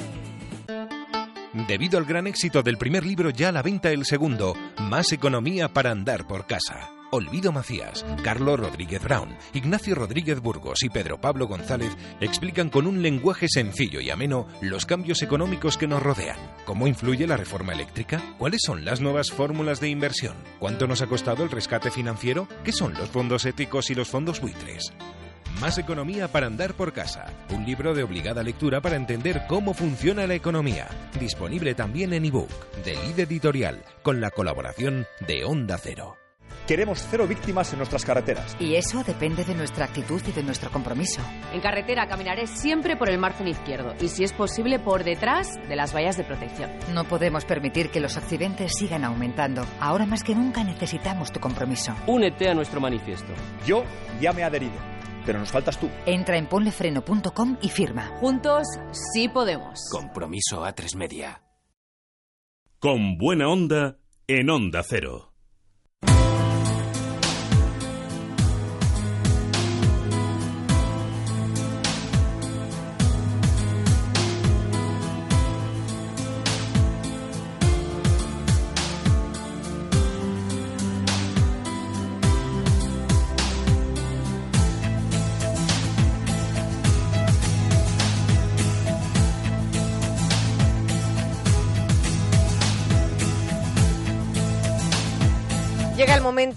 Debido al gran éxito del primer libro, ya a la venta el segundo, Más economía para andar por casa. Olvido Macías, Carlos Rodríguez Brown, Ignacio Rodríguez Burgos y Pedro Pablo González explican con un lenguaje sencillo y ameno los cambios económicos que nos rodean. ¿Cómo influye la reforma eléctrica? ¿Cuáles son las nuevas fórmulas de inversión? ¿Cuánto nos ha costado el rescate financiero? ¿Qué son los fondos éticos y los fondos buitres? Más economía para andar por casa. Un libro de obligada lectura para entender cómo funciona la economía. Disponible también en ebook de Lid Editorial con la colaboración de Onda Cero. Queremos cero víctimas en nuestras carreteras. Y eso depende de nuestra actitud y de nuestro compromiso. En carretera caminaré siempre por el margen izquierdo y, si es posible, por detrás de las vallas de protección. No podemos permitir que los accidentes sigan aumentando. Ahora más que nunca necesitamos tu compromiso. Únete a nuestro manifiesto. Yo ya me he adherido, pero nos faltas tú. Entra en ponlefreno.com y firma. Juntos sí podemos. Compromiso a tres media. Con buena onda en Onda Cero.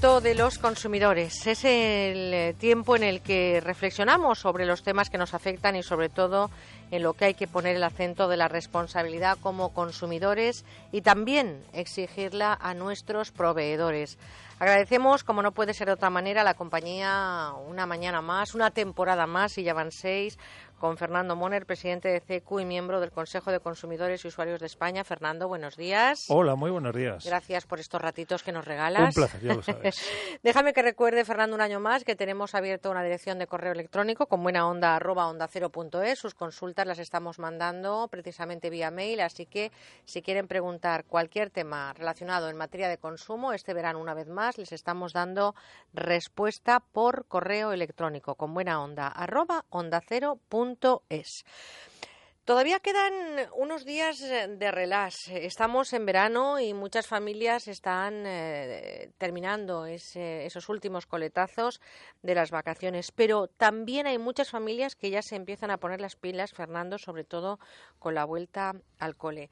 De los consumidores. Es el eh, tiempo en el que reflexionamos sobre los temas que nos afectan y sobre todo en lo que hay que poner el acento de la responsabilidad como consumidores y también exigirla a nuestros proveedores. Agradecemos, como no puede ser de otra manera, la compañía una mañana más, una temporada más, y ya van seis, con Fernando Moner, presidente de CECU y miembro del Consejo de Consumidores y Usuarios de España. Fernando, buenos días. Hola, muy buenos días. Gracias por estos ratitos que nos regalas. Un placer, ya lo sabes. Déjame que recuerde, Fernando, un año más que tenemos abierto una dirección de correo electrónico con buena onda arroba onda cero punto es. Sus consultas las estamos mandando precisamente vía mail, así que si quieren preguntar cualquier tema relacionado en materia de consumo, este verano una vez más les estamos dando respuesta por correo electrónico con buena onda arroba onda cero punto es. Todavía quedan unos días de relax. Estamos en verano y muchas familias están eh, terminando esos últimos coletazos de las vacaciones. Pero también hay muchas familias que ya se empiezan a poner las pilas, Fernando, sobre todo con la vuelta al cole.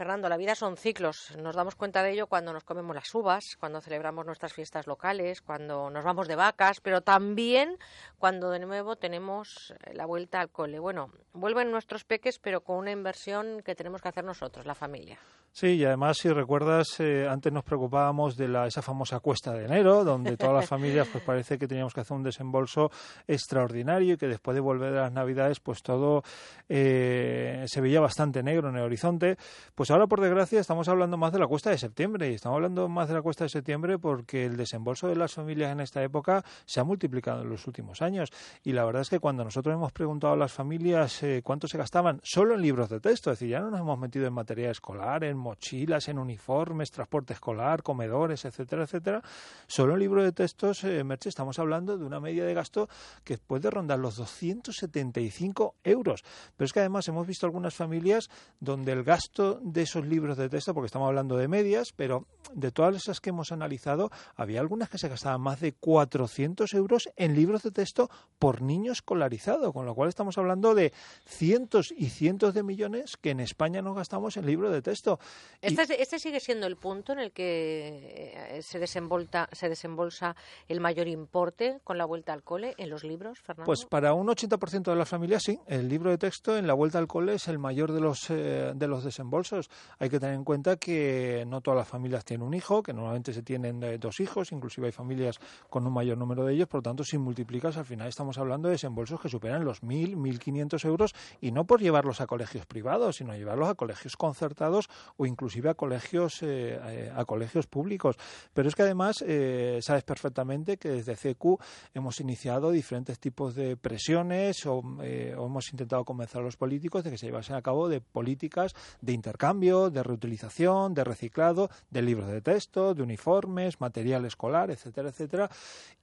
Fernando, la vida son ciclos. Nos damos cuenta de ello cuando nos comemos las uvas, cuando celebramos nuestras fiestas locales, cuando nos vamos de vacas, pero también cuando de nuevo tenemos eh, la vuelta al cole. Bueno, vuelven nuestros peques, pero con una inversión que tenemos que hacer nosotros, la familia. Sí, y además, si recuerdas, eh, antes nos preocupábamos de la, esa famosa cuesta de enero, donde todas las familias pues parece que teníamos que hacer un desembolso extraordinario y que después de volver de las Navidades, pues todo eh, se veía bastante negro en el horizonte. Pues Pues ahora, por desgracia, estamos hablando más de la cuesta de septiembre y estamos hablando más de la cuesta de septiembre porque el desembolso de las familias en esta época se ha multiplicado en los últimos años y la verdad es que cuando nosotros hemos preguntado a las familias eh, cuánto se gastaban solo en libros de texto, es decir, ya no nos hemos metido en material escolar, en mochilas, en uniformes, transporte escolar, comedores, etcétera, etcétera, solo en libros de textos, eh, Merche, estamos hablando de una media de gasto que puede rondar los 275 euros. Pero es que además hemos visto algunas familias donde el gasto de esos libros de texto, porque estamos hablando de medias, pero de todas esas que hemos analizado, había algunas que se gastaban más de 400 euros en libros de texto por niño escolarizado, con lo cual estamos hablando de cientos y cientos de millones que en España no gastamos en libros de texto. Y- Este, este sigue siendo el punto en el que eh, se, desembolta, se desembolsa el mayor importe con la vuelta al cole en los libros, Fernando. Pues para un 80% de las familias sí, el libro de texto en la vuelta al cole es el mayor de los eh, de los desembolsos. Hay que tener en cuenta que no todas las familias tienen un hijo, que normalmente se tienen eh, dos hijos, inclusive hay familias con un mayor número de ellos, por lo tanto si multiplicas al final estamos hablando de desembolsos que superan los 1.000, 1.500 euros y no por llevarlos a colegios privados, sino llevarlos a colegios concertados o inclusive a colegios eh, eh, a colegios públicos. Pero es que además eh, sabes perfectamente que desde CQ hemos iniciado diferentes tipos de presiones o, eh, o hemos intentado convencer a los políticos de que se llevasen a cabo de políticas de intercambio, de reutilización, de reciclado, de libros de texto, de uniformes, material escolar, etcétera, etcétera.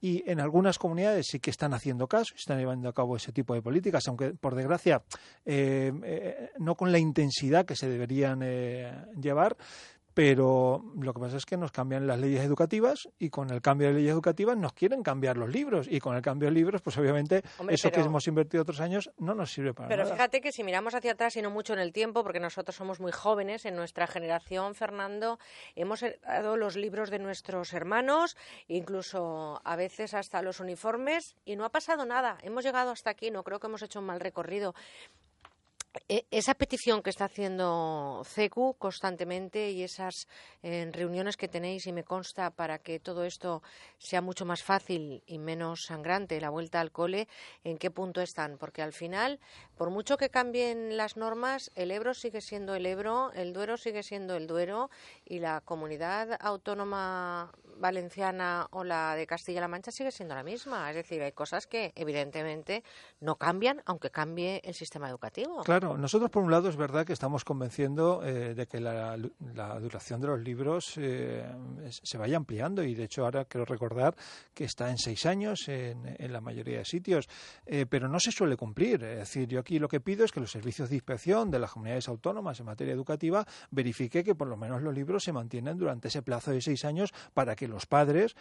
Y en algunas comunidades sí que están haciendo caso, están llevando a cabo ese tipo de políticas, aunque por desgracia no con la intensidad que se deberían llevar. Pero lo que pasa es que nos cambian las leyes educativas y con el cambio de leyes educativas nos quieren cambiar los libros y con el cambio de libros, pues obviamente Hombre, eso que pero- hemos invertido otros años no nos sirve para Pero nada. fíjate que si miramos hacia atrás y no mucho en el tiempo, porque nosotros somos muy jóvenes, en nuestra generación, Fernando, hemos heredado los libros de nuestros hermanos, incluso a veces hasta los uniformes, y no ha pasado nada. Hemos llegado hasta aquí, no creo que hemos hecho un mal recorrido. E- Esa petición que está haciendo CECU constantemente y esas eh, reuniones que tenéis y me consta para que todo esto sea mucho más fácil y menos sangrante, la vuelta al cole, ¿en qué punto están? Porque al final, por mucho que cambien las normas, el Ebro sigue siendo el Ebro, el Duero sigue siendo el Duero y la comunidad autónoma valenciana o la de Castilla-La Mancha sigue siendo la misma. Es decir, hay cosas que evidentemente no cambian, aunque cambie el sistema educativo. Claro, nosotros por un lado es verdad que estamos convenciendo eh, de que la, duración de los libros eh, se vaya ampliando y de hecho ahora quiero recordar que está en seis años en, la mayoría de sitios, eh, pero no se suele cumplir. Es decir, yo aquí lo que pido es que los servicios de inspección de las comunidades autónomas en materia educativa verifique que por lo menos los libros se mantienen durante ese plazo de seis años para que los padres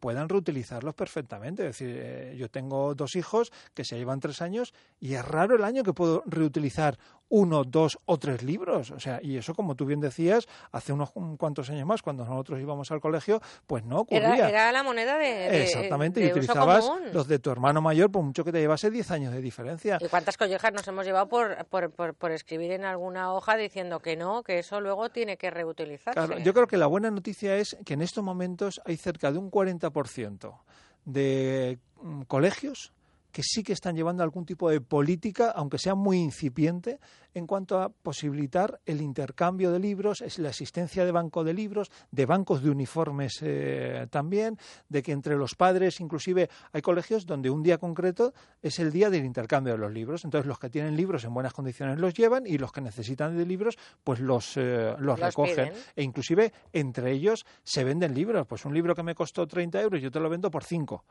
puedan reutilizarlos perfectamente. Es decir, yo tengo dos hijos que se llevan tres años y es raro el año que puedo reutilizar uno, dos o tres libros. O sea, y eso, como tú bien decías, hace unos un- cuantos años más, cuando nosotros íbamos al colegio, pues no ocurría. Era, era la moneda de, de- Exactamente, de y utilizabas común. los de tu hermano mayor, por mucho que te llevase 10 años de diferencia. ¿Y cuántas collejas nos hemos llevado por, por, por, por escribir en alguna hoja diciendo que no, que eso luego tiene que reutilizarse? Claro, yo creo que la buena noticia es que en estos momentos hay cerca de un 40% de mm, colegios que sí que están llevando algún tipo de política, aunque sea muy incipiente, en cuanto a posibilitar el intercambio de libros, es la existencia de banco de libros, de bancos de uniformes eh, también, de que entre los padres, inclusive, hay colegios donde un día concreto es el día del intercambio de los libros. Entonces, los que tienen libros en buenas condiciones los llevan y los que necesitan de libros, pues los, eh, los, Los recogen. piden. E inclusive entre ellos se venden libros. Pues un libro que me costó 30 euros, yo te lo vendo por 5.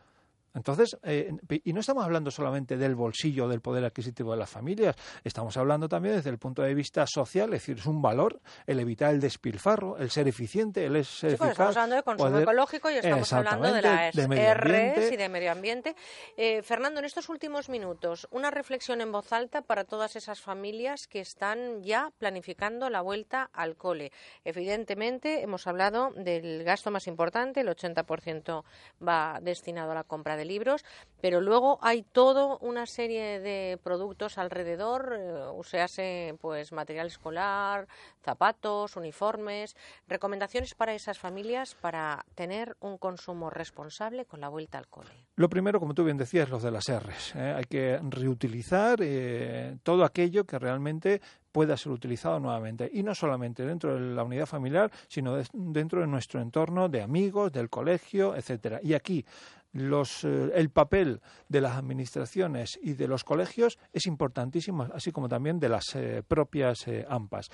Entonces, eh, y no estamos hablando solamente del bolsillo, del poder adquisitivo de las familias, estamos hablando también desde el punto de vista social, es decir, es un valor el evitar el despilfarro, el ser eficiente, el ser Sí, eficaz. estamos hablando de consumo poder- ecológico y estamos hablando de las. Rs y de medio ambiente. Eh, Fernando, en estos últimos minutos, una reflexión en voz alta para todas esas familias que están ya planificando la vuelta al cole. Evidentemente, hemos hablado del gasto más importante, el 80% va destinado a la compra de libros, pero luego hay toda una serie de productos alrededor, eh, uséase pues material escolar, zapatos, uniformes, recomendaciones para esas familias para tener un consumo responsable con la vuelta al cole. Lo primero, como tú bien decías, los de las R's. ¿eh? Hay que reutilizar eh, todo aquello que realmente pueda ser utilizado nuevamente. Y no solamente dentro de la unidad familiar, sino de- dentro de nuestro entorno de amigos, del colegio, etcétera. Y aquí los, eh, el papel de las administraciones y de los colegios es importantísimo, así como también de las eh, propias eh, AMPAs.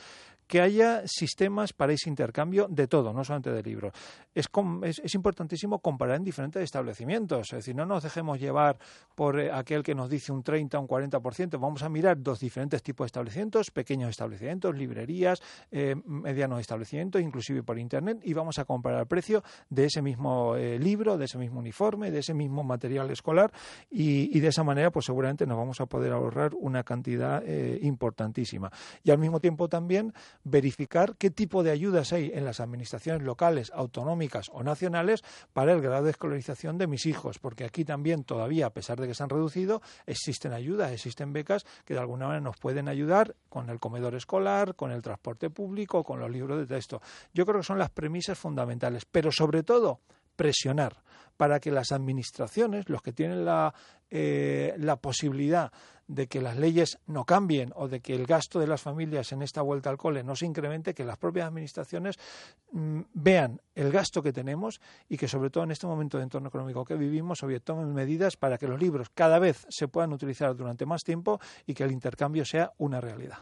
Que haya sistemas para ese intercambio de todo, no solamente de libros. Es, es, es importantísimo comparar en diferentes establecimientos. Es decir, no nos dejemos llevar por eh, aquel que nos dice un 30 o un 40%. Vamos a mirar dos diferentes tipos de establecimientos, pequeños establecimientos, librerías, medianos establecimientos, inclusive por Internet, y vamos a comparar el precio de ese mismo libro, de ese mismo uniforme, de ese mismo material escolar, y, de esa manera, pues seguramente nos vamos a poder ahorrar una cantidad eh, importantísima. Y al mismo tiempo también verificar qué tipo de ayudas hay en las administraciones locales, autonómicas o nacionales para el grado de escolarización de mis hijos, porque aquí también todavía, a pesar de que se han reducido, existen ayudas, existen becas que de alguna manera nos pueden ayudar con el comedor escolar, con el transporte público, con los libros de texto. Yo creo que son las premisas fundamentales, pero sobre todo presionar para que las administraciones, los que tienen la, eh, la posibilidad de que las leyes no cambien o de que el gasto de las familias en esta vuelta al cole no se incremente, que las propias administraciones mm, vean el gasto que tenemos y que sobre todo en este momento de entorno económico que vivimos, oye, tomen medidas para que los libros cada vez se puedan utilizar durante más tiempo y que el intercambio sea una realidad.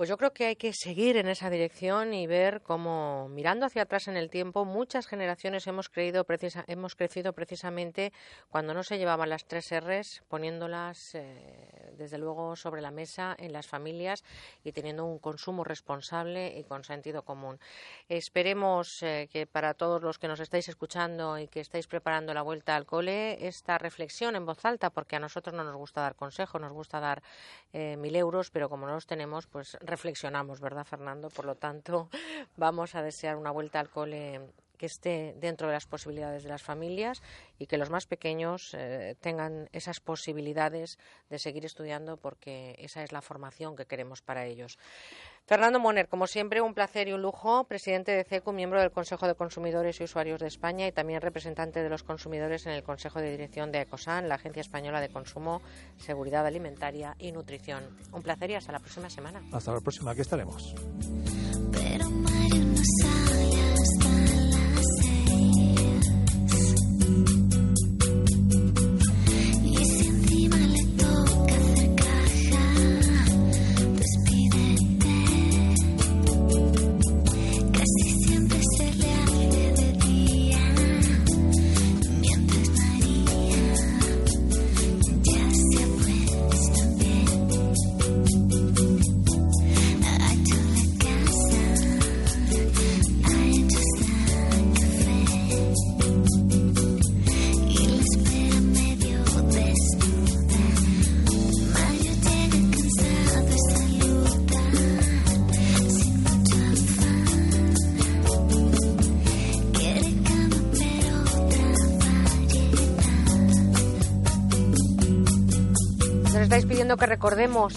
Pues yo creo que hay que seguir en esa dirección y ver cómo, mirando hacia atrás en el tiempo, muchas generaciones hemos, creído precisa- hemos crecido precisamente cuando no se llevaban las tres R's, poniéndolas eh, desde luego sobre la mesa en las familias y teniendo un consumo responsable y con sentido común. Esperemos eh, que para todos los que nos estáis escuchando y que estáis preparando la vuelta al cole, esta reflexión en voz alta, porque a nosotros no nos gusta dar consejos, nos gusta dar eh, mil euros, pero como no los tenemos, pues reflexionamos, ¿verdad, Fernando? Por lo tanto, vamos a desear una vuelta al cole que esté dentro de las posibilidades de las familias y que los más pequeños eh, tengan esas posibilidades de seguir estudiando porque esa es la formación que queremos para ellos. Fernando Moner, como siempre, un placer y un lujo, presidente de CECU, miembro del Consejo de Consumidores y Usuarios de España y también representante de los consumidores en el Consejo de Dirección de ECOSAN, la Agencia Española de Consumo, Seguridad Alimentaria y Nutrición. Un placer y hasta la próxima semana. Hasta la próxima, aquí estaremos.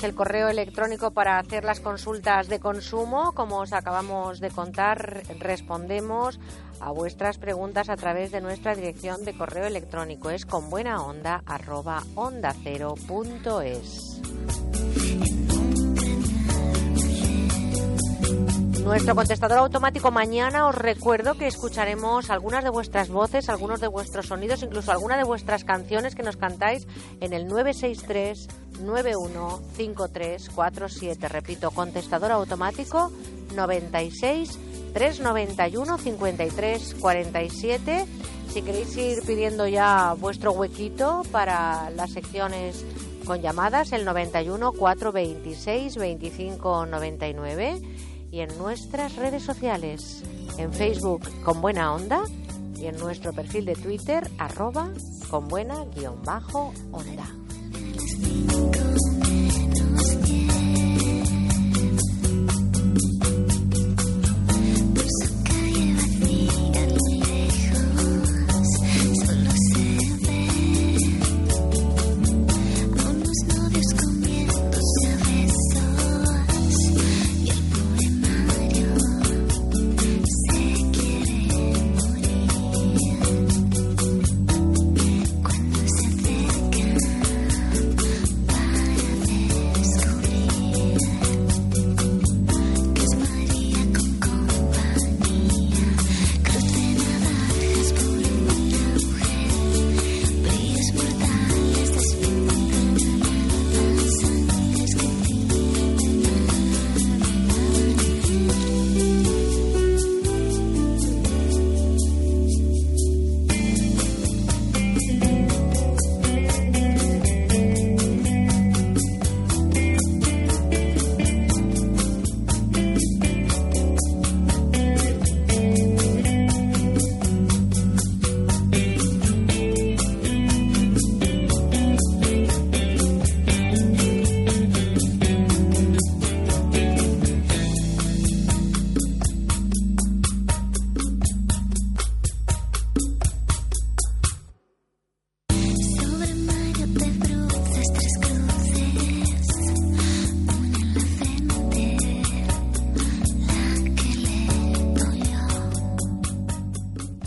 El correo electrónico para hacer las consultas de consumo. Como os acabamos de contar, respondemos a vuestras preguntas a través de nuestra dirección de correo electrónico. Es con buena onda arroba onda cero punto es. Nuestro contestador automático mañana os recuerdo que escucharemos algunas de vuestras voces, algunos de vuestros sonidos, incluso alguna de vuestras canciones que nos cantáis en el 963 915347. Repito, contestador automático 96 391 53 47. Si queréis ir pidiendo ya vuestro huequito para las secciones con llamadas, el 91 426 25 99 y en nuestras redes sociales, en Facebook con buena onda y en nuestro perfil de Twitter arroba con buena guion bajo onda.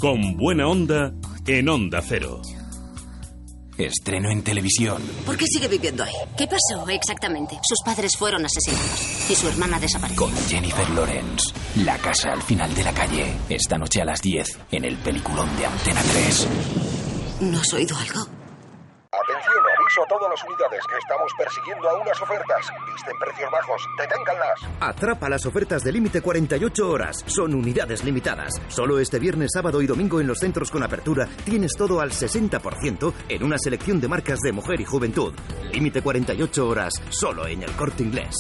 Con buena onda en Onda Cero. Estreno en televisión. ¿Por qué sigue viviendo ahí? ¿Qué pasó exactamente? Sus padres fueron asesinados y su hermana desapareció. Con Jennifer Lawrence. La casa al final de la calle. Esta noche a las 10 en el peliculón de Antena 3. ¿No has oído algo? Aviso a todas las unidades que estamos persiguiendo a unas ofertas. Visten precios bajos, deténganlas. Atrapa las ofertas de límite 48 horas. Son unidades limitadas. Solo este viernes, sábado y domingo en los centros con apertura tienes todo al 60% en una selección de marcas de mujer y juventud. Límite 48 horas, solo en el corte inglés.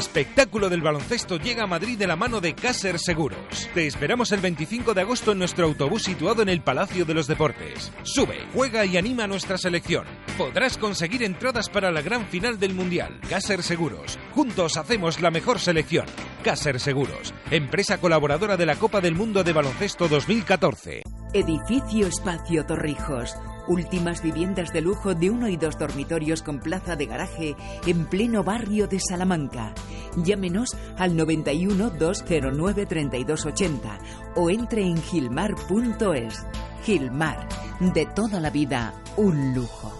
Espectáculo del baloncesto llega a Madrid de la mano de Caser Seguros. Te esperamos el 25 de agosto en nuestro autobús situado en el Palacio de los Deportes. Sube, juega y anima a nuestra selección. Podrás conseguir entradas para la gran final del Mundial. Caser Seguros. Juntos hacemos la mejor selección. Caser Seguros, empresa colaboradora de la Copa del Mundo de Baloncesto 2014. Edificio Espacio Torrijos. Últimas viviendas de lujo de uno y dos dormitorios con plaza de garaje en pleno barrio de Salamanca. Llámenos al 91 209 3280 o entre en gilmar.es. Gilmar, de toda la vida, un lujo.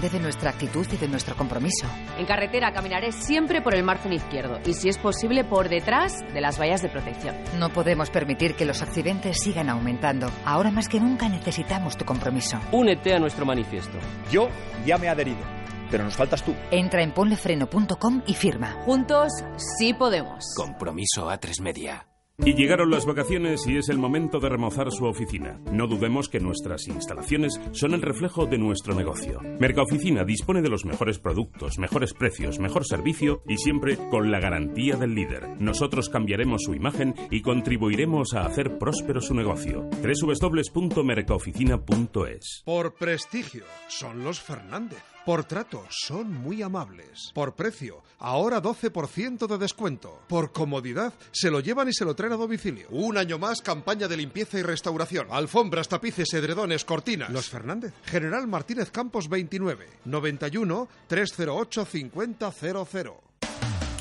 de nuestra actitud y de nuestro compromiso. En carretera caminaré siempre por el margen izquierdo y, si es posible, por detrás de las vallas de protección. No podemos permitir que los accidentes sigan aumentando. Ahora más que nunca necesitamos tu compromiso. Únete a nuestro manifiesto. Yo ya me he adherido, pero nos faltas tú. Entra en ponlefreno.com y firma. Juntos sí podemos. Compromiso a tres media. Y llegaron las vacaciones y es el momento de remozar su oficina. No dudemos que nuestras instalaciones son el reflejo de nuestro negocio. Mercaoficina dispone de los mejores productos, mejores precios, mejor servicio y siempre con la garantía del líder. Nosotros cambiaremos su imagen y contribuiremos a hacer próspero su negocio. www.mercaoficina.es Por prestigio, son los Fernández. Por trato, son muy amables. Por precio, ahora 12% de descuento. Por comodidad, se lo llevan y se lo traen a domicilio. Un año más, campaña de limpieza y restauración. Alfombras, tapices, edredones, cortinas. Los Fernández. General Martínez Campos 29. 91 308 5000.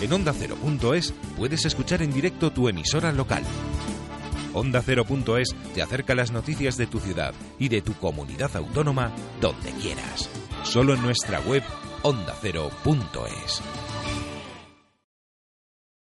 En OndaCero.es puedes escuchar en directo tu emisora local. OndaCero.es te acerca las noticias de tu ciudad y de tu comunidad autónoma donde quieras. Solo en nuestra web ondacero.es.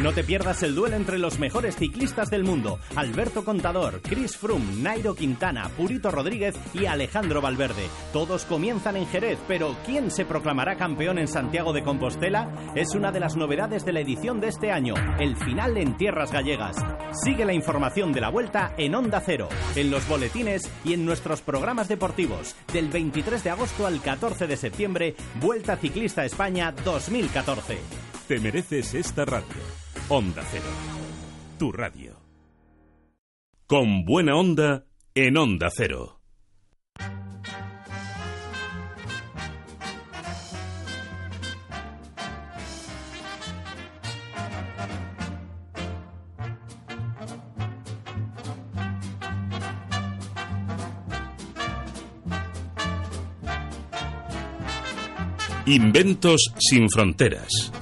No te pierdas el duelo entre los mejores ciclistas del mundo: Alberto Contador, Chris Froome, Nairo Quintana, Purito Rodríguez y Alejandro Valverde. Todos comienzan en Jerez, pero ¿quién se proclamará campeón en Santiago de Compostela? Es una de las novedades de la edición de este año, el final en tierras gallegas. Sigue la información de la vuelta en Onda Cero, en los boletines y en nuestros programas deportivos. Del 23 de agosto al 14 de septiembre, Vuelta Ciclista España 2014. Te mereces esta radio. Onda Cero, tu radio. Con buena onda en Onda Cero. Inventos sin fronteras.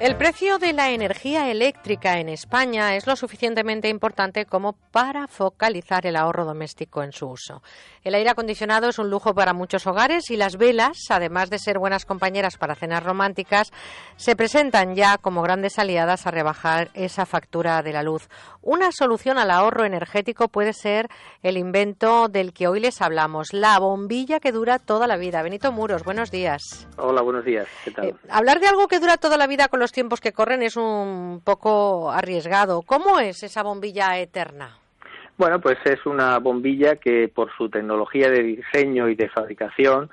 El precio de la energía eléctrica en España es lo suficientemente importante como para focalizar el ahorro doméstico en su uso. El aire acondicionado es un lujo para muchos hogares y las velas, además de ser buenas compañeras para cenas románticas, se presentan ya como grandes aliadas a rebajar esa factura de la luz. Una solución al ahorro energético puede ser el invento del que hoy les hablamos, la bombilla que dura toda la vida. Benito Muros, buenos días. Hola, buenos días. ¿Qué tal? Eh, hablar de algo que dura toda la vida con los tiempos que corren es un poco arriesgado. ¿Cómo es esa bombilla eterna? Bueno, pues es una bombilla que por su tecnología de diseño y de fabricación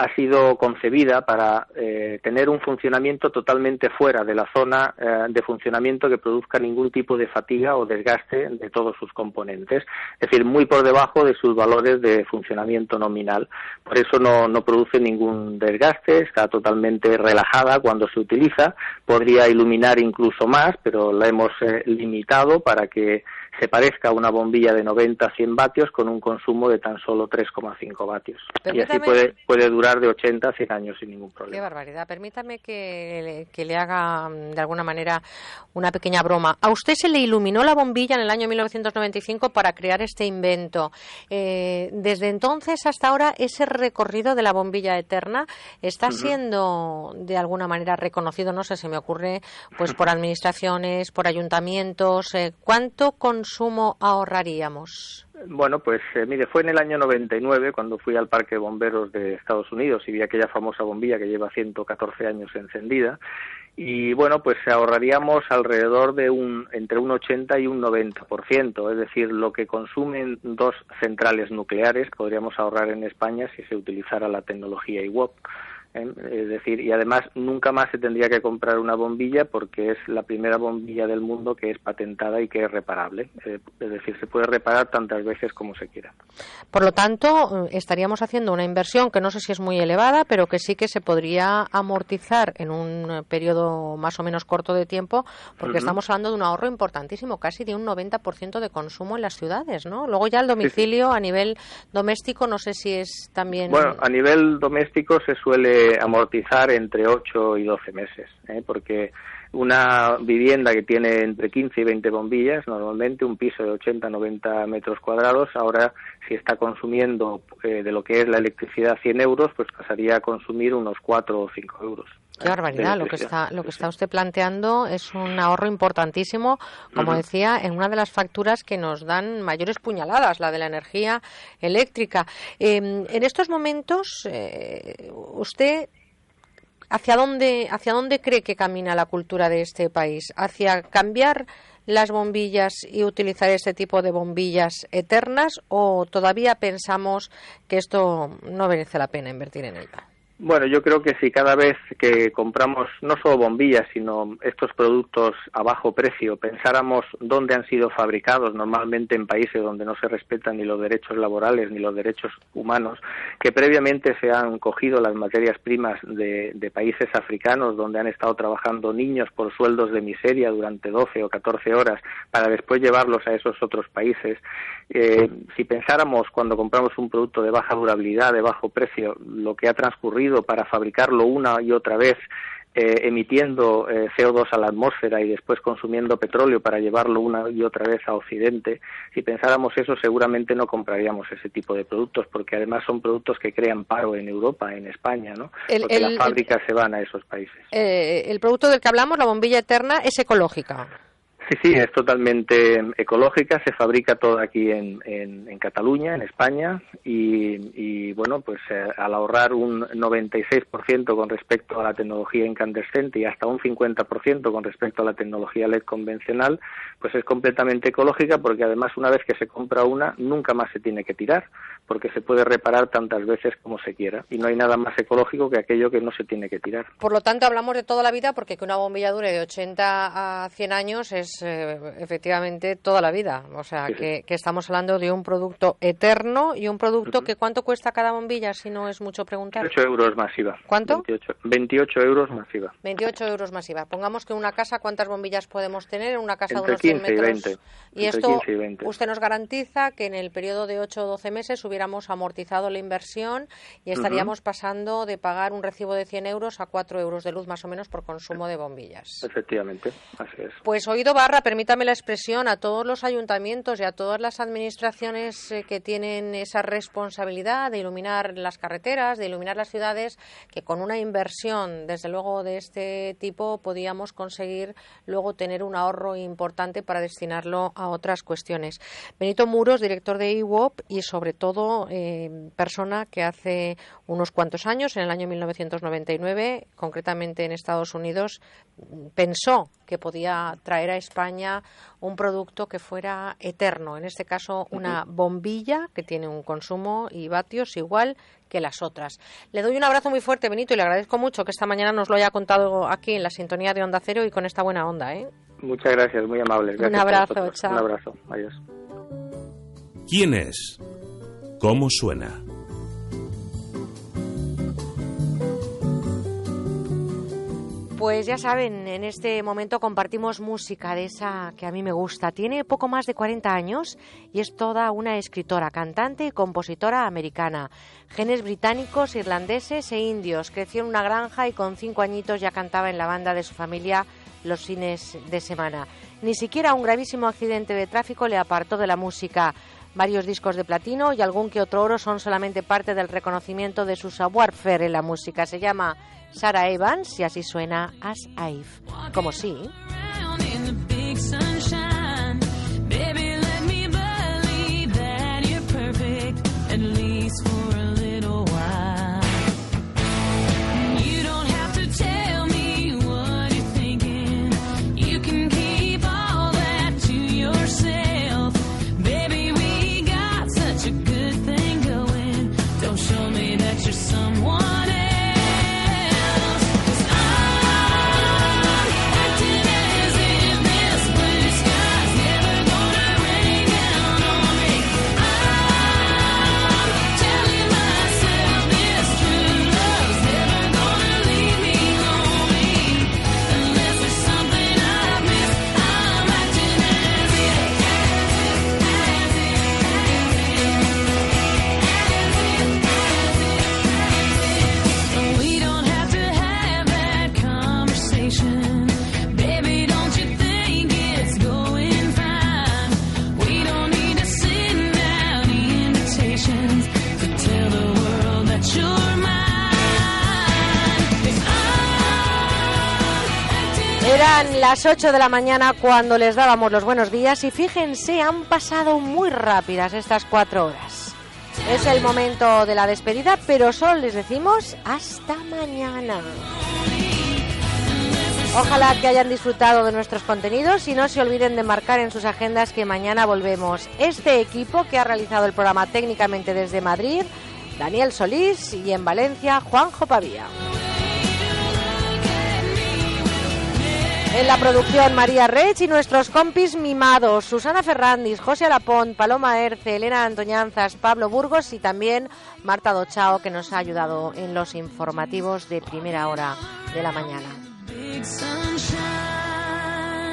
ha sido concebida para eh, tener un funcionamiento totalmente fuera de la zona eh, de funcionamiento que produzca ningún tipo de fatiga o desgaste de todos sus componentes, es decir, muy por debajo de sus valores de funcionamiento nominal. Por eso no, no produce ningún desgaste, está totalmente relajada cuando se utiliza, podría iluminar incluso más, pero la hemos eh, limitado para que se parezca a una bombilla de 90 a 100 vatios con un consumo de tan solo 3,5 vatios. Y así puede, puede durar de 80 a 100 años sin ningún problema. Qué barbaridad. Permítame que, que le haga mm, de alguna manera una pequeña broma. A usted se le iluminó la bombilla en el año 1995 para crear este invento. Eh, desde entonces hasta ahora, ese recorrido de la bombilla eterna está Ujú. siendo de alguna manera reconocido, no sé, se me ocurre, pues por administraciones, por ayuntamientos. Eh, ¿Cuánto consumo ahorraríamos? Bueno, pues eh, mire, fue en el año 99 cuando fui al Parque de Bomberos de Estados Unidos y vi aquella famosa bombilla que lleva 114 años encendida. Y bueno, pues ahorraríamos alrededor de un entre un 80 y un 90%, es decir, lo que consumen dos centrales nucleares podríamos ahorrar en España si se utilizara la tecnología IWOP. ¿Eh? Es decir, y además nunca más se tendría que comprar una bombilla porque es la primera bombilla del mundo que es patentada y que es reparable. Eh, Es decir, se puede reparar tantas veces como se quiera. Por lo tanto, eh, estaríamos haciendo una inversión que no sé si es muy elevada, pero que sí que se podría amortizar en un periodo más o menos corto de tiempo, porque estamos hablando de un ahorro importantísimo, casi de un 90% de consumo en las ciudades, ¿no? Luego ya el domicilio a nivel doméstico, no sé si es también... Bueno, a nivel doméstico se suele amortizar entre 8 y 12 meses, ¿eh? porque una vivienda que tiene entre 15 y 20 bombillas, normalmente un piso de 80 90 metros cuadrados, ahora si está consumiendo eh, de lo que es la electricidad 100 euros, pues pasaría a consumir unos 4 o 5 euros. Qué barbaridad, lo que está, lo que está usted planteando es un ahorro importantísimo, como decía, en una de las facturas que nos dan mayores puñaladas, la de la energía eléctrica. Eh, en estos momentos, eh, usted ¿Hacia dónde, ¿Hacia dónde cree que camina la cultura de este país? ¿Hacia cambiar las bombillas y utilizar este tipo de bombillas eternas o todavía pensamos que esto no merece la pena invertir en ello? Bueno, yo creo que si cada vez que compramos no solo bombillas, sino estos productos a bajo precio, pensáramos dónde han sido fabricados, normalmente en países donde no se respetan ni los derechos laborales ni los derechos humanos, que previamente se han cogido las materias primas de, países africanos donde han estado trabajando niños por sueldos de miseria durante 12 o 14 horas para después llevarlos a esos otros países. Eh, si pensáramos cuando compramos un producto de baja durabilidad, de bajo precio, lo que ha transcurrido para fabricarlo una y otra vez, eh, emitiendo eh, CO2 a la atmósfera y después consumiendo petróleo para llevarlo una y otra vez a Occidente, si pensáramos eso seguramente no compraríamos ese tipo de productos porque además son productos que crean paro en Europa, en España, ¿no? El- porque el- las fábricas se van a esos países. Eh, el producto del que hablamos, la bombilla eterna, es ecológica. Sí, sí, es totalmente ecológica, se fabrica todo aquí en, en, Cataluña, en España, y, y, bueno, pues eh, al ahorrar un 96% con respecto a la tecnología incandescente y hasta un 50% con respecto a la tecnología LED convencional, pues es completamente ecológica porque además una vez que se compra una, nunca más se tiene que tirar, porque se puede reparar tantas veces como se quiera, y no hay nada más ecológico que aquello que no se tiene que tirar. Por lo tanto, hablamos de toda la vida porque que una bombilla dure de 80 a 100 años es eh, efectivamente toda la vida. O sea, Sí, sí. que, que estamos hablando de un producto eterno y un producto que ¿cuánto cuesta cada bombilla si no es mucho preguntar? 28 euros masiva. ¿Cuánto? 28, 28 euros masiva. 28 euros masiva. Pongamos que una casa, ¿cuántas bombillas podemos tener? En una casa Entre de unos 100 15 y metros. 20. Y esto, 15 y 20. usted nos garantiza que en el periodo de 8 o 12 meses hubiéramos amortizado la inversión y estaríamos pasando de pagar un recibo de 100 euros a 4 euros de luz más o menos por consumo de bombillas. Efectivamente, así es. Pues oído permítame la expresión, a todos los ayuntamientos y a todas las administraciones eh, que tienen esa responsabilidad de iluminar las carreteras, de iluminar las ciudades, que con una inversión, desde luego, de este tipo, podíamos conseguir luego tener un ahorro importante para destinarlo a otras cuestiones. Benito Muros, director de IWOP y sobre todo eh, persona que hace unos cuantos años, en el año 1999, concretamente en Estados Unidos, pensó que podía traer a España un producto que fuera eterno, en este caso una bombilla que tiene un consumo y vatios igual que las otras. Le doy un abrazo muy fuerte, Benito, y le agradezco mucho que esta mañana nos lo haya contado aquí en la sintonía de Onda Cero y con esta buena onda. ¿eh? Muchas gracias, muy amable. Un Gracias a abrazo, chao. Un abrazo, adiós. ¿Quién es? ¿Cómo suena? Pues ya saben, en este momento compartimos música de esa que a mí me gusta. Tiene poco más de 40 años y es toda una escritora, cantante y compositora americana. Genes británicos, irlandeses e indios. Creció en una granja y con cinco añitos ya cantaba en la banda de su familia los fines de semana. Ni siquiera un gravísimo accidente de tráfico le apartó de la música. Varios discos de platino y algún que otro oro son solamente parte del reconocimiento de su savoir-faire en la música. Se llama Sarah Evans y así suena As I've. Como sí. in Las 8 de la mañana cuando les dábamos los buenos días y fíjense, han pasado muy rápidas estas cuatro horas. Es el momento de la despedida, pero solo les decimos hasta mañana. Ojalá que hayan disfrutado de nuestros contenidos y no se olviden de marcar en sus agendas que mañana volvemos. Este equipo que ha realizado el programa técnicamente desde Madrid, Daniel Solís y en Valencia, Juanjo Pavía. En la producción María Rech y nuestros compis mimados, Susana Ferrandis, José Alapont, Paloma Erce, Elena Antoñanzas, Pablo Burgos y también Marta Dochao que nos ha ayudado en los informativos de primera hora de la mañana.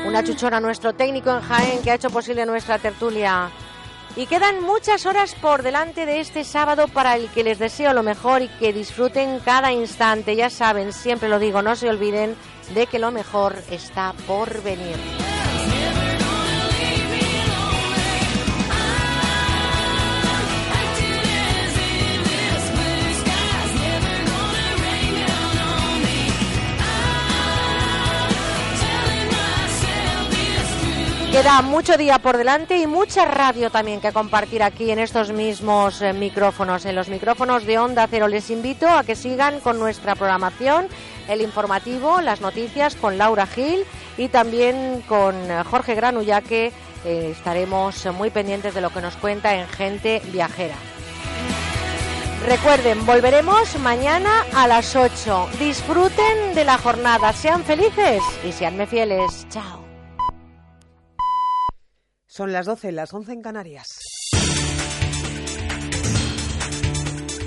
Una chuchona nuestro técnico en Jaén que ha hecho posible nuestra tertulia. Y quedan muchas horas por delante de este sábado para el que les deseo lo mejor y que disfruten cada instante. Ya saben, siempre lo digo, no se olviden de que lo mejor está por venir. Queda mucho día por delante y mucha radio también que compartir aquí en estos mismos eh, micrófonos, en los micrófonos de Onda Cero. Les invito a que sigan con nuestra programación, el informativo, las noticias con Laura Gil y también con Jorge Granulla, que eh, estaremos muy pendientes de lo que nos cuenta en Gente Viajera. Recuerden, volveremos mañana a las 8. Disfruten de la jornada, sean felices y seanme fieles. Chao. Son las 12, las 11 en Canarias.